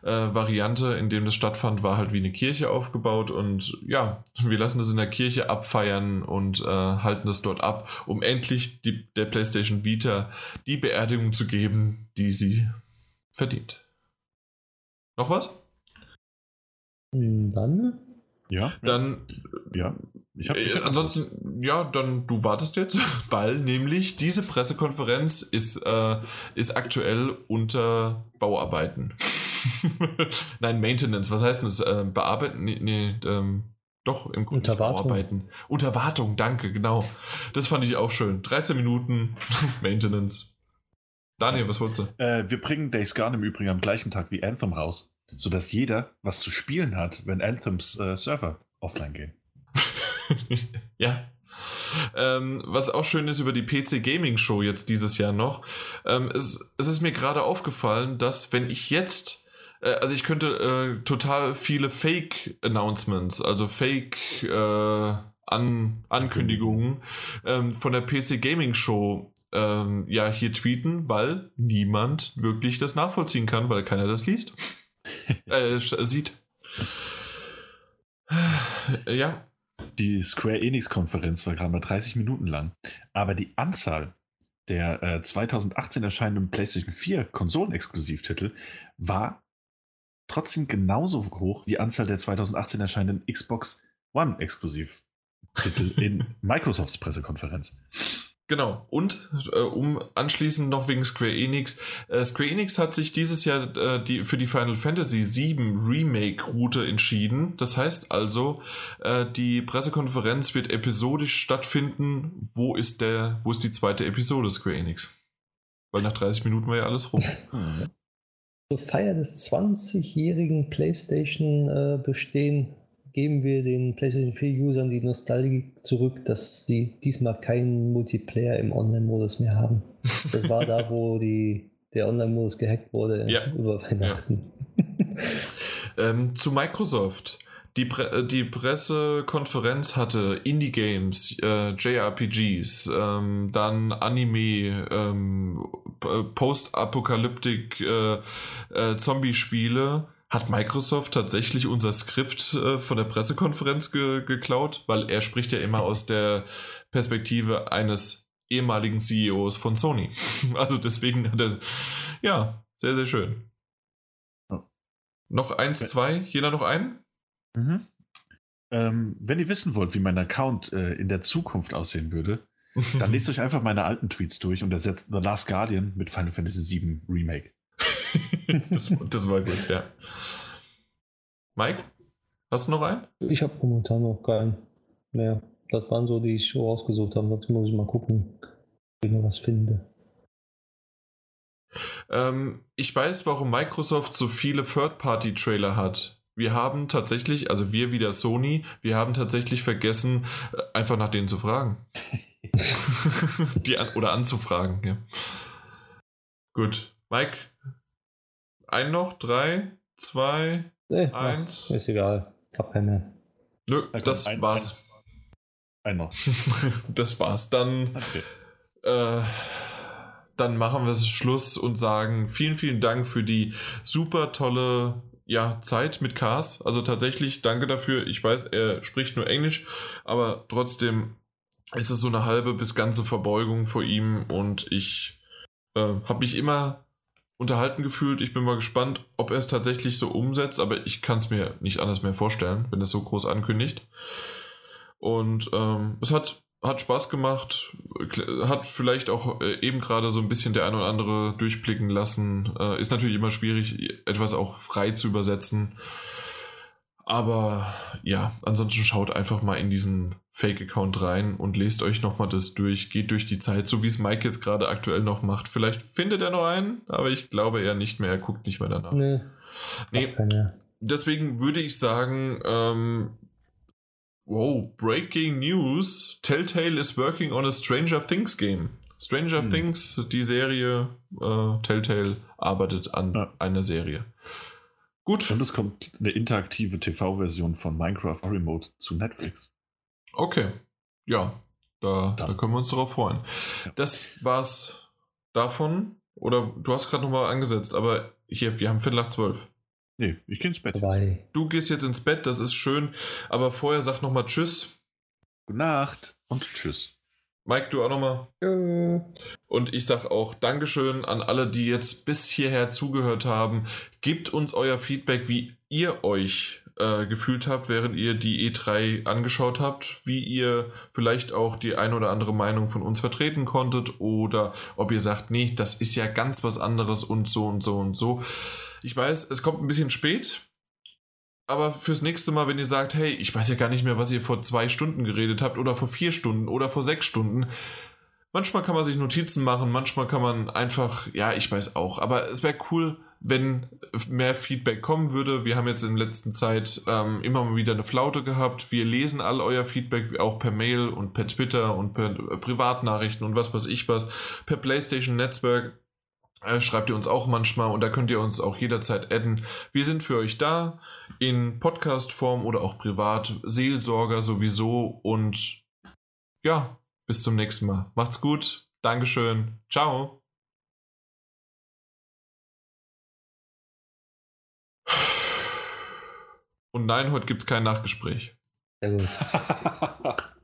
äh, Variante, in dem das stattfand, war halt wie eine Kirche aufgebaut und ja, wir lassen das in der Kirche abfeiern und äh, halten das dort ab, um endlich die, der PlayStation Vita die Beerdigung zu geben, die sie verdient. Noch was? Dann ja. Dann. Ja. Ich hab, ich hab ansonsten, ja, dann du wartest jetzt, [LAUGHS] weil nämlich diese Pressekonferenz ist, äh, ist aktuell unter Bauarbeiten. [LAUGHS] Nein, Maintenance. Was heißt denn das? Äh, bearbeiten? Nee, nee ähm, doch, im Grunde Unter Bauarbeiten. Unter Wartung, danke, genau. Das fand ich auch schön. 13 Minuten [LAUGHS] Maintenance. Daniel, was wolltest du? Äh, wir bringen Days Gone im Übrigen am gleichen Tag wie Anthem raus sodass jeder was zu spielen hat, wenn Anthems äh, Server offline gehen. [LAUGHS] ja. ähm, was auch schön ist über die PC Gaming Show jetzt dieses Jahr noch, ähm, es, es ist mir gerade aufgefallen, dass wenn ich jetzt äh, also ich könnte äh, total viele Fake-Announcements, also Fake äh, An Ankündigungen ähm, von der PC Gaming Show ähm, ja hier tweeten, weil niemand wirklich das nachvollziehen kann, weil keiner das liest, [LAUGHS] äh, sieht. Ja. Die Square Enix-Konferenz war gerade mal 30 Minuten lang, aber die Anzahl der äh, 2018 erscheinenden PlayStation 4 Konsolenexklusivtitel war trotzdem genauso hoch wie die Anzahl der 2018 erscheinenden Xbox One Exklusivtitel in [LAUGHS] Microsofts Pressekonferenz. Genau. Und äh, um anschließend noch wegen Square Enix. Äh, Square Enix hat sich dieses Jahr äh, die, für die Final Fantasy VII Remake-Route entschieden. Das heißt also, äh, die Pressekonferenz wird episodisch stattfinden. Wo ist der, wo ist die zweite Episode Square Enix? Weil nach 30 Minuten war ja alles rum. [LAUGHS] Hm. Zur Feier des 20-jährigen PlayStation-Bestehen äh, geben wir den PlayStation 4-Usern die Nostalgie zurück, dass sie diesmal keinen Multiplayer im Online-Modus mehr haben. Das war da, wo [LAUGHS] die, der Online-Modus gehackt wurde ja. über Weihnachten. Ja. [LAUGHS] ähm, zu Microsoft. Die, Pre äh, die Pressekonferenz hatte Indie-Games, äh, JRPGs, ähm, dann Anime, ähm, Post-Apokalyptik, äh, äh, Zombie-Spiele hat Microsoft tatsächlich unser Skript äh, von der Pressekonferenz ge geklaut, weil er spricht ja immer aus der Perspektive eines ehemaligen CEOs von Sony. [LAUGHS] Also deswegen hat er, ja, sehr, sehr schön. Oh. Noch eins, zwei, jeder noch einen? Mhm. Ähm, wenn ihr wissen wollt, wie mein Account äh, in der Zukunft aussehen würde, [LAUGHS] dann lest euch einfach meine alten Tweets durch und ersetzt The Last Guardian mit Final Fantasy VII Remake. Das, das, war gut, ja. Mike, hast du noch einen? Ich habe momentan noch keinen mehr. Das waren so, die ich so rausgesucht habe. Dazu muss ich mal gucken, ob ich noch was finde. Ähm, ich weiß, warum Microsoft so viele Third-Party-Trailer hat. Wir haben tatsächlich, also wir wieder Sony, wir haben tatsächlich vergessen, äh, einfach nach denen zu fragen. [LAUGHS] [LAUGHS] Die an, oder anzufragen, ja. Gut. Mike, ein noch? Drei? Zwei? Nee, eins? Ach, ist egal. Hab keine. Nö, da das ein, war's. Ein, ein noch. [LAUGHS] das war's. Dann, okay. äh, dann machen wir Schluss und sagen vielen, vielen Dank für die super tolle ja, Zeit mit Cars. Also tatsächlich, danke dafür. Ich weiß, er spricht nur Englisch, aber trotzdem ist es so eine halbe bis ganze Verbeugung vor ihm und ich äh, habe mich immer unterhalten gefühlt. Ich bin mal gespannt, ob er es tatsächlich so umsetzt, aber ich kann es mir nicht anders mehr vorstellen, wenn es so groß ankündigt. Und ähm, es hat, hat Spaß gemacht, hat vielleicht auch äh, eben gerade so ein bisschen der ein oder andere durchblicken lassen. Äh, ist natürlich immer schwierig, etwas auch frei zu übersetzen. Aber ja, ansonsten schaut einfach mal in diesen Fake-Account rein und lest euch nochmal das durch, geht durch die Zeit, so wie es Mike jetzt gerade aktuell noch macht. Vielleicht findet er noch einen, aber ich glaube eher nicht mehr, er guckt nicht mehr danach. Nee. nee deswegen würde ich sagen, ähm, wow, Breaking News, Telltale is working on a Stranger Things game. Stranger hm. Things, die Serie, äh, Telltale arbeitet an ja. einer Serie. Gut. Und es kommt eine interaktive TV-Version von Minecraft Remote zu Netflix. Okay. Ja, da, da können wir uns darauf freuen. Ja. Das war's davon. Oder du hast gerade nochmal angesetzt, aber hier, wir haben Viertel nach zwölf. Nee, ich gehe ins Bett. Bye. Du gehst jetzt ins Bett, das ist schön. Aber vorher sag nochmal Tschüss. Gute Nacht und Tschüss. Mike, du auch nochmal. Ja. Und ich sag auch Dankeschön an alle, die jetzt bis hierher zugehört haben. Gebt uns euer Feedback, wie ihr euch äh, gefühlt habt, während ihr die E3 angeschaut habt, wie ihr vielleicht auch die ein oder andere Meinung von uns vertreten konntet oder ob ihr sagt, nee, das ist ja ganz was anderes und so und so und so. Ich weiß, es kommt ein bisschen spät, aber fürs nächste Mal, wenn ihr sagt, hey, ich weiß ja gar nicht mehr, was ihr vor zwei Stunden geredet habt oder vor vier Stunden oder vor sechs Stunden, manchmal kann man sich Notizen machen, manchmal kann man einfach, ja, ich weiß auch, aber es wäre cool, wenn mehr Feedback kommen würde. Wir haben jetzt in der letzten Zeit ähm, immer mal wieder eine Flaute gehabt. Wir lesen all euer Feedback auch per Mail und per Twitter und per äh, Privatnachrichten und was weiß ich was. Per PlayStation Netzwerk schreibt ihr uns auch manchmal und da könnt ihr uns auch jederzeit adden. Wir sind für euch da in Podcast-Form oder auch privat, Seelsorger sowieso und ja, bis zum nächsten Mal. Macht's gut. Dankeschön. Ciao. Und nein, heute gibt's kein Nachgespräch. Sehr gut. [LAUGHS]